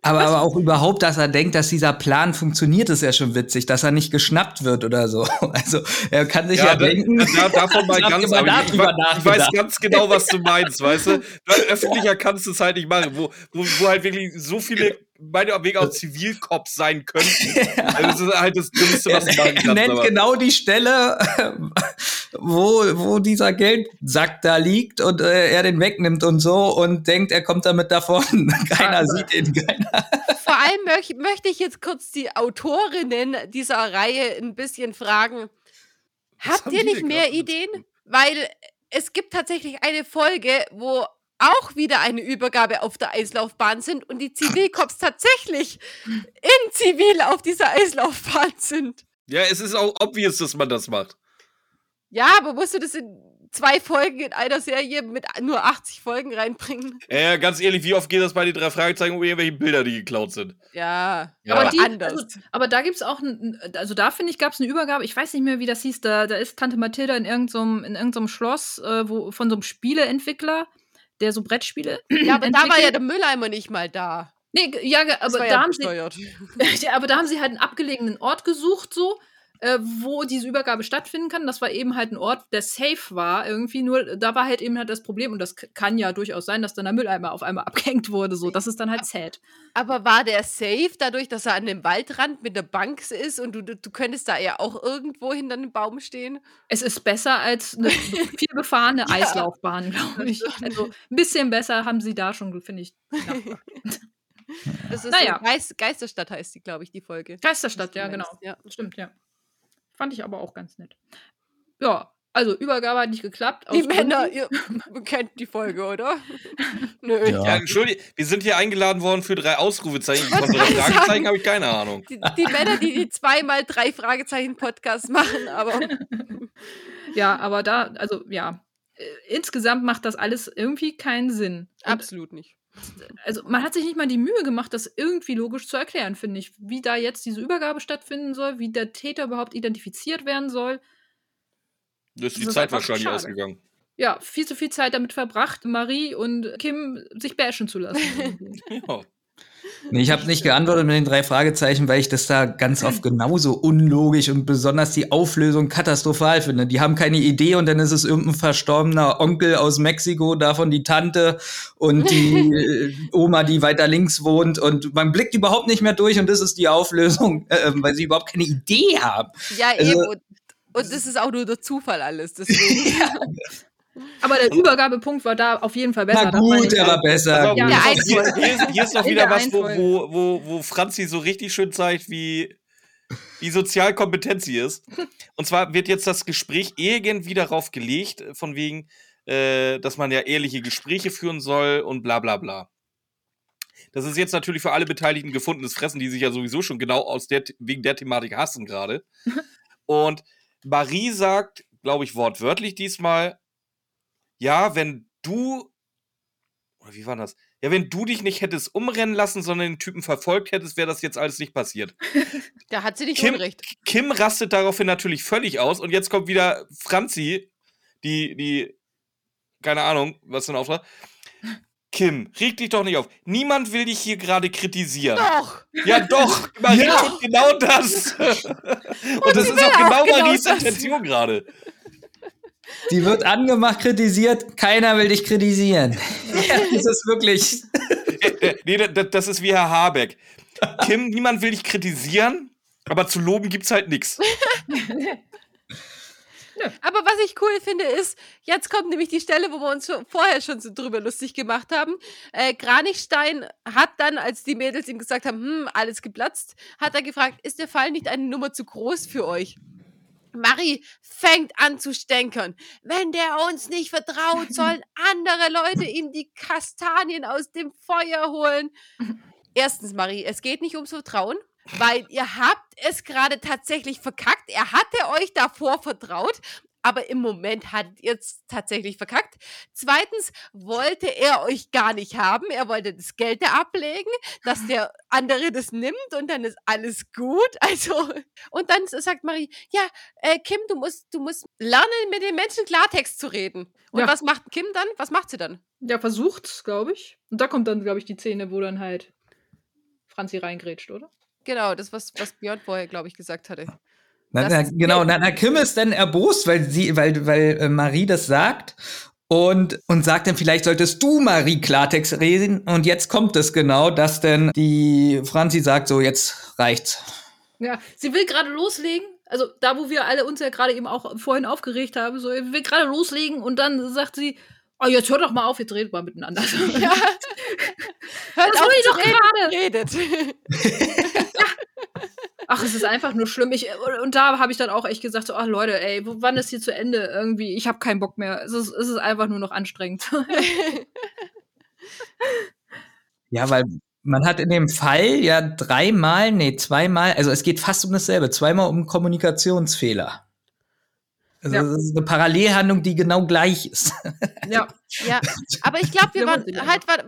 Aber, aber auch überhaupt, dass er denkt, dass dieser Plan funktioniert, ist ja schon witzig, dass er nicht geschnappt wird oder so. Also er kann sich ja, da, denken. da, davon mal Ich ganz, aber ich, darüber ich weiß ganz genau, was du meinst, weißt du? Öffentlicher kannst du es halt nicht machen, wo, wo, wo halt wirklich so viele, meinetwegen auch Zivilcops sein könnten. Also das ist halt das Dümmste, was er, machen er kannst. nennt aber- genau die Stelle, wo, wo dieser Geldsack da liegt und äh, er den wegnimmt und so und denkt, er kommt damit davon. Keiner Aber- sieht ihn, keiner. Vor allem möch, möchte ich jetzt kurz die Autorinnen dieser Reihe ein bisschen fragen. Habt haben ihr nicht mehr Ideen? Weil es gibt tatsächlich eine Folge, wo auch wieder eine Übergabe auf der Eislaufbahn sind und die Zivilcops tatsächlich in Zivil auf dieser Eislaufbahn sind. Ja, es ist auch obvious, dass man das macht. Ja, aber musst du das in zwei Folgen in einer Serie mit nur 80 Folgen reinbringen? Ja, ganz ehrlich, wie oft geht das bei den drei Fragezeichen um irgendwelche Bilder, die geklaut sind? Ja, Ja. aber die, anders. also, aber da gibt's auch, ein, also da finde ich, gab es eine Übergabe, ich weiß nicht mehr, wie das hieß, da, da ist Tante Mathilda in irgendeinem in irgendeinem Schloss äh, wo, von so einem Spieleentwickler, der so Brettspiele ja, aber da war ja der Mülleimer nicht mal da. Nee, ja, aber war da, ja haben sie, ja, aber da haben sie halt einen abgelegenen Ort gesucht, so, äh, wo diese Übergabe stattfinden kann. Das war eben halt ein Ort, der safe war, irgendwie. Nur da war halt eben halt das Problem, und das kann ja durchaus sein, dass dann der Mülleimer auf einmal abgehängt wurde. So, das ist dann halt sad. Aber war der safe dadurch, dass er an dem Waldrand mit der Bank ist und du, du, könntest da ja auch irgendwo hinter einem Baum stehen? Es ist besser als eine viel befahrene. Eislaufbahn, glaube ich. Also ein bisschen besser haben sie da schon, finde ich. Das ist Naja. Geist, Geisterstadt heißt die, glaube ich, die Folge. Geisterstadt, ja, genau. ja. Stimmt, ja. Fand ich aber auch ganz nett. Ja, also Übergabe hat nicht geklappt. Die Männer, ihr kennt die Folge, oder? Nö. Ja. Ja, Entschuldigung, wir sind hier eingeladen worden für drei Ausrufezeichen. Von drei Fragezeichen habe ich keine Ahnung. Die, die Männer, die die zweimal drei Fragezeichen Podcast machen, aber Ja, aber da, also ja. Äh, Insgesamt macht das alles irgendwie keinen Sinn. Absolut nicht. Also man hat sich nicht mal die Mühe gemacht, das irgendwie logisch zu erklären, finde ich. Wie da jetzt diese Übergabe stattfinden soll, wie der Täter überhaupt identifiziert werden soll. Das ist die Das ist Zeit einfach wahrscheinlich schade. ausgegangen. Ja, viel zu viel Zeit damit verbracht, Marie und Kim sich bashen zu lassen. Ja. Nee, ich habe nicht geantwortet mit den drei Fragezeichen, weil ich das da ganz oft genauso unlogisch und besonders die Auflösung katastrophal finde. Die haben keine Idee und dann ist es irgendein verstorbener Onkel aus Mexiko, davon die Tante und die äh, Oma, die weiter links wohnt und man blickt überhaupt nicht mehr durch und das ist die Auflösung, äh, weil sie überhaupt keine Idee haben. Ja, Also- eben. Und, das ist auch nur der Zufall alles. Deswegen. Aber der Übergabepunkt war da auf jeden Fall besser. Na gut, er war besser. Aber Ja, hier, hier, hier, ist, noch wieder der was, wo, wo, wo, wo Franzi so richtig schön zeigt, wie, wie sozial kompetent sie ist. Und zwar wird jetzt das Gespräch irgendwie darauf gelegt, von wegen, äh, dass man ja ehrliche Gespräche führen soll und bla bla bla. Das ist jetzt natürlich für alle Beteiligten gefundenes Fressen, die sich ja sowieso schon genau aus der, wegen der Thematik hassen gerade. Und Marie sagt, glaube ich, wortwörtlich diesmal, ja, wenn du, oder wie war das? Ja, wenn du dich nicht hättest umrennen lassen, sondern den Typen verfolgt hättest, wäre das jetzt alles nicht passiert. Da hat sie nicht Kim, Unrecht. Kim rastet daraufhin natürlich völlig aus und jetzt kommt wieder Franzi, die, die, keine Ahnung, was für ein Auftrag. Kim, reg dich doch nicht auf. Niemand will dich hier gerade kritisieren. Doch! Ja, doch, Marie Ja. tut genau das. Und, das sie ist auch genau auch genau Maries das. Intention gerade. Die wird angemacht, kritisiert, keiner will dich kritisieren. Ja, das ist wirklich. Nee, das, das ist wie Herr Habeck. Kim, niemand will dich kritisieren, aber zu loben gibt's halt nichts. Aber was ich cool finde, ist, jetzt kommt nämlich die Stelle, wo wir uns schon vorher schon so drüber lustig gemacht haben. Äh, Kranichstein hat dann, als die Mädels ihm gesagt haben, hm, alles geplatzt, hat er gefragt, ist der Fall nicht eine Nummer zu groß für euch? Marie fängt an zu stänkern. Wenn der uns nicht vertraut, sollen andere Leute ihm die Kastanien aus dem Feuer holen. Erstens, Marie, es geht nicht ums Vertrauen. weil ihr habt es gerade tatsächlich verkackt. Er hatte euch davor vertraut, aber im Moment hat ihr es tatsächlich verkackt. Zweitens wollte er euch gar nicht haben. Er wollte das Geld da ablegen, dass der andere das nimmt und dann ist alles gut. Also, und dann sagt Marie, ja, äh, Kim, du musst, du musst lernen, mit den Menschen Klartext zu reden. Und Ja. was macht Kim dann? Was macht sie dann? Ja, versucht's, glaube ich. Und da kommt dann, glaube ich, die Szene, wo dann halt Franzi reingrätscht, oder? Genau, das, was, was Björn vorher, glaube ich, gesagt hatte. Na, na, ist- genau, na, na, Kim ist dann erbost, weil sie, weil, weil äh, Marie das sagt und, und sagt dann, vielleicht solltest du Marie Klartext reden. Und jetzt kommt es genau, dass dann die Franzi sagt, so, jetzt reicht's. Ja, sie will gerade loslegen. Also da, wo wir alle uns ja gerade eben auch vorhin aufgeregt haben, so, sie will gerade loslegen und dann sagt sie, oh, jetzt hört doch mal auf, jetzt redet mal miteinander. Ja. Hört Das auf ich zu doch reden, gerade. redet. Ach, es ist einfach nur schlimm. Ich, und da habe ich dann auch echt gesagt, so, ach Leute, ey, wann ist hier zu Ende? Irgendwie, ich habe keinen Bock mehr. Es ist, es ist einfach nur noch anstrengend. Ja, weil man hat in dem Fall ja dreimal, nee, zweimal, also es geht fast um dasselbe, zweimal um Kommunikationsfehler. Also Ja. das ist eine Parallelhandlung, die genau gleich ist. ja. Ja, aber ich glaube, wir waren halt, war,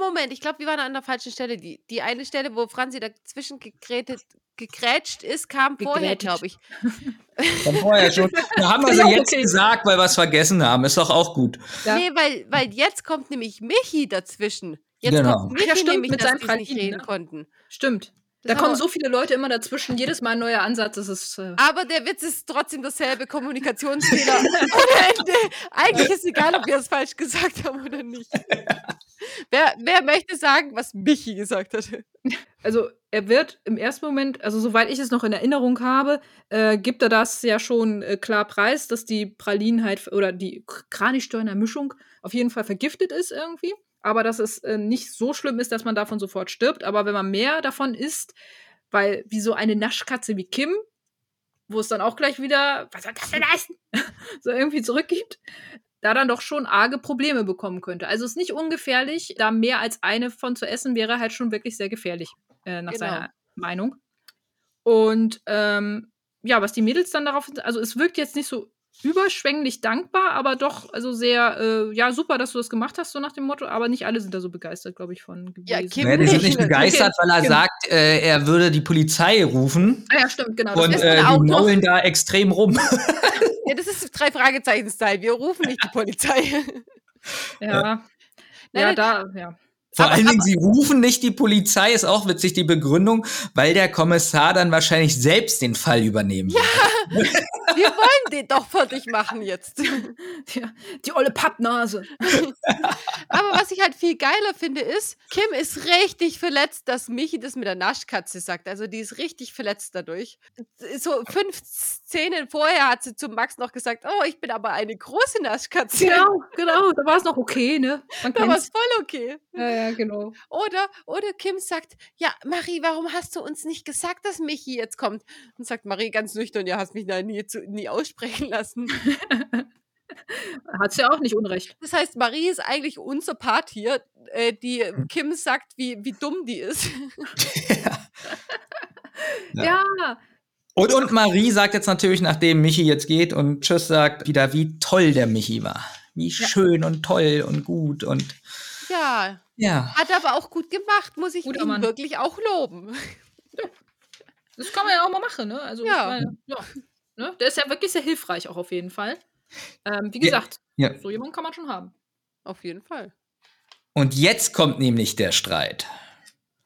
Moment, ich glaube, wir waren an der falschen Stelle. Die, die eine Stelle, wo Franzi dazwischen gegrätet, gegrätscht ist, kam vorher, glaube ich. Von vorher schon. Wir haben also Ja, jetzt okay. gesagt, weil wir es vergessen haben. Ist doch auch gut. Ja. Nee, weil, weil jetzt kommt nämlich Michi dazwischen. Jetzt Genau. kommt Michi Ja, stimmt, nämlich, mit dass seinem die nicht reden ne? konnten. Stimmt. Das Da kommen wir- so viele Leute immer dazwischen. Jedes Mal ein neuer Ansatz. Das ist. Äh, Aber der Witz ist trotzdem dasselbe Kommunikationsfehler. Eigentlich ist egal, ob wir es falsch gesagt haben oder nicht. Wer, wer möchte sagen, was Michi gesagt hat? also er wird im ersten Moment, also soweit ich es noch in Erinnerung habe, äh, gibt er das ja schon äh, klar preis, dass die Pralinen halt oder die Kranichsteuerner Mischung auf jeden Fall vergiftet ist irgendwie. Aber dass es äh, nicht so schlimm ist, dass man davon sofort stirbt. Aber wenn man mehr davon isst, weil wie so eine Naschkatze wie Kim, wo es dann auch gleich wieder, was soll das denn heißen? so irgendwie zurückgibt, da dann doch schon arge Probleme bekommen könnte. Also es ist nicht ungefährlich, da mehr als eine von zu essen wäre halt schon wirklich sehr gefährlich, äh, nach Genau. seiner Meinung. Und ähm, ja, was die Mädels dann darauf, also es wirkt jetzt nicht so überschwänglich dankbar, aber doch, also sehr, äh, ja, super, dass du das gemacht hast, so nach dem Motto, aber nicht alle sind da so begeistert, glaube ich, von gewesen. Ja, Kim Ja, die sind nicht, nicht begeistert, weil er Kim. sagt, äh, er würde die Polizei rufen. Ah ja, stimmt, genau. das Und dann äh, auch die maulen da extrem rum. Ja, das ist drei Fragezeichen-Style. Wir rufen nicht die Polizei. ja, Nein, ja, nein. da, ja. Vor Aber- allen Dingen, sie rufen nicht die Polizei, ist auch witzig, die Begründung, weil der Kommissar dann wahrscheinlich selbst den Fall übernehmen will. Wir wollen den doch fertig machen jetzt. ja. Die olle Pappnase. Aber was ich halt viel geiler finde, ist, Kim ist richtig verletzt, dass Michi das mit der Naschkatze sagt. Also die ist richtig verletzt dadurch. So fünf Szenen vorher hat sie zu Max noch gesagt, oh, ich bin aber eine große Naschkatze. Genau, genau, da war es noch okay, ne? Man Da war es voll okay. Ja, ja, genau. Oder, oder Kim sagt, ja, Marie, warum hast du uns nicht gesagt, dass Michi jetzt kommt? Und sagt Marie ganz nüchtern, ja, hast mich da nie, zu, nie aussprechen lassen. Hat's ja auch nicht unrecht. Das heißt, Marie ist eigentlich unser Part hier, äh, die Kim sagt, wie, wie dumm die ist. Ja. Ja, Und, und Marie sagt jetzt natürlich, nachdem Michi jetzt geht und Tschüss sagt, wieder, wie toll der Michi war. Wie schön und toll und gut und Ja, ja. hat aber auch gut gemacht, muss ich Guter ihn Mann. wirklich auch loben. das kann man ja auch mal machen, ne? Also, Ja. meine, ja. Ne? Der ist ja wirklich sehr hilfreich, auch auf jeden Fall. Ähm, wie Ja. gesagt, Ja. so jemanden kann man schon haben. Auf jeden Fall. Und jetzt kommt nämlich der Streit,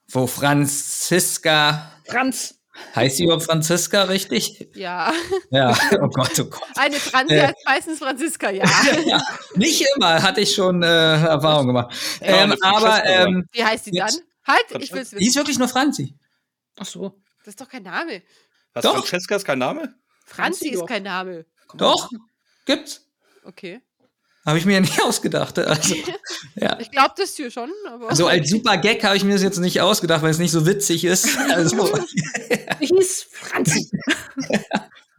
wo Franziska, Franz. Heißt sie überhaupt Franziska richtig? Ja. Ja, oh Gott, oh Gott. Eine Franzi Äh. heißt meistens Franziska, ja. ja, nicht immer, hatte ich schon äh, Erfahrung gemacht. Ähm, aber ähm, Wie heißt sie dann? Halt, ich will's die wissen. ist wirklich nur Franzi. Ach so. Das ist doch kein Name. Was, Doch. Francesca ist kein Name? Franzi ist doch. kein Name. Doch, gibt's. Okay. Habe ich mir ja nicht ausgedacht. Also, ja. Ich glaube das hier schon, aber. So als super Gag habe ich mir das jetzt nicht ausgedacht, weil es nicht so witzig ist. Also, Die hieß Franzi.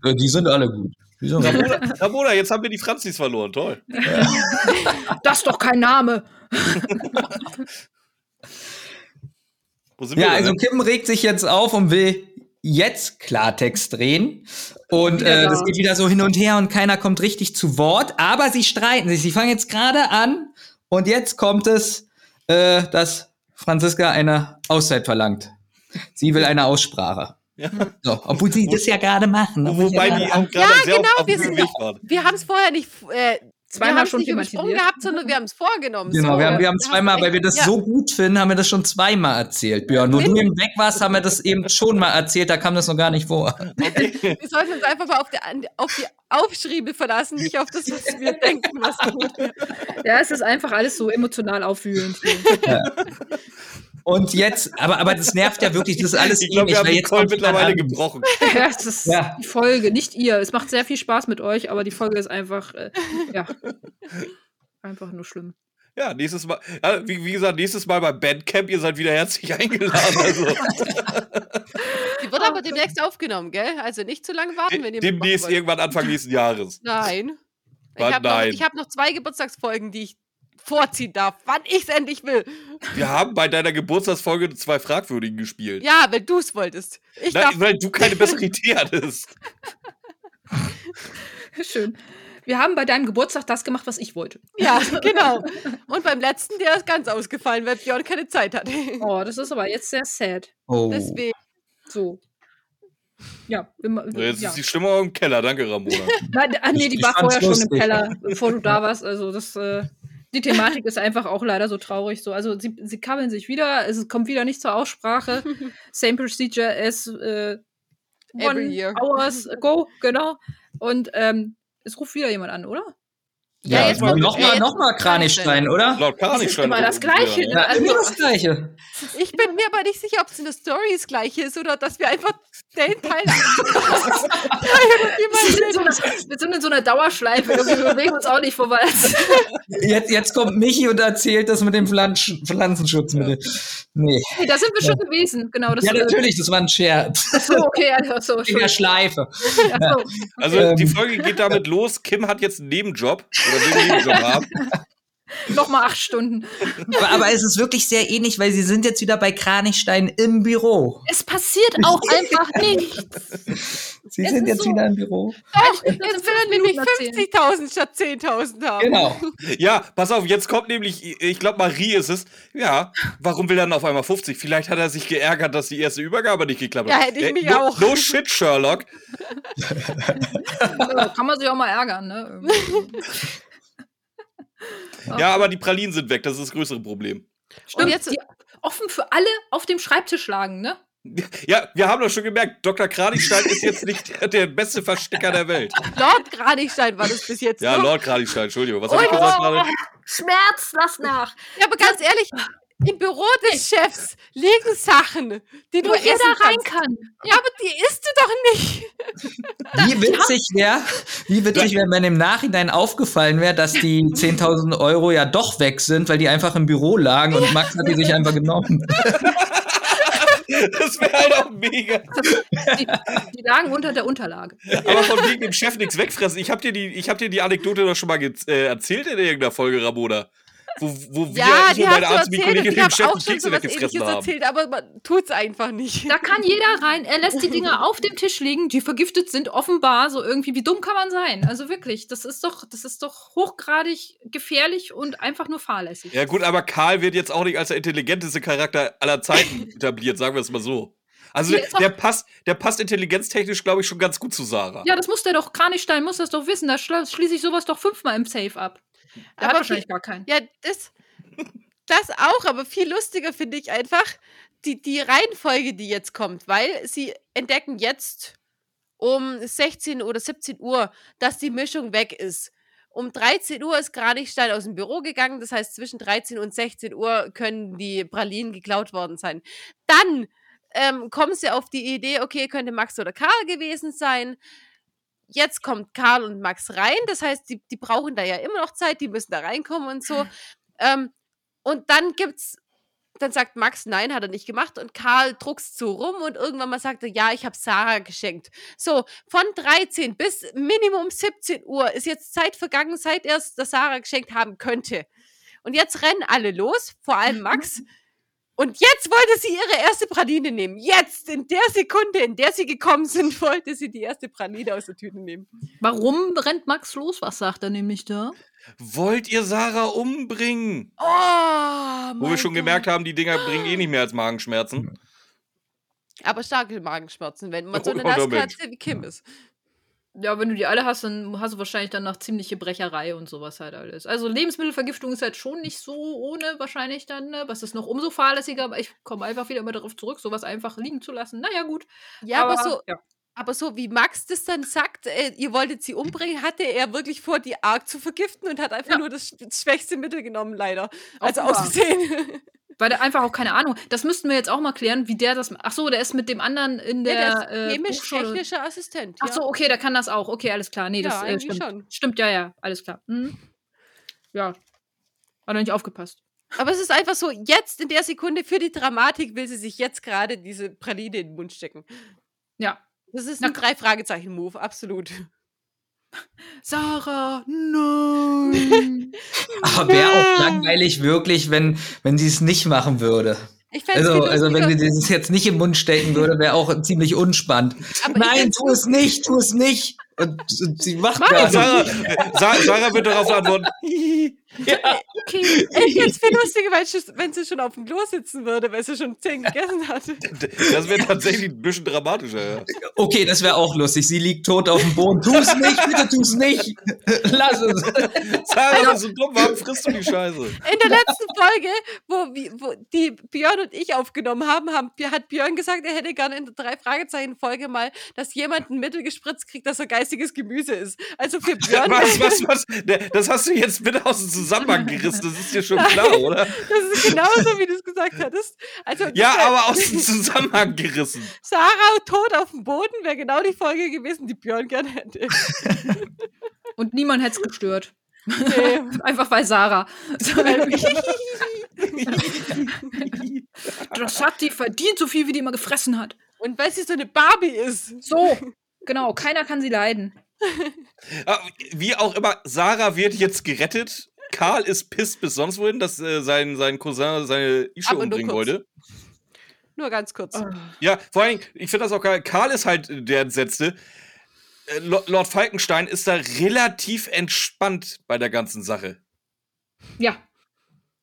die sind alle gut. Die sind alle gut. Ramona, jetzt haben wir die Franzis verloren. Toll. Das ist doch kein Name. Wo sind wir Ja, also Kim regt sich jetzt auf und will jetzt Klartext drehen. Und äh, da. das geht wieder so hin und her und keiner kommt richtig zu Wort. Aber sie streiten sich. Sie fangen jetzt gerade an und jetzt kommt es, äh, dass Franziska eine Auszeit verlangt. Sie will eine Aussprache. Ja. So, obwohl sie das ja gerade machen. Wobei ja die gerade auch gerade sehr genau, auf, auf wir sind-. Wir haben es vorher nicht äh, Zweimal wir schon nicht thematisiert. gehabt, sondern wir haben es vorgenommen. Genau, so, wir haben, wir hast zweimal, weil wir das ja. so gut finden, haben wir das schon zweimal erzählt, Björn. Wo du eben weg warst, haben wir das eben schon mal erzählt, da kam das noch gar nicht vor. Wir sollten uns einfach mal auf, der, auf die Aufschriebe verlassen, nicht auf das, was wir denken, was gut. Ja, es ist einfach alles so emotional aufwühlend. hier. Und jetzt, aber, aber das nervt ja wirklich, das ist alles Ich glaube, ähnlich, wir haben weil jetzt wieder mittlerweile gebrochen. Ja, es ist Ja. die Folge, nicht ihr. Es macht sehr viel Spaß mit euch, aber die Folge ist einfach, äh, ja, einfach nur schlimm. Ja, nächstes Mal, ja, wie, wie gesagt, nächstes Mal bei Bandcamp, ihr seid wieder herzlich eingeladen. Also, Die wird aber demnächst aufgenommen, gell? Also nicht zu lange warten, wenn ihr demnächst irgendwann Anfang nächsten Jahres. Nein. Ich habe noch, ich hab noch zwei Geburtstagsfolgen, die ich vorziehen darf, wann ich es endlich will. Wir haben bei deiner Geburtstagsfolge zwei Fragwürdigen gespielt. Ja, wenn du es wolltest. Ich Nein, darf. weil du keine bessere Idee hattest. Schön. Wir haben bei deinem Geburtstag das gemacht, was ich wollte. Ja, genau. Und beim letzten, der ist ganz ausgefallen, weil Björn keine Zeit hatte. Oh, das ist aber jetzt sehr sad. Oh. Deswegen. So. Ja, wir, ma- Jetzt ja. ist die Stimme auch im Keller. Danke, Ramona. Nein, ah, nee, die ich war vorher schon im lustig. Keller, bevor du da warst. Also das, äh, die Thematik ist einfach auch leider so traurig. So, also sie, sie kabbeln sich wieder, es kommt wieder nicht zur Aussprache. Same procedure as äh, Every one year. hours ago, genau. Und ähm, es ruft wieder jemand an, oder? Ja, Ja, jetzt kommt- noch mal, jetzt noch mal Kranichstein, oder? Laut Das ist Kranichstein. immer das Gleiche, ne? Ja, Also- immer das Gleiche. Ich bin mir aber nicht sicher, ob es in der Story das gleiche ist oder dass wir einfach den Teil. Wir sind, in so einer, wir sind in so einer Dauerschleife, wir bewegen uns auch nicht vorwärts. Jetzt, jetzt kommt Michi und erzählt das mit dem Pflanz Pflanzenschutzmittel. Nee. Nee, da sind wir schon gewesen, genau. Das Ja, natürlich, das war ein Scherz. So, okay, also, so, In der Schleife. So. Also Ähm. die Folge geht damit los. Kim hat jetzt einen Nebenjob oder will einen Nebenjob haben. Nochmal acht Stunden. Aber, aber es ist wirklich sehr ähnlich, weil sie sind jetzt wieder bei Kranichstein im Büro. Es passiert auch einfach nichts. Sie Es sind jetzt so. wieder im Büro. Doch, jetzt will er nämlich Minuten 50.000 statt 10.000 haben. Genau. Ja, pass auf, jetzt kommt nämlich, ich glaube, Marie ist es. Ja, warum will er denn auf einmal 50? Vielleicht hat er sich geärgert, dass die erste Übergabe nicht geklappt hat. Ja, hätte ich Ey, mich no, auch. No shit, Sherlock. Kann man sich auch mal ärgern, ne? Ja, aber die Pralinen sind weg, das ist das größere Problem. Stimmt, Und jetzt- die offen für alle auf dem Schreibtisch lagen, ne? Ja, wir haben doch schon gemerkt, Dr. Kranichstein ist jetzt nicht der, der beste Verstecker der Welt. Lord Kranichstein war das bis jetzt. Ja, noch. Lord Kranichstein, Entschuldigung. Was habe ich Oh, gesagt gerade? Schmerz, lass nach. Ja, aber ganz ehrlich, im Büro des Chefs liegen Sachen, die du essen jeder rein kannst. kann. Ja, aber die isst du doch nicht. Wie witzig wäre, wie witzig wäre, wenn im Nachhinein aufgefallen wäre, dass die 10.000 Euro ja doch weg sind, weil die einfach im Büro lagen und Max hat die sich einfach genommen. Das wäre halt auch mega. Die, die lagen unter der Unterlage. Aber von wegen dem Chef nichts wegfressen. Ich habe dir, die- ich hab dir die Anekdote doch schon mal äh, erzählt in irgendeiner Folge, Ramona. Wo, wo wir, Ja, ich die und hast meine du erzählt Arztkollegin und ich dem habe Chef auch die schon Kekse so was ähnliches weggefressen haben. erzählt, aber man tut's einfach nicht. Da kann jeder rein. Er lässt die Dinger auf dem Tisch liegen, die vergiftet sind, offenbar. So irgendwie, wie dumm kann man sein? Also wirklich, das ist doch, das ist doch hochgradig gefährlich und einfach nur fahrlässig. Ja gut, aber Karl wird jetzt auch nicht als der intelligenteste Charakter aller Zeiten etabliert, sagen wir es mal so. Also der, der passt, der passt intelligenztechnisch, glaube ich, schon ganz gut zu Sarah. Ja, das muss der doch, Kranichstein muss das doch wissen. Da schließe ich sowas doch fünfmal im Safe ab. Der hat Aber wahrscheinlich viel- gar keinen. Ja, das, das auch, aber viel lustiger finde ich einfach die, die Reihenfolge, die jetzt kommt, weil sie entdecken jetzt um 16 oder 17 Uhr, dass die Mischung weg ist. Um 13 Uhr ist Kranichstein aus dem Büro gegangen, das heißt zwischen 13 und 16 Uhr können die Pralinen geklaut worden sein. Dann ähm, kommen sie auf die Idee, okay, könnte Max oder Karl gewesen sein. Jetzt kommt Karl und Max rein, das heißt, die, die brauchen da ja immer noch Zeit, die müssen da reinkommen und so. Ähm, und dann gibt's, dann sagt Max, nein, hat er nicht gemacht und Karl druckst so rum und irgendwann mal sagt er, ja, ich habe Sarah geschenkt. So, von 13 bis Minimum 17 Uhr ist jetzt Zeit vergangen, seit er es der Sarah geschenkt haben könnte. Und jetzt rennen alle los, vor allem Max. Und jetzt wollte sie ihre erste Praline nehmen. Jetzt, in der Sekunde, in der sie gekommen sind, wollte sie die erste Praline aus der Tüte nehmen. Warum rennt Max los? Was sagt er nämlich da? Wollt ihr Sarah umbringen? Oh, Wo wir schon gemerkt haben, die Dinger bringen eh nicht mehr als Magenschmerzen. Aber starke Magenschmerzen, wenn man so eine Nasskatze wie Kim ist. Ja, wenn du die alle hast, dann hast du wahrscheinlich dann noch ziemliche Brecherei und sowas halt alles. Also Lebensmittelvergiftung ist halt schon nicht so ohne wahrscheinlich dann, ne? was ist noch umso fahrlässiger, aber ich komme einfach wieder mal darauf zurück, sowas einfach liegen zu lassen. Naja, gut. Ja, aber, so, ja. aber so wie Max das dann sagt, äh, ihr wolltet sie umbringen, hatte er wirklich vor, die arg zu vergiften und hat einfach Ja. nur das, das schwächste Mittel genommen, leider. Also Offenbar. aus Versehen. Weil der einfach auch keine Ahnung. Das müssten wir jetzt auch mal klären, wie der das. Ach so, der ist mit dem anderen in der, der äh, ist Berufsschule- chemisch-technischer Assistent. Ach so, okay, der kann das auch. Okay, alles klar. Nee, Ja, das äh, stimmt. schon. Stimmt, ja, ja, alles klar. Mhm. Ja. Hat er nicht aufgepasst. Aber es ist einfach so, jetzt in der Sekunde für die Dramatik will sie sich jetzt gerade diese Praline in den Mund stecken. Ja. Das ist ein Drei-Fragezeichen-Move, absolut. Sarah, nein. Aber wäre auch langweilig wirklich, wenn, wenn sie es nicht machen würde. Also, also wenn sie das jetzt nicht im Mund stecken würde, wäre auch ziemlich unspannend. Aber Nein, tu es nicht, tu es nicht. Und, und sie macht es. Sarah, nichts. äh, Sa Sarah wird darauf antworten. Okay. Ich find's viel lustiger, weil sie- wenn sie schon auf dem Klo sitzen würde, weil sie schon zehn gegessen hat. Das wäre tatsächlich ein bisschen dramatischer. Ja. Okay, das wäre auch lustig. Sie liegt tot auf dem Boden. Tu es nicht, bitte tu es nicht. Lass es. Sarah, bist du dumm? Warum frisst du die Scheiße? In der letzten Folge, wo, wo die Björn und ich aufgenommen haben, haben, hat Björn gesagt, er hätte gerne in der Drei-Fragezeichen-Folge mal, dass jemand ein Mittel gespritzt kriegt, dass er geistiges Gemüse ist. Also für Björn, Was, was, was? Das hast du jetzt bitte aus dem Zusammenhang gerissen. Das ist dir schon klar, oder? das ist genauso, wie du es gesagt hattest. Also Ja, aber aus dem Zusammenhang gerissen. Sarah tot auf dem Boden wäre genau die Folge gewesen, die Björn gerne hätte. Und niemand hätte es gestört. Nee. Einfach weil Sarah. Das hat die verdient, so viel wie die immer gefressen hat. Und weil sie so eine Barbie ist. So, genau, keiner kann sie leiden. Ah, Wie auch immer, Sarah wird jetzt gerettet. Karl ist pisst bis sonst wohin, dass äh, sein, sein Cousin seine Ische Aber nur umbringen kurz. wollte. Nur ganz kurz. Oh. Ja, vor allem, ich finde das auch geil. Karl ist halt der Entsetzte. Äh, Lo- Lord Falkenstein ist da relativ entspannt bei der ganzen Sache. Ja,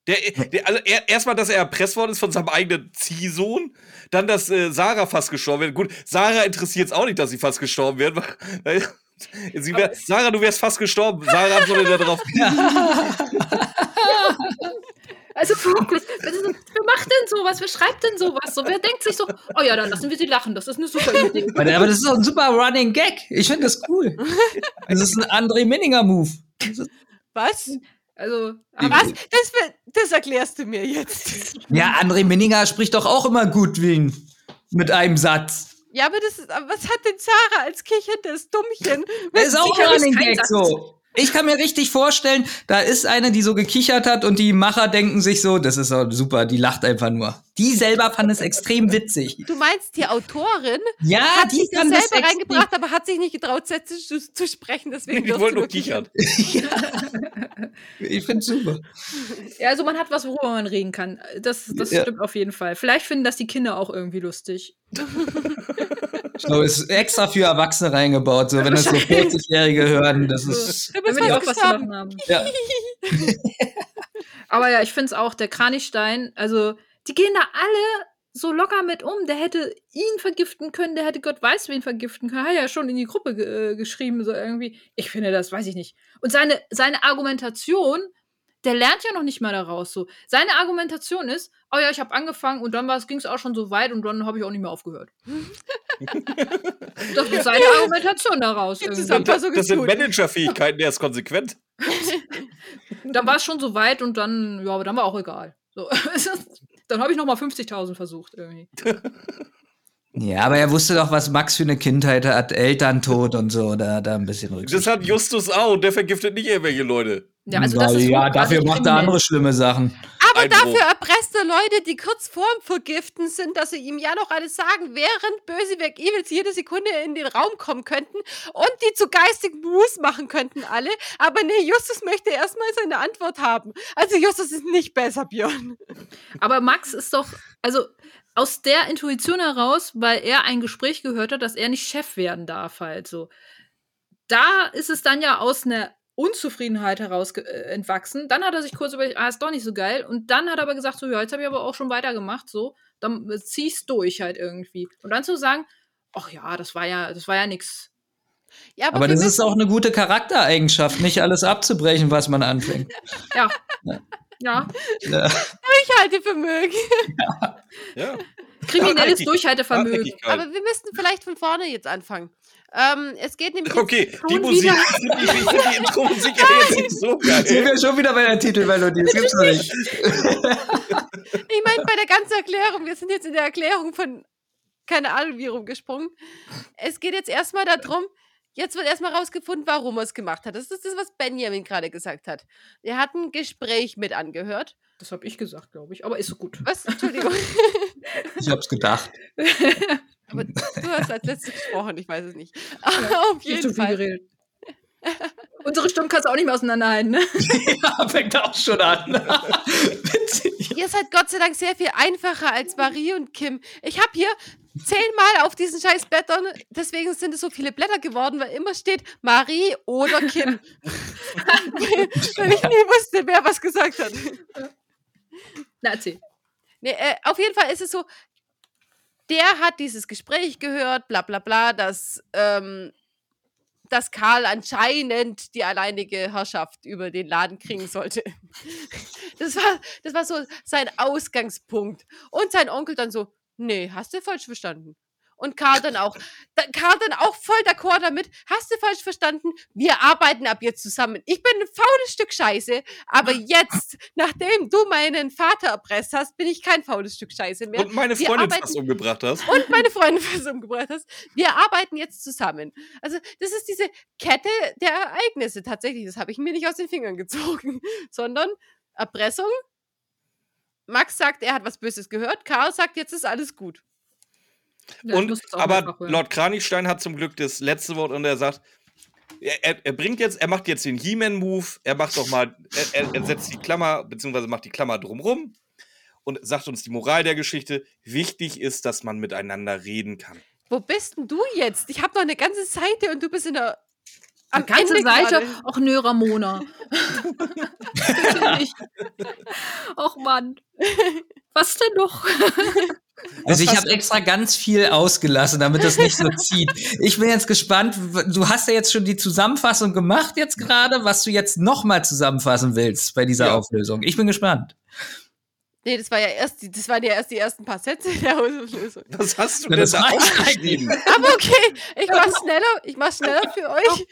Der, der, also er, erstmal, dass er erpresst worden ist von seinem eigenen Ziehsohn, dann, dass äh, Sarah fast gestorben wird. Gut, Sarah interessiert es auch nicht, dass sie fast gestorben wird. Weil, wär, Sarah, du wärst fast gestorben. Sarah antwortet darauf. also wirklich, wer, wer macht denn sowas? Wer schreibt denn sowas? So, wer denkt sich so, oh ja, dann lassen wir sie lachen, das ist eine super Idee. Aber das ist doch ein super Running Gag. Ich finde das cool. Das ist ein André Minninger Move. Was? Also, Was? Das, das erklärst du mir jetzt. Ja, André Minninger spricht doch auch immer gut Willen mit einem Satz. Ja, aber das ist, was hat denn Sarah als kicherndes Dummchen? Das ist auch ein Gag so. Ich kann mir richtig vorstellen, da ist eine, die so gekichert hat und die Macher denken sich so, das ist doch super, die lacht einfach nur. Die selber fand es extrem witzig. Du meinst, die Autorin Ja, hat die sich das fand das selber extrem. reingebracht, aber hat sich nicht getraut, Sätze zu, zu sprechen, deswegen Ich durfte wollte nur kichern. Ich finde super. ja, also man hat was, worüber man reden kann. Das, das Ja. stimmt auf jeden Fall. Vielleicht finden das die Kinder auch irgendwie lustig. Ich glaube, es ist extra für Erwachsene reingebaut, so wenn das so 40-Jährige hören, das ist. Bist Damit die auch was machen haben. Ja. Aber ja, ich finde es auch, der Kranichstein, also die gehen da alle so locker mit um. Der hätte ihn vergiften können, der hätte Gott weiß wen vergiften können. Hat ja schon in die Gruppe ge äh, geschrieben, so irgendwie. Ich finde das, weiß ich nicht. Und seine, seine Argumentation, der lernt ja noch nicht mal daraus so. Seine Argumentation ist, oh ja, ich habe angefangen und dann ging es auch schon so weit und dann habe ich auch nicht mehr aufgehört. das ist seine Argumentation daraus. Irgendwie. so Das sind. Managerfähigkeiten, der ist konsequent. Dann war es schon so weit und dann, ja, aber dann war auch egal. So. dann habe ich noch mal 50.000 versucht irgendwie. Ja, aber er wusste doch, was Max für eine Kindheit hat, Elterntod und so, da, da ein bisschen Das Rücksicht. hat Justus auch. Der vergiftet nicht irgendwelche Leute. Ja, also das ist ja, dafür macht er andere schlimme Sachen. Aber Einbruch. dafür erpresst er Leute, die kurz vorm Vergiften sind, dass sie ihm ja noch alles sagen, während Bösewicht Evils jede Sekunde in den Raum kommen könnten und die zu geistigen Moves machen könnten alle. Aber nee, Justus möchte erstmal seine Antwort haben. Also Justus ist nicht besser, Björn. Aber Max ist doch, also aus der Intuition heraus, weil er ein Gespräch gehört hat, dass er nicht Chef werden darf, halt so. Da ist es dann ja aus einer Unzufriedenheit heraus äh, entwachsen. Dann hat er sich kurz überlegt, ah, ist doch nicht so geil. Und dann hat er aber gesagt, so, ja, jetzt habe ich aber auch schon weitergemacht, so, dann äh, zieh's durch halt irgendwie. Und dann zu sagen, ach ja, das war ja, das war ja nix. Ja, Aber wir das ist auch eine gute Charaktereigenschaft, nicht alles abzubrechen, was man anfängt. Ja. Ja. ja. Ja. Durchhaltevermögen. Ja. Kriminelles Hartnäckig- Durchhaltevermögen. Aber wir müssten vielleicht von vorne jetzt anfangen. Ähm, es geht nämlich. Okay, die Musik, wieder- ich finde die, Intro-Musik ja jetzt nicht so Jetzt sind geil. wir schon wieder bei der Titelmelodie. Das gibt's doch nicht. Ich meine, bei der ganzen Erklärung, wir sind jetzt in der Erklärung von keine Ahnung wie rumgesprungen. Es geht jetzt erstmal darum, jetzt wird erstmal rausgefunden, warum er es gemacht hat. Das ist das, was Benjamin gerade gesagt hat. Er hat ein Gespräch mit angehört. Das habe ich gesagt, glaube ich. Aber ist so gut. Was? Entschuldigung. Ich hab's gedacht. Aber du hast als letztes gesprochen, ich weiß es nicht. Aber auf jeden Fall. geredet. Unsere Stimmen kannst du auch nicht mehr auseinanderhalten, ne? Ja, fängt auch schon an. Witzig. Ihr seid Gott sei Dank sehr viel einfacher als Marie und Kim. Ich habe hier zehnmal auf diesen scheiß Blättern, deswegen sind es so viele Blätter geworden, weil immer steht Marie oder Kim. weil ich nie wusste, wer was gesagt hat. Na, erzähl. Nee, äh, auf jeden Fall ist es so, der hat dieses Gespräch gehört, bla bla bla, dass, ähm, dass Karl anscheinend die alleinige Herrschaft über den Laden kriegen sollte. Das war, das war so sein Ausgangspunkt. Und sein Onkel dann so, nee, hast du falsch verstanden. Und Karl dann auch. Da, Karl dann auch voll d'accord damit. Hast du falsch verstanden? Wir arbeiten ab jetzt zusammen. Ich bin ein faules Stück Scheiße, aber jetzt, nachdem du meinen Vater erpresst hast, bin ich kein faules Stück Scheiße mehr. Und meine Freundin arbeiten- fast umgebracht hast. und meine Freundin fast umgebracht hast. Wir arbeiten jetzt zusammen. Also, das ist diese Kette der Ereignisse tatsächlich. Das habe ich mir nicht aus den Fingern gezogen, sondern Erpressung. Max sagt, er hat was Böses gehört. Karl sagt, jetzt ist alles gut. Ja, Und, aber. Lord Kranichstein hat zum Glück das letzte Wort und er sagt, er, er, bringt jetzt, er macht jetzt den He-Man-Move, er macht doch mal, er, er, er setzt die Klammer, beziehungsweise macht die Klammer drumrum und sagt uns die Moral der Geschichte. Wichtig ist, dass man miteinander reden kann. Wo bist denn du jetzt? Ich habe noch eine ganze Seite und du bist in der. Eine ganze Ende Seite. Auch nö, Ramona. Bitte nicht. Och Mann. Was denn noch? Also ich habe extra ganz viel ausgelassen, damit das nicht so zieht. Ich bin jetzt gespannt. Du hast ja jetzt schon die Zusammenfassung gemacht jetzt gerade, was du jetzt noch mal zusammenfassen willst bei dieser Ja. Auflösung. Ich bin gespannt. Nee, das war ja erst die, das waren ja erst die ersten paar Sätze der Auslösung. Was hast du denn das da aufgeschrieben? Aber okay, ich mach schneller, ich mach schneller für euch.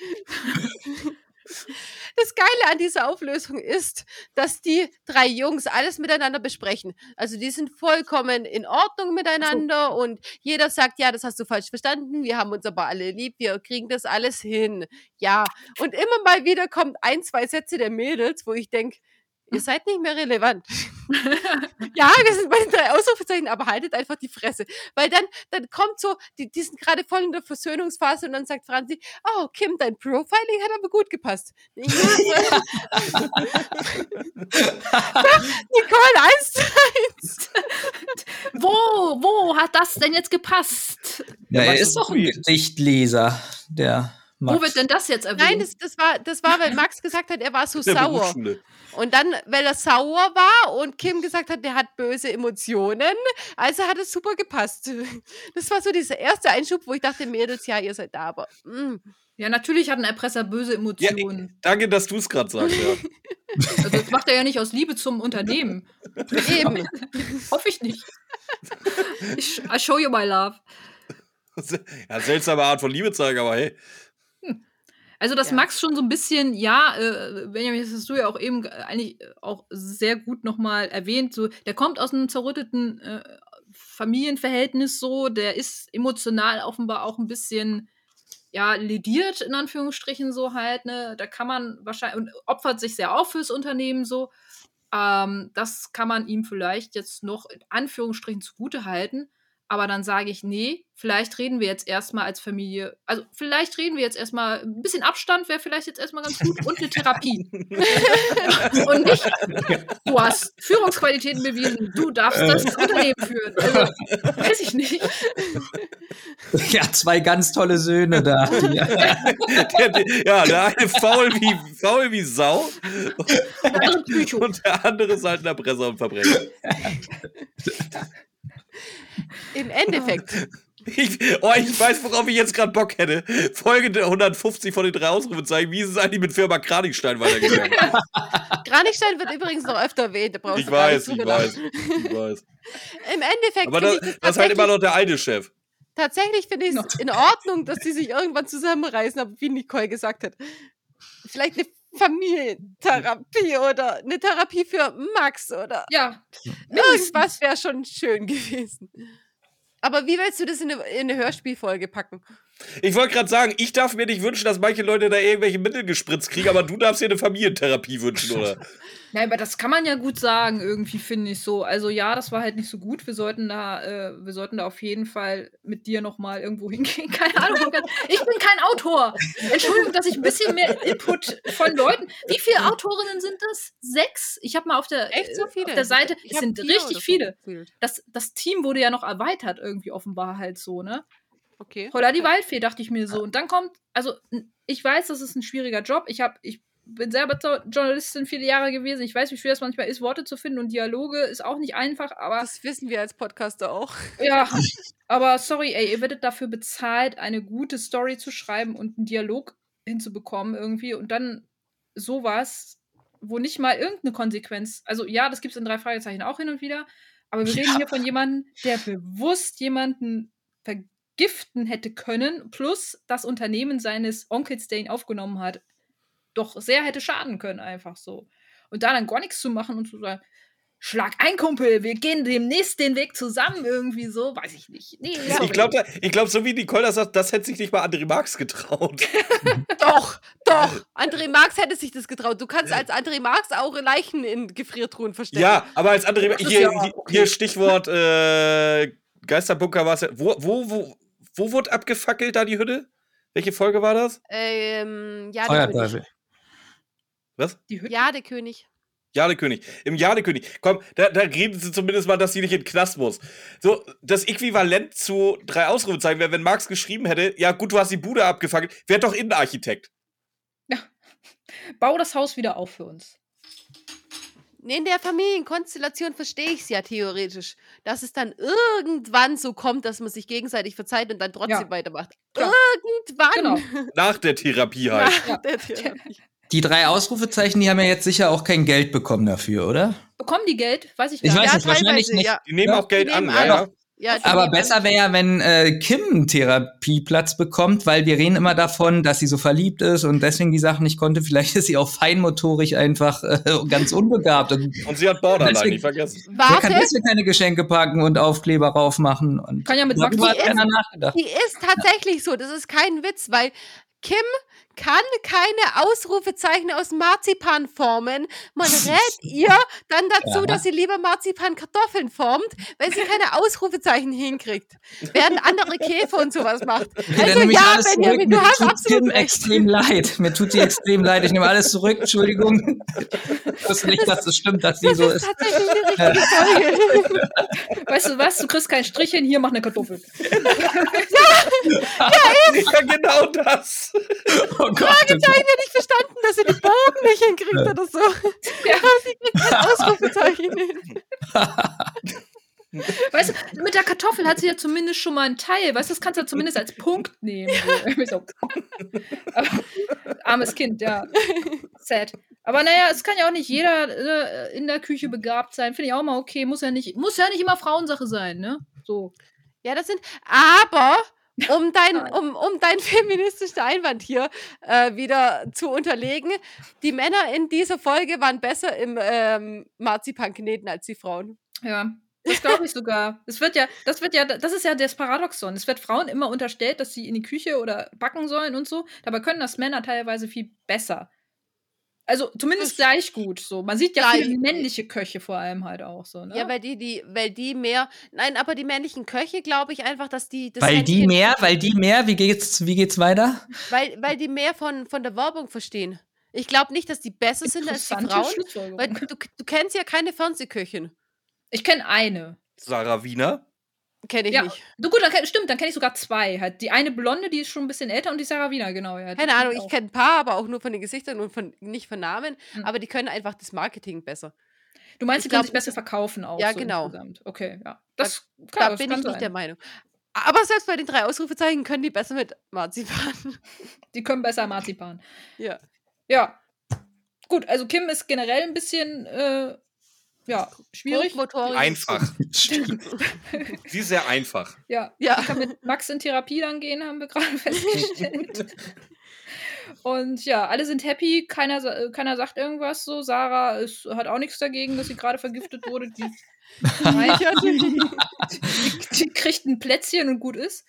Das Geile an dieser Auflösung ist, dass die drei Jungs alles miteinander besprechen. Also die sind vollkommen in Ordnung miteinander und jeder sagt, ja, das hast du falsch verstanden, wir haben uns aber alle lieb, wir kriegen das alles hin. Ja, und immer mal wieder kommt ein, zwei Sätze der Mädels, wo ich denke, ihr seid nicht mehr relevant. ja, wir sind bei den drei Ausrufezeichen, aber haltet einfach die Fresse. Weil dann, dann kommt so, die, die sind gerade voll in der Versöhnungsphase und dann sagt Franzi, oh, Kim, dein Profiling hat aber gut gepasst. Nicole, eins eins. Wo, wo hat das denn jetzt gepasst? Ja, er ist doch ein. Gedichtleser, der Max. Wo wird denn das jetzt erwähnt? Nein, das, das, war, das war, weil Max gesagt hat, er war so sauer. Und dann, weil er sauer war und Kim gesagt hat, der hat böse Emotionen, also hat es super gepasst. Das war so dieser erste Einschub, wo ich dachte, Mädels, ja, ihr seid da, aber mm. ja, natürlich hat ein Erpresser böse Emotionen. Danke, dass du es gerade sagst. Ja. Also das macht er ja nicht aus Liebe zum Unternehmen. eben. Hoffe ich nicht. Ich, I show you my love. ja, seltsame Art von Liebe zeigen, aber hey. Also, dass Ja. Max schon so ein bisschen, ja, äh, Benjamin, das hast du ja auch eben eigentlich auch sehr gut nochmal erwähnt, so, der kommt aus einem zerrütteten äh, Familienverhältnis so, der ist emotional offenbar auch ein bisschen, ja, lediert, in Anführungsstrichen so halt, ne, da kann man wahrscheinlich, und opfert sich sehr auf fürs Unternehmen so. Ähm, das kann man ihm vielleicht jetzt noch in Anführungsstrichen zugute halten. Aber dann sage ich, nee, vielleicht reden wir jetzt erstmal als Familie, also vielleicht reden wir jetzt erstmal, ein bisschen Abstand wäre vielleicht jetzt erstmal ganz gut und eine Therapie. und nicht, du hast Führungsqualitäten bewiesen, du darfst das Unternehmen führen. Also, weiß ich nicht. Ja, zwei ganz tolle Söhne da. Ja. Der, der, ja, der eine faul wie, faul wie Sau Der andere und der andere ist halt ein Erpresser und Verbrecher. Im Endeffekt. Ich, oh, ich weiß, worauf ich jetzt gerade Bock hätte. Folge 150 von den drei Ausrufezeichen. Wie ist es eigentlich mit Firma Kranichstein weitergegangen? Kranichstein wird übrigens noch öfter erwähnt. Da brauchst Ich du gar weiß, nicht ich weiß, ich weiß. Im Endeffekt Aber das, ich das das ist halt immer noch der alte Chef. tatsächlich finde ich es in Ordnung, dass die sich irgendwann zusammenreißen, aber wie Nicole gesagt hat. Vielleicht eine Familientherapie oder eine Therapie für Max oder Ja, irgendwas wäre schon schön gewesen. Aber wie willst du das in eine, in eine Hörspielfolge packen? Ich wollte gerade sagen, ich darf mir nicht wünschen, dass manche Leute da irgendwelche Mittel gespritzt kriegen, aber du darfst dir eine Familientherapie wünschen, oder? Ja, aber das kann man ja gut sagen, irgendwie finde ich so. Also ja, das war halt nicht so gut. Wir sollten da, äh, wir sollten da auf jeden Fall mit dir noch mal irgendwo hingehen. Keine Ahnung. Ich bin kein Autor. Entschuldigung, dass ich ein bisschen mehr Input von Leuten. Wie viele Autorinnen sind das? Sechs? Ich habe mal auf der, Echt so viele? auf der Seite. Ich Es sind richtig so viele. gefühlt. Das, das Team wurde ja noch erweitert irgendwie offenbar halt so, ne? Okay. Holla die Waldfee, dachte ich mir so. Und dann kommt, also ich weiß, das ist ein schwieriger Job. Ich habe, ich bin selber Jo- Journalistin viele Jahre gewesen. Ich weiß, wie schwer es manchmal ist, Worte zu finden und Dialoge ist auch nicht einfach, aber Das wissen wir als Podcaster auch. ja. Aber sorry, ey, ihr werdet dafür bezahlt, eine gute Story zu schreiben und einen Dialog hinzubekommen irgendwie und dann sowas, wo nicht mal irgendeine Konsequenz, also ja, das gibt es in drei Fragezeichen auch hin und wieder, aber wir reden hier von jemandem, der bewusst jemanden vergiften hätte können, plus das Unternehmen seines Onkels, der ihn aufgenommen hat, doch sehr hätte schaden können, einfach so. Und da dann gar nichts zu machen und zu sagen, Schlag ein, Kumpel, wir gehen demnächst den Weg zusammen irgendwie so, weiß ich nicht. Nee. Ich glaube, glaub, so wie Nicole das sagt, das hätte sich nicht mal André Marx getraut. Doch, doch. André Marx hätte sich das getraut. Du kannst als André Marx auch Leichen in Gefriertruhen verstecken. Ja, aber als André, ist hier, ja hier, Stichwort äh, Geisterbunker war es ja. Wo, wo, wo, wo wurde abgefackelt da die Hütte? Welche Folge war das? Ähm, ja. Feuerteufel. Was? Die Hütte. Ja, der König. Jadekönig. Im Jadekönig. Komm, da, da reden sie zumindest mal, dass sie nicht in den Knast muss. So, das Äquivalent zu drei Ausrufezeichen wäre, wenn Marx geschrieben hätte, ja gut, du hast die Bude abgefackelt, wär doch Innenarchitekt. Bau das Haus wieder auf für uns. In der Familienkonstellation verstehe ich es ja theoretisch, dass es dann irgendwann so kommt, dass man sich gegenseitig verzeiht und dann trotzdem Ja. weitermacht. Klar. Irgendwann. Genau. Nach der Therapie halt. Nach Ja. der Therapie. Die drei Ausrufezeichen, die haben ja jetzt sicher auch kein Geld bekommen dafür, oder? Bekommen die Geld? Weiß ich Ich gar weiß nicht. nicht, wahrscheinlich nicht. Ja. Die nehmen Ja. auch Geld nehmen ja, an. ja. Ja, Aber besser wäre ja, wenn äh, Kim einen Therapieplatz bekommt, weil wir reden immer davon, dass sie so verliebt ist und deswegen die Sachen nicht konnte. Vielleicht ist sie auch feinmotorisch einfach äh, ganz unbegabt. Und Und sie hat Borderline, Deswegen- nicht vergessen. wer kann Warte, deswegen keine Geschenke packen und Aufkleber raufmachen? Und Kann ja mit Max nachgedacht. die ist tatsächlich so. Das ist kein Witz, weil Kim kann keine Ausrufezeichen aus Marzipan formen. Man rät ihr dann dazu, Ja. dass sie lieber Marzipan-Kartoffeln formt, weil sie keine Ausrufezeichen hinkriegt. Während andere Käfer und sowas macht. Dann Also ich ja. Benjamin, du Mir hast tut absolut recht. extrem leid. Mir tut sie extrem leid. Ich nehme alles zurück. Entschuldigung. Ich wusste nicht, dass es stimmt, dass sie Das so ist ist. tatsächlich die richtige Folge. Weißt du was? Du kriegst kein Strichchen, hier mach eine Kartoffel. Ja, genau das. Oh Gott. Fragezeichen hätte ich verstanden, dass sie den Bogen nicht hinkriegt oder so. Ja. Aber sie kriegt kein Ausrufezeichen hin. Weißt du, mit der Kartoffel hat sie ja zumindest schon mal einen Teil. Weißt du, das kannst du ja zumindest als Punkt nehmen. So. Irgendwie so. Aber, armes Kind, ja. Sad. Aber naja, es kann ja auch nicht jeder äh, in der Küche begabt sein. Finde ich auch mal okay. Muss ja nicht, muss ja nicht immer Frauensache sein, ne? So. Ja, das sind. Aber um dein, um, um deinen feministischen Einwand hier äh, wieder zu unterlegen, die Männer in dieser Folge waren besser im ähm, Marzipan-Kneten als die Frauen. Ja. Das glaube ich sogar. Es wird ja, das wird ja, das ist ja das Paradoxon. Es wird Frauen immer unterstellt, dass sie in die Küche oder backen sollen und so. Dabei können das Männer teilweise viel besser. Also zumindest gleich gut. So. Man sieht ja viele männliche Köche vor allem halt auch so. Ne? Ja, weil die, die, weil die mehr. Nein, aber die männlichen Köche glaube ich einfach, dass die. Das Weil die mehr, weil die mehr, wie geht's, wie geht's weiter? Weil, weil die mehr von, von der Werbung verstehen. Ich glaube nicht, dass die besser sind als die Frauen. Weil du, du kennst ja keine Fernsehköchin. Ich kenne eine. Sarah Wiener. Kenne ich Ja, nicht. du gut, dann stimmt, dann kenne ich sogar zwei. Halt die eine Blonde, die ist schon ein bisschen älter und die Sarah Wiener, genau. Ja, die Keine Ahnung, ich kenne ein paar, aber auch nur von den Gesichtern und von, nicht von Namen. Hm. Aber die können einfach das Marketing besser. Du meinst, ich sie können sich besser verkaufen auch. Ja, so genau. Insgesamt. Okay, ja. Da- Das, klar, da bin ich nicht sein. der Meinung. Aber selbst bei den drei Ausrufezeichen können die besser mit Marzipan. Die können besser Marzipan. ja. Ja. Gut, also Kim ist generell ein bisschen, äh, ja, schwierig. Einfach. Sie ist sehr einfach. Ja, Ja. die kann mit Max in Therapie dann gehen, haben wir gerade festgestellt. Und ja, alle sind happy, keiner, äh, keiner sagt irgendwas so. Sarah ist, hat auch nichts dagegen, dass sie gerade vergiftet wurde. Die, die, die kriegt ein Plätzchen und gut ist.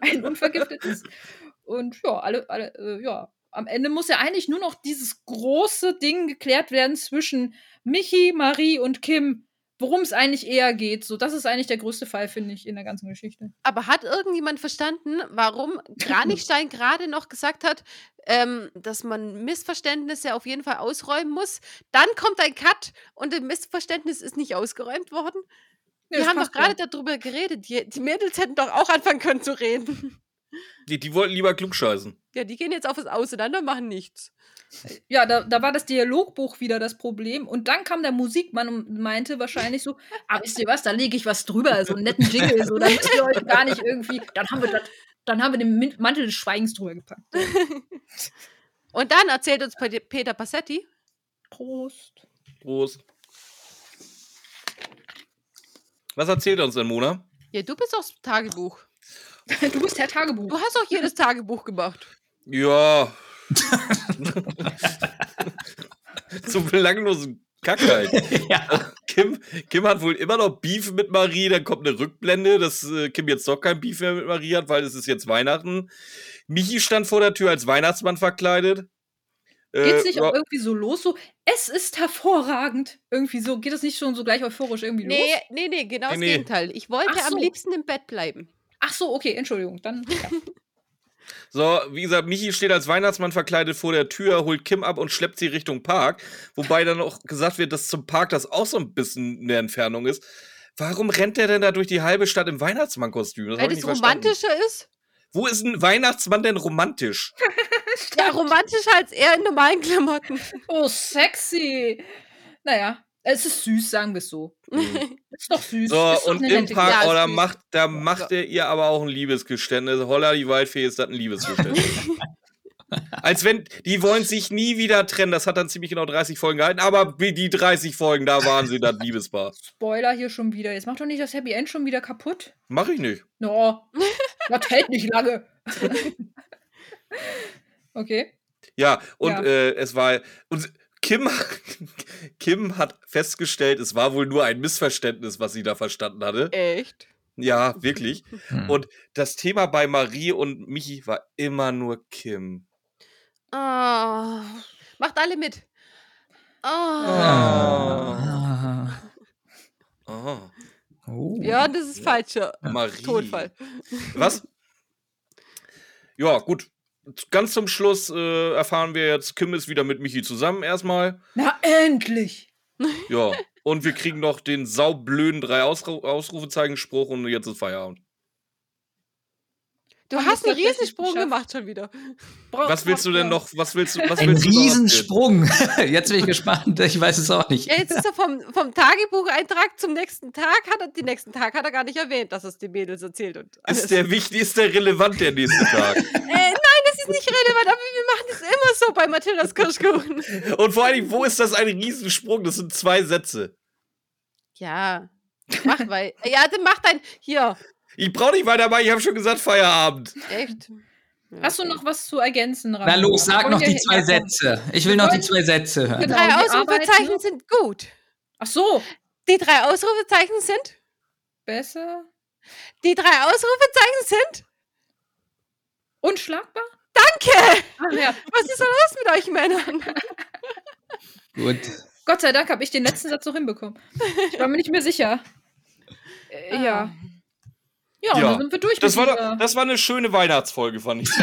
ein unvergiftetes. Und ja, alle, alle, äh, ja. Am Ende muss ja eigentlich nur noch dieses große Ding geklärt werden zwischen Michi, Marie und Kim, worum es eigentlich eher geht. So, das ist eigentlich der größte Fall, finde ich, in der ganzen Geschichte. Aber hat irgendjemand verstanden, warum Kranichstein gerade noch gesagt hat, ähm, dass man Missverständnisse auf jeden Fall ausräumen muss? Dann kommt ein Cut und das Missverständnis ist nicht ausgeräumt worden. Ja, Wir haben doch gerade darüber geredet. Die, die Mädels hätten doch auch anfangen können zu reden. Die, die wollten lieber klugscheißen. Ja, die gehen jetzt auf das Auseinander, machen nichts. Ja, da, da war das Dialogbuch wieder das Problem. Und dann kam der Musikmann und meinte wahrscheinlich so: Ah, wisst ihr was, da lege ich was drüber, so einen netten Jingle, so, dann müsst ihr euch gar nicht irgendwie. Dann haben wir das. Dann haben wir den Mantel des Schweigens drüber gepackt. Und dann erzählt uns Pe- Peter Passetti, Prost. Prost. Was erzählt uns denn Mona? ja, du bist auch das Tagebuch. Du bist Herr Tagebuch. Du hast auch jedes Tagebuch gemacht. Ja. so belanglosen Kack halt. ja. Kim, Kim hat wohl immer noch Beef mit Marie, dann kommt eine Rückblende, dass äh, Kim jetzt doch kein Beef mehr mit Marie hat, weil es ist jetzt Weihnachten. Michi stand vor der Tür als Weihnachtsmann verkleidet. Äh, Geht's nicht auch irgendwie so los? So, es ist hervorragend. Irgendwie so, geht es nicht schon so gleich euphorisch irgendwie Nee, los? nee, nee, genau das Nee, nee. Gegenteil. Ich wollte Ach am so. liebsten im Bett bleiben. Ach so, okay, Entschuldigung. Dann. Ja. So, wie gesagt, Michi steht als Weihnachtsmann verkleidet vor der Tür, holt Kim ab und schleppt sie Richtung Park. Wobei dann auch gesagt wird, dass zum Park das auch so ein bisschen eine Entfernung ist. Warum rennt der denn da durch die halbe Stadt im Weihnachtsmannkostüm? Weil verstanden. romantischer ist. Wo ist ein Weihnachtsmann denn romantisch? Ja, romantischer als er in normalen Klamotten. Oh, sexy. Naja, es ist süß, sagen wir es so. Ist doch süß. So, doch und im Park, Ja, oh, da süß. macht, da macht er ihr aber auch ein Liebesgeständnis. Holla, die Waldfee ist das ein Liebesgeständnis. Als wenn, die wollen sich nie wieder trennen. Das hat dann ziemlich genau 30 Folgen gehalten. Aber die 30 Folgen, da waren sie das Liebespaar. Spoiler hier schon wieder. Jetzt mach doch nicht das Happy End schon wieder kaputt. Mach ich nicht. No, das hält nicht lange. okay. Ja, und Ja. Äh, es war. Und Kim, Kim hat festgestellt, es war wohl nur ein Missverständnis, was sie da verstanden hatte. Echt? Ja, wirklich. Hm. Und das Thema bei Marie und Michi war immer nur Kim. Oh. Macht alle mit. Oh. Ah. Oh, Oh. Ja, das ist falscher Marie. Todfall. Was? Ja, gut. Ganz zum Schluss äh, erfahren wir jetzt, Kim ist wieder mit Michi zusammen erstmal. Na, endlich. Ja. Und wir kriegen noch den saublöden drei Ausru Ausrufezeichen-Spruch und jetzt ist Feierabend. Du hast einen Riesensprung gemacht schon wieder. Bra- Was willst du denn noch? Was willst du? Was Ein willst du noch erzählen? Riesensprung. Jetzt bin ich gespannt. Ich weiß es auch nicht. Ja, jetzt ist er vom, vom Tagebucheintrag zum nächsten Tag, hat er, den nächsten Tag hat er gar nicht erwähnt, dass er es den Mädels erzählt. Und alles. Ist der wichtig, ist der relevant der nächste Tag? äh, nein, nicht relevant, aber wir machen das immer so bei Mathildas Kirschkuchen. Und vor allen Dingen, wo ist das ein Riesensprung? Das sind zwei Sätze. Ja, mach weil. Ja, dann mach dein. Hier, Ich brauche nicht weitermachen, ich habe schon gesagt Feierabend. echt. Hast du noch was zu ergänzen, Na Ramona? los, sag noch die zwei. Sätze. Ich will noch die zwei Sätze Die hören. Genau, drei Ausrufezeichen sind gut. Ach so, Die drei Ausrufezeichen sind. besser. Die drei Ausrufezeichen sind. Unschlagbar? Danke! Ach ja. Was ist denn los mit euch Männern? Gut. Gott sei Dank habe ich den letzten Satz noch hinbekommen. Ich war mir nicht mehr sicher. Äh, Ah. ja. Ja, dann sind wir durch Das war, dieser- das war eine schöne Weihnachtsfolge, fand ich.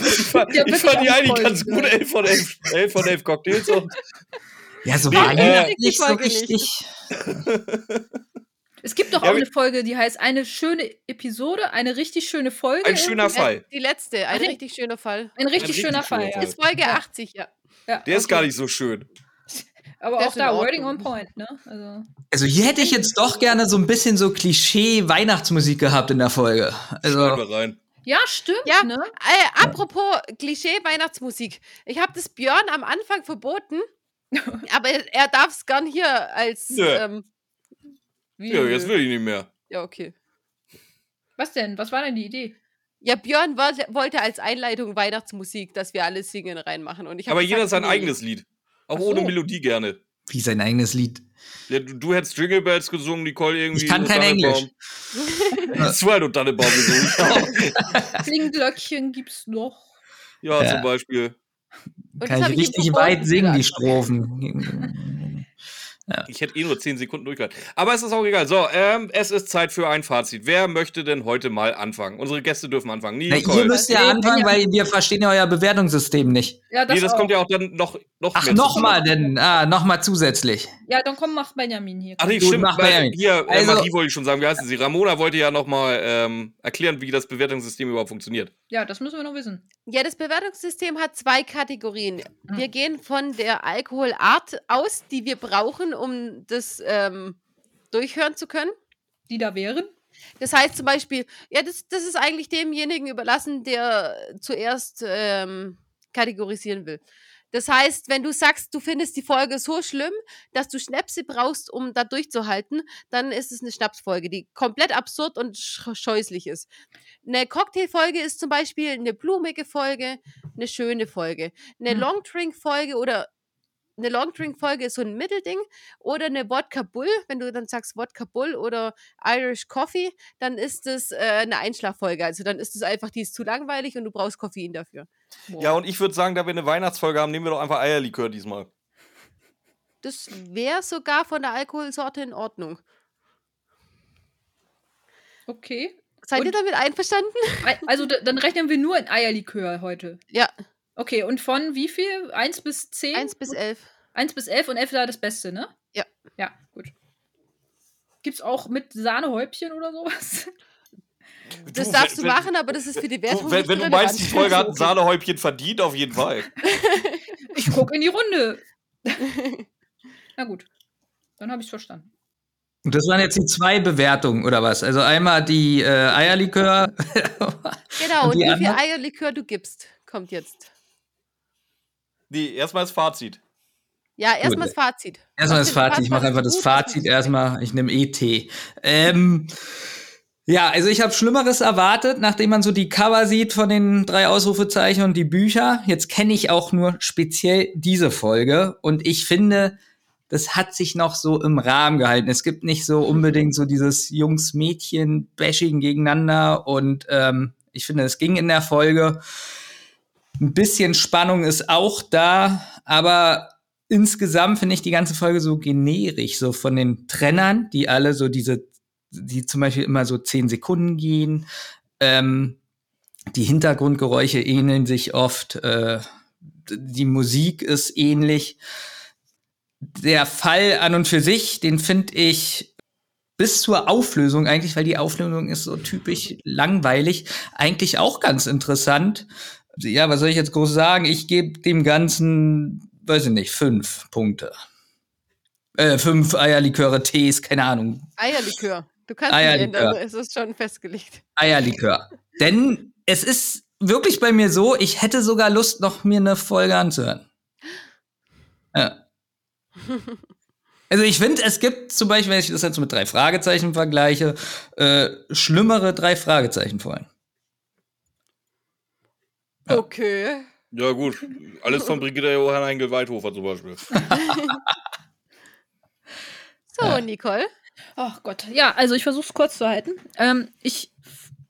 ich fand, Ja, ich fand die eigentlich ganz gut. ja. 11 von 11, 11 von 11 Cocktails. Und Ja, so Nee, weihnachtlich äh, so nicht. richtig. Es gibt doch Ja, auch eine Folge, die heißt eine schöne Episode, eine richtig schöne Folge. ein schöner. Fall. Die letzte, ein Ach, richtig schöner Fall. Ein richtig richtig schöner Fall, Fall. ja. Ist Folge 80, ja. ja. Der ist okay. gar nicht so schön. Aber Der auch ist da. Wording on Point, ne? Also, Also hier hätte ich jetzt doch gerne so ein bisschen so Klischee-Weihnachtsmusik gehabt in der Folge. Also, wir rein. ja, stimmt, Ja, ne? Äh, apropos Klischee-Weihnachtsmusik. Ich habe das Björn am Anfang verboten, aber er, er darf es gern hier als. Nö. Ähm, wie, Ja, jetzt will ich nicht mehr. Ja, okay. Was denn? Was war denn die Idee? Ja, Björn wollte, wollte als Einleitung Weihnachtsmusik, dass wir alle singen reinmachen. Und ich Aber gesagt, jeder sein nee. eigenes Lied. Auch so. ohne Melodie gerne. wie sein eigenes Lied. Ja, du, du hättest Jingle Bells gesungen, Nicole irgendwie. Ich kann kein du halt und Tannenbaum gesungen. Klingglöckchen gibt's noch. ja, Ja. zum Beispiel. Und Kann ich richtig weit singen, die wieder. Ich hätte eh nur 10 Sekunden durchgehalten. Aber es ist auch egal. So, ähm, es ist Zeit für ein Fazit. Wer möchte denn heute mal anfangen? Unsere Gäste dürfen anfangen. Na, Nicole. ihr müsst ja anfangen, weil wir verstehen ja euer Bewertungssystem nicht. Ja, das, nee, das kommt ja auch dann noch, noch Ach, mehr nochmal denn. Ah, nochmal zusätzlich. Ja, dann komm, mach Benjamin hier. Ach nee, Gut, stimmt. mach Benjamin. Hier, äh, Also- Marie wollte ich schon sagen, wie heißen sie? Ramona wollte ja nochmal ähm, erklären, wie das Bewertungssystem überhaupt funktioniert. Ja, das müssen wir noch wissen. Ja, das Bewertungssystem hat zwei Kategorien. Mhm. Wir gehen von der Alkoholart aus, die wir brauchen, um das ähm, durchhören zu können. Die da wären. Das heißt zum Beispiel, ja, das, das ist eigentlich demjenigen überlassen, der zuerst ähm, kategorisieren will. Das heißt, wenn du sagst, du findest die Folge so schlimm, dass du Schnäpse brauchst, um da durchzuhalten, dann ist es eine Schnapsfolge, die komplett absurd und sch- scheußlich ist. Eine Cocktailfolge ist zum Beispiel eine blumige Folge, eine schöne Folge. Eine Hm. Longdrink-Folge oder eine Longdrink-Folge ist so ein Mittelding oder eine Wodka Bull, wenn du dann sagst Wodka Bull oder Irish Coffee, dann ist es äh, eine Einschlaffolge. Also dann ist es einfach, die ist zu langweilig und du brauchst Koffein dafür. Ja, und ich würde sagen, da wir eine Weihnachtsfolge haben, nehmen wir doch einfach Eierlikör diesmal. Das wäre sogar von der Alkoholsorte in Ordnung. Okay. Seid ihr Und- damit einverstanden? Ei- Also dann rechnen wir nur in Eierlikör heute. Ja, Okay, und von wie viel? 1 bis 10? 1 bis 11. 1 bis 11 und 11 da das Beste, ne? Ja. Ja, gut. Gibt's auch mit Sahnehäubchen oder sowas? Das Du, darfst wenn- du machen, aber das ist für die Wertung Du, wenn, wenn du meinst, die Folge hat ein Sahnehäubchen verdient, auf jeden Fall. Ich guck in die Runde. Na gut. Dann habe ich's verstanden. Und das waren jetzt die zwei Bewertungen, oder was? Also einmal die äh, Eierlikör. Genau, Und und die wie viel? Eierlikör du gibst, kommt jetzt. Nee, erstmal das Fazit. Ja, erstmal das Fazit. Erstmal das Fazit. Ich mache einfach das Fazit erstmal. Ich nehme ET. Ähm, ja, also ich habe Schlimmeres erwartet, nachdem man so die Cover sieht von den drei Ausrufezeichen und die Bücher. Jetzt kenne ich auch nur speziell diese Folge und ich finde, das hat sich noch so im Rahmen gehalten. Es gibt nicht so unbedingt so dieses Jungs-Mädchen-Bashing gegeneinander und ähm, ich finde, es ging in der Folge. Ein bisschen Spannung ist auch da, aber insgesamt finde ich die ganze Folge so generisch, so von den Trennern, die alle so diese, die zum Beispiel immer so zehn Sekunden gehen. Ähm, die Hintergrundgeräusche ähneln sich oft. Äh, die Musik ist ähnlich. Der Fall an und für sich, den finde ich bis zur Auflösung eigentlich, weil die Auflösung ist so typisch langweilig, eigentlich auch ganz interessant. Ja, was soll ich jetzt groß sagen? Ich gebe dem Ganzen, weiß ich nicht, fünf Punkte. Äh, fünf Eierliköre, Tees, keine Ahnung. Eierlikör. Du kannst Eierlikör. nicht ändern, es ist schon festgelegt. Eierlikör. Denn es ist wirklich bei mir so, ich hätte sogar Lust, noch mir eine Folge anzuhören. Ja. Also ich finde, es gibt zum Beispiel, wenn ich das jetzt mit drei Fragezeichen vergleiche, äh, schlimmere drei Fragezeichen vorhin. Ja. Okay. Ja, gut. Alles von Brigitte Johann Engel Weidhofer zum Beispiel. So, Ja. Nicole. Ach Gott. Ja, also ich versuche es kurz zu halten. Ähm, ich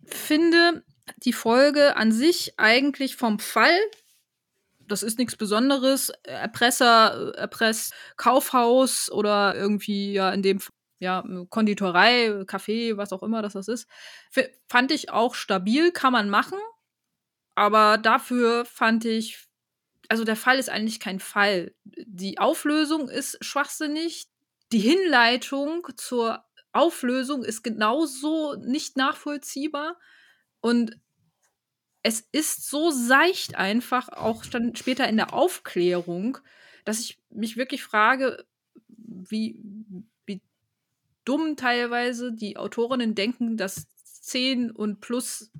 finde die Folge an sich eigentlich vom Fall, das ist nichts Besonderes, Erpresser, Erpress, Kaufhaus oder irgendwie ja in dem ja, Konditorei, Kaffee, was auch immer das, das ist, fand ich auch stabil, kann man machen. Aber dafür fand ich, also der Fall ist eigentlich kein Fall. Die Auflösung ist schwachsinnig. Die Hinleitung zur Auflösung ist genauso nicht nachvollziehbar. Und es ist so seicht einfach, auch dann später in der Aufklärung, dass ich mich wirklich frage, wie, wie dumm teilweise die Autorinnen denken, dass 10 und plus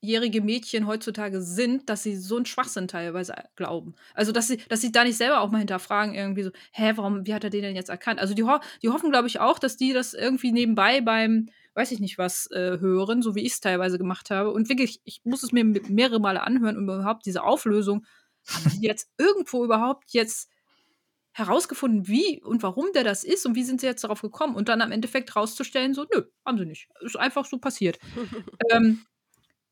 jährige Mädchen heutzutage sind, dass sie so einen Schwachsinn teilweise glauben. Also, dass sie, dass sie da nicht selber auch mal hinterfragen, irgendwie so, hä, warum, wie hat er den denn jetzt erkannt? Also, die, ho die hoffen, glaube ich, auch, dass die das irgendwie nebenbei beim, weiß ich nicht was, äh, hören, so wie ich es teilweise gemacht habe. Und wirklich, ich muss es mir mehrere Male anhören, um überhaupt diese Auflösung, haben die jetzt irgendwo überhaupt jetzt herausgefunden, wie und warum der das ist und wie sind sie jetzt darauf gekommen und dann am Endeffekt rauszustellen, so, nö, haben sie nicht. Ist einfach so passiert. ähm,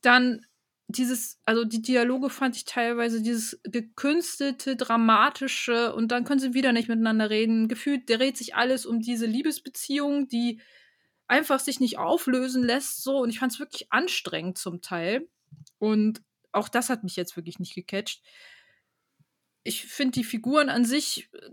dann dieses, also die Dialoge fand ich teilweise dieses gekünstelte, dramatische und dann können sie wieder nicht miteinander reden. Gefühlt dreht sich alles um diese Liebesbeziehung, die einfach sich nicht auflösen lässt, so und ich fand es wirklich anstrengend zum Teil. Und auch das hat mich jetzt wirklich nicht gecatcht. Ich finde die Figuren an sich äh,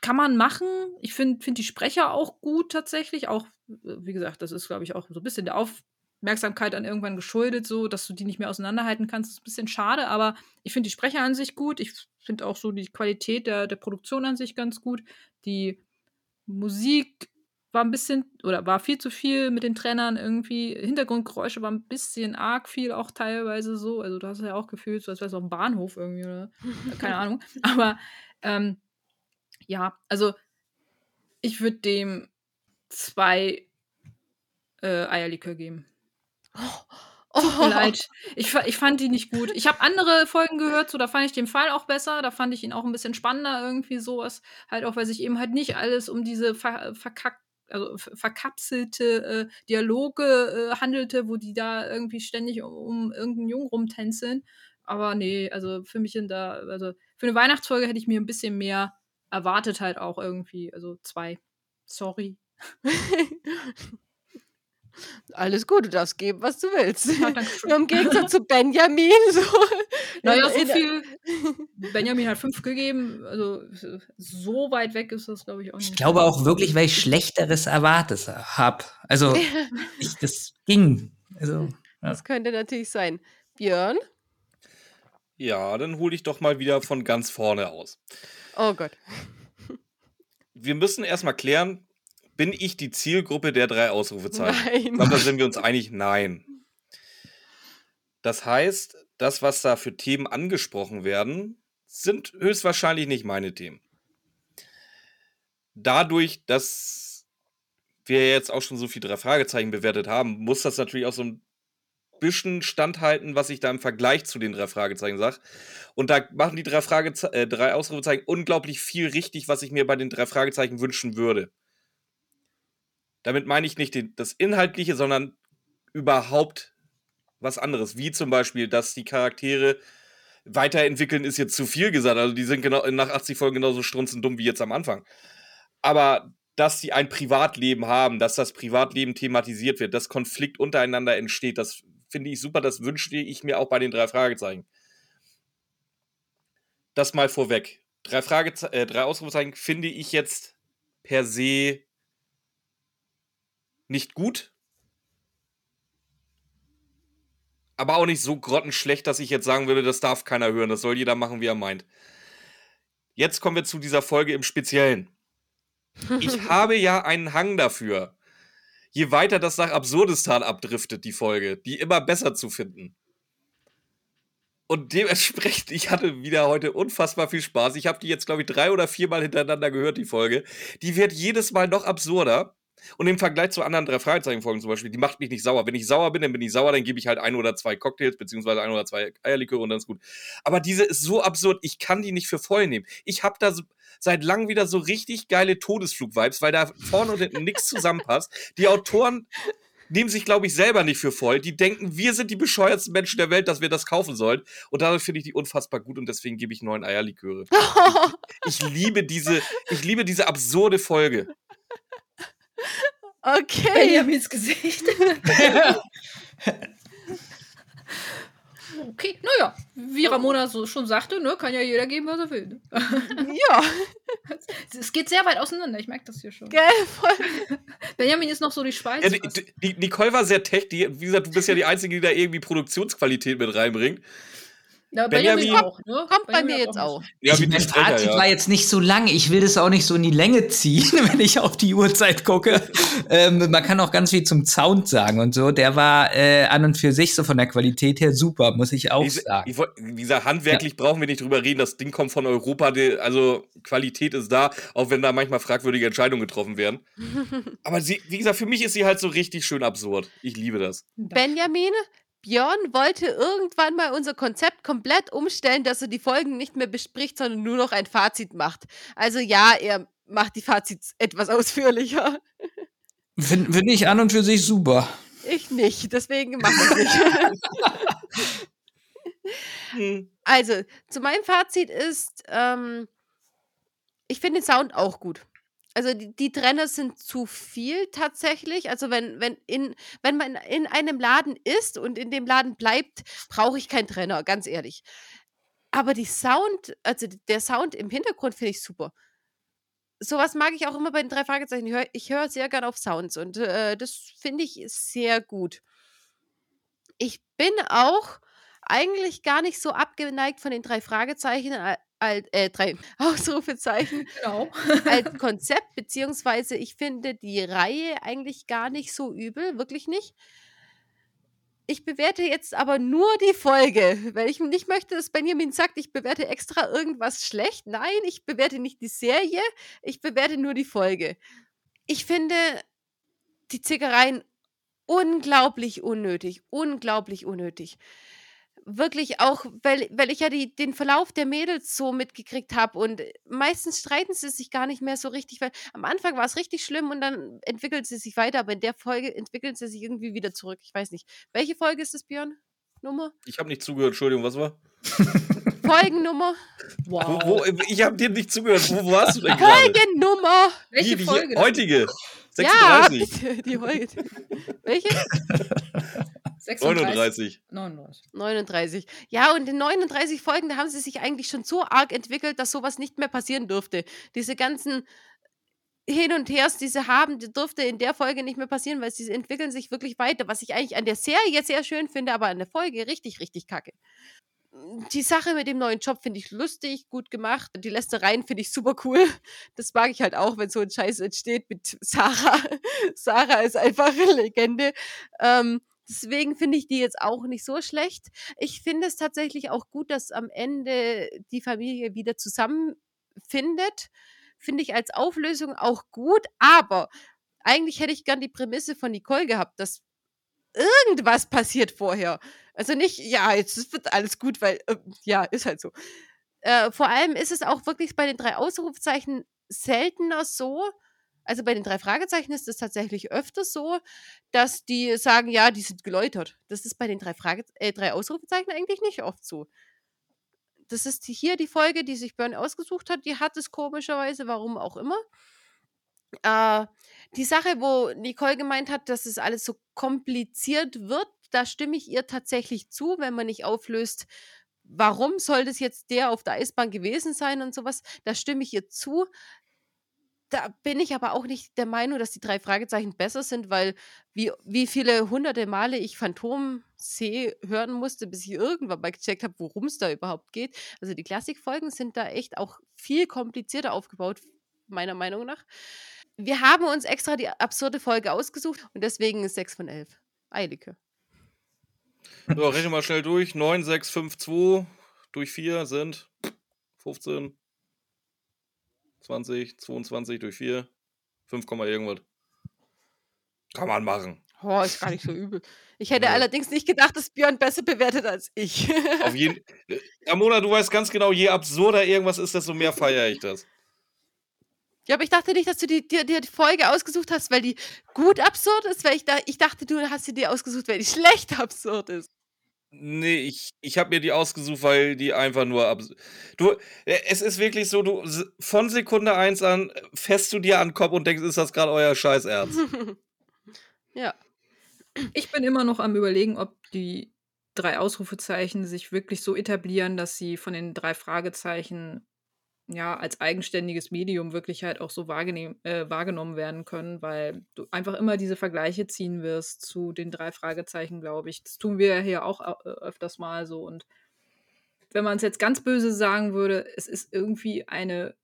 kann man machen. Ich finde find die Sprecher auch gut tatsächlich. Auch, äh, wie gesagt, das ist, glaube ich, auch so ein bisschen der Auf Aufmerksamkeit dann irgendwann geschuldet, so dass du die nicht mehr auseinanderhalten kannst. Das ist ein bisschen schade, aber ich finde die Sprecher an sich gut. Ich finde auch so die Qualität der, der Produktion an sich ganz gut. Die Musik war ein bisschen oder war viel zu viel mit den Trennern irgendwie. Hintergrundgeräusche waren ein bisschen arg viel auch teilweise so. Also du hast ja auch gefühlt, so als wäre es auf dem Bahnhof irgendwie oder keine Ahnung. Aber ähm, ja, also ich würde dem zwei äh, Eierlikör geben. Oh, Tut mir leid. Ich, ich fand die nicht gut. Ich habe andere Folgen gehört, so da fand ich den Fall auch besser. Da fand ich ihn auch ein bisschen spannender, irgendwie sowas. Halt auch, weil sich eben halt nicht alles um diese ver verkack also verkapselte äh, Dialoge äh, handelte, wo die da irgendwie ständig um, um irgendeinen Jungen rumtänzeln. Aber nee, also für mich sind da, also für eine Weihnachtsfolge hätte ich mir ein bisschen mehr erwartet, halt auch irgendwie. Also zwei. Sorry. Alles gut, du darfst geben, was du willst. Ja, Nur im Gegensatz zu Benjamin. So naja, so viel. Benjamin hat fünf gegeben. Also so weit weg ist das, glaube ich, auch nicht. Ich glaube auch wirklich, weil ich Schlechteres erwartet habe. Also, ich, das ging. Also, ja. Das könnte natürlich sein. Björn? Ja, dann hole ich doch mal wieder von ganz vorne aus. Oh Gott. Wir müssen erstmal klären, bin ich die Zielgruppe der drei Ausrufezeichen? Nein. Ich glaube, da sind wir uns einig, nein. Das heißt, das, was da für Themen angesprochen werden, sind höchstwahrscheinlich nicht meine Themen. Dadurch, dass wir jetzt auch schon so viele drei Fragezeichen bewertet haben, muss das natürlich auch so ein bisschen standhalten, was ich da im Vergleich zu den drei Fragezeichen sage. Und da machen die drei, Frageze äh, drei Ausrufezeichen unglaublich viel richtig, was ich mir bei den drei Fragezeichen wünschen würde. Damit meine ich nicht das Inhaltliche, sondern überhaupt was anderes. Wie zum Beispiel, dass die Charaktere weiterentwickeln, ist jetzt zu viel gesagt. Also die sind genau, nach 80 Folgen genauso strunzendumm wie jetzt am Anfang. Aber dass sie ein Privatleben haben, dass das Privatleben thematisiert wird, dass Konflikt untereinander entsteht, das finde ich super. Das wünschte ich mir auch bei den drei Fragezeichen. Das mal vorweg. Drei, Frageze äh, drei Ausrufezeichen finde ich jetzt per se nicht gut. Aber auch nicht so grottenschlecht, dass ich jetzt sagen würde, das darf keiner hören. Das soll jeder machen, wie er meint. Jetzt kommen wir zu dieser Folge im Speziellen. Ich habe ja einen Hang dafür, je weiter das nach Absurdistan abdriftet, die Folge, die immer besser zu finden. Und dementsprechend, ich hatte wieder heute unfassbar viel Spaß. Ich habe die jetzt, glaube ich, drei oder viermal hintereinander gehört, die Folge. Die wird jedes Mal noch absurder. Und im Vergleich zu anderen drei Fragezeichen-Folgen zum Beispiel, die macht mich nicht sauer. Wenn ich sauer bin, dann bin ich sauer, dann gebe ich halt ein oder zwei Cocktails, beziehungsweise ein oder zwei Eierliköre und dann ist gut. Aber diese ist so absurd, ich kann die nicht für voll nehmen. Ich habe da so, seit langem wieder so richtig geile Todesflug-Vibes, weil da vorne und hinten nichts zusammenpasst. Die Autoren nehmen sich, glaube ich, selber nicht für voll. Die denken, wir sind die bescheuertsten Menschen der Welt, dass wir das kaufen sollen. Und dadurch finde ich die unfassbar gut und deswegen gebe ich neun Eierliköre. ich, ich liebe diese, ich liebe diese absurde Folge. Okay. Benjamins Gesicht. okay, naja, wie Ramona so schon sagte, ne, kann ja jeder geben, was er will. ne? Ja, es geht sehr weit auseinander, ich merke das hier schon. gell, voll. Benjamin ist noch so die Schweiz. Ja, die, die, die Nicole war sehr tech, die, wie gesagt, du bist ja die Einzige, die da irgendwie Produktionsqualität mit reinbringt. Ja, Benjamin, Benjamin- auch, ne? Kommt bei mir jetzt auch. Ja, ich, mein Fazit ja. war jetzt nicht so lang. Ich will das auch nicht so in die Länge ziehen, wenn ich auf die Uhrzeit gucke. ähm, man kann auch ganz viel zum Sound sagen und so. Der war äh, an und für sich so von der Qualität her super, muss ich auch Ich, sagen. ich, wie gesagt, handwerklich brauchen wir nicht drüber reden. Das Ding kommt von Europa, die, also Qualität ist da, auch wenn da manchmal fragwürdige Entscheidungen getroffen werden. Aber sie, wie gesagt, für mich ist sie halt so richtig schön absurd. Ich liebe das. Benjamin, Björn wollte irgendwann mal unser Konzept komplett umstellen, dass er die Folgen nicht mehr bespricht, sondern nur noch ein Fazit macht. Also ja, er macht die Fazits etwas ausführlicher. Finde find ich an und für sich super. Ich nicht, deswegen mache ich nicht. Hm. Also, zu meinem Fazit ist, ähm, ich finde den Sound auch gut. Also die, die Trenner sind zu viel tatsächlich. Also wenn, wenn, in, wenn man in einem Laden ist und in dem Laden bleibt, brauche ich keinen Trenner, ganz ehrlich. Aber die Sound, also der Sound im Hintergrund finde ich super. Sowas mag ich auch immer bei den drei Fragezeichen. Ich höre hör sehr gern auf Sounds und äh, das finde ich sehr gut. Ich bin auch eigentlich gar nicht so abgeneigt von den drei Fragezeichen, al- al- äh, drei Ausrufezeichen Genau. als Konzept, beziehungsweise ich finde die Reihe eigentlich gar nicht so übel, wirklich nicht. Ich bewerte jetzt aber nur die Folge, weil ich nicht möchte, dass Benjamin sagt, ich bewerte extra irgendwas schlecht. Nein, ich bewerte nicht die Serie, ich bewerte nur die Folge. Ich finde die Zickereien unglaublich unnötig, unglaublich unnötig. Wirklich auch, weil, weil ich ja die, den Verlauf der Mädels so mitgekriegt habe und meistens streiten sie sich gar nicht mehr so richtig, weil am Anfang war es richtig schlimm und dann entwickelt sie sich weiter, aber in der Folge entwickelt sie sich irgendwie wieder zurück. Ich weiß nicht. Welche Folge ist das, Björn? Nummer? Ich habe nicht zugehört, Entschuldigung, was war? Folgennummer? Wo, Wow. wo, ich habe dir nicht zugehört. Wo warst du denn gerade? Folgennummer! Welche Die- die Folge? Heutige. Ja, 36. bitte, die Folge. Welche? 39. 39. 39. Ja, und in 39 Folgen, da haben sie sich eigentlich schon so arg entwickelt, dass sowas nicht mehr passieren dürfte. Diese ganzen Hin und Hers, die sie haben, die dürfte in der Folge nicht mehr passieren, weil sie entwickeln sich wirklich weiter. Was ich eigentlich an der Serie sehr schön finde, aber an der Folge richtig, richtig kacke. Die Sache mit dem neuen Job finde ich lustig, gut gemacht. Die Lästereien finde ich super cool. Das mag ich halt auch, wenn so ein Scheiß entsteht mit Sarah. Sarah ist einfach eine Legende. Ähm, Deswegen finde ich die jetzt auch nicht so schlecht. Ich finde es tatsächlich auch gut, dass am Ende die Familie wieder zusammenfindet. Finde ich als Auflösung auch gut, aber eigentlich hätte ich gern die Prämisse von Nicole gehabt, dass irgendwas passiert vorher. Also nicht, ja, jetzt wird alles gut, weil, äh, ja, ist halt so. Äh, vor allem ist es auch wirklich bei den drei Ausrufezeichen seltener so, also bei den drei Fragezeichen ist es tatsächlich öfter so, dass die sagen, ja, die sind geläutert. Das ist bei den drei, Frage äh, drei Ausrufezeichen eigentlich nicht oft so. Das ist hier die Folge, die sich Björn ausgesucht hat, die hat es komischerweise, warum auch immer. Äh, die Sache, wo Nicole gemeint hat, dass es alles so kompliziert wird, da stimme ich ihr tatsächlich zu, wenn man nicht auflöst, warum soll das jetzt der auf der Eisbahn gewesen sein und sowas, da stimme ich ihr zu. Da bin ich aber auch nicht der Meinung, dass die drei Fragezeichen besser sind, weil wie, wie viele hunderte Male ich Phantom See hören musste, bis ich irgendwann mal gecheckt habe, worum es da überhaupt geht. Also die Klassikfolgen sind da echt auch viel komplizierter aufgebaut, meiner Meinung nach. Wir haben uns extra die absurde Folge ausgesucht und deswegen ist 6 von 11. Eilige. So, rechne mal schnell durch. 9, 6, 5, 2 durch 4 sind 15, 20, 22 durch 4, 5, Komma irgendwas. Kann man machen. Oh, ist gar nicht so übel. Ich hätte ja. allerdings nicht gedacht, dass Björn besser bewertet als ich. Auf jeden Ramona, du weißt ganz genau, je absurder irgendwas ist, desto mehr feiere ich das. Ja, aber ich dachte nicht, dass du dir die, die, die, Folge ausgesucht hast, weil die gut absurd ist, weil ich, da, ich dachte, du hast sie dir ausgesucht, weil die schlecht absurd ist. Nee, ich, ich habe mir die ausgesucht, weil die einfach nur absurd. Du, äh, es ist wirklich so, du von Sekunde 1 an fässt du dir an den Kopf und denkst, ist das gerade euer Scheiß Ernst? ja. Ich bin immer noch am überlegen, ob die drei Ausrufezeichen sich wirklich so etablieren, dass sie von den drei Fragezeichen ja, als eigenständiges Medium wirklich halt auch so äh, wahrgenommen werden können, weil du einfach immer diese Vergleiche ziehen wirst zu den drei Fragezeichen, glaube ich. Das tun wir ja hier auch äh, öfters mal so. Und wenn man es jetzt ganz böse sagen würde, es ist irgendwie eine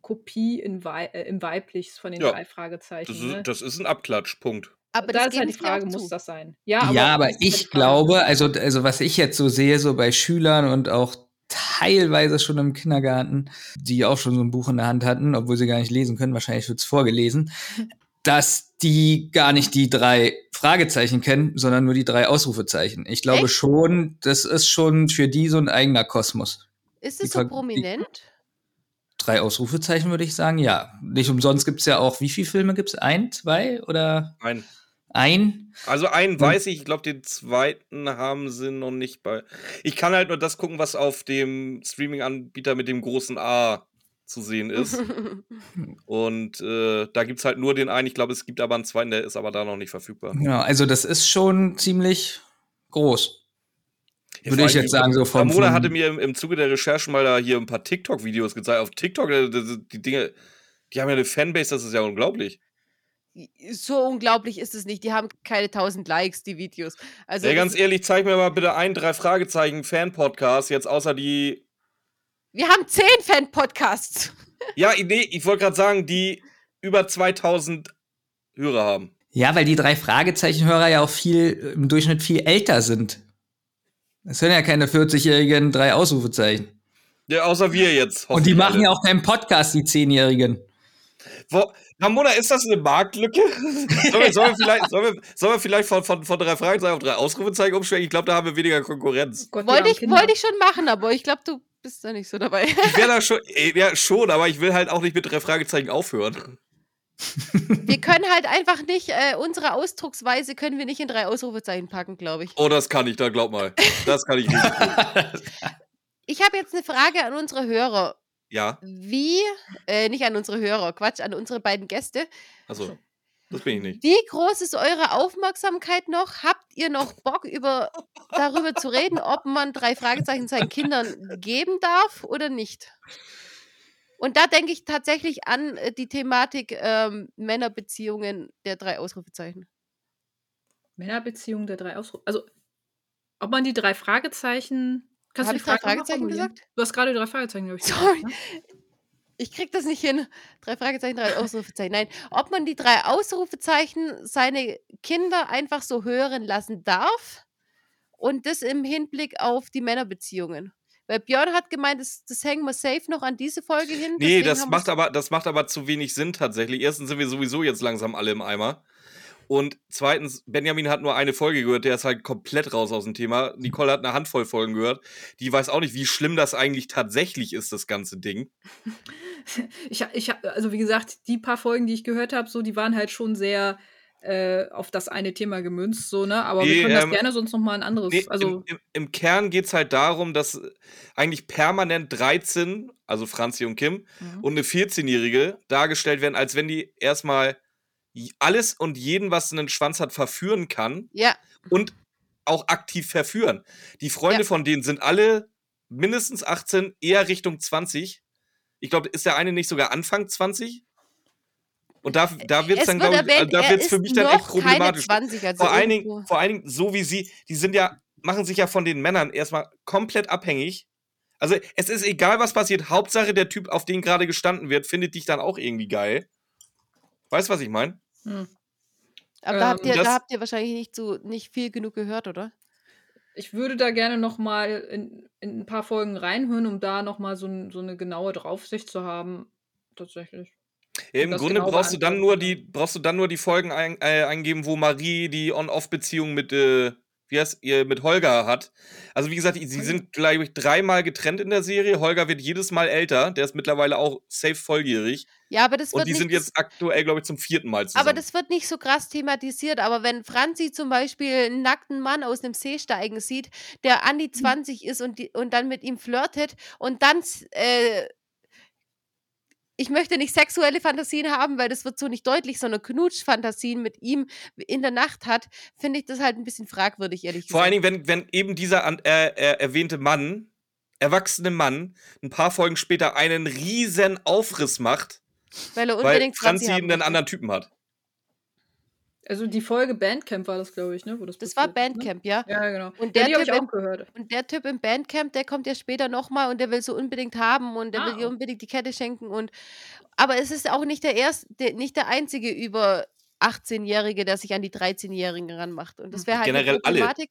Kopie in Wei äh, im Weiblichs von den ja, drei Fragezeichen. Das ist, ne? das ist ein Abklatschpunkt. Aber da ist halt die Frage, muss das sein? Ja, aber, ja, aber ich halt glaube, also, also was ich jetzt so sehe, so bei Schülern und auch teilweise schon im Kindergarten, die auch schon so ein Buch in der Hand hatten, obwohl sie gar nicht lesen können, wahrscheinlich wird es vorgelesen, dass die gar nicht die drei Fragezeichen kennen, sondern nur die drei Ausrufezeichen. Ich glaube Echt? schon, das ist schon für die so ein eigener Kosmos. Ist es so prominent? drei Ausrufezeichen würde ich sagen, ja. Nicht umsonst gibt es ja auch, wie viele Filme gibt es? Ein, zwei oder? Ein. Ein? Also einen weiß ich, ich glaube, den zweiten haben sie noch nicht bei. Ich kann halt nur das gucken, was auf dem Streaming-Anbieter mit dem großen A zu sehen ist. Und äh, da gibt es halt nur den einen. Ich glaube, es gibt aber einen zweiten, der ist aber da noch nicht verfügbar. Ja, also das ist schon ziemlich groß. Ja, Würde ich jetzt sagen, so von. Ramona hatte mir im, im Zuge der Recherche mal da hier ein paar TikTok-Videos gezeigt. Auf TikTok, äh, die Dinge, die haben ja eine Fanbase, das ist ja unglaublich so unglaublich ist es nicht. Die haben keine 1000 Likes, die Videos. Also ja, ganz ehrlich, zeig mir mal bitte einen drei Fragezeichen Fan-Podcast, jetzt außer die. Wir haben zehn Fan-Podcasts. Ja, nee, ich wollte gerade sagen, die über 2000 Hörer haben. Ja, weil die drei Fragezeichen-Hörer ja auch viel im Durchschnitt viel älter sind. Es sind ja keine 40-jährigen drei Ausrufezeichen. Ja, außer wir jetzt. Und die machen ja auch keinen Podcast, die Zehnjährigen. Wo, Ramona, ist das eine Marktlücke? sollen, wir, sollen, wir vielleicht, sollen, wir, sollen wir vielleicht von, von, von drei Fragezeichen auf drei Ausrufezeichen umschwenken? Ich glaube, da haben wir weniger Konkurrenz. Gott, wollte, ich, wollte ich schon machen, aber ich glaube, du bist da nicht so dabei. ich wäre da schon, ja, schon, aber ich will halt auch nicht mit drei Fragezeichen aufhören. wir können halt einfach nicht, äh, unsere Ausdrucksweise können wir nicht in drei Ausrufezeichen packen, glaube ich. Oh, das kann ich, da glaub mal. Das kann ich nicht. ich habe jetzt eine Frage an unsere Hörer. Ja. Wie, äh, nicht an unsere Hörer, Quatsch, an unsere beiden Gäste. Achso, das bin ich nicht. Wie groß ist eure Aufmerksamkeit noch? Habt ihr noch Bock, über, darüber zu reden, ob man drei Fragezeichen seinen Kindern geben darf oder nicht? Und da denke ich tatsächlich an äh, die Thematik ähm, Männerbeziehungen der drei Ausrufezeichen. Männerbeziehungen der drei Ausrufezeichen. Also, ob man die drei Fragezeichen Kannst Hab du die drei Fragezeichen gesagt? Du hast gerade drei Fragezeichen, glaube ich. Sorry. Gesagt, ne? Ich krieg das nicht hin. Drei Fragezeichen, drei Ausrufezeichen. Nein, ob man die drei Ausrufezeichen seine Kinder einfach so hören lassen darf und das im Hinblick auf die Männerbeziehungen. Weil Björn hat gemeint, das, das hängen wir safe noch an diese Folge hin. Nee, das macht, aber, das macht aber zu wenig Sinn tatsächlich. Erstens sind wir sowieso jetzt langsam alle im Eimer. Und zweitens, Benjamin hat nur eine Folge gehört, der ist halt komplett raus aus dem Thema. Nicole hat eine Handvoll Folgen gehört. Die weiß auch nicht, wie schlimm das eigentlich tatsächlich ist, das ganze Ding. Ich, ich also wie gesagt, die paar Folgen, die ich gehört habe, so, die waren halt schon sehr äh, auf das eine Thema gemünzt, so, ne? Aber nee, wir können das ähm, gerne sonst noch mal ein anderes. Nee, also im, im, im Kern geht es halt darum, dass eigentlich permanent 13, also Franzi und Kim, mhm. und eine 14-Jährige dargestellt werden, als wenn die erstmal alles und jeden, was einen Schwanz hat, verführen kann. Ja. Und auch aktiv verführen. Die Freunde ja. von denen sind alle mindestens 18, eher Richtung 20. Ich glaube, ist der eine nicht sogar Anfang 20? Und da, da wird es dann, glaube ich, da wird es für mich dann echt problematisch. 20, also vor, allen Dingen, vor allen Dingen, so wie sie, die sind ja, machen sich ja von den Männern erstmal komplett abhängig. Also es ist egal, was passiert. Hauptsache, der Typ, auf den gerade gestanden wird, findet dich dann auch irgendwie geil. Weißt du, was ich meine? Hm. Aber da, habt ähm, ihr, da habt ihr wahrscheinlich nicht so nicht viel genug gehört, oder? Ich würde da gerne noch mal in, in ein paar Folgen reinhören, um da noch mal so, so eine genaue Draufsicht zu haben. Tatsächlich. Im das Grunde genau brauchst du dann nur die, brauchst du dann nur die Folgen ein, äh, eingeben, wo Marie die On-Off-Beziehung mit, äh, wie heißt ihr, mit Holger hat. Also wie gesagt, sie sind, glaube ich, dreimal getrennt in der Serie. Holger wird jedes Mal älter. Der ist mittlerweile auch safe volljährig. Ja, aber das Und wird die nicht sind jetzt aktuell, glaube ich, zum vierten Mal zusammen. Aber das wird nicht so krass thematisiert. Aber wenn Franzi zum Beispiel einen nackten Mann aus einem See steigen sieht, der an die 20 ist und, die, und dann mit ihm flirtet und dann, äh, ich möchte nicht sexuelle Fantasien haben, weil das wird so nicht deutlich, sondern Knutschfantasien mit ihm in der Nacht hat, finde ich das halt ein bisschen fragwürdig, ehrlich Vor gesagt. allen Dingen, wenn, wenn eben dieser äh, äh, erwähnte Mann, erwachsene Mann, ein paar Folgen später einen riesen Aufriss macht, weil er weil unbedingt Franzi haben einen anderen Typen hat. Also die Folge Bandcamp war das, glaube ich, ne? Wo das, Das war passiert ist, Bandcamp, ja. Ne? Ja, genau. Und ja, der die habe Typ ich im- auch gehört. Und der Typ im Bandcamp, der kommt ja später nochmal und der will so unbedingt haben und der will Ah. ihr unbedingt die Kette schenken. Und aber es ist auch nicht der erste, der, nicht der einzige über 18-Jährige, der sich an die 13-Jährigen ranmacht. Und das wäre halt Generell eine alle. Problematik,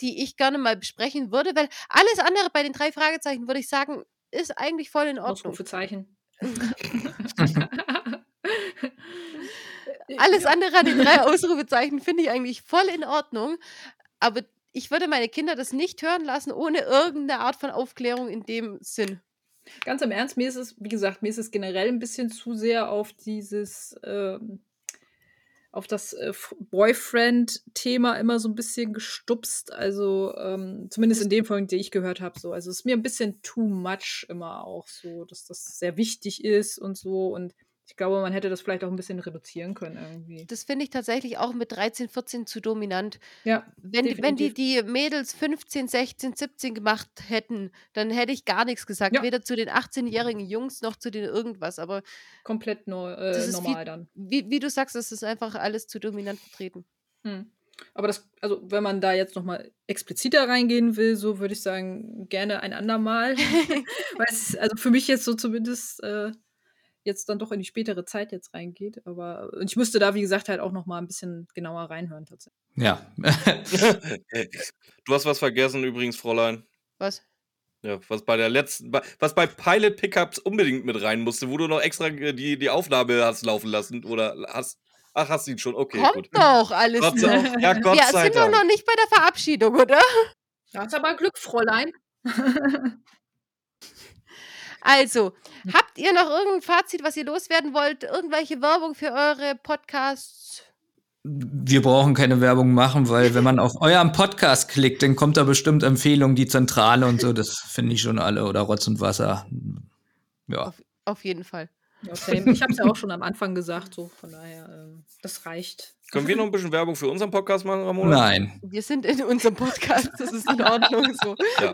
die ich gerne mal besprechen würde, weil alles andere bei den drei Fragezeichen, würde ich sagen, ist eigentlich voll in Ordnung. Ausrufezeichen. Alles ja. andere an den drei Ausrufezeichen finde ich eigentlich voll in Ordnung. Aber ich würde meine Kinder das nicht hören lassen, ohne irgendeine Art von Aufklärung in dem Sinn. Ganz im Ernst, mir ist es, wie gesagt, mir ist es generell ein bisschen zu sehr auf dieses, ähm, auf das äh, Boyfriend-Thema immer so ein bisschen gestupst. Also ähm, zumindest in dem Folgen, die ich gehört habe, so. Also es ist mir ein bisschen too much immer auch so, dass das sehr wichtig ist und so. Und ich glaube, man hätte das vielleicht auch ein bisschen reduzieren können irgendwie. Das finde ich tatsächlich auch mit 13, 14 zu dominant. Ja, Wenn, die- wenn die die Mädels 15, 16, 17 gemacht hätten, dann hätte ich gar nichts gesagt. Ja. Weder zu den 18-jährigen Jungs noch zu den irgendwas. Aber komplett neu, äh, Das ist normal viel- dann. wie, wie du sagst, es ist einfach alles zu dominant vertreten. Hm. Aber das, also wenn man da jetzt nochmal expliziter reingehen will, so würde ich sagen, gerne ein andermal. Weil es, also für mich jetzt so zumindest äh, jetzt dann doch in die spätere Zeit jetzt reingeht. Aber und ich müsste da, wie gesagt, halt auch nochmal ein bisschen genauer reinhören tatsächlich. Ja. du hast was vergessen übrigens, Fräulein. Was? Ja, was bei der letzten, was bei Pilot Pickups unbedingt mit rein musste, wo du noch extra äh, die, die Aufnahme hast laufen lassen oder hast. Ach, hast du ihn schon? Okay, Kommt gut. doch alles Gott noch. sei, ja, Gott Wir sei sind doch Dank. noch nicht bei der Verabschiedung, oder? Das ist aber Glück, Fräulein. Also, Hm. habt ihr noch irgendein Fazit, was ihr loswerden wollt? Irgendwelche Werbung für eure Podcasts? Wir brauchen keine Werbung machen, weil wenn man auf euren Podcast klickt, dann kommt da bestimmt Empfehlung, die Zentrale und so. Das finde ich schon alle. Oder Rotz und Wasser. Ja. Auf jeden Fall. Ja, same. Ich habe es ja auch schon am Anfang gesagt, so von daher, ähm, das reicht. Können wir noch ein bisschen Werbung für unseren Podcast machen, Ramona? Nein. Wir sind in unserem Podcast, das ist in Ordnung so. Ja.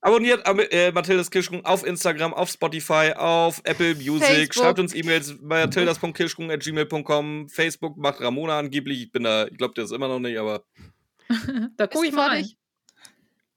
Abonniert äh, Mathildas Kirschkuchen auf Instagram, auf Spotify, auf Apple Music. Facebook. Schreibt uns E-Mails bei mathildas.kirschkuchen.gmail.com. Facebook macht Ramona angeblich. Ich bin da, ich glaube, der ist immer noch nicht, aber Da gucke ich mal fertig.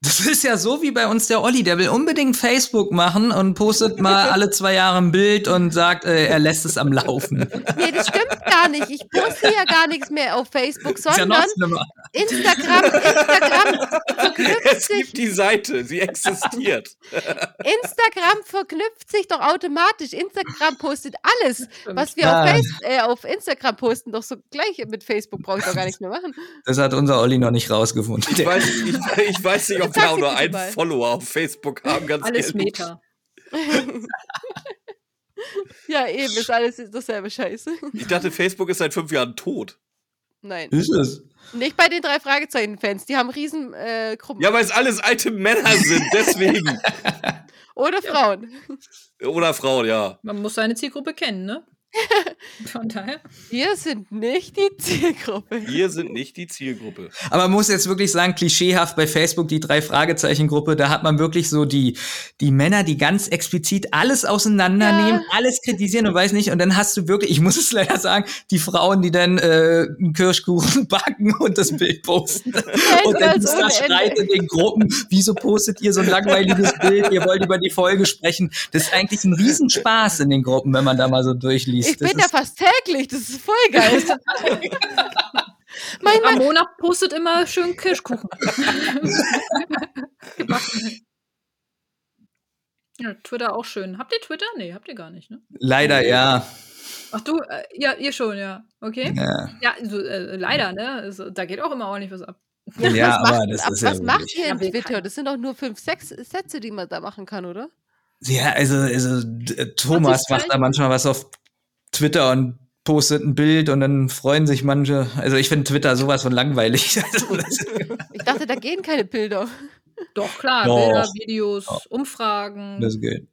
Das ist ja so wie bei uns der Olli, der will unbedingt Facebook machen und postet mal alle zwei Jahre ein Bild und sagt, äh, er lässt es am Laufen. Nee, das stimmt gar nicht. Ich poste ja gar nichts mehr auf Facebook, ja sondern schlimmer. Instagram, Instagram verknüpft es sich, gibt die Seite, sie existiert. Instagram verknüpft sich doch automatisch. Instagram postet alles, was wir auf, Ja. Äh, auf Instagram posten, doch so gleich mit Facebook brauche ich doch gar nichts mehr machen. Das hat unser Olli noch nicht rausgefunden. Ich weiß, ich, ich weiß nicht, ob Auch sie nur einen mal. Follower auf Facebook haben, ganz Alles ehrlich. Meta. Ja, eben, ist alles dasselbe Scheiße. Ich dachte, Facebook ist seit fünf Jahren tot. Nein, Ist es? nicht bei den drei Fragezeichen-Fans. Die haben riesen äh, Gruppen. Ja, weil es alles alte Männer sind, deswegen. Oder Frauen. Oder Frauen, ja. Man muss seine Zielgruppe kennen, ne? Von daher. Wir sind nicht die Zielgruppe. Wir sind nicht die Zielgruppe. Aber man muss jetzt wirklich sagen, klischeehaft bei Facebook, die drei Fragezeichen-Gruppe, da hat man wirklich so die, die Männer, die ganz explizit alles auseinandernehmen, Ja. alles kritisieren und weiß nicht. Und dann hast du wirklich, ich muss es leider sagen, die Frauen, die dann äh, einen Kirschkuchen backen und das Bild posten. und dann ist da ohne Streit in den Gruppen. Wieso postet ihr so ein langweiliges Bild? Ihr wollt über die Folge sprechen. Das ist eigentlich ein Riesenspaß in den Gruppen, wenn man da mal so durchliest. Ich Das bin da ist- fast täglich, das ist voll geil. mein Mann, Ramona postet immer schön Kirschkuchen. Gebacken. ja, Twitter auch schön. Habt ihr Twitter? Nee, habt ihr gar nicht, ne? leider ja. Ach du, äh, ja, ihr schon, ja. Okay. Ja, Ja, so, äh, leider, ne? Also, da geht auch immer ordentlich was ab. ja was aber macht, das ab, ist ja was macht wirklich. ihr in Ja, Twitter? Das sind doch nur fünf, sechs Sätze, die man da machen kann, oder? Ja, also, also Thomas macht da manchmal was auf Twitter und postet ein Bild und dann freuen sich manche. Also ich finde Twitter sowas von langweilig. Also, Ich dachte, da gehen keine Bilder. Doch, klar, Doch. Bilder, Videos, Umfragen. das geht.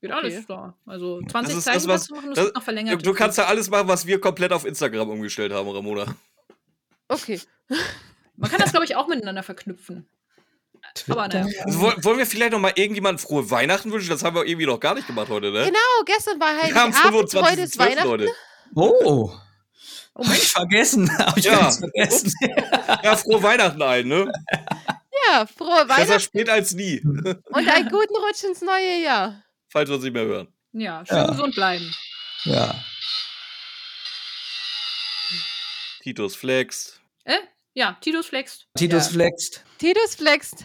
geht alles Okay. da. Also 20 ist Zeichen das, was- kannst du machen, das das- wird noch verlängert. du kannst ja alles machen, was wir komplett auf Instagram umgestellt haben, Ramona. Okay. Man kann das, glaube ich, auch miteinander verknüpfen. Aber naja. Also, woll- wollen wir vielleicht noch mal irgendjemandem frohe Weihnachten wünschen? Das haben wir irgendwie noch gar nicht gemacht heute, ne? Genau, gestern war Wir haben Heiligabend, heute ist 25. Weihnachten. Leute. Oh. Hab ich vergessen. Hab ich Ja. ganz vergessen. Ja, frohe Weihnachten allen, ne? Ja, frohe Besser Weihnachten spät als nie, und einen guten Rutsch ins neue Jahr. falls wir uns nicht mehr hören. Ja, schön Ja. gesund bleiben. Ja. Titus flext. Äh? Ja, Titus flext. Titus Ja. flext. Titus flext.